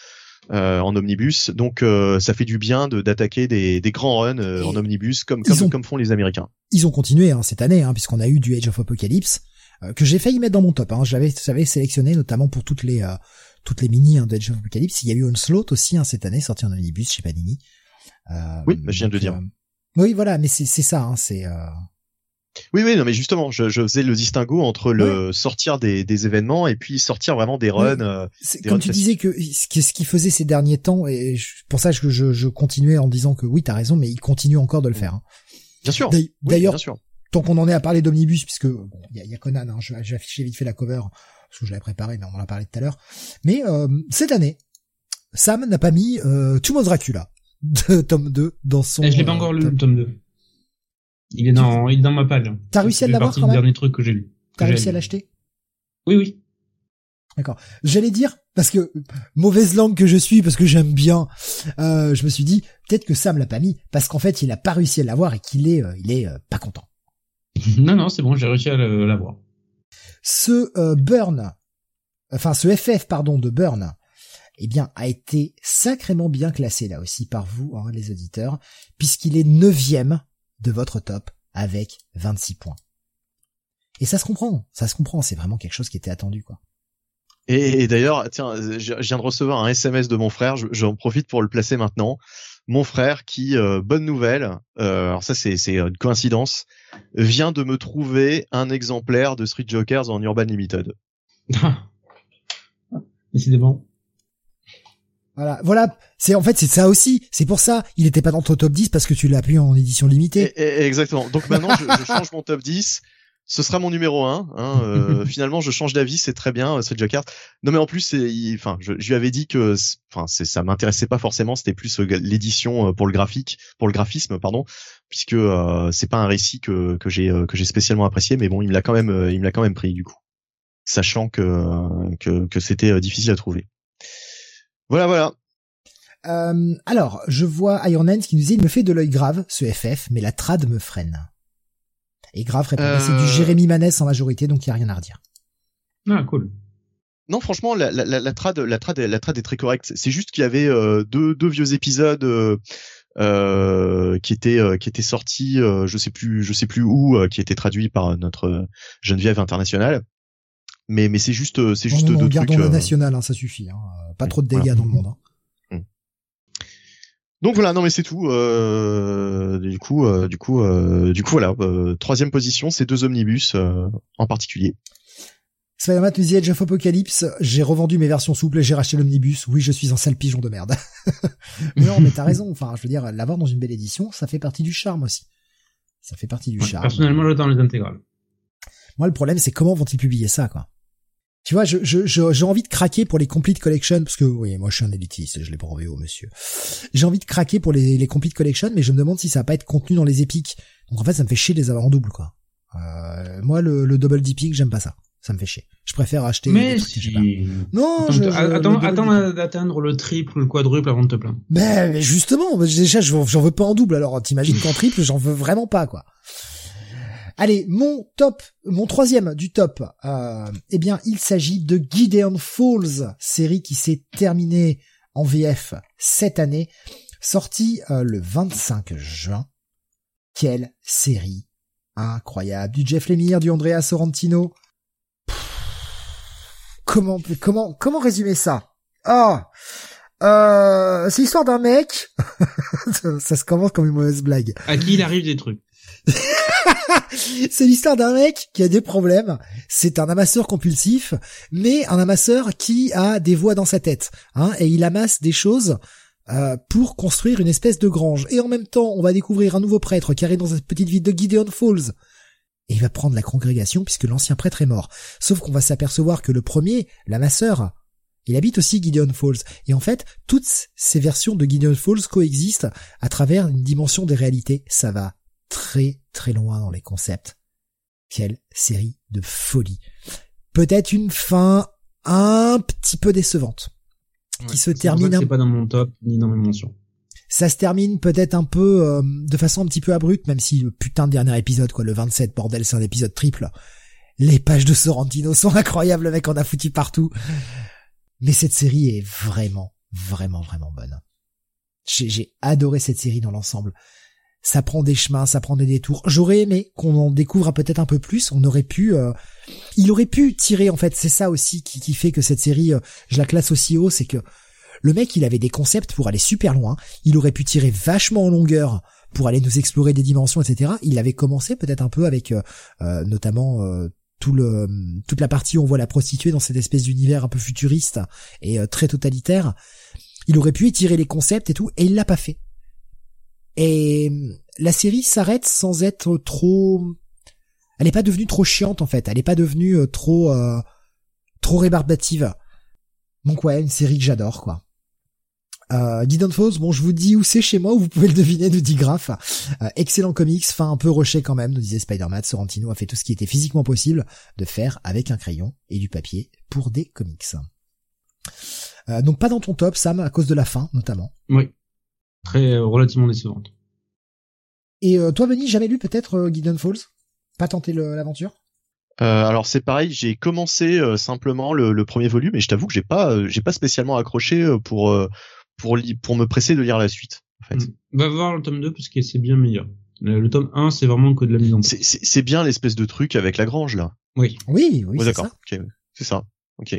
Euh, en omnibus. Donc euh, ça fait du bien de d'attaquer des, des grands runs euh, en omnibus comme comme, comme, font les Américains. Ils ont continué hein, cette année hein, puisqu'on a eu du Age of Apocalypse que j'ai failli mettre dans mon top. Hein. Je l'avais sélectionné notamment pour toutes les toutes les mini hein, de Age of Apocalypse. Il y a eu Onslaught aussi hein, cette année sorti en omnibus chez Panini. oui, bah, je viens de le dire. oui, voilà, mais c'est c'est ça. Hein, c'est oui, oui, non, mais justement, je, je faisais le distinguo entre le sortir des, des, événements et puis sortir vraiment des runs. Euh, comme tu disais que ce qui, ce faisait ces derniers temps, et pour ça que je, je continuais en disant que oui, t'as raison, mais il continue encore de le faire. Hein. Bien sûr. D'ailleurs, tant qu'on en est à parler d'omnibus, puisque bon, il y a, y a, Conan, hein, j'ai affiché vite fait la cover parce que je l'avais préparé, mais on en a parlé tout à l'heure. Mais euh, cette année, Sam n'a pas mis euh, Tomb Dracula de tome 2 dans son. Et je l'ai pas encore lu le tome 2. Il est dans, il est dans ma page. T'as réussi à l'avoir quand même? dernier truc que j'ai lu. T'as réussi à l'acheter? Oui, oui. D'accord. J'allais dire parce que mauvaise langue que je suis parce que j'aime bien. Euh, je me suis dit peut-être que Sam l'a pas mis parce qu'en fait il a pas réussi à l'avoir et qu'il est euh, il est euh, pas content. [LAUGHS] non non c'est bon j'ai réussi à l'avoir. Ce euh, Burn, enfin ce FF pardon de Burn, eh bien a été sacrément bien classé là aussi par vous hein, les auditeurs puisqu'il est neuvième de votre top avec 26 points. Et ça se comprend, ça se comprend, c'est vraiment quelque chose qui était attendu, quoi. Et, d'ailleurs, tiens, je viens de recevoir un SMS de mon frère, j'en profite pour le placer maintenant. Mon frère qui, euh, bonne nouvelle, euh, alors ça c'est une coïncidence, vient de me trouver un exemplaire de Street Jokers en Urban Limited. [LAUGHS] Décidément. Voilà, voilà. C'est en fait c'est ça aussi. C'est pour ça il était pas dans ton top 10 parce que tu l'as appelé en édition limitée. exactement. Donc maintenant je, je, change mon top 10. Ce sera mon numéro 1. Hein, euh, [LAUGHS] finalement je change d'avis, c'est très bien, c'est Joker. Non mais en plus enfin je, je, lui avais dit que, enfin c'est ça m'intéressait pas forcément. C'était plus euh, l'édition euh, pour le graphique, pour le graphisme pardon, puisque euh, c'est pas un récit que que j'ai que j'ai spécialement apprécié. Mais bon il me l'a quand même il me l'a quand même pris du coup, sachant que que, que c'était difficile à trouver. Voilà, voilà. Euh, alors, je vois Iron Hands qui nous dit, il me fait de l'œil grave, ce FF, mais la trad me freine. Et grave répond, c'est du euh. Jérémy Manès en majorité, donc il y a rien à redire. Ah, cool. Non, franchement, la, la, la, trad, la trad, la trad est très correcte. C'est juste qu'il y avait euh, deux, deux vieux épisodes euh, qui étaient qui étaient sortis, je sais plus, je sais plus où, qui étaient traduits par notre Geneviève internationale mais mais c'est juste c'est juste deux gardons trucs. national, hein, ça suffit. Hein. Pas trop de dégâts dans le monde. Hein. Donc voilà, non mais c'est tout. Euh, du coup, euh, du coup, euh, du coup voilà. Euh, troisième position, c'est deux omnibus en particulier. Spider-Man The Edge of Apocalypse, j'ai revendu mes versions souples et j'ai racheté l'omnibus. Oui, je suis un sale pigeon de merde. [LAUGHS] non, mais t'as raison. Enfin, je veux dire, l'avoir dans une belle édition, ça fait partie du charme aussi. Ça fait partie du charme. Personnellement, j'attends les intégrales. Moi, le problème, c'est comment vont-ils publier ça, quoi? Tu vois, je, je, j'ai envie de craquer pour les complete collection parce que oui, moi je suis un élitiste, je l'ai en VO, monsieur. J'ai envie de craquer pour les, les complete collection, mais je me demande si ça va pas être contenu dans les épiques. Donc en fait, ça me fait chier de les avoir en double, quoi. Euh, moi, le, le double dipping, j'aime pas ça. Ça me fait chier. Je préfère acheter. Mais des trucs que j'ai si. pas. Non, Attends, je, je- attends, attends d'atteindre le triple ou le quadruple avant de te plaindre. Ben, mais justement, déjà, j'en veux pas en double. Alors, t'imagines qu'en triple, j'en veux vraiment pas, quoi. Allez, mon top, mon troisième du top, euh, eh bien, il s'agit de Gideon Falls, série qui s'est terminée en VF cette année, sortie euh, le 25 juin. Quelle série incroyable, du Jeff Lemire, du Andrea Sorrentino. Pff, Comment, comment, comment résumer ça? Ah, euh, c'est l'histoire d'un mec. [LAUGHS] ça se commence comme une mauvaise blague. À qui il arrive des trucs? [LAUGHS] [LAUGHS] c'est l'histoire d'un mec qui a des problèmes. C'est un amasseur compulsif, mais un amasseur qui a des voix dans sa tête. Hein, et il amasse des choses euh, pour construire une espèce de grange. Et en même temps, on va découvrir un nouveau prêtre qui arrive dans cette petite ville de Gideon Falls. Et il va prendre la congrégation puisque l'ancien prêtre est mort. Sauf qu'on va s'apercevoir que le premier, l'amasseur, il habite aussi Gideon Falls. Et en fait, toutes ces versions de Gideon Falls coexistent à travers une dimension des réalités. Ça va très très loin dans les concepts. Quelle série de folie. Peut-être une fin un petit peu décevante. Qui se termine un- pas dans mon top ni dans mes mentions. Ça se termine peut-être un peu euh, de façon un petit peu abrupte, même si le putain de dernier épisode, quoi, le 27, bordel, c'est un épisode triple. Les pages de Sorrentino sont [LAUGHS] incroyables, le mec en a foutu partout. Mais cette série est vraiment, vraiment, vraiment bonne. J'ai j'ai adoré cette série dans l'ensemble. Ça prend des chemins, ça prend des détours. J'aurais aimé qu'on en découvre peut-être un peu plus. On aurait pu, euh, il aurait pu tirer en fait. C'est ça aussi qui, qui fait que cette série, euh, je la classe aussi haut, c'est que le mec, il avait des concepts pour aller super loin. Il aurait pu tirer vachement en longueur pour aller nous explorer des dimensions, etc. Il avait commencé peut-être un peu avec euh, euh, notamment euh, tout le toute la partie où on voit la prostituée dans cette espèce d'univers un peu futuriste et très totalitaire. Il aurait pu étirer les concepts et tout, et il l'a pas fait. Et la série s'arrête sans être trop. Elle est pas devenue trop chiante en fait. Elle est pas devenue euh, trop euh, trop rébarbative. Donc ouais, une série que j'adore quoi. Euh, Gideon Falls, bon, je vous dis où c'est chez moi, vous pouvez le deviner, nous dit Graf. Euh, excellent comics, fin un peu rushé quand même, nous disait Spider-Man. Sorrentino a fait tout ce qui était physiquement possible de faire avec un crayon et du papier pour des comics. Euh, donc pas dans ton top, Sam, à cause de la fin, notamment. Oui. Très euh, relativement décevante. Et euh, toi, Benny, jamais lu peut-être euh, Gideon Falls? Pas tenté l'aventure? Euh, alors c'est pareil, j'ai commencé euh, simplement le, le premier volume et je t'avoue que j'ai pas euh, j'ai pas spécialement accroché pour euh, pour li- pour me presser de lire la suite. En fait, Mm. Va voir le tome 2 parce que c'est bien meilleur. Le, le tome 1, c'est vraiment que de la mise en place. c'est c'est bien l'espèce de truc avec la grange là. Oui. Oui, oui, c'est d'accord. c'est ça. Ok.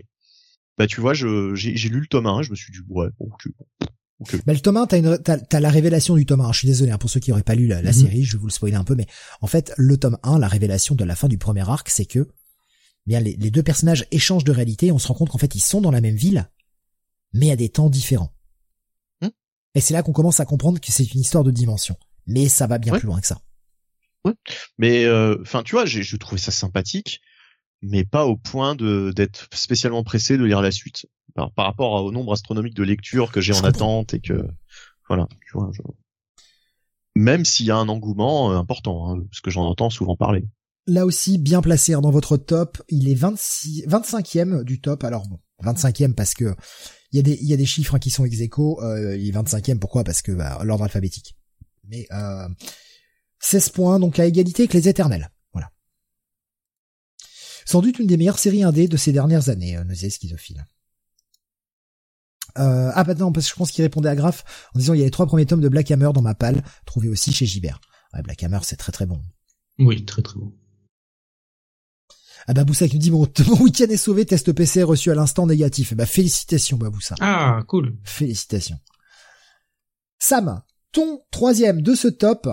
Bah tu vois, je j'ai j'ai lu le tome 1, je me suis dit ouais, bon, ok. Bah, le tome 1, t'as, une, t'as, t'as la révélation du tome 1. Je suis désolé hein, pour ceux qui auraient pas lu la, la Mhm. série, je vais vous le spoiler un peu, mais en fait, le tome 1, la révélation de la fin du premier arc, c'est que bien les, les deux personnages échangent de réalité et on se rend compte qu'en fait, ils sont dans la même ville, mais à des temps différents. Hmm. Et c'est là qu'on commence à comprendre que c'est une histoire de dimension. Mais ça va bien Ouais. plus loin que ça. Mais enfin, tu vois, j'ai je trouvais ça sympathique, mais pas au point de d'être spécialement pressé de lire la suite par, par rapport au nombre astronomique de lectures que j'ai en attente et que voilà, tu vois. je- Même s'il y a un engouement euh, important, hein, parce que j'en entends souvent parler. Là aussi, bien placé hein, dans votre top. Il est 26, 25e du top. Alors bon, 25e parce que il y a des, il y a des chiffres hein, qui sont ex aequo. Euh, il est 25e, pourquoi? Parce que bah, l'ordre alphabétique. Mais euh, 16 points, donc à égalité avec les éternels. Voilà. Sans doute une des meilleures séries indé de ces dernières années, euh, disait Schizophile. Euh, ah bah non, parce que je pense qu'il répondait à Graf en disant il y a les trois premiers tomes de Black Hammer dans ma palle, trouvés aussi chez Gibert. Ouais, Black Hammer, c'est très très bon. Oui, très très bon. Ah bah Boussa qui nous dit mon, [LAUGHS] mon week-end est sauvé, test PC reçu à l'instant négatif. Eh bah félicitations Baboussa. Ah, cool. Félicitations. Sam, ton troisième de ce top.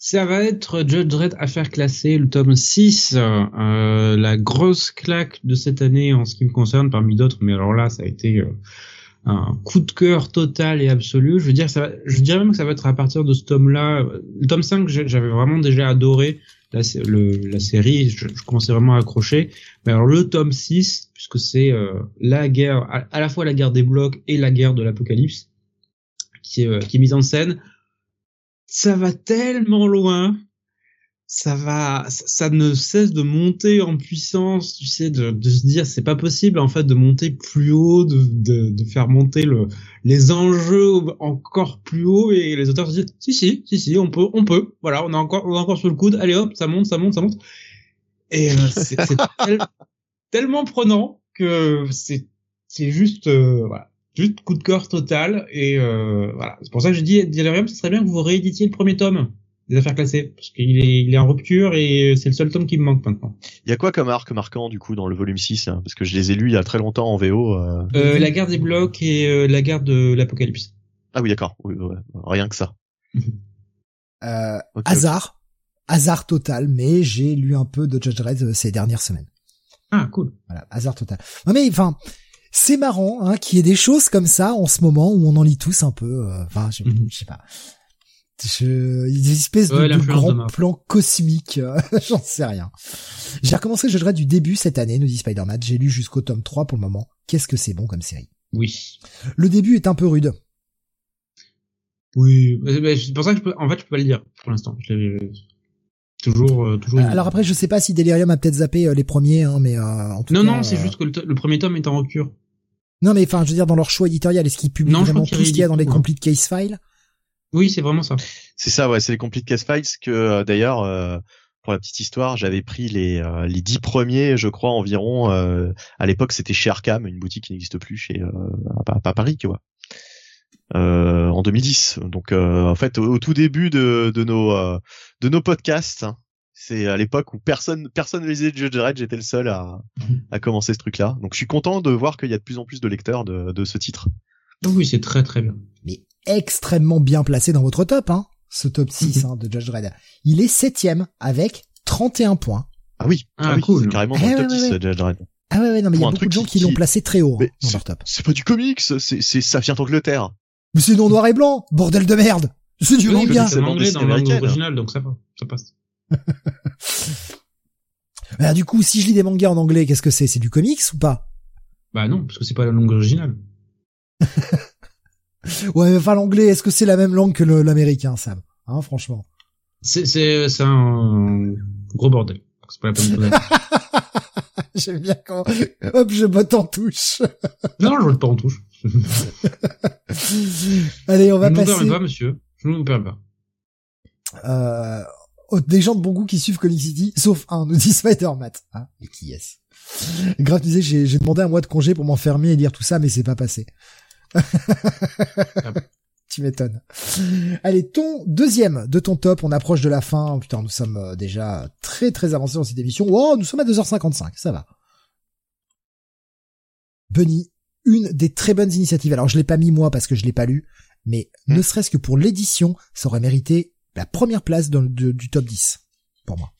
Ça va être Judge Dredd Affaire classée, le tome 6, euh, la grosse claque de cette année en ce qui me concerne parmi d'autres, mais alors là, ça a été euh, un coup de cœur total et absolu. Je veux dire, ça, va- je dirais même que ça va être à partir de ce tome-là. Le tome 5, j'ai- j'avais vraiment déjà adoré la, série, je, commençais vraiment à accrocher. Mais alors le tome 6, puisque c'est euh, la guerre, à, la fois la guerre des blocs et la guerre de l'apocalypse, qui euh, qui est mise en scène, ça va tellement loin. ça va, ça ne cesse de monter en puissance, tu sais, de, de se dire c'est pas possible en fait de monter plus haut, de, de, de, faire monter le, les enjeux encore plus haut et les auteurs se disent si si si si on peut on peut. Voilà on a encore on a encore sur le coude. Allez hop ça monte ça monte ça monte. Et euh, c'est [LAUGHS] tellement prenant que c'est c'est juste euh, voilà juste coup de cœur total et euh, voilà c'est pour ça que j'ai dit Delirium ce serait bien que vous rééditiez le premier tome des affaires classées parce qu'il est, il est en rupture et c'est le seul tome qui me manque maintenant. Il y a quoi comme arc marquant du coup dans le volume 6 hein? Parce que je les ai lus il y a très longtemps en VO. Euh... Euh, la guerre des blocs et euh, la guerre de l'apocalypse. Ah oui d'accord, oui, ouais. rien que ça. [LAUGHS] euh, okay, hasard, okay. hasard total, mais j'ai lu un peu de Judge Dredd euh, ces dernières semaines. Ah cool. Voilà, hasard total. Non mais enfin, c'est marrant hein, qu'il y ait des choses comme ça en ce moment où on en lit tous un peu. euh, Enfin, je, Mhm. je sais pas. Je, des espèces Ouais, de, de de grands Marv. plans cosmiques, euh, [LAUGHS] j'en sais rien. J'ai recommencé Judge Dredd du début cette année, nous dit Spider-Man. J'ai lu jusqu'au tome 3 pour le moment. Qu'est-ce que c'est bon comme série? Oui. Le début est un peu rude. Oui. C'est pour ça que je peux, en fait je peux pas le dire pour l'instant. Je toujours euh, toujours. Alors après, je sais pas si Delirium a peut-être zappé euh, les premiers, hein, mais euh, en tout non cas, non c'est euh, juste que le, premier tome est en rupture. Non, mais enfin, je veux dire, dans leur choix éditorial, est-ce qu'ils publient Non, je vraiment tout ce qu'il y a dans les complete case files? Oui c'est vraiment ça. C'est ça, ouais, c'est les Complete Case Files que euh, d'ailleurs, euh, pour la petite histoire, j'avais pris les euh, les dix premiers, je crois environ. euh, à l'époque, c'était chez Arkham, une boutique qui n'existe plus chez euh, à, à Paris, tu vois. Euh, en 2010. Donc, euh, en fait, au, au tout début de, de nos euh, de nos podcasts, hein, c'est à l'époque où personne personne ne lisait Judge Dredd, j'étais le seul à [LAUGHS] à commencer ce truc-là. Donc, je suis content de voir qu'il y a de plus en plus de lecteurs de de ce titre. Donc oui c'est très très bien. Mais extrêmement bien placé dans votre top, hein, ce top 6 [LAUGHS] hein, de Judge Dredd. Il est septième avec 31 points. Ah oui, Ah, oui, cool. c'est carrément dans Eh le ouais, top ouais, 10 ouais. Judge Dredd. Ah ouais, ouais, non, mais il y a un beaucoup de gens qui- qui l'ont placé très haut hein, dans leur top. C'est pas du comics, c'est c'est ça vient d'Angleterre. Mais c'est non noir et blanc, bordel de merde C'est du Oui, manga c'est anglais dans la langue originale donc ça va ça passe. [LAUGHS] Alors du coup, si je lis des mangas en anglais, qu'est-ce que c'est? C'est du comics ou pas? Bah non parce que c'est pas la langue originale. [LAUGHS] Ouais, enfin l'anglais, est-ce que c'est la même langue que l'américain, Sam? Hein, franchement. C'est c'est c'est un gros bordel. C'est pas la peine de. [LAUGHS] J'aime bien quand... Hop, je botte en touche. non je vote pas en touche. [LAUGHS] Allez, on va je ne passer... permets pas monsieur. Je ne vous permets pas. euh, aux- des gens de bon goût qui suivent Comic City, sauf un, nous dit Spider-Man. Hein et qui est-ce? Grave, tu disais, j'ai, demandé un mois de congé pour m'enfermer et lire tout ça, mais c'est pas passé. [LAUGHS] tu m'étonnes. Allez, ton deuxième de ton top, on approche de la fin. Putain, nous sommes euh, déjà très très avancés dans cette émission. Oh, nous sommes à 2h55, ça va. Bunny, une des très bonnes initiatives. Alors, je l'ai pas mis moi parce que je l'ai pas lu, mais Hmm. ne serait-ce que pour l'édition, ça aurait mérité la première place dans le- de- du top 10 pour moi.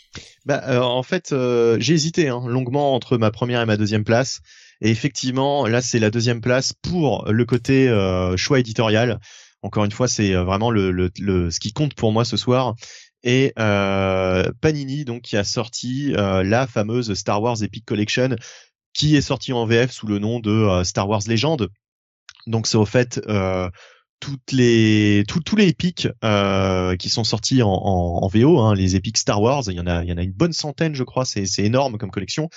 Bah, euh, en fait, euh, j'ai hésité hein, longuement entre ma première et ma deuxième place. Et effectivement, là, c'est la deuxième place pour le côté euh, choix éditorial. Encore une fois, c'est vraiment le, le, le- ce qui compte pour moi ce soir. Et Panini, donc, qui a sorti la fameuse Star Wars Epic Collection, qui est sortie en VF sous le nom de euh, Star Wars Legend. Donc, c'est au fait euh, toutes les tous tous les épiques euh, qui sont sortis en, en, en VO, hein, les épiques Star Wars, il y en a il y en a une bonne centaine, je crois, c'est c'est énorme comme collection.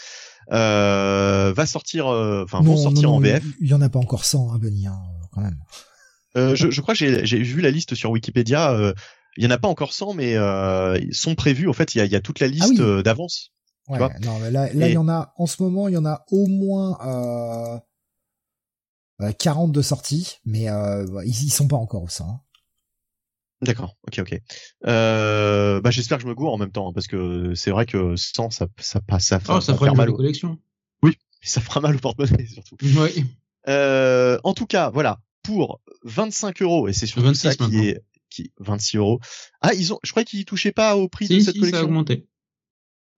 Euh, va sortir, euh, enfin vont sortir non, en non, VF. Il y en a pas encore 100, hein, Bunny, hein, quand même. Euh, je, je crois que j'ai vu la liste sur Wikipédia. euh, il y en a pas encore 100, mais euh, ils sont prévus. En fait, il y a, il y a toute la liste Ah oui. euh, d'avance. Ouais, vois non, mais là, là, il Et- y en a, en ce moment, il y en a au moins, euh, euh, 40 de sorties, mais, euh, ils, ils sont pas encore au 100. hein. D'accord, ok, ok. Euh, bah, j'espère que je me gourre en même temps, hein, parce que c'est vrai que 100, ça, ça passe, ça, Oh, ça fera une mal jolie au, collection. [LAUGHS] ça fera mal au porte-monnaie surtout. Oui. Euh, en tout cas, voilà, pour 25 euros, et c'est surtout 26 ça qui maintenant. est, qui, 26 euros. Ah, ils ont, je crois qu'ils touchaient pas au prix de cette si, ça a collection? augmenté.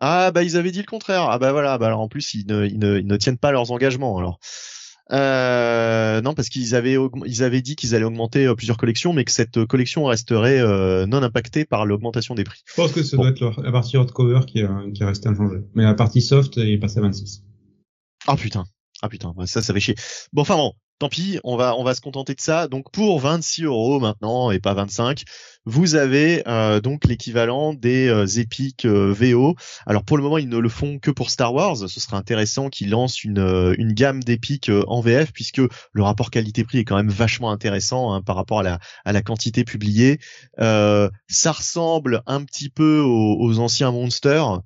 Ah, bah, ils avaient dit le contraire. Ah, bah, voilà, bah, alors, en plus, ils ne, ils ne, ils ne tiennent pas leurs engagements, alors. Euh, non, parce qu'ils avaient, ils avaient dit qu'ils allaient augmenter euh, plusieurs collections, mais que cette collection resterait euh, non impactée par l'augmentation des prix. Je pense que ça Bon. doit être la- la partie hardcover qui est, euh, qui est restée inchangée. Mais la partie soft est passée à 26. Ah putain, ah putain, bah, ça, ça fait chier. Bon, enfin bon, tant pis, on va, on va se contenter de ça. Donc pour 26 euros maintenant et pas 25, vous avez euh, donc l'équivalent des euh, épiques euh, VO. Alors pour le moment, ils ne le font que pour Star Wars. Ce serait intéressant qu'ils lancent une, une gamme d'épiques en VF puisque le rapport qualité-prix est quand même vachement intéressant hein, par rapport à la, quantité publiée. ça ressemble un petit peu aux, anciens Monsters.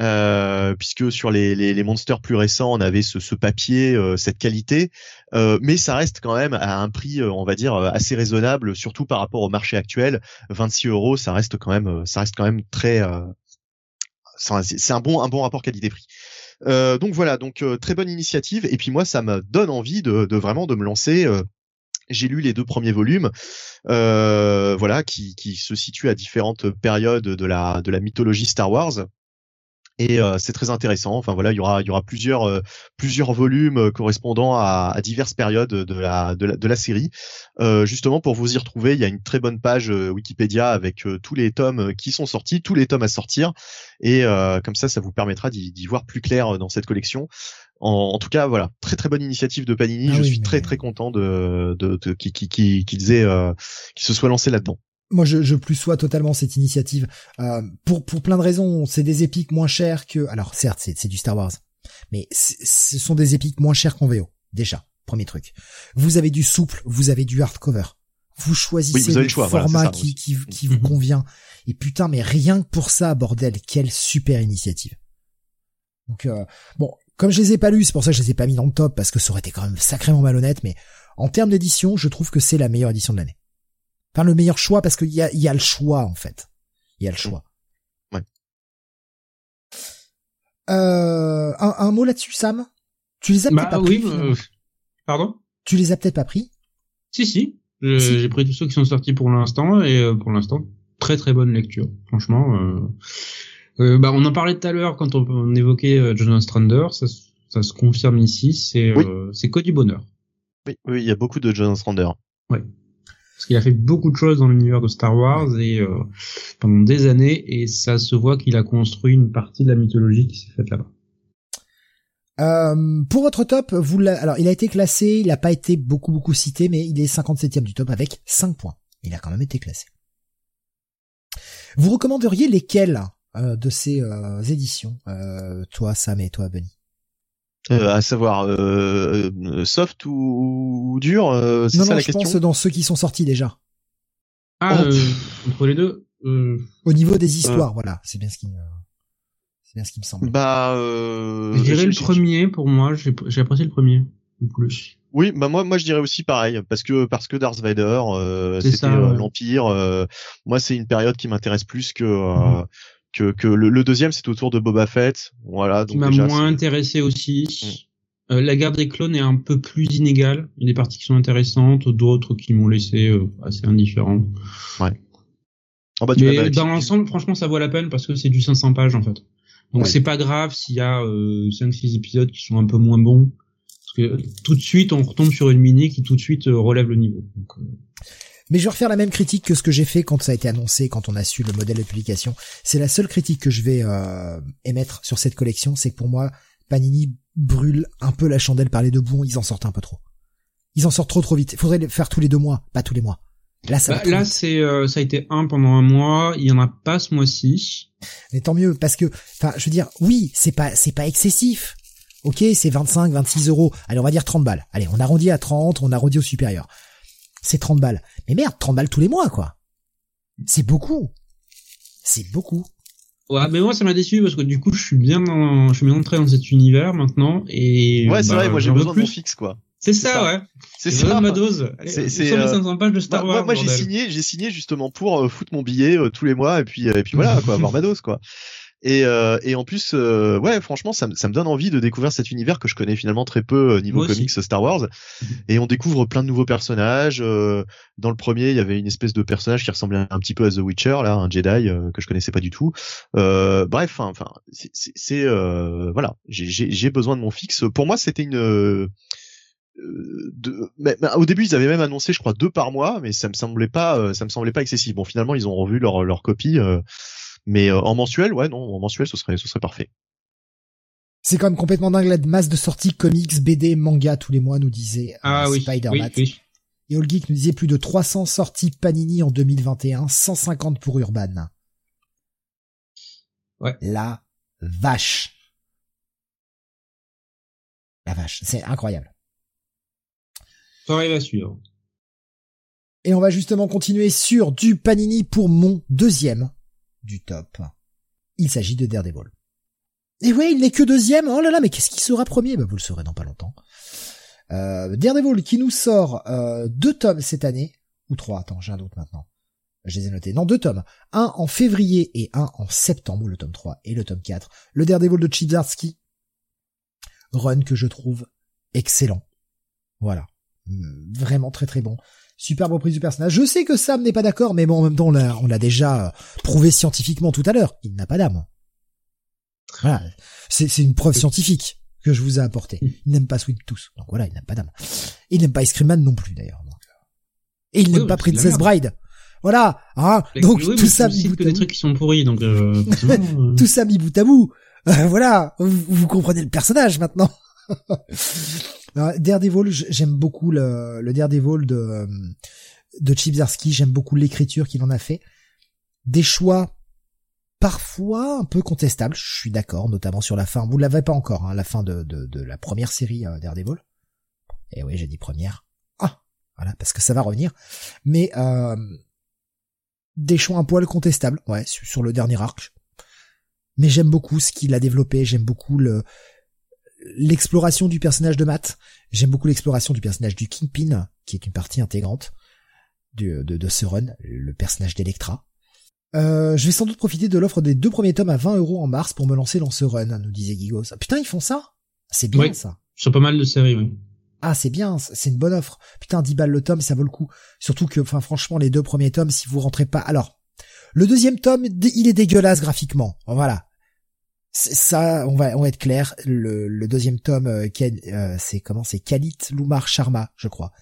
Euh, puisque sur les, les, monsters plus récents, on avait ce, ce papier, euh, cette qualité, euh, mais ça reste quand même à un prix, on va dire, assez raisonnable, surtout par rapport au marché actuel. 26 euros, ça reste quand même, ça reste quand même très, c'est un bon, un bon rapport qualité-prix. donc voilà, donc très bonne initiative. Et puis moi, ça me donne envie de, vraiment de me lancer j'ai lu les deux premiers volumes, euh, voilà, qui, qui se situent à différentes périodes de la de la mythologie Star Wars et euh, c'est très intéressant. Enfin voilà, il y aura il y aura plusieurs euh, plusieurs volumes euh, correspondant à, à, diverses périodes de la de la, de la série. justement pour vous y retrouver, il y a une très bonne page Wikipédia avec tous les tomes qui sont sortis, tous les tomes à sortir, et comme ça, ça vous permettra d'y voir plus clair dans cette collection. En, en, tout cas, voilà, très très bonne initiative de Panini. Ah je suis très très content de, de, de, qui qui qui qui, qui se soit lancé là-dedans moi je, je plus sois totalement cette initiative euh, pour pour plein de raisons. C'est des épiques moins chers que alors certes c'est c'est du Star Wars, mais ce sont des épiques moins chers qu'en VO déjà. Premier truc. Vous avez du souple, vous avez du hardcover. Vous choisissez le format qui qui, qui vous convient. Et putain mais rien que pour ça bordel quelle super initiative. Donc euh, bon comme je les ai pas lus c'est pour ça que je les ai pas mis dans le top parce que ça aurait été quand même sacrément malhonnête mais en termes d'édition je trouve que c'est la meilleure édition de l'année. Enfin, le meilleur choix parce qu'il y a, y a le choix, en fait. Il y a le choix. Ouais. Euh, un, un mot là-dessus, Sam? Tu les as peut-être bah pas pris? Euh, pardon? Tu les as peut-être pas pris? Si, si. J'ai pris tous ceux qui sont sortis pour l'instant et euh, pour l'instant, très très bonne lecture. Franchement, euh, euh, bah, on en parlait tout à l'heure quand on, évoquait euh, Jonathan Strander, ça, ça se confirme ici, c'est c'est que du bonheur. Oui, oui, il y a beaucoup de Jonathan Strander. Ouais parce qu'il a fait beaucoup de choses dans l'univers de Star Wars et euh, pendant des années et ça se voit qu'il a construit une partie de la mythologie qui s'est faite là-bas. Euh, pour votre top, vous alors il a été classé, il n'a pas été beaucoup beaucoup cité, mais il est 57e du top avec 5 points. Il a quand même été classé. Vous recommanderiez lesquels euh, de ces éditions, toi Sam et toi Benny? Euh, à savoir euh, euh, soft ou, dur c'est ça non, la je question? pense dans ceux qui sont sortis déjà. Ah oh. entre les deux au niveau des histoires voilà c'est bien ce qui c'est bien ce qui me semble. Bah je dirais le premier pour moi j'ai apprécié le premier en plus. Oui, bah moi, moi je dirais aussi pareil parce que parce que Darth Vader, c'était l'Empire. moi, c'est une période qui m'intéresse plus que mhm que, que le, deuxième c'est autour de Boba Fett. Voilà. Donc qui m'a moins intéressé aussi. Mm. Euh, la guerre des clones est un peu plus inégale. Il y a des parties qui sont intéressantes, d'autres qui m'ont laissé euh, assez indifférent. Ouais. Oh bah, Mais dans l'ensemble, franchement, ça vaut la peine parce que c'est du 500 pages en fait. Donc c'est pas grave s'il y a euh, 5-6 épisodes qui sont un peu moins bons. Parce que tout de suite, on retombe sur une mini qui tout de suite euh, relève le niveau. Donc, euh, mais je vais refaire la même critique que ce que j'ai fait quand ça a été annoncé, quand on a su le modèle de publication. C'est la seule critique que je vais euh, émettre sur cette collection, c'est que pour moi, Panini brûle un peu la chandelle par les deux bouts, ils en sortent un peu trop. Ils en sortent trop trop vite. Il faudrait le faire tous les deux mois, pas tous les mois. Là, ça bah, là, c'est euh, ça a été un pendant un mois. Il y en a pas ce mois-ci. Mais tant mieux, parce que, enfin, je veux dire, oui, c'est pas c'est pas excessif. Ok, c'est 25, 26 euros. Allez, on va dire 30 balles. Allez, on arrondit à 30, on arrondit au supérieur c'est 30 balles. Mais merde, 30 balles tous les mois, quoi. C'est beaucoup. C'est beaucoup. Ouais, mais moi ça m'a déçu parce que du coup je suis bien dans, je suis bien entré dans cet univers maintenant et ouais c'est bah, vrai moi j'ai besoin de mon fixe quoi c'est ça, ouais c'est ça ma dose c'est c'est euh... 500 pages de Star Wars moi, moi j'ai signé j'ai signé justement pour euh, foutre mon billet euh, tous les mois et puis euh, et puis voilà [LAUGHS] quoi avoir ma dose quoi et, euh, et en plus, euh, ouais, franchement, ça, ça, me donne envie de découvrir cet univers que je connais finalement très peu euh, niveau comics Star Wars. Mhm. Et on découvre plein de nouveaux personnages. Euh, dans le premier, il y avait une espèce de personnage qui ressemblait un petit peu à The Witcher, là, un Jedi que je connaissais pas du tout. bref, enfin, c'est voilà, j'ai besoin de mon fixe. Pour moi, c'était une de, mais, au début ils avaient même annoncé je crois deux par mois mais ça me semblait pas ça me semblait pas excessif bon finalement ils ont revu leur leur copie mais euh, en mensuel, ouais, non, en mensuel, ce serait, ce serait parfait. C'est quand même complètement dingue la masse de sorties comics, BD, manga tous les mois, nous disait euh, ah, oui, Spider-Man. Oui, Et All Geek nous disait plus de 300 sorties Panini en 2021, 150 pour Urban. Ouais. La vache. La vache, c'est incroyable. Ça arrive à suivre. Et on va justement continuer sur du Panini pour mon deuxième du top. Il s'agit de Daredevil. Et ouais, il n'est que deuxième. Oh là là, mais qu'est-ce qui sera premier? Bah, Vous le saurez dans pas longtemps. Euh, Daredevil qui nous sort euh, deux tomes cette année. Ou trois, attends, j'ai un doute maintenant. Je les ai notés. Non, deux tomes. Un en février et un en septembre, le tome 3 et le tome 4. Le Daredevil de Chizarski. Run que je trouve excellent. Voilà. Mm, vraiment très très bon. Superbe reprise du personnage. Je sais que Sam n'est pas d'accord, mais bon, en même temps, on l'a, on l'a déjà euh, prouvé scientifiquement tout à l'heure. Il n'a pas d'âme. Voilà. C'est, c'est une preuve scientifique que je vous ai apportée. Il n'aime pas Sweet Tooth. Donc voilà, il n'a pas d'âme. Il n'aime pas Ice Cream Man non plus, d'ailleurs. Donc. Et il n'aime pas Princess Bride. Voilà. Hein. Donc oui, tout ça mis bout que à des bout. trucs qui sont pourris, donc euh, [LAUGHS] euh, tout ça mis bout à bout. Euh, voilà, vous, vous comprenez le personnage maintenant. [LAUGHS] Alors, Daredevil, j'aime beaucoup le, le Daredevil de euh, de j'aime beaucoup l'écriture qu'il en a fait. Des choix parfois un peu contestables, je suis d'accord, notamment sur la fin. Vous l'avez pas encore, hein, la fin de, de, de la première série euh, Daredevil. Et oui, j'ai dit première. Ah, voilà, parce que ça va revenir. Mais euh, des choix un poil contestables, ouais, sur le dernier arc. Mais j'aime beaucoup ce qu'il a développé, j'aime beaucoup le l'exploration du personnage de Matt, j'aime beaucoup l'exploration du personnage du Kingpin, qui est une partie intégrante de, de, de ce run, le personnage d'Electra. Euh, je vais sans doute profiter de l'offre des deux premiers tomes à 20 euros en mars pour me lancer dans ce run, nous disait Gigos. Putain, ils font ça C'est bien Oui. ça. sur pas mal de séries, oui. Ah, c'est bien, c'est une bonne offre. Putain, 10 balles le tome, ça vaut le coup. Surtout que, enfin, franchement, les deux premiers tomes, si vous rentrez pas... Alors, le deuxième tome, il est dégueulasse graphiquement. Voilà. Ça, on va, on va être clair. Le, le deuxième tome, euh, euh, c'est comment C'est Khalit Lumar Sharma, je crois.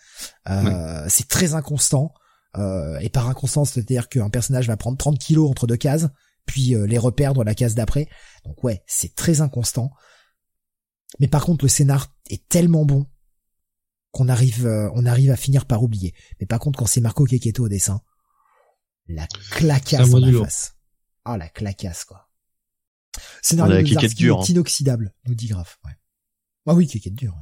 Euh, C'est très inconstant. Euh, et par inconstant, c'est-à-dire qu'un personnage va prendre 30 kilos entre deux cases, puis euh, les reperdre la case d'après. Donc ouais, c'est très inconstant. Mais par contre, le scénar est tellement bon qu'on arrive, euh, on arrive à finir par oublier. Mais par contre, quand c'est Marco Keketo au dessin, la clacasse dans la lourd. face. Ah, la clacasse, quoi. Scénario de est hein. inoxydable, nous dit Graf. Ouais. Ah oui, Keket dur.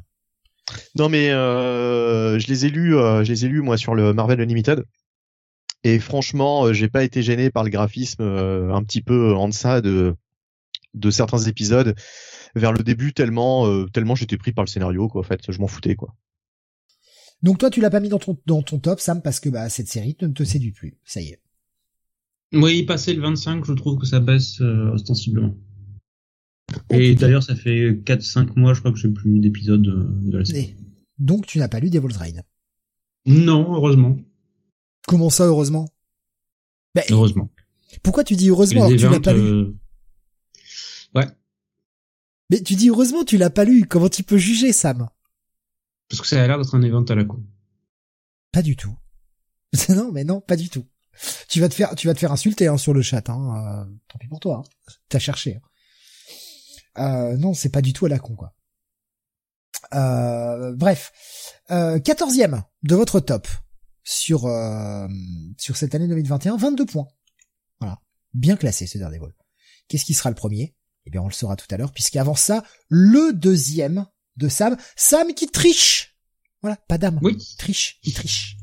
Non mais euh, je les ai lus, euh, je les ai lus moi sur le Marvel Unlimited. Et franchement, euh, j'ai pas été gêné par le graphisme euh, un petit peu en deçà de de certains épisodes vers le début tellement euh, tellement j'étais pris par le scénario quoi. En fait, je m'en foutais quoi. Donc toi, tu l'as pas mis dans ton, dans ton top, Sam, parce que bah, cette série ne te séduit plus. Ça y est. Oui, passé le 25, je trouve que ça baisse euh, ostensiblement. Et d'ailleurs, ça fait 4-5 mois, je crois que j'ai plus mis d'épisodes euh, de la série. Donc, tu n'as pas lu Devil's Reign. Non, heureusement. Comment ça, heureusement? Ben, Heureusement. Pourquoi tu dis heureusement alors que tu l'as pas lu? euh, Ouais, Mais tu dis heureusement, tu l'as pas lu. Comment tu peux juger, Sam? Parce que ça a l'air d'être un event à la con. Pas du tout. [LAUGHS] non, mais non, pas du tout. Tu vas te faire, tu vas te faire insulter hein, sur le chat. Hein. euh, tant pis pour toi. Hein. T'as cherché. hein. Euh, non, c'est pas du tout à la con, quoi. Euh, bref, euh, quatorzième de votre top sur euh, sur cette année 2021, 22 points. Voilà, bien classé ce dernier vol. Qu'est-ce qui sera le premier? Eh bien, on le saura tout à l'heure, puisqu'avant ça, le deuxième de Sam, Sam qui triche. Voilà, pas d'âme. Oui. Il triche, il triche.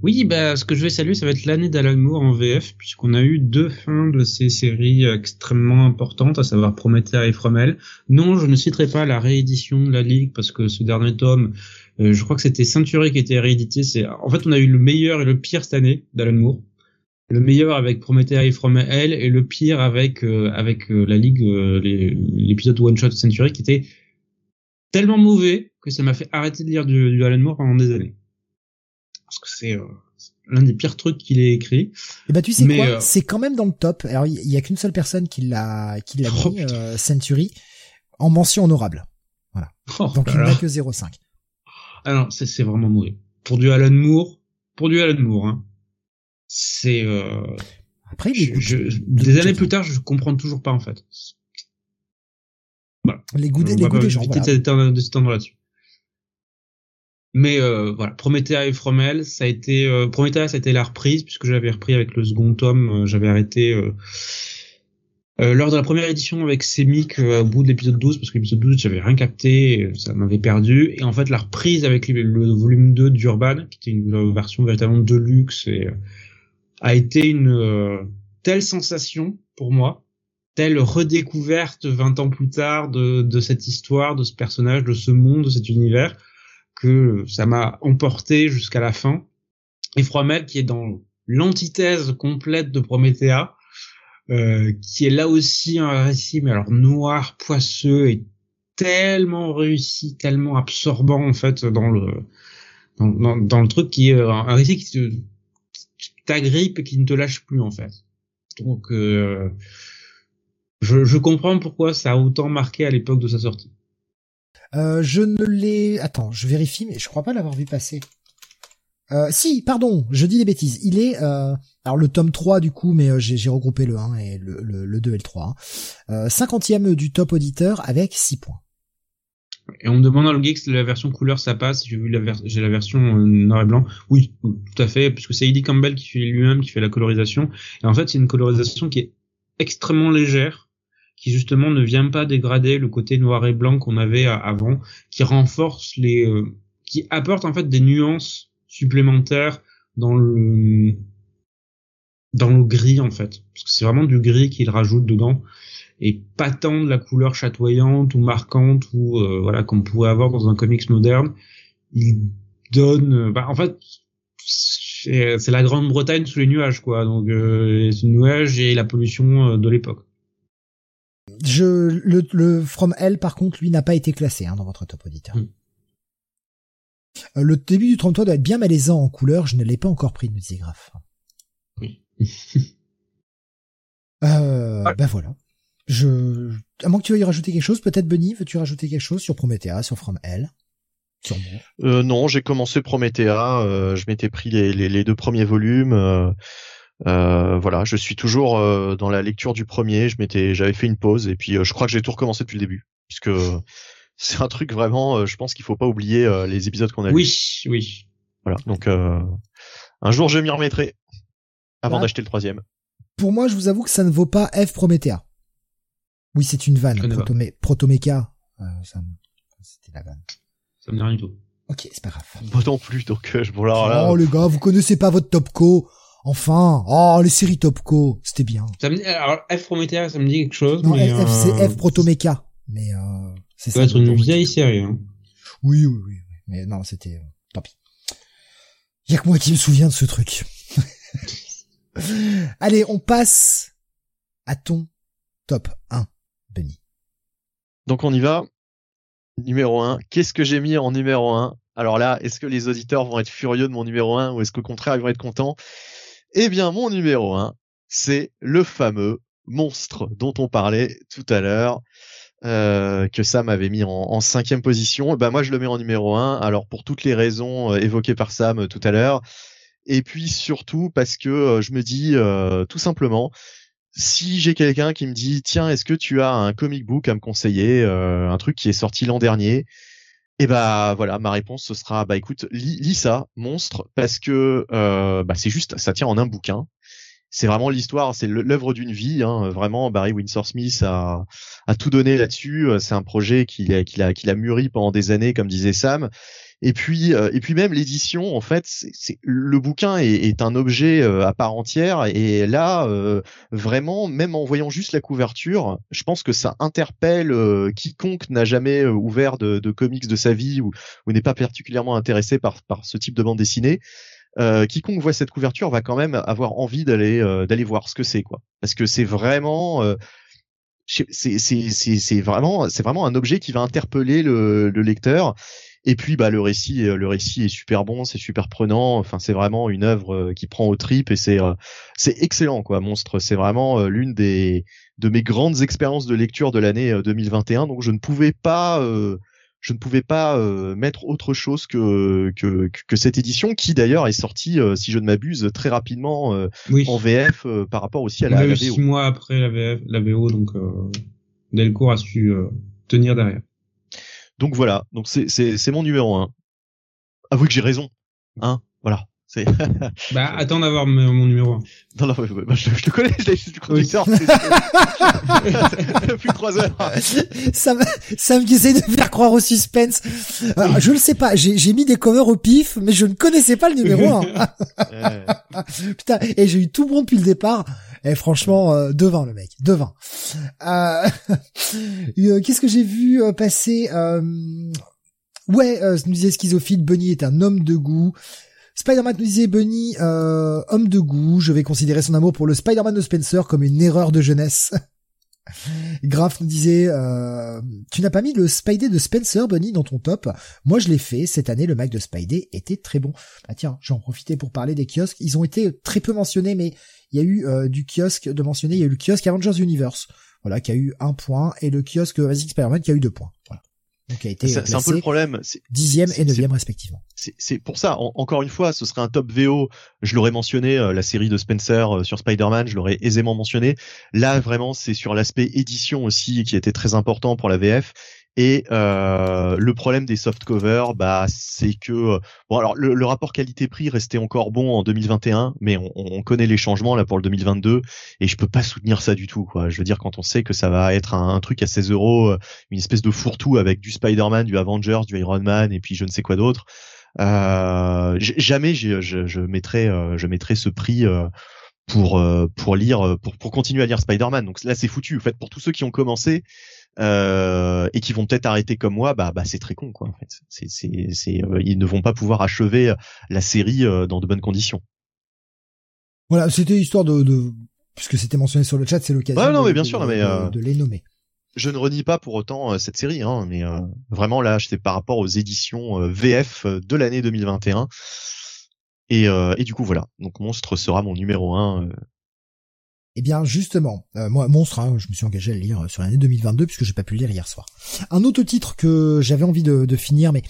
Oui, bah, ce que je vais saluer, ça va être l'année d'Alan Moore en VF, puisqu'on a eu deux fins de ces séries extrêmement importantes, à savoir Prométhée et Fromel. Non, je ne citerai pas la réédition de la Ligue, parce que ce dernier tome, euh, je crois que c'était Century qui était réédité. En fait, on a eu le meilleur et le pire cette année d'Alan Moore. Le meilleur avec Prométhée et From Hell, et le pire avec, euh, avec euh, la Ligue, euh, l'épisode One Shot Century, qui était tellement mauvais que ça m'a fait arrêter de lire du, du Alan Moore pendant des années. Parce que c'est euh, l'un des pires trucs qu'il ait écrit. Et bah tu sais Mais, quoi, euh, c'est quand même dans le top. Alors il y, y a qu'une seule personne qui l'a qui l'a Oh, mis, euh, Century, en mention honorable. Oh, Donc il n'a que 0,5. Ah non, c'est c'est vraiment mauvais. Pour du Alan Moore, pour du Alan Moore, hein, c'est euh, Après je- je- des années plus tard, je comprends toujours pas en fait. les goûts des, les goûts des gens. voilà. là-dessus. Mais euh, voilà, Promethea et Fromel, ça a été euh, Promethea, ça a été la reprise puisque j'avais repris avec le second tome, euh, j'avais arrêté euh, euh, lors de la première édition avec Semic au bout de l'épisode 12 parce que l'épisode 12 j'avais rien capté, ça m'avait perdu. Et en fait la reprise avec le, le volume 2 d'Urban qui était une version véritablement de luxe et a été une telle sensation pour moi telle redécouverte 20 ans plus tard de, de cette histoire, de ce personnage, de ce monde, de cet univers, que ça m'a emporté jusqu'à la fin. Et Fromel, qui est dans l'antithèse complète de Promethea, euh, qui est là aussi un récit, mais alors noir, poisseux et tellement réussi, tellement absorbant en fait dans le dans, dans, le truc qui est un récit qui t'agrippe et qui ne te lâche plus en fait. Donc euh, je, je comprends pourquoi ça a autant marqué à l'époque de sa sortie. Euh, je ne l'ai. Attends, je vérifie, mais je crois pas l'avoir vu passer. Euh, si, pardon, je dis des bêtises. Il est euh, alors le tome 3 du coup, mais euh, j'ai regroupé le 1 et le, le, le 2 et le 3. Hein. 50e du top auditeur avec 6 points. Et on me demande dans le geek si la version couleur ça passe? J'ai vu la version noir et blanc. Oui, tout à fait, puisque c'est Eddie Campbell qui fait lui-même qui fait la colorisation. Et en fait, c'est une colorisation qui est extrêmement légère qui justement ne vient pas dégrader le côté noir et blanc qu'on avait avant, qui renforce les, euh, qui apporte en fait des nuances supplémentaires dans le dans le gris en fait, parce que c'est vraiment du gris qu'il rajoute dedans et pas tant de la couleur chatoyante ou marquante ou euh, voilà qu'on pourrait avoir dans un comics moderne. Il donne, bah, en fait, c'est la Grande-Bretagne sous les nuages quoi, donc euh, c'est nuages et la pollution de l'époque. Je, le, le From Hell, par contre, lui n'a pas été classé hein, dans votre top auditeur. Hmm. Euh, le début du 33 doit être bien malaisant en couleur, je ne l'ai pas encore pris, nous disait Graf. Oui. [LAUGHS] euh, Ben voilà. Je, à moins que tu veuilles rajouter quelque chose, peut-être Benny, veux-tu rajouter quelque chose sur Promethea, sur From Hell? Sur euh, non, j'ai commencé Promethea, euh, je m'étais pris les, les, les, deux premiers volumes. Euh, euh, voilà, je suis toujours euh, dans la lecture du premier. Je m'étais, j'avais fait une pause et puis euh, je crois que j'ai tout recommencé depuis le début, puisque [LAUGHS] c'est un truc vraiment. je pense qu'il faut pas oublier les épisodes qu'on a. Oui, oui. Voilà, donc un jour je m'y remettrai avant d'acheter le troisième. Pour moi, je vous avoue que ça ne vaut pas F Promethea. Oui, c'est une vanne. Protomé Protomecha, ça, c'était la vanne. Ça me dit rien du tout. Ok, c'est pas grave. Moi non plus, donc je bon là. Oh les gars, vous connaissez pas votre Topco. Enfin, oh les séries Topco, c'était bien. Ça me alors F Promethea, ça me dit quelque chose. Non, mais F, c'est euh, F Protomecha, mais euh, c'est ça. Ça être une vieille série. Hein. Oui, oui, oui, mais non, c'était euh, tant pis. Y a que moi qui me souviens de ce truc. [LAUGHS] Allez, on passe à ton top 1, Benny. Donc on y va. Numéro 1. Qu'est-ce que j'ai mis en numéro 1 Alors là, est-ce que les auditeurs vont être furieux de mon numéro 1 ou est-ce qu'au contraire ils vont être contents? Eh bien, mon numéro 1, c'est le fameux monstre dont on parlait tout à l'heure. Euh, que Sam avait mis en, cinquième position, ben moi je le mets en numéro 1, alors pour toutes les raisons euh, évoquées par Sam euh, tout à l'heure, et puis surtout parce que je me dis tout simplement, si j'ai quelqu'un qui me dit tiens est-ce que tu as un comic book à me conseiller, un truc qui est sorti l'an dernier, et bah voilà, ma réponse ce sera bah écoute, lis, ça, monstre, parce que euh, bah, c'est juste, ça tient en un bouquin. C'est vraiment l'histoire, c'est l'œuvre d'une vie. Hein, vraiment, Barry Windsor Smith a, a tout donné là-dessus. C'est un projet qu'il a, qu'il a, qu'il a mûri pendant des années, comme disait Sam. Et puis, euh, et puis même l'édition, en fait, c'est le bouquin est, est, un objet euh, à part entière. Et là, euh, vraiment, même en voyant juste la couverture, je pense que ça interpelle quiconque n'a jamais ouvert de, de, comics de sa vie ou, ou n'est pas particulièrement intéressé par, par ce type de bande dessinée. quiconque voit cette couverture va quand même avoir envie d'aller d'aller voir ce que c'est quoi, parce que c'est vraiment c'est vraiment c'est vraiment un objet qui va interpeller le, le lecteur et puis bah le récit, euh, le récit est super bon, c'est super prenant. Enfin c'est vraiment une œuvre euh, qui prend au tripes et c'est euh, c'est excellent quoi. Monstre, c'est vraiment l'une des de mes grandes expériences de lecture de l'année 2021. Donc je ne pouvais pas je ne pouvais pas mettre autre chose que, que, que cette édition qui d'ailleurs est sortie, si je ne m'abuse, très rapidement en VF par rapport aussi à la, la VO. Six mois après la, VF, la VO, donc Delcourt a su tenir derrière. Donc voilà, donc c'est c'est mon numéro un. avouez que j'ai raison. Hein, voilà. C'est. [LAUGHS] bah, attends d'avoir mon numéro 1. Non, non, bah, je, te connais, je l'ai du conducteur. [LAUGHS] Depuis trois heures. Sam, Sam qui essaie de faire croire au suspense. Alors, je le sais pas, j'ai mis des covers au pif, mais je ne connaissais pas le numéro 1. [LAUGHS] Putain, et j'ai eu tout bon depuis le départ. Et franchement, euh, devant le mec, devant. Euh, [LAUGHS] euh... Qu'est-ce que j'ai vu euh, passer euh... Ouais, nous disait schizophile, Bunny est un homme de goût. Spider-Man nous disait Bunny, homme de goût, je vais considérer son amour pour le Spider-Man de Spencer comme une erreur de jeunesse. [LAUGHS] Graf nous disait, tu n'as pas mis le Spidey de Spencer, Bunny, dans ton top. Moi, je l'ai fait. Cette année, le Mac de Spidey était très bon. Ah tiens, j'en profitais pour parler des kiosques. Ils ont été très peu mentionnés, mais il y a eu euh, du kiosque de mentionner. Il y a eu le kiosque Avengers Universe, voilà, qui a eu un point, et le kiosque Basic Spider-Man qui a eu deux points. Voilà. Donc, a été c'est un peu le problème. Dixième et neuvième respectivement. C'est pour ça. encore une fois, ce serait un top VO. Je l'aurais mentionné, euh, la série de Spencer euh, sur Spider-Man, je l'aurais aisément mentionné. Là, vraiment, c'est sur l'aspect édition aussi qui était très important pour la VF. Et euh, le problème des soft covers, bah, c'est que bon, alors le, rapport qualité-prix restait encore bon en 2021, mais on, on, connaît les changements là pour le 2022, et je peux pas soutenir ça du tout. Quoi. Je veux dire, quand on sait que ça va être un, truc à 16 euros, euh, une espèce de fourre-tout avec du Spider-Man, du Avengers, du Iron Man, et puis je ne sais quoi d'autre. Euh, jamais je, je, je mettrai, euh, je mettrai ce prix. pour pour lire pour pour continuer à lire Spider-Man donc là c'est foutu en fait pour tous ceux qui ont commencé euh, et qui vont peut-être arrêter comme moi, bah, bah c'est très con quoi en fait. C'est, c'est, c'est, euh, ils ne vont pas pouvoir achever la série euh, dans de bonnes conditions. Voilà, c'était histoire de, de puisque c'était mentionné sur le chat, c'est l'occasion. Ouais, non, de, mais bien sûr, mais de, les nommer. Je ne renie pas pour autant cette série, hein, mais vraiment là, c'est par rapport aux éditions VF de l'année 2021. Et, et du coup voilà, donc Monstre sera mon numéro un eh bien justement, euh, moi monstre, hein, je me suis engagé à le lire sur l'année 2022 puisque j'ai pas pu le lire hier soir. Un autre titre que j'avais envie de, finir, mais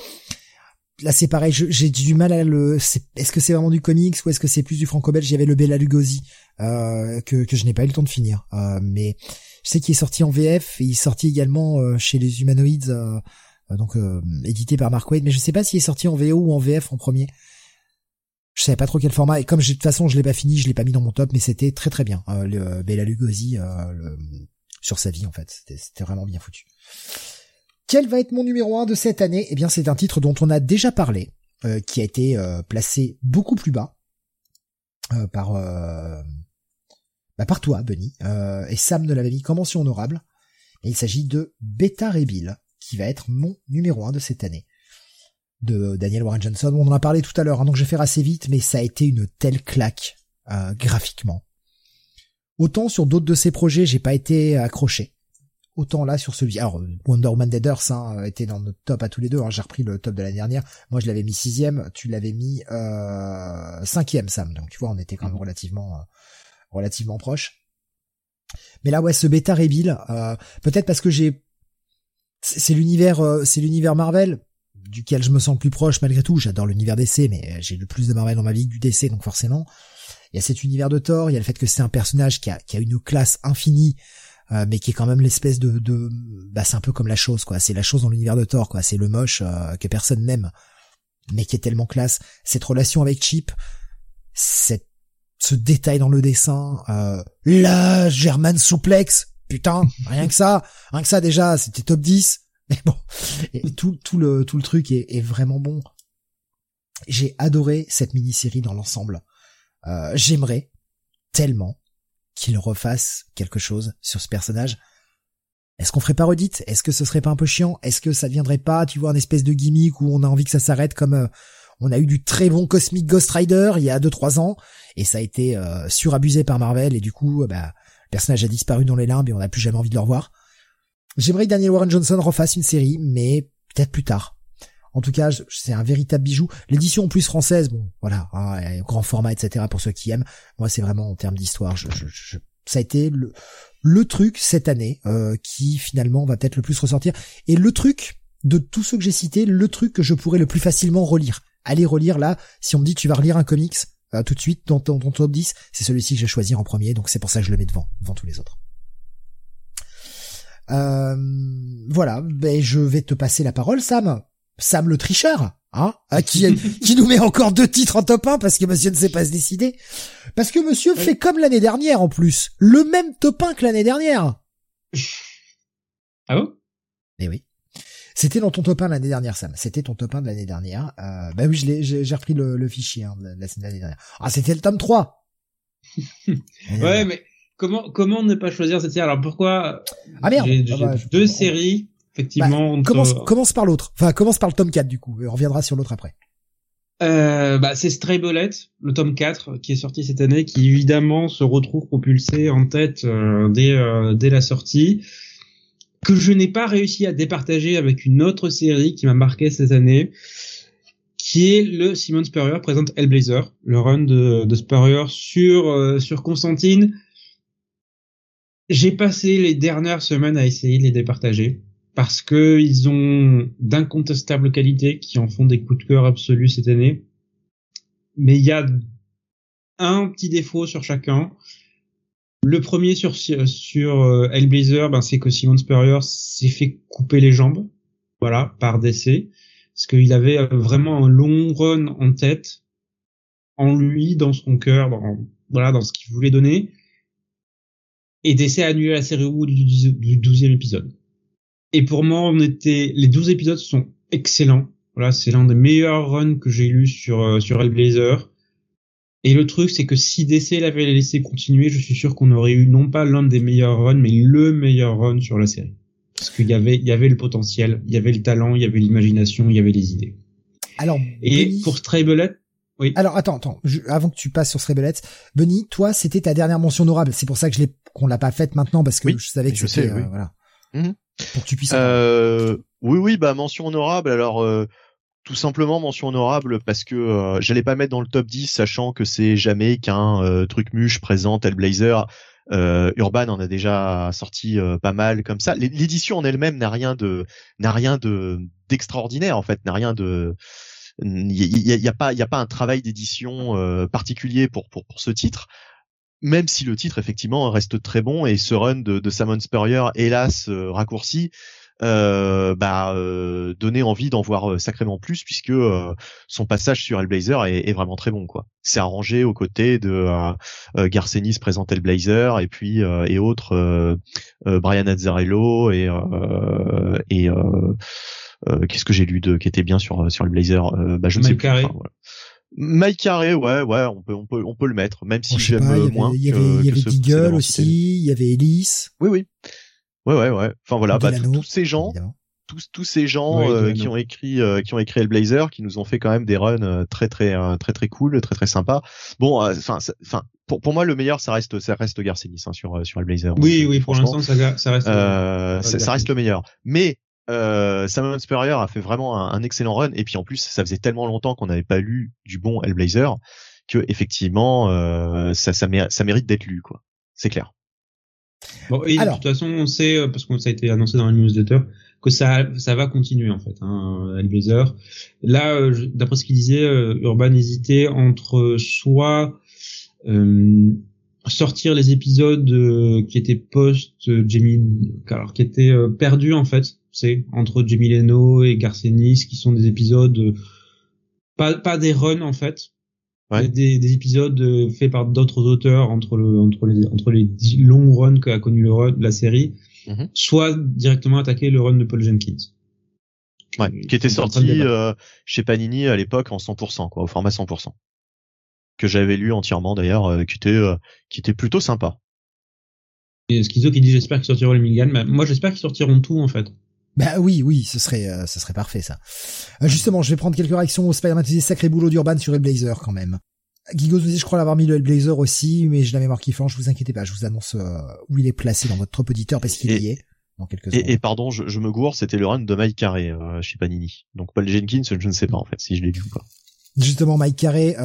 là c'est pareil, j'ai du mal à le. Est-ce que c'est vraiment du comics ou est-ce que c'est plus du franco-belge? J'avais le Bella Lugosi euh, que, je n'ai pas eu le temps de finir, euh, mais je sais qu'il est sorti en VF il est sorti également chez les Humanoids, donc édité par Mark Wade, mais je sais pas s'il est sorti en VO ou en VF en premier je savais pas trop quel format et comme de toute façon je l'ai pas fini, je l'ai pas mis dans mon top, mais c'était très très bien. Euh, le euh, Bella Lugosi euh, sur sa vie en fait, c'était vraiment bien foutu. Quel va être mon numéro 1 de cette année? Eh bien c'est un titre dont on a déjà parlé, euh, qui a été placé beaucoup plus bas par bah, par toi, Bunny, et Sam ne l'avait mis qu'en mention honorable. Et il s'agit de Beta Rebill, qui va être mon numéro 1 de cette année de Daniel Warren Johnson. On en a parlé tout à l'heure, hein, donc je vais faire assez vite, mais ça a été une telle claque euh, graphiquement. Autant sur d'autres de ces projets, j'ai pas été accroché. Autant là sur celui. Alors Wonder Woman Dead Earth hein, était dans notre top à tous les deux. Hein. J'ai repris le top de l'année dernière. Moi je l'avais mis sixième, tu l'avais mis euh, cinquième Sam. Donc tu vois on était quand même mhm. relativement euh, relativement proche. Mais là ouais ce bêta reveal, euh, peut-être parce que j'ai c'est l'univers c'est l'univers Marvel duquel je me sens plus proche malgré tout. J'adore l'univers DC, mais j'ai le plus de Marvel dans ma vie que du DC, donc forcément. Il y a cet univers de Thor, il y a le fait que c'est un personnage qui a, qui a une classe infinie, euh, mais qui est quand même l'espèce de, de bah c'est un peu comme la chose quoi. C'est la chose dans l'univers de Thor quoi. C'est le moche euh, que personne n'aime, mais qui est tellement classe. Cette relation avec Chip, cette ce détail dans le dessin, euh, la German souplex, putain, rien que ça, rien que ça déjà, c'était top 10. [LAUGHS] Mais bon, tout, le tout le truc est, vraiment bon. J'ai adoré cette mini-série dans l'ensemble. Euh, J'aimerais tellement qu'il refasse quelque chose sur ce personnage. Est-ce qu'on ferait pas redite Est-ce que ce serait pas un peu chiant? Est-ce que ça viendrait pas, tu vois, un espèce de gimmick où on a envie que ça s'arrête comme euh, on a eu du très bon Cosmic Ghost Rider il y a 2-3 ans et ça a été euh, surabusé par Marvel et du coup, bah, le personnage a disparu dans les limbes et on n'a plus jamais envie de le revoir. J'aimerais que Daniel Warren Johnson refasse une série, mais peut-être plus tard. En tout cas, c'est un véritable bijou. L'édition en plus française, bon, voilà, hein, grand format, etc. Pour ceux qui aiment. Moi, c'est vraiment en termes d'histoire. Je, je, ça a été le, le truc cette année euh, qui finalement va peut-être le plus ressortir. Et le truc de tous ceux que j'ai cités, le truc que je pourrais le plus facilement relire. Allez relire là. Si on me dit tu vas relire un comics euh, tout de suite dans ton, top 10, c'est celui-ci que j'ai choisi en premier. Donc c'est pour ça que je le mets devant, devant tous les autres. Euh, voilà, ben je vais te passer la parole, Sam. Sam le tricheur. Hein ah, qui, [LAUGHS] qui nous met encore deux titres en top 1 parce que monsieur ne sait pas se décider. Parce que monsieur fait comme l'année dernière en plus. Le même top 1 que l'année dernière. Ah bon? Eh oui. C'était dans ton top 1 l'année dernière, Sam. C'était ton top 1 de l'année dernière. Euh, bah oui, je l'ai, j'ai repris le, le fichier hein, de l'année dernière. Ah, c'était le tome 3. [LAUGHS] ouais, mais comment comment ne pas choisir cette série? Alors pourquoi Ah merde. J'ai, ah bah, deux séries effectivement. Bah, commence, commence par l'autre. Enfin, commence par le tome 4 du coup. On reviendra sur l'autre après. Euh, bah, c'est Stray Bullet, le tome 4, qui est sorti cette année, qui évidemment se retrouve propulsé en tête euh, dès, euh, dès la sortie, que je n'ai pas réussi à départager avec une autre série qui m'a marqué cette année, qui est le Simon Spurrier présente Hellblazer, le run de, de Spurrier sur, euh, sur Constantine. J'ai passé les dernières semaines à essayer de les départager parce que ils ont d'incontestables qualités qui en font des coups de cœur absolus cette année. Mais il y a un petit défaut sur chacun. Le premier sur sur euh, Hellblazer, ben c'est que Simon Spurrier s'est fait couper les jambes, voilà, par DC, parce qu'il avait vraiment un long run en tête, en lui, dans son cœur, dans voilà, dans ce qu'il voulait donner. Et DC a annulé la série au bout du douzième épisode. Et pour moi, on était, les 12 épisodes sont excellents. Voilà, c'est l'un des meilleurs runs que j'ai lu sur, euh, sur Hellblazer. Et le truc, c'est que si DC l'avait laissé continuer, je suis sûr qu'on aurait eu non pas l'un des meilleurs runs, mais le meilleur run sur la série. Parce qu'il y avait, il y avait le potentiel, il y avait le talent, il y avait l'imagination, il y avait les idées. Alors, et pour Stray Bullet, oui. Alors attends, attends, avant que tu passes sur Bullet, Benny, toi, c'était ta dernière mention honorable. C'est pour ça que je l'ai, qu'on l'a pas faite maintenant parce que je savais que c'était, euh, voilà. Mhm. Pour que tu puisses. Euh, oui, oui, bah mention honorable. Alors euh, tout simplement mention honorable parce que euh, j'allais pas mettre dans le top 10 sachant que c'est jamais qu'un euh, truc muche présente Hellblazer. Euh, Urban en a déjà sorti pas mal comme ça. L'édition en elle-même n'a rien de n'a rien de d'extraordinaire en fait, n'a rien de il y, y, a, pas y a pas un travail d'édition particulier pour, pour pour ce titre même si le titre effectivement reste très bon et ce run de, de Simon Spurrier, hélas euh, raccourci, euh, bah, euh, donner envie d'en voir euh, sacrément plus puisque son passage sur Hellblazer est, est vraiment très bon quoi. C'est arrangé aux côtés de euh, Garcenis présente Hellblazer et puis et autres Brian Azzarello et et qu'est-ce que j'ai lu de qui était bien sur sur Hellblazer bah je ne sais plus. Mike Carré, ouais, ouais, on peut, on peut, on peut le mettre, même si oh, j'aime moins. Il y avait, il y avait Deagle aussi, il y avait Ellis. Oui, oui. Ouais, ouais, ouais. Enfin voilà, bah, tous ces gens, tous, tous ces gens euh, qui ont écrit, euh, qui ont écrit Hellblazer, qui nous ont fait quand même des runs euh, très, très, très, très cool, très, très sympa. Bon, enfin, enfin, pour, pour moi, le meilleur, ça reste, ça reste Garcenis hein, sur, sur Hellblazer. Oui, oui, pour l'instant, ça, ça reste. ça, ça reste le meilleur. Mais euh, Simon Spurrier a fait vraiment un, excellent run et puis en plus ça faisait tellement longtemps qu'on n'avait pas lu du bon Hellblazer que effectivement euh, ça, ça, mérite d'être lu quoi. C'est clair. Bon, et de toute façon, on sait, euh, parce que ça a été annoncé dans la newsletter, que ça, ça va continuer en fait, hein, Hellblazer. Là, euh, d'après ce qu'il disait, Urban hésitait entre soit sortir les épisodes qui étaient post Jamie, alors qui étaient perdus en fait, c'est entre Jamie Leno et Garcenis qui sont des épisodes euh, pas pas des runs en fait. Des, des, épisodes euh, faits par d'autres auteurs entre le entre les entre les longs runs qu'a connu le run, la série mm-hmm. soit directement attaquer le run de Paul Jenkins. Ouais, qui était sorti euh, chez Panini à l'époque en 100% quoi au format 100% que j'avais lu entièrement d'ailleurs qui était qui était plutôt sympa. Et Schizo qui dit j'espère qu'ils sortiront les Milligan mais moi j'espère qu'ils sortiront tout en fait bah oui, oui, ce serait, euh, ce serait parfait ça. Euh, justement, je vais prendre quelques réactions au Spider-Man sacré boulot d'Urban sur Hellblazer quand même. Guigo nous dit, je crois l'avoir mis le Hellblazer aussi, mais j'ai la mémoire qui flanche, vous inquiétez pas, je vous annonce euh, où il est placé dans votre top auditeur parce qu'il y est. Dans quelques et, et, pardon, je, je, me gourre, c'était le run de Mike Carré chez Panini. Donc Paul Jenkins, je ne sais pas en fait si je l'ai lu ou pas. Justement, Mike Carré,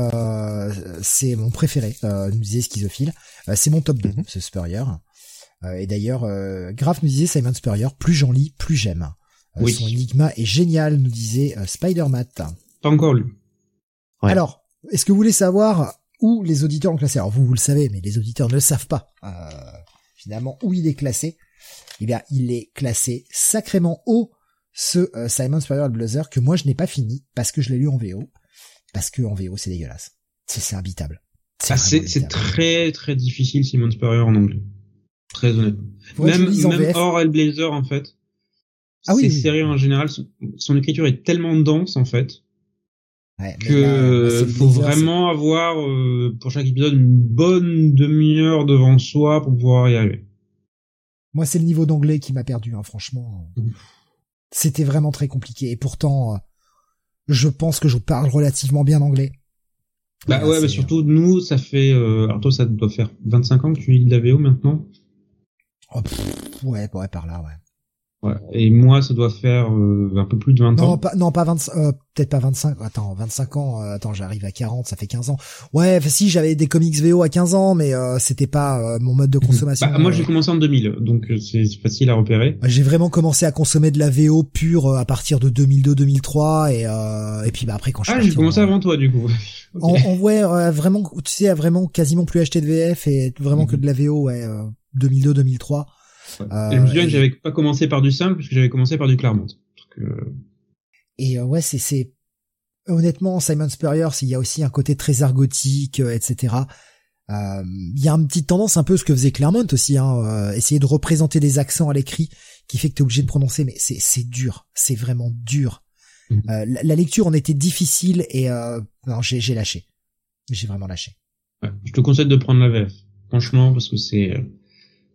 c'est mon préféré, nous disait Schizophile. c'est mon top 2, mm-hmm. ce Spurrier. Euh, et d'ailleurs, euh, Graf nous disait Simon Spurrier, plus j'en lis, plus j'aime. Euh, son énigma est génial, nous disait Spider-Man. Pas encore lu. Alors, est-ce que vous voulez savoir où les auditeurs ont classé? Alors vous, vous le savez, mais les auditeurs ne le savent pas. finalement, où il est classé? Eh bien, il est classé sacrément haut ce euh, Simon Spurrier Blazer que moi je n'ai pas fini parce que je l'ai lu en VO. Parce que en VO c'est dégueulasse. C'est imbitable. C'est ah, très très difficile Simon Spurrier en anglais. Très honnêtement. Même, même hors Hellblazer en fait. Ah oui, ces séries en général, son, écriture est tellement dense en fait ouais, que faut vraiment avoir euh, pour chaque épisode une bonne demi-heure devant soi pour pouvoir y aller. Moi, c'est le niveau d'anglais qui m'a perdu, hein, franchement. Mmh. C'était vraiment très compliqué. Et pourtant, euh, je pense que je parle relativement bien anglais. Bah ouais, mais surtout nous, ça fait. Euh, alors toi, ça doit faire 25 ans que tu lis de la VO maintenant. Oh, ouais, ouais, par là, ouais. Ouais. Et moi, ça doit faire euh, un peu plus de 20 ans. Non, pas, non, pas 25, euh, peut-être pas 25. Attends, 25 ans. Euh, attends, j'arrive à 40, ça fait 15 ans. Ouais, si j'avais des comics VO à 15 ans, mais c'était pas mon mode de [LAUGHS] consommation. bah, moi, j'ai commencé en 2000, donc c'est facile à repérer. J'ai vraiment commencé à consommer de la VO pure à partir de 2002-2003 et et puis bah après quand je Ah, j'ai commencé avant toi du coup. [LAUGHS] okay. En, ouais, vraiment, tu sais, à vraiment quasiment plus acheter de VF et vraiment que mhm. de la VO, ouais, 2002-2003. Euh, et je me souviens que j'avais pas commencé par du simple puisque j'avais commencé par du Claremont. Et euh, ouais, c'est c'est honnêtement Simon Spurrier, il y a aussi un côté très argotique, euh, etc. Il y a une petite tendance un peu ce que faisait Claremont aussi, hein, essayer de représenter des accents à l'écrit qui fait que t'es obligé de prononcer, mais c'est c'est dur, c'est vraiment dur. Mmh. la, lecture en était difficile et non, j'ai j'ai lâché, j'ai vraiment lâché. Ouais, je te conseille de prendre la VF, franchement, parce que c'est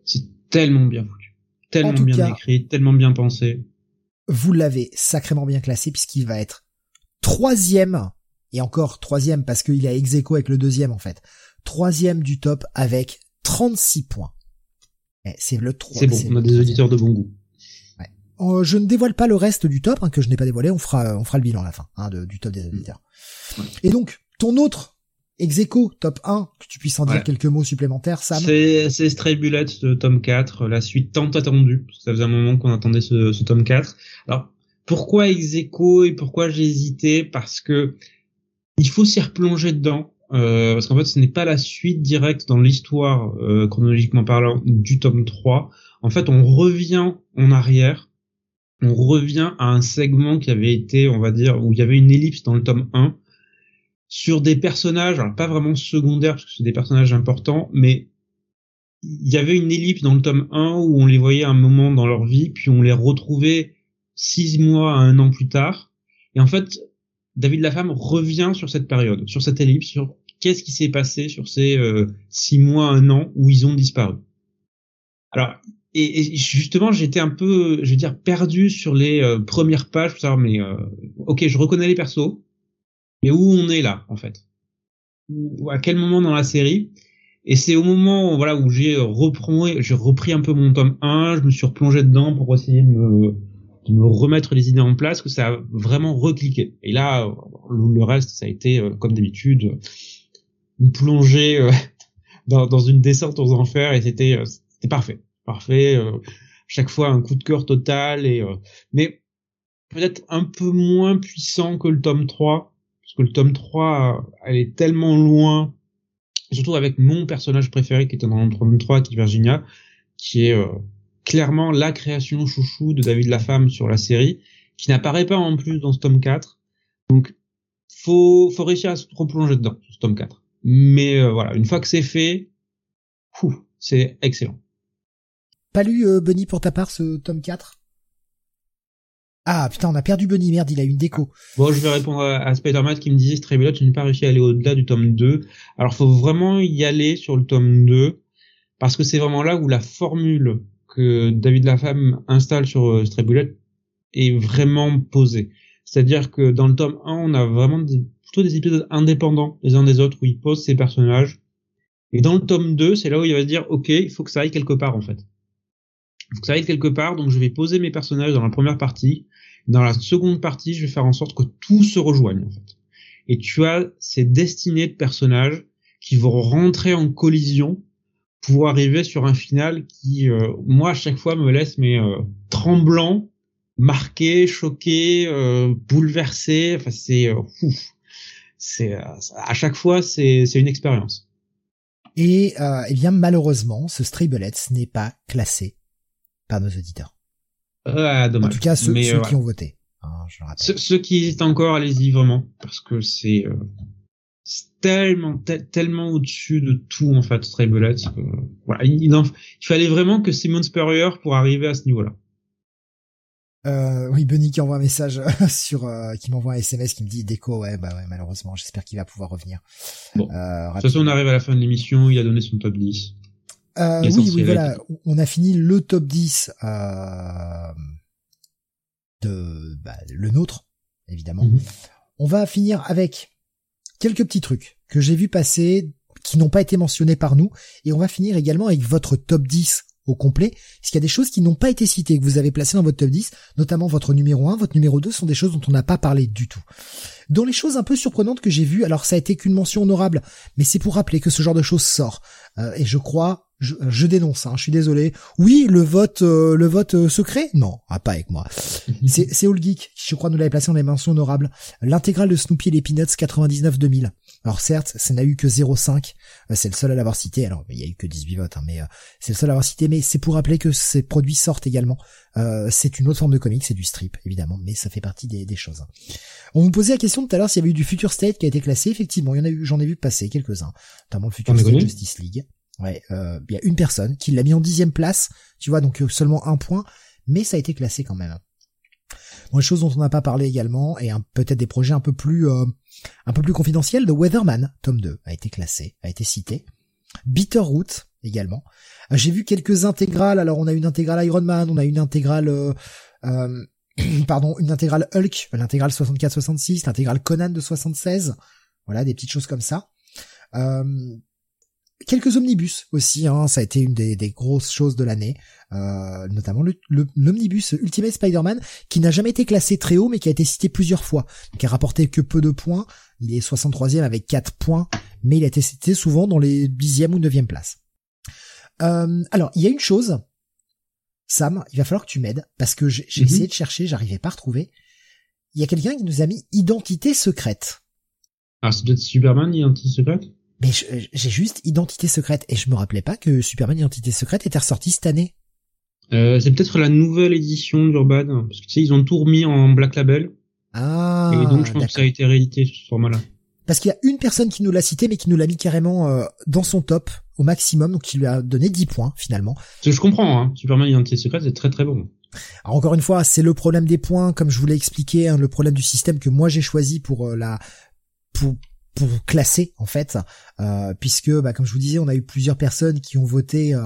c'est tellement bien foutu, tellement bien écrit, tellement bien pensé. Vous l'avez sacrément bien classé puisqu'il va être troisième et encore troisième parce qu'il a ex avec le deuxième en fait. Troisième du top avec 36 points. Eh, c'est le 3. C'est bon, on a des auditeurs de bon goût. Euh, je ne dévoile pas le reste du top hein, que je n'ai pas dévoilé. On fera, on fera le bilan à la fin hein, du top des auditeurs. Et donc, ton autre Execo, top 1, que tu puisses en dire quelques mots supplémentaires, Sam. C'est, c'est Stray Bullet, de tome 4, la suite tant attendue, parce que ça faisait un moment qu'on attendait ce, ce tome 4. Alors, pourquoi Execo et pourquoi j'ai hésité? Parce que il faut s'y replonger dedans, euh, parce qu'en fait, ce n'est pas la suite directe dans l'histoire, euh, chronologiquement parlant, du tome 3. En fait, on revient en arrière, on revient à un segment qui avait été, on va dire, où il y avait une ellipse dans le tome 1, sur des personnages, alors pas vraiment secondaires parce que c'est des personnages importants, mais il y avait une ellipse dans le tome 1 où on les voyait un moment dans leur vie, puis on les retrouvait six mois à un an plus tard. Et en fait, David Lafemme revient sur cette période, sur cette ellipse, sur qu'est-ce qui s'est passé sur ces euh, six mois, un an où ils ont disparu. Alors, et, justement, j'étais un peu, je veux dire, perdu sur les euh, premières pages pour savoir, mais euh, ok, je reconnais les persos, mais où on est là en fait? Ou à quel moment dans la série? Et c'est au moment voilà où j'ai repris un peu mon tome 1 je me suis replongé dedans pour essayer de me, remettre les idées en place que ça a vraiment recliqué. Et là le reste ça a été euh, comme d'habitude une plongée euh, [LAUGHS] dans, une descente aux enfers et c'était euh, c'était parfait. Parfait chaque fois un coup de cœur total et mais peut-être un peu moins puissant que le tome 3 parce que le tome 3, elle est tellement loin, surtout avec mon personnage préféré qui était dans le tome 3, qui est Virginia, qui est euh, clairement la création chouchou de David Lafemme sur la série, qui n'apparaît pas en plus dans ce tome 4. Donc, faut, faut réussir à se replonger dedans, ce tome 4. Mais euh, voilà, une fois que c'est fait, c'est excellent. Pas lu, euh, Bunny, pour ta part, ce tome 4 ah putain, on a perdu Bunny, merde, il a une déco. Bon, je vais répondre à, Spider-Man qui me disait Stray tu n'as pas réussi à aller au-delà du tome 2. Alors, faut vraiment y aller sur le tome 2 parce que c'est vraiment là où la formule que David Lafemme installe sur euh, est vraiment posée. C'est-à-dire que dans le tome 1, on a vraiment plutôt des épisodes indépendants les uns des autres où il pose ses personnages. Et dans le tome 2, c'est là où il va se dire, OK, il faut que ça aille quelque part, en fait. Il faut que ça aille quelque part, donc je vais poser mes personnages dans la première partie. Dans la seconde partie, je vais faire en sorte que tout se rejoigne en fait. Et tu as ces destinées de personnages qui vont rentrer en collision pour arriver sur un final qui, euh, moi, à chaque fois, me laisse mais euh, tremblant, marqué, choqué, euh, bouleversé. Enfin, c'est c'est à chaque fois, c'est une expérience. Et eh bien, malheureusement, ce Stray n'est pas classé par nos auditeurs. Ah, dommage. En tout cas, ceux, Mais, ceux euh, qui ont voté. hein, je. Ceux, qui hésitent encore, allez-y vraiment, parce que c'est euh, tellement te- tellement au-dessus de tout en fait, Bullet. que, voilà, il, il en- il fallait vraiment que Simon Spurrier pour arriver à ce niveau-là. Euh, oui, Bunny qui envoie un message [LAUGHS] sur, euh, qui m'envoie un SMS qui me dit déco, ouais, bah ouais, malheureusement, j'espère qu'il va pouvoir revenir. Bon. Euh, De toute façon, on arrive à la fin de l'émission, il a donné son top 10. Euh, oui, oui, voilà. On a fini le top 10 euh, de bah, le nôtre, évidemment. Mhm. On va finir avec quelques petits trucs que j'ai vu passer qui n'ont pas été mentionnés par nous et on va finir également avec votre top 10 au complet, parce qu'il y a des choses qui n'ont pas été citées, que vous avez placées dans votre top 10, notamment votre numéro 1, votre numéro 2 sont des choses dont on n'a pas parlé du tout. Dans les choses un peu surprenantes que j'ai vues, alors ça a été qu'une mention honorable, mais c'est pour rappeler que ce genre de choses sort. Euh, et je crois, je, je dénonce, hein, je suis désolé. Oui, le vote, euh, le vote euh, secret? Non, ah, pas avec moi. [LAUGHS] C'est c'est All Geek, je crois, nous l'avait placé dans les mentions honorables. L'intégrale de Snoopy et les Peanuts 99-2000. Alors certes, ça n'a eu que 0,5. euh, C'est le seul à l'avoir cité. Alors, il y a eu que 18 votes, hein, mais euh, c'est le seul à l'avoir cité. Mais c'est pour rappeler que ces produits sortent également. Euh, c'est une autre forme de comics, c'est du strip, évidemment, mais ça fait partie des, des choses. On vous posait la question tout à l'heure s'il y avait eu du Future State qui a été classé. Effectivement, il y en a eu, j'en ai vu passer quelques-uns, notamment le Future State Justice League. Ouais, euh, il y a une personne qui l'a mis en dixième place, tu vois, donc euh, seulement un point, mais ça a été classé quand même. Bon, les choses dont on n'a pas parlé également, et peut-être des projets un peu plus euh, un peu plus confidentiels, The Weatherman, tome 2, a été classé, a été cité. Bitterroot également. Euh, J'ai vu quelques intégrales, alors on a une intégrale Iron Man, on a une intégrale euh, [CLEARS THROAT] pardon, une intégrale Hulk, l'intégrale 64-66, l'intégrale Conan de 76, voilà, des petites choses comme ça. Euh, quelques omnibus aussi, hein, ça a été une des, des grosses choses de l'année, euh, notamment le- le- l'omnibus Ultimate Spider-Man, qui n'a jamais été classé très haut, mais qui a été cité plusieurs fois, qui a rapporté que peu de points. Il est 63e avec 4 points, mais il a été cité souvent dans les 10e ou 9e places. Euh, alors, il y a une chose, Sam, il va falloir que tu m'aides, parce que j'ai Mhm. essayé de chercher, j'arrivais pas à retrouver. Il y a quelqu'un qui nous a mis identité secrète. Alors c'est peut-être Superman Identity Secret Mais j'ai juste identité secrète et je me rappelais pas que Superman Identité secrète était ressorti cette année. euh, C'est peut-être la nouvelle édition d'Urban, parce que tu sais, ils ont tout remis en Black Label, Ah, et donc je pense que ça a été réédité sur ce format-là. Parce qu'il y a une personne qui nous l'a cité, mais qui nous l'a mis carrément euh, dans son top au maximum, donc qui lui a donné 10 points finalement. Que je comprends, hein, Superman Identity Secret c'est très très bon. Alors encore une fois, c'est le problème des points, comme je vous l'ai expliqué, hein, le problème du système que moi j'ai choisi pour euh, la pour pour classer en fait, euh, puisque bah, comme je vous disais, on a eu plusieurs personnes qui ont voté euh,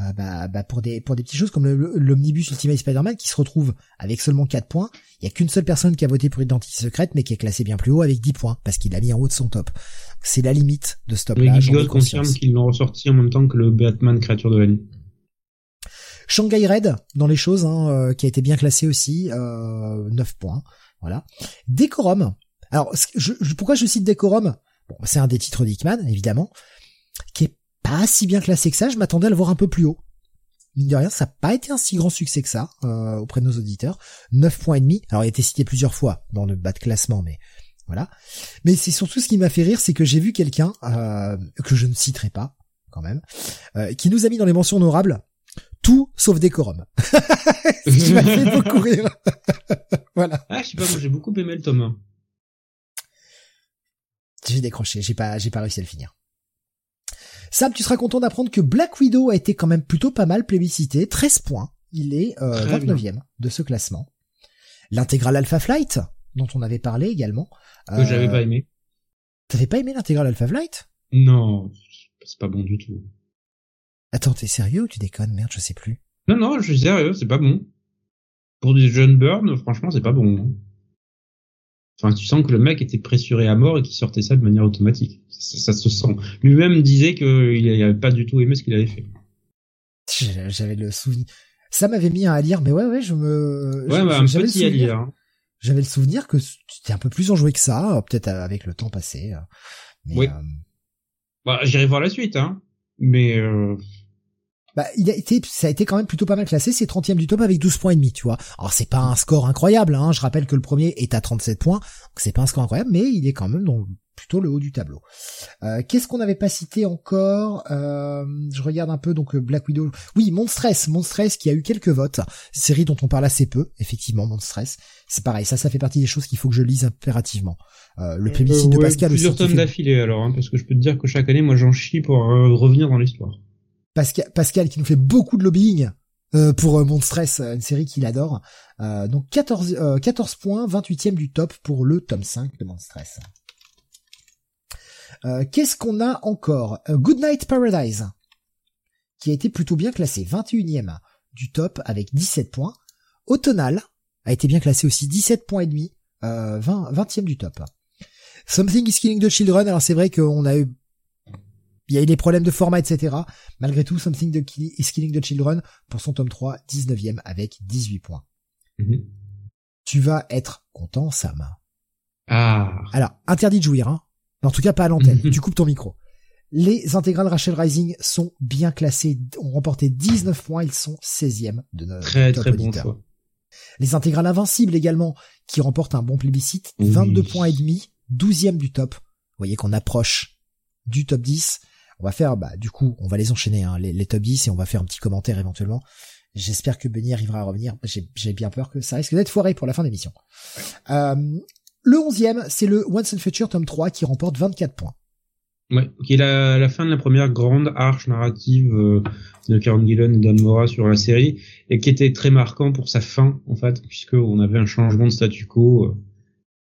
euh, bah, bah, pour des pour des petites choses comme l'omnibus Ultimate Spider-Man qui se retrouve avec seulement 4 points. Il y a qu'une seule personne qui a voté pour Identité secrète, mais qui est classée bien plus haut avec 10 points parce qu'il a mis en haut de son top. C'est la limite de ce top God confirme qu'ils l'ont ressorti en même temps que le Batman Créature de la Nuit. Shanghai Red dans les choses, hein, euh, qui a été bien classé aussi, euh, 9 points. Voilà. Décorum. Alors, pourquoi je cite Décorum Bon, c'est un des titres d'Hickman, évidemment, qui est pas si bien classé que ça. Je m'attendais à le voir un peu plus haut. Mine de rien, ça n'a pas été un si grand succès que ça euh, auprès de nos auditeurs. 9 points et demi. Alors, il a été cité plusieurs fois dans le bas de classement, mais voilà. Mais c'est surtout ce qui m'a fait rire, c'est que j'ai vu quelqu'un euh, que je ne citerai pas, quand même, euh, qui nous a mis dans les mentions honorables tout sauf décorum. [LAUGHS] Ce m'a fait beaucoup rire. [LAUGHS] voilà. Ah, je sais pas, moi j'ai beaucoup aimé le tome 1. J'ai décroché, j'ai pas, j'ai pas réussi à le finir. Sam, tu seras content d'apprendre que Black Widow a été quand même plutôt pas mal plébiscité, 13 points. Il est euh, Très 29e de ce classement. L'intégrale Alpha Flight, dont on avait parlé également. Que j'avais pas aimé. T'avais pas aimé l'intégrale Alpha Flight? Non, c'est pas bon du tout. Attends, t'es sérieux ou tu déconnes? Merde, je sais plus. Non, non, je suis sérieux, c'est pas bon. Pour des jeunes burns, franchement, c'est pas bon. Enfin, tu sens que le mec était pressuré à mort et qu'il sortait ça de manière automatique. Ça, ça se sent. Lui-même disait qu'il avait pas du tout aimé ce qu'il avait fait. J'avais le souvenir. Ça m'avait mis à lire, mais ouais, ouais, je me. Ouais, bah, un petit à lire. hein. J'avais le souvenir que tu un peu plus enjoué que ça, euh, peut-être avec le temps passé. euh, Mais, Oui. euh, Bah, j'irai voir la suite, hein. Mais euh, bah, il a été, ça a été quand même plutôt pas mal classé. C'est 30e du top avec 12 points et demi, tu vois. Alors c'est pas un score incroyable, hein. Je rappelle que le premier est à 37 points, donc c'est pas un score incroyable, mais il est quand même dans plutôt le haut du tableau. Euh, Qu'est-ce qu'on n'avait pas cité encore? Euh, Je regarde un peu donc euh, Black Widow. Oui, Monstress, Monstress qui a eu quelques votes, série dont on parle assez peu, effectivement, Monstress. C'est pareil, ça, ça fait partie des choses qu'il faut que je lise impérativement. Euh, le plébiscite Euh, de ouais, Pascal Plusieurs aussi. tomes d'affilée alors, hein, parce que je peux te dire que chaque année, moi j'en chie pour euh, revenir dans l'histoire. Pascal, qui nous fait beaucoup de lobbying euh, pour euh, Monstress, euh, une série qu'il adore. Euh, donc 14, euh, 14 points, 28e du top pour le tome 5 de Monstress. Qu'est-ce qu'on a encore? Goodnight Paradise, qui a été plutôt bien classé, 21e du top avec 17 points. Automnal a été bien classé aussi, 17 points et demi, euh, 20, 20e du top. Something is Killing the Children, alors c'est vrai qu'on a eu il y a eu des problèmes de format, etc. Malgré tout, Something the Kill- is Killing the Children, pour son tome 3, 19e avec 18 points. Mhm. Tu vas être content, Sam. Ah, Alors, interdit de jouir, hein. En tout cas, pas à l'antenne. [LAUGHS] tu coupes ton micro. Les intégrales Rachel Rising sont bien classées, ont remporté 19 points, ils sont 16e de notre très top très bon choix. Les intégrales invincibles également, qui remportent un bon plébiscite, Oui. 22 points et demi, 12e du top. Vous voyez qu'on approche du top 10. On va faire, bah, du coup, on va les enchaîner, hein, les, les top 10, et on va faire un petit commentaire éventuellement. J'espère que Benny arrivera à revenir. J'ai bien peur que ça risque d'être foiré pour la fin de l'émission. Euh, le 11e, c'est le Once and Future tome 3 qui remporte 24 points. Ouais, qui est la, fin de la première grande arche narrative euh, de Karen Gillan et Dan Mora sur la série, et qui était très marquant pour sa fin, en fait, puisque on avait un changement de statu quo euh,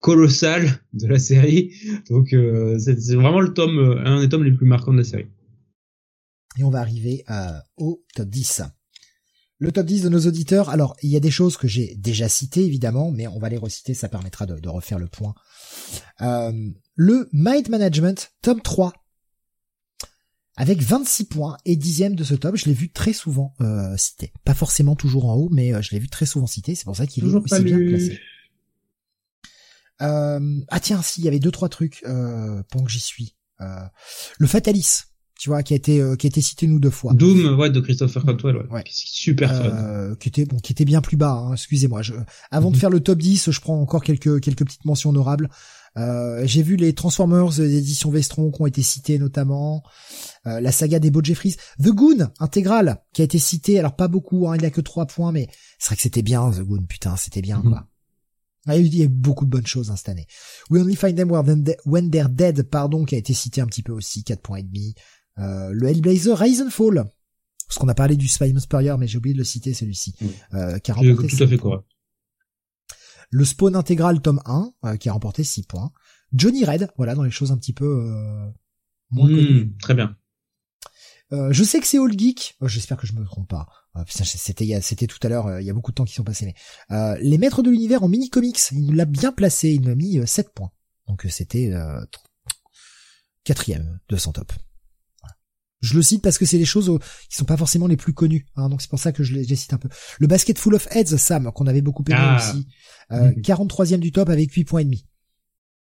colossal de la série. Donc euh, c'est vraiment le tome, euh, un des tomes les plus marquants de la série. Et on va arriver euh, au top 10. Le top 10 de nos auditeurs, alors il y a des choses que j'ai déjà citées évidemment, mais on va les reciter, ça permettra de, de refaire le point. Euh, le Mind Management, tome 3, avec 26 points et dixième de ce top, je l'ai vu très souvent euh, cité. Pas forcément toujours en haut, mais euh, je l'ai vu très souvent cité, c'est pour ça qu'il est aussi bien lu. Euh, ah tiens, si, il y avait deux trois trucs euh, pendant que j'y suis. Euh, le Fatalis, tu vois, qui a été euh, qui a été cité nous deux fois. Doom, ouais, de Christopher Cantwell, ouais. Ouais. Super fun. Euh, qui était bon, qui était bien plus bas. hein, Excusez-moi. Je, avant de Mhm. faire le top 10, je prends encore quelques quelques petites mentions honorables. Euh, J'ai vu les Transformers d'édition Vestron qui ont été cités notamment. Euh, la saga des Beaux Jeffries, The Goon intégrale qui a été citée. Alors pas beaucoup, hein, il a que trois points, mais c'est vrai que c'était bien The Goon. Putain, c'était bien Mhm. quoi. Ah, il y a beaucoup de bonnes choses hein, cette année. We Only Find Them When They're- Dead, pardon, qui a été cité un petit peu aussi, 4 points et demi. Euh, le Hellblazer Rise and Fall, parce qu'on a parlé du Spy Spurrier, mais j'ai oublié de le citer celui-ci, Oui. euh, qui a remporté tout à fait correct. Le Spawn intégral tome 1, euh, qui a remporté 6 points. Johnny Red, voilà, dans les choses un petit peu euh, moins connues. Mmh, très bien. Euh, je sais que c'est All Geek. Euh, J'espère que je me trompe pas. Putain, c'était c'était tout à l'heure. euh, Il y a beaucoup de temps qui sont passés. Mais euh, les maîtres de l'univers en mini comics, il nous l'a bien placé. Il nous a mis euh, 7 points. Donc c'était euh, tr- quatrième de son top. Voilà. Je le cite parce que c'est des choses qui sont pas forcément les plus connues. hein, donc c'est pour ça que je les, je les cite un peu. Le Basket Full of Heads, Sam, qu'on avait beaucoup aimé Ah. aussi. Euh, Mhm. 43e du top avec 8 points et demi.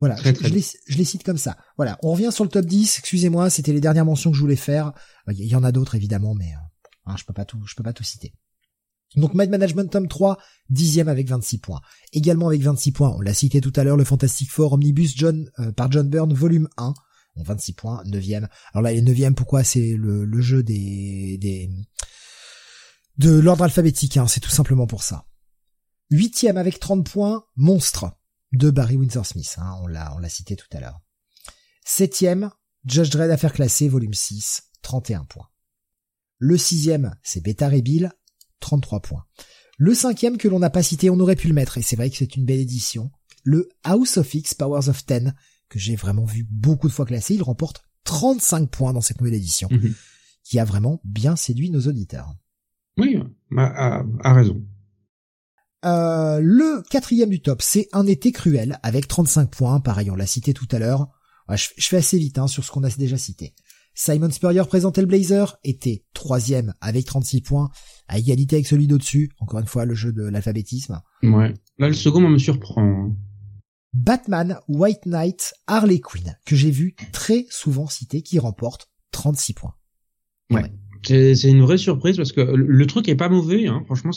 Voilà, Très, je, très je les, je les cite comme ça. Voilà, on revient sur le top 10. Excusez-moi, c'était les dernières mentions que je voulais faire. Euh, Il y en a d'autres évidemment, mais euh, hein, je peux pas tout, je peux pas tout citer. Donc Mind Management tome 3, dixième avec 26 points. Également avec 26 points, on l'a cité tout à l'heure, le Fantastic Four Omnibus John euh, par John Byrne, volume 1. Bon, 26 points, neuvième. Alors là, les neuvièmes, pourquoi? C'est le, le jeu des, des de l'ordre alphabétique, hein, c'est tout simplement pour ça. Huitième avec 30 points, Monstre de Barry Windsor Smith, hein, on l'a on l'a cité tout à l'heure. Septième, Judge Dredd affaire classée, volume 6, 31 points. Le sixième, c'est Beta Rebill, 33 points. Le cinquième que l'on n'a pas cité, on aurait pu le mettre, et c'est vrai que c'est une belle édition. Le House of X Powers of Ten, que j'ai vraiment vu beaucoup de fois classé, il remporte 35 points dans cette nouvelle édition, Mhm. qui a vraiment bien séduit nos auditeurs. Oui, a, a, a raison. Euh, le quatrième du top, c'est Un été cruel, avec 35 points, pareil, on l'a cité tout à l'heure. Ouais, je, je fais assez vite hein, sur ce qu'on a déjà cité. Simon Spurrier présentait le Blazer, était troisième avec 36 points, à égalité avec celui d'au-dessus, encore une fois le jeu de l'alphabétisme. Ouais. Là, le second me surprend. hein. Batman, White Knight, Harley Quinn, que j'ai vu très souvent cité, qui remporte 36 points. C'est c'est une vraie surprise parce que le, truc est pas mauvais, hein. franchement,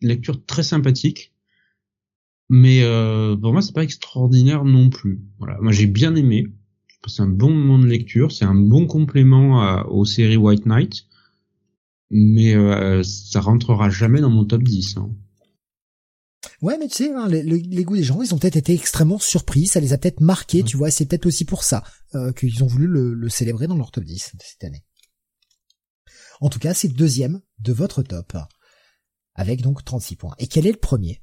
lecture très sympathique. Mais euh, pour moi, c'est pas extraordinaire non plus. Voilà, moi j'ai bien aimé. C'est un bon moment de lecture, c'est un bon complément aux séries White Knight, mais euh, ça rentrera jamais dans mon top 10. Hein. Ouais, mais tu sais, hein, les, goûts des gens, ils ont peut-être été extrêmement surpris, ça les a peut-être marqués, tu vois, c'est peut-être aussi pour ça euh, qu'ils ont voulu le, le, célébrer dans leur top 10 de cette année. En tout cas, c'est deuxième de votre top, avec donc 36 points. Et quel est le premier?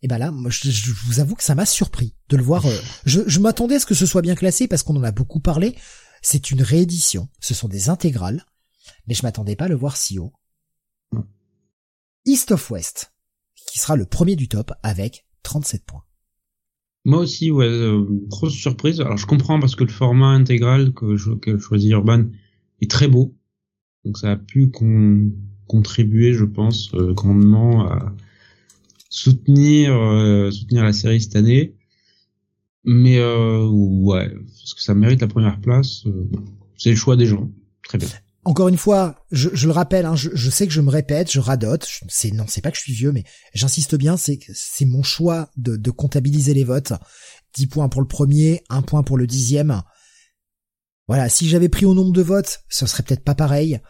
Et eh ben là, moi, je, vous avoue que ça m'a surpris de le voir. Euh, [LAUGHS] je, je m'attendais à ce que ce soit bien classé parce qu'on en a beaucoup parlé. C'est une réédition, ce sont des intégrales, mais je m'attendais pas à le voir si haut. East of West, qui sera le premier du top avec 37 points. Moi aussi, ouais, euh, grosse surprise. Alors je comprends parce que le format intégral que je, que choisis Urban est très beau, donc ça a pu contribuer, je pense, euh, grandement à soutenir euh, soutenir la série cette année. Mais euh, ouais, parce que ça mérite la première place, c'est le choix des gens. Très bien. Encore une fois, je, je le rappelle, hein, je, je, sais que je me répète, je radote. C'est non, c'est pas que je suis vieux, mais j'insiste bien, c'est c'est mon choix de, de comptabiliser les votes. 10 points pour le premier, 1 point pour le dixième. Voilà, si j'avais pris au nombre de votes, ce serait peut-être pas pareil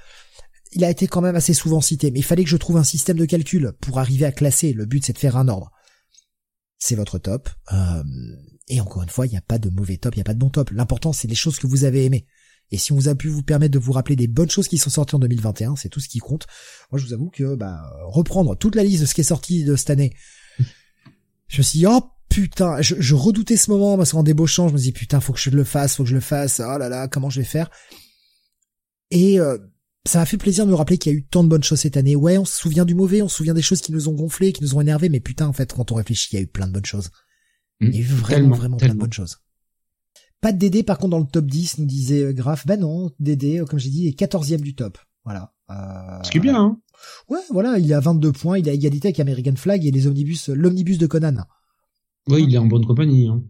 il a été quand même assez souvent cité, mais il fallait que je trouve un système de calcul pour arriver à classer. Le but, c'est de faire un ordre. C'est votre top. Euh, et encore une fois, il n'y a pas de mauvais top, il n'y a pas de bon top. L'important, c'est les choses que vous avez aimées. Et si on vous a pu vous permettre de vous rappeler des bonnes choses qui sont sorties en 2021, c'est tout ce qui compte. Moi, je vous avoue que bah, reprendre toute la liste de ce qui est sorti de cette année, [LAUGHS] je me suis dit, oh putain, je, redoutais ce moment parce qu'en débauchant, je me dis putain, faut que je le fasse, faut que je le fasse. Oh là là, comment je vais faire? Et euh, ça m'a fait plaisir de me rappeler qu'il y a eu tant de bonnes choses cette année. Ouais, on se souvient du mauvais, on se souvient des choses qui nous ont gonflé, qui nous ont énervé, mais putain, en fait, quand on réfléchit, il y a eu plein de bonnes choses. Mmh. il y a eu vraiment, vraiment plein de bonnes choses. Pas de Dédé, par contre, dans le top 10, nous disait euh, Graf. Ben non, Dédé, euh, comme j'ai dit, est 14e du top. Voilà. Euh... Ce qui est bien, hein. Ouais, voilà, il a 22 points, il a égalité avec American Flag et les omnibus, l'omnibus de Conan. Oui, il est en bonne compagnie, hein.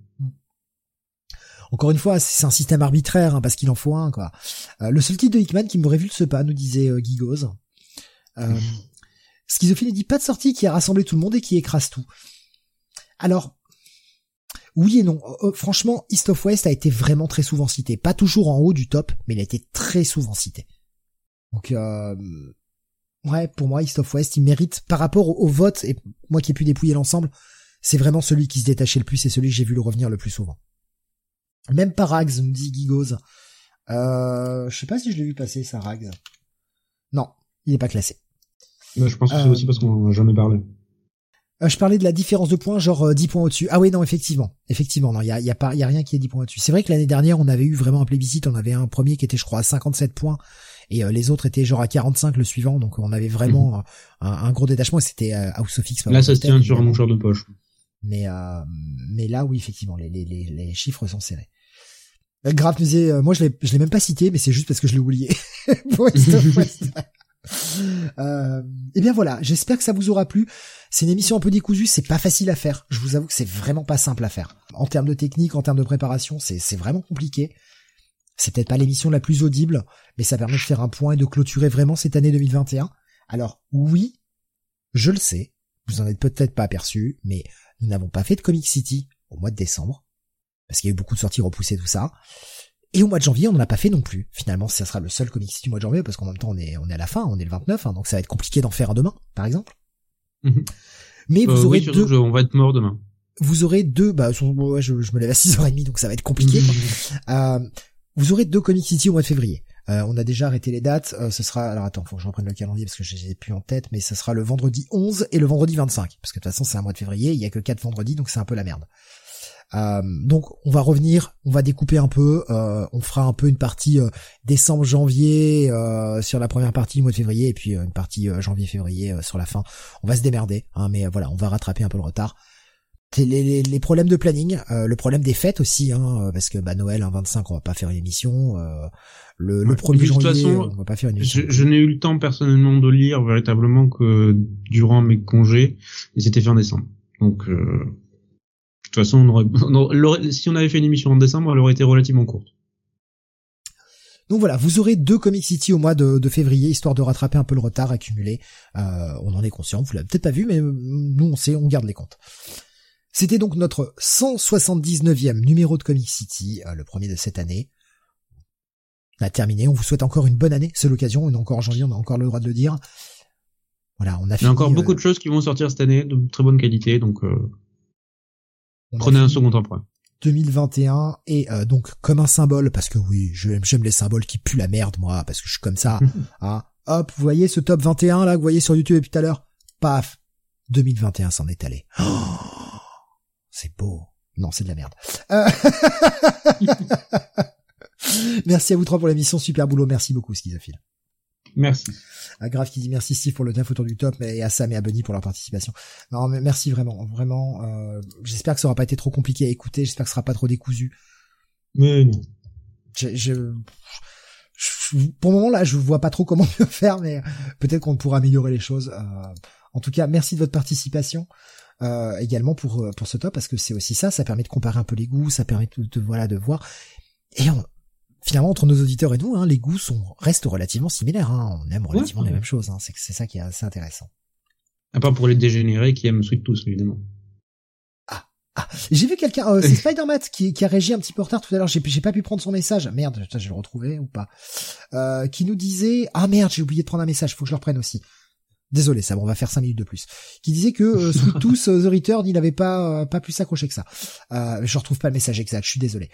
Encore une fois, c'est un système arbitraire hein, parce qu'il en faut un quoi. Euh, le seul titre de Hickman qui me révulse pas, nous disait euh, Gigoz. Euh, Schizophile dit pas de sortie qui a rassemblé tout le monde et qui écrase tout. Alors, oui et non. Euh, franchement, East of West a été vraiment très souvent cité. Pas toujours en haut du top, mais il a été très souvent cité. Donc, ouais, pour moi, East of West, il mérite, par rapport au, vote, et moi qui ai pu dépouiller l'ensemble, c'est vraiment celui qui se détachait le plus et celui que j'ai vu le revenir le plus souvent. Même pas Rags, me dit Gigoz. Euh, je sais pas si je l'ai vu passer, ça, Rags. Non, il est pas classé. je pense que c'est aussi parce qu'on n'a jamais parlé. Euh, je parlais de la différence de points, genre 10 euh, points au-dessus. Ah oui, non, effectivement. Effectivement, non, il y a, y a pas, y a rien qui est 10 points au-dessus. C'est vrai que l'année dernière, on avait eu vraiment un plébiscite. On avait un premier qui était, je crois, à 57 points. Et euh, les autres étaient genre à 45 le suivant. Donc on avait vraiment mhm. un, gros détachement. C'était House of X. Là, ça se tient sur un mouchoir de poche. Mais, mais là, oui, effectivement, les, les, les, les chiffres sont serrés. Euh, Grave disait, euh, moi je l'ai, je l'ai même pas cité, mais c'est juste parce que je l'ai oublié. [LAUGHS] [LAUGHS] euh, et bien voilà, j'espère que ça vous aura plu. C'est une émission un peu décousue, c'est pas facile à faire. Je vous avoue que c'est vraiment pas simple à faire. En termes de technique, en termes de préparation, c'est, c'est vraiment compliqué. C'est peut-être pas l'émission la plus audible, mais ça permet de faire un point et de clôturer vraiment cette année 2021. Alors oui, je le sais, vous en êtes peut-être pas aperçu, mais nous n'avons pas fait de Comic City au mois de décembre parce qu'il y a eu beaucoup de sorties repoussées, tout ça. Et au mois de janvier, on n'en a pas fait non plus. Finalement, ça sera le seul comic du mois de janvier, parce qu'en même temps, on est, on est à la fin, on est le 29, hein, donc ça va être compliqué d'en faire un demain, par exemple. Mhm. Mais vous euh, aurez deux... on va être mort demain. Vous aurez deux, bah, je, me lève à 6h30, donc ça va être compliqué. [LAUGHS] euh, vous aurez deux Comic City au mois de février. Euh, on a déjà arrêté les dates. Euh, ce sera, alors attends, faut que je reprenne le calendrier parce que je les ai plus en tête, mais ce sera le vendredi 11 et le vendredi 25. Parce que de toute façon, c'est un mois de février, il y a que quatre vendredis, donc c'est un peu la merde. Euh, donc on va revenir, on va découper un peu, euh, on fera un peu une partie euh, décembre-janvier sur la première partie du mois de février et puis une partie janvier-février sur la fin. On va se démerder, hein, mais voilà, on va rattraper un peu le retard. Les, les, problèmes de planning, le problème des fêtes aussi, hein, parce que bah Noël, un 25, on va pas faire une émission. le, le 1er janvier, on va pas faire une émission. Je, je n'ai eu le temps personnellement de lire véritablement que durant mes congés, et c'était fin décembre. Donc de toute façon, on si on avait fait une émission en décembre, elle aurait été relativement courte. Donc voilà, vous aurez deux Comic City au mois de, février, histoire de rattraper un peu le retard accumulé. Euh, on en est conscient, vous l'avez peut-être pas vu, mais nous on sait, on garde les comptes. C'était donc notre 179e numéro de Comic City, le premier de cette année. On a terminé. On vous souhaite encore une bonne année. C'est l'occasion. On est encore en janvier. On a encore le droit de le dire. Voilà, on a Il y a encore beaucoup de choses qui vont sortir cette année de très bonne qualité, donc prenez un second emprunt. 2021 et euh, donc comme un symbole parce que oui j'aime les symboles qui puent la merde moi parce que je suis comme ça [LAUGHS] hein. hop vous voyez ce top 21 là que vous voyez sur YouTube depuis tout à l'heure? Paf! 2021 s'en est allé. Oh, [GASPS] c'est beau. Non c'est de la merde. Euh... [LAUGHS] [LAUGHS] merci à vous trois pour l'émission. Super boulot. Merci beaucoup Schizophile Merci. À Grave qui dit merci Steve pour le taf autour du top, et à Sam et à Bunny pour leur participation. Non, mais merci vraiment, vraiment. Euh, j'espère que ça aura pas été trop compliqué à écouter. J'espère que ce sera pas trop décousu. Mais non. Je, je, pour le moment là, je vois pas trop comment [LAUGHS] mieux faire, mais peut-être qu'on pourra améliorer les choses. Euh, en tout cas, merci de votre participation. Euh, également pour pour ce top parce que c'est aussi ça, ça permet de comparer un peu les goûts, ça permet de, de voilà de voir. Et on, finalement entre nos auditeurs et nous, hein, les goûts sont restent relativement similaires. Hein. On aime relativement les mêmes choses. Hein. C'est c'est ça qui est assez intéressant. À part pour les dégénérés qui aiment Sweet Tooth évidemment. Ah, ah. j'ai vu quelqu'un, euh, c'est [LAUGHS] Spider-Man qui, qui a réagi un petit peu en retard tout à l'heure. J'ai j'ai pas pu prendre son message. Merde, je vais le retrouver ou pas. Euh, qui nous disait ah merde, j'ai oublié de prendre un message. Faut que je le reprenne aussi. Désolé, ça, on va faire cinq minutes de plus. Qui disait que euh, Sweet [LAUGHS] Tooth euh, The Return, il n'avait pas euh, pas plus accroché que ça. Euh, je retrouve pas le message exact. Je suis désolé.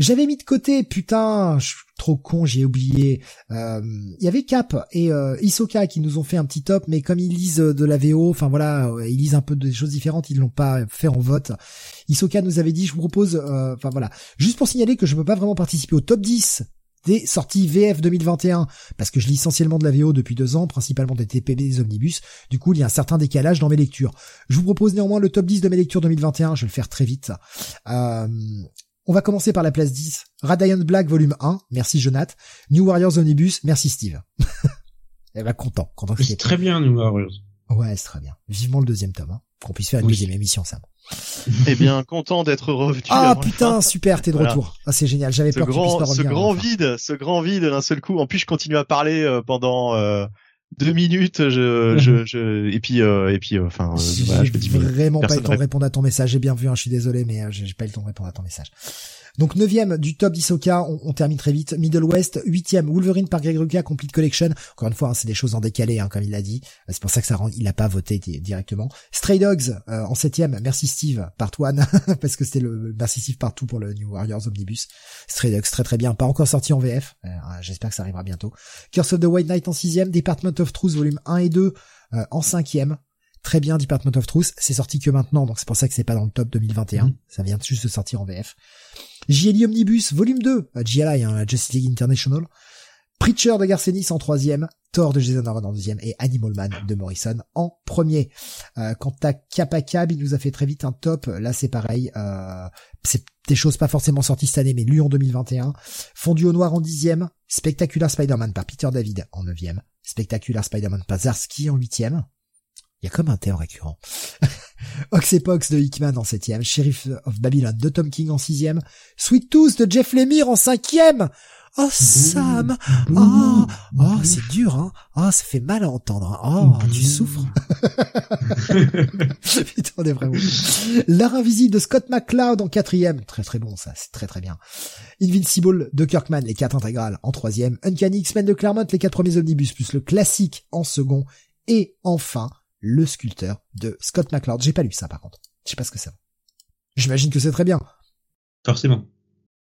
J'avais mis de côté, putain, je suis trop con, j'ai oublié. Euh, il y avait Cap et euh, Isoka qui nous ont fait un petit top, mais comme ils lisent de la VO, enfin voilà, ils lisent un peu des choses différentes, ils l'ont pas fait en vote. Isoka nous avait dit, je vous propose, enfin voilà, juste pour signaler que je peux pas vraiment participer au top 10 des sorties VF 2021, parce que je lis essentiellement de la VO depuis deux ans, principalement des TPB des omnibus, du coup il y a un certain décalage dans mes lectures. Je vous propose néanmoins le top 10 de mes lectures 2021, je vais le faire très vite. Euh, on va commencer par la place 10, Radiant Black volume 1, merci Jonath, New Warriors Omnibus, merci Steve. [LAUGHS] Elle va content, content C'est très bien New Warriors. Ouais, c'est très bien. Vivement le deuxième tome, hein. qu'on puisse faire une deuxième émission, ça. [LAUGHS] Eh bien, content d'être revenu. Ah putain, super, t'es de retour. Ah c'est génial, j'avais peur grand, que tu Ce grand vide, ce grand vide d'un seul coup. En plus, je continue à parler euh, pendant euh, deux minutes. Je, je, je, et puis, euh, et puis, enfin, voilà, je me dis. Vraiment pas eu le temps de répondre à ton message. J'ai bien vu, hein, je suis désolé, mais j'ai pas eu le temps de répondre à ton message. Donc neuvième du top d'Isoka, on, on, termine très vite. Middle West, huitième Wolverine par Greg Rucka, Complete Collection. Encore une fois, hein, c'est des choses en décalé, hein, comme il l'a dit. C'est pour ça que ça rend, il a pas voté directement. Stray Dogs euh, en septième, merci Steve, part one, [LAUGHS] parce que c'était le merci Steve partout pour le New Warriors Omnibus. Stray Dogs très très bien, pas encore sorti en VF. Euh, j'espère que ça arrivera bientôt. Curse of the White Knight en sixième, Department of Truth volume 1 et 2 euh, en cinquième très bien Department of Truth. C'est sorti que maintenant, donc c'est pour ça que c'est pas dans le top 2021. Mmh. Ça vient juste de sortir en VF. JLI Omnibus, volume 2, JLI, hein, Justice League International. Preacher de Garcenis en troisième, Thor de Jason Aaron en deuxième et Animal Man de Morrison en premier. Euh, quant à Kappa Cab, il nous a fait très vite un top. Là, c'est pareil. Euh, c'est des choses pas forcément sorties cette année, mais lui en 2021. Fondu au noir en dixième. Spectacular Spider-Man par Peter David en neuvième. Spectacular Spider-Man par Zarski en huitième. Il y a comme un thème récurrent. [LAUGHS] Oxepox de Hickman en septième, Sheriff of Babylon de Tom King en sixième, Sweet Tooth de Jeff Lemire en cinquième. Oh Sam, oh, oh c'est dur, hein. Oh, ça fait mal à entendre. Hein. Oh, tu souffres. [LAUGHS] Putain, on est vraiment. L'art invisible de Scott McCloud en quatrième, très très bon ça, c'est très très bien. Invincible de Kirkman, les quatre intégrales en troisième. Uncanny X-Men de Claremont, les quatre premiers omnibus plus le classique en second. Et enfin, le sculpteur de Scott McCloud. J'ai pas lu ça par contre. Je sais pas ce que c'est. J'imagine que c'est très bien. Forcément.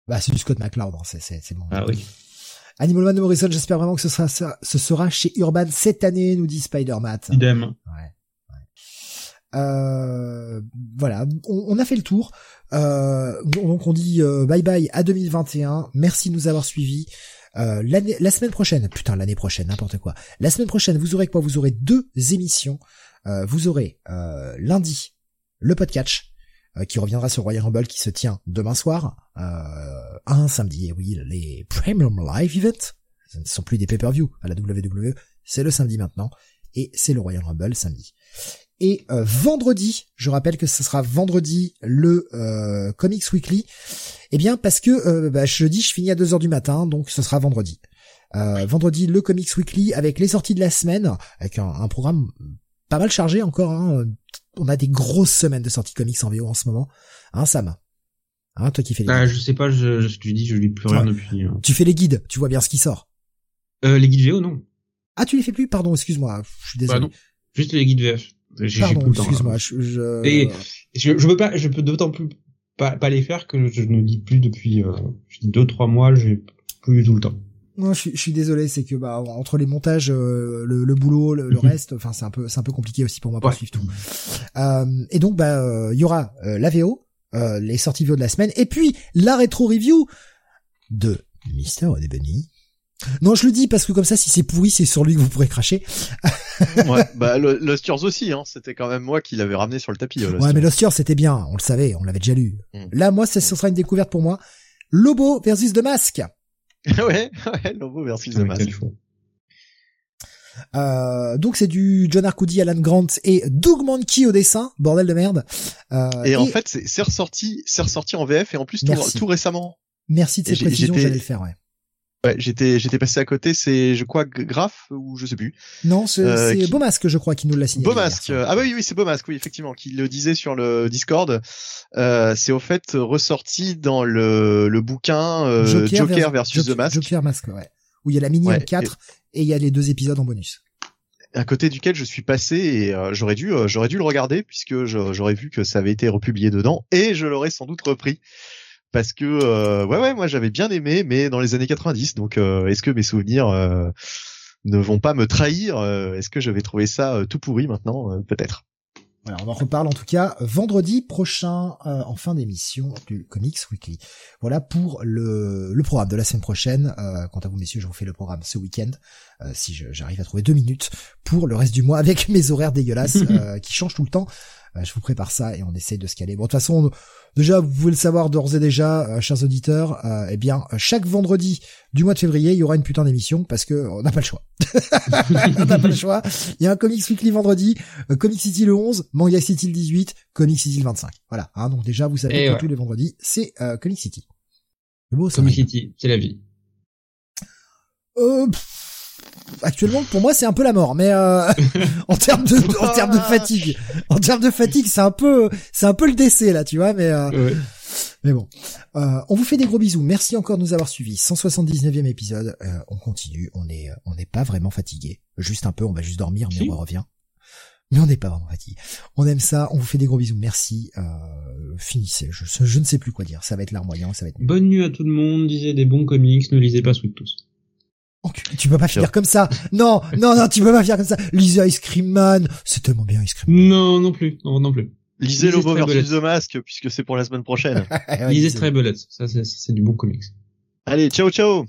Bah c'est du Scott McCloud, hein. c'est c'est bon. Ah oui. Animal Man Morrison, j'espère vraiment que ce sera ce sera chez Urban cette année, nous dit Spider-Man. Idem. Ouais. Euh, voilà, on, a fait le tour. Euh, donc on dit euh, bye bye à 2021. Merci de nous avoir suivis. Euh, la semaine prochaine, putain l'année prochaine, n'importe quoi. La semaine prochaine, vous aurez quoi? Vous aurez deux émissions. Euh, vous aurez euh, lundi le podcast qui reviendra sur Royal Rumble qui se tient demain soir. un samedi, et oui, les Premium Live Event. Ce ne sont plus des pay-per-view à la WWE, c'est le samedi maintenant. Et c'est le Royal Rumble samedi. Et vendredi, je rappelle que ce sera vendredi le Comics Weekly. Eh bien parce que euh, bah, jeudi je finis à 2h du matin, donc ce sera vendredi. Euh, vendredi le Comics Weekly avec les sorties de la semaine, avec un, programme pas mal chargé encore. Hein. On a des grosses semaines de sorties comics en VO en ce moment. Hein, Sam? Hein, toi qui fais les bah, je sais pas, je, je, je dis, je lis plus rien depuis. Hein. Tu fais les guides, tu vois bien ce qui sort. Euh, les guides VO, non. Ah, tu les fais plus? Pardon, excuse-moi, je suis désolé. Bah, non. Juste les guides VF. Pardon, excuse-moi. Je, je... Et je, je peux pas, je peux d'autant plus pas, pas les faire que je ne lis plus depuis euh, deux trois mois. J'ai plus tout le temps. Non, je, je suis désolé, c'est que bah entre les montages, euh, le, le, boulot, le, mhm. reste, enfin c'est un peu c'est un peu compliqué aussi pour moi pour suivre tout. Euh, et donc bah euh, il y aura la VO, les sorties VO de la semaine, et puis la rétro review de Mister Bunny. Non, je le dis parce que comme ça, si c'est pourri, c'est sur lui que vous pourrez cracher. ouais, [LAUGHS] bah Lost Years aussi, hein. C'était quand même moi qui l'avais ramené sur le tapis. ouais, mais Lost Years c'était bien, on le savait, on l'avait déjà lu. Mm. Là, moi, ce sera une découverte pour moi. Lobo versus The Mask. [LAUGHS] ouais, ouais, Lobo versus The Mask. Euh, donc c'est du John Arcudi, Alan Grant et Doug Mankey au dessin, bordel de merde. Euh, et, en fait, c'est ressorti, c'est ressorti en VF et en plus tout, récemment. Merci de cette précision, j'allais le faire, ouais. Ouais, j'étais j'étais passé à côté, c'est je crois Graf ou je sais plus. Non, c'est euh, qui... Beaumasque je crois qui nous l'a signé. Beaumasque. Ah oui oui, c'est Beaumasque oui effectivement qui le disait sur le Discord. Euh, c'est au fait ressorti dans le le bouquin euh, Joker, versus The Mask. Joker Mask ouais. Où il y a la mini 4 et... il y a les deux épisodes en bonus. À côté duquel je suis passé et euh, j'aurais dû euh, j'aurais dû le regarder puisque j'aurais vu que ça avait été republié dedans et je l'aurais sans doute repris parce que euh, ouais ouais moi j'avais bien aimé mais dans les années 90 donc euh, est-ce que mes souvenirs euh, ne vont pas me trahir est-ce que je vais trouver ça tout pourri maintenant peut-être voilà, on en reparle en tout cas vendredi prochain en fin d'émission du Comics Weekly. Voilà pour le, le programme de la semaine prochaine. quant à vous messieurs, je vous fais le programme ce week-end si j'arrive à trouver deux minutes pour le reste du mois avec [LAUGHS] mes horaires dégueulasses [LAUGHS] qui changent tout le temps. Je vous prépare ça et on essaye de se caler. Bon de toute façon, Déjà, vous pouvez le savoir d'ores et déjà, euh, chers auditeurs, euh, eh bien, chaque vendredi du mois de février, il y aura une putain d'émission parce que on n'a pas le choix. [LAUGHS] on n'a pas le choix. Il y a un Comics Weekly vendredi, euh, Comic City le 11, Manga City le 18, Comic City le 25. Voilà. Hein, donc déjà, vous savez que tous les vendredis, c'est euh, Comic City. Le beau, Comic City, c'est la vie. Euh, actuellement pour moi c'est un peu la mort mais euh, [LAUGHS] en termes de en termes de fatigue en termes de fatigue c'est un peu c'est un peu le décès là tu vois mais euh, mais bon. Euh, on vous fait des gros bisous. Merci encore de nous avoir suivis. 179e épisode. On continue. On est on n'est pas vraiment fatigué. Juste un peu on va juste dormir mais on revient. Mais on n'est pas vraiment fatigué. On aime ça. On vous fait des gros bisous. Merci. Finissez. Je, je ne sais plus quoi dire. Ça va être larmoyant ça va être bonne nuit à tout le monde. Lisez des bons comics. Ne lisez pas Sweet tous tu peux pas finir comme ça. Non, non, non, tu peux pas finir comme ça. Lisez Ice Cream Man, c'est tellement bien Ice Cream Man. Non, non plus, non, non plus. Lisez Lobo versus The Mask, puisque c'est pour la semaine prochaine. [LAUGHS] Lisez Stray Bullets, ça c'est du bon comics. Allez, ciao ciao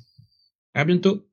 À bientôt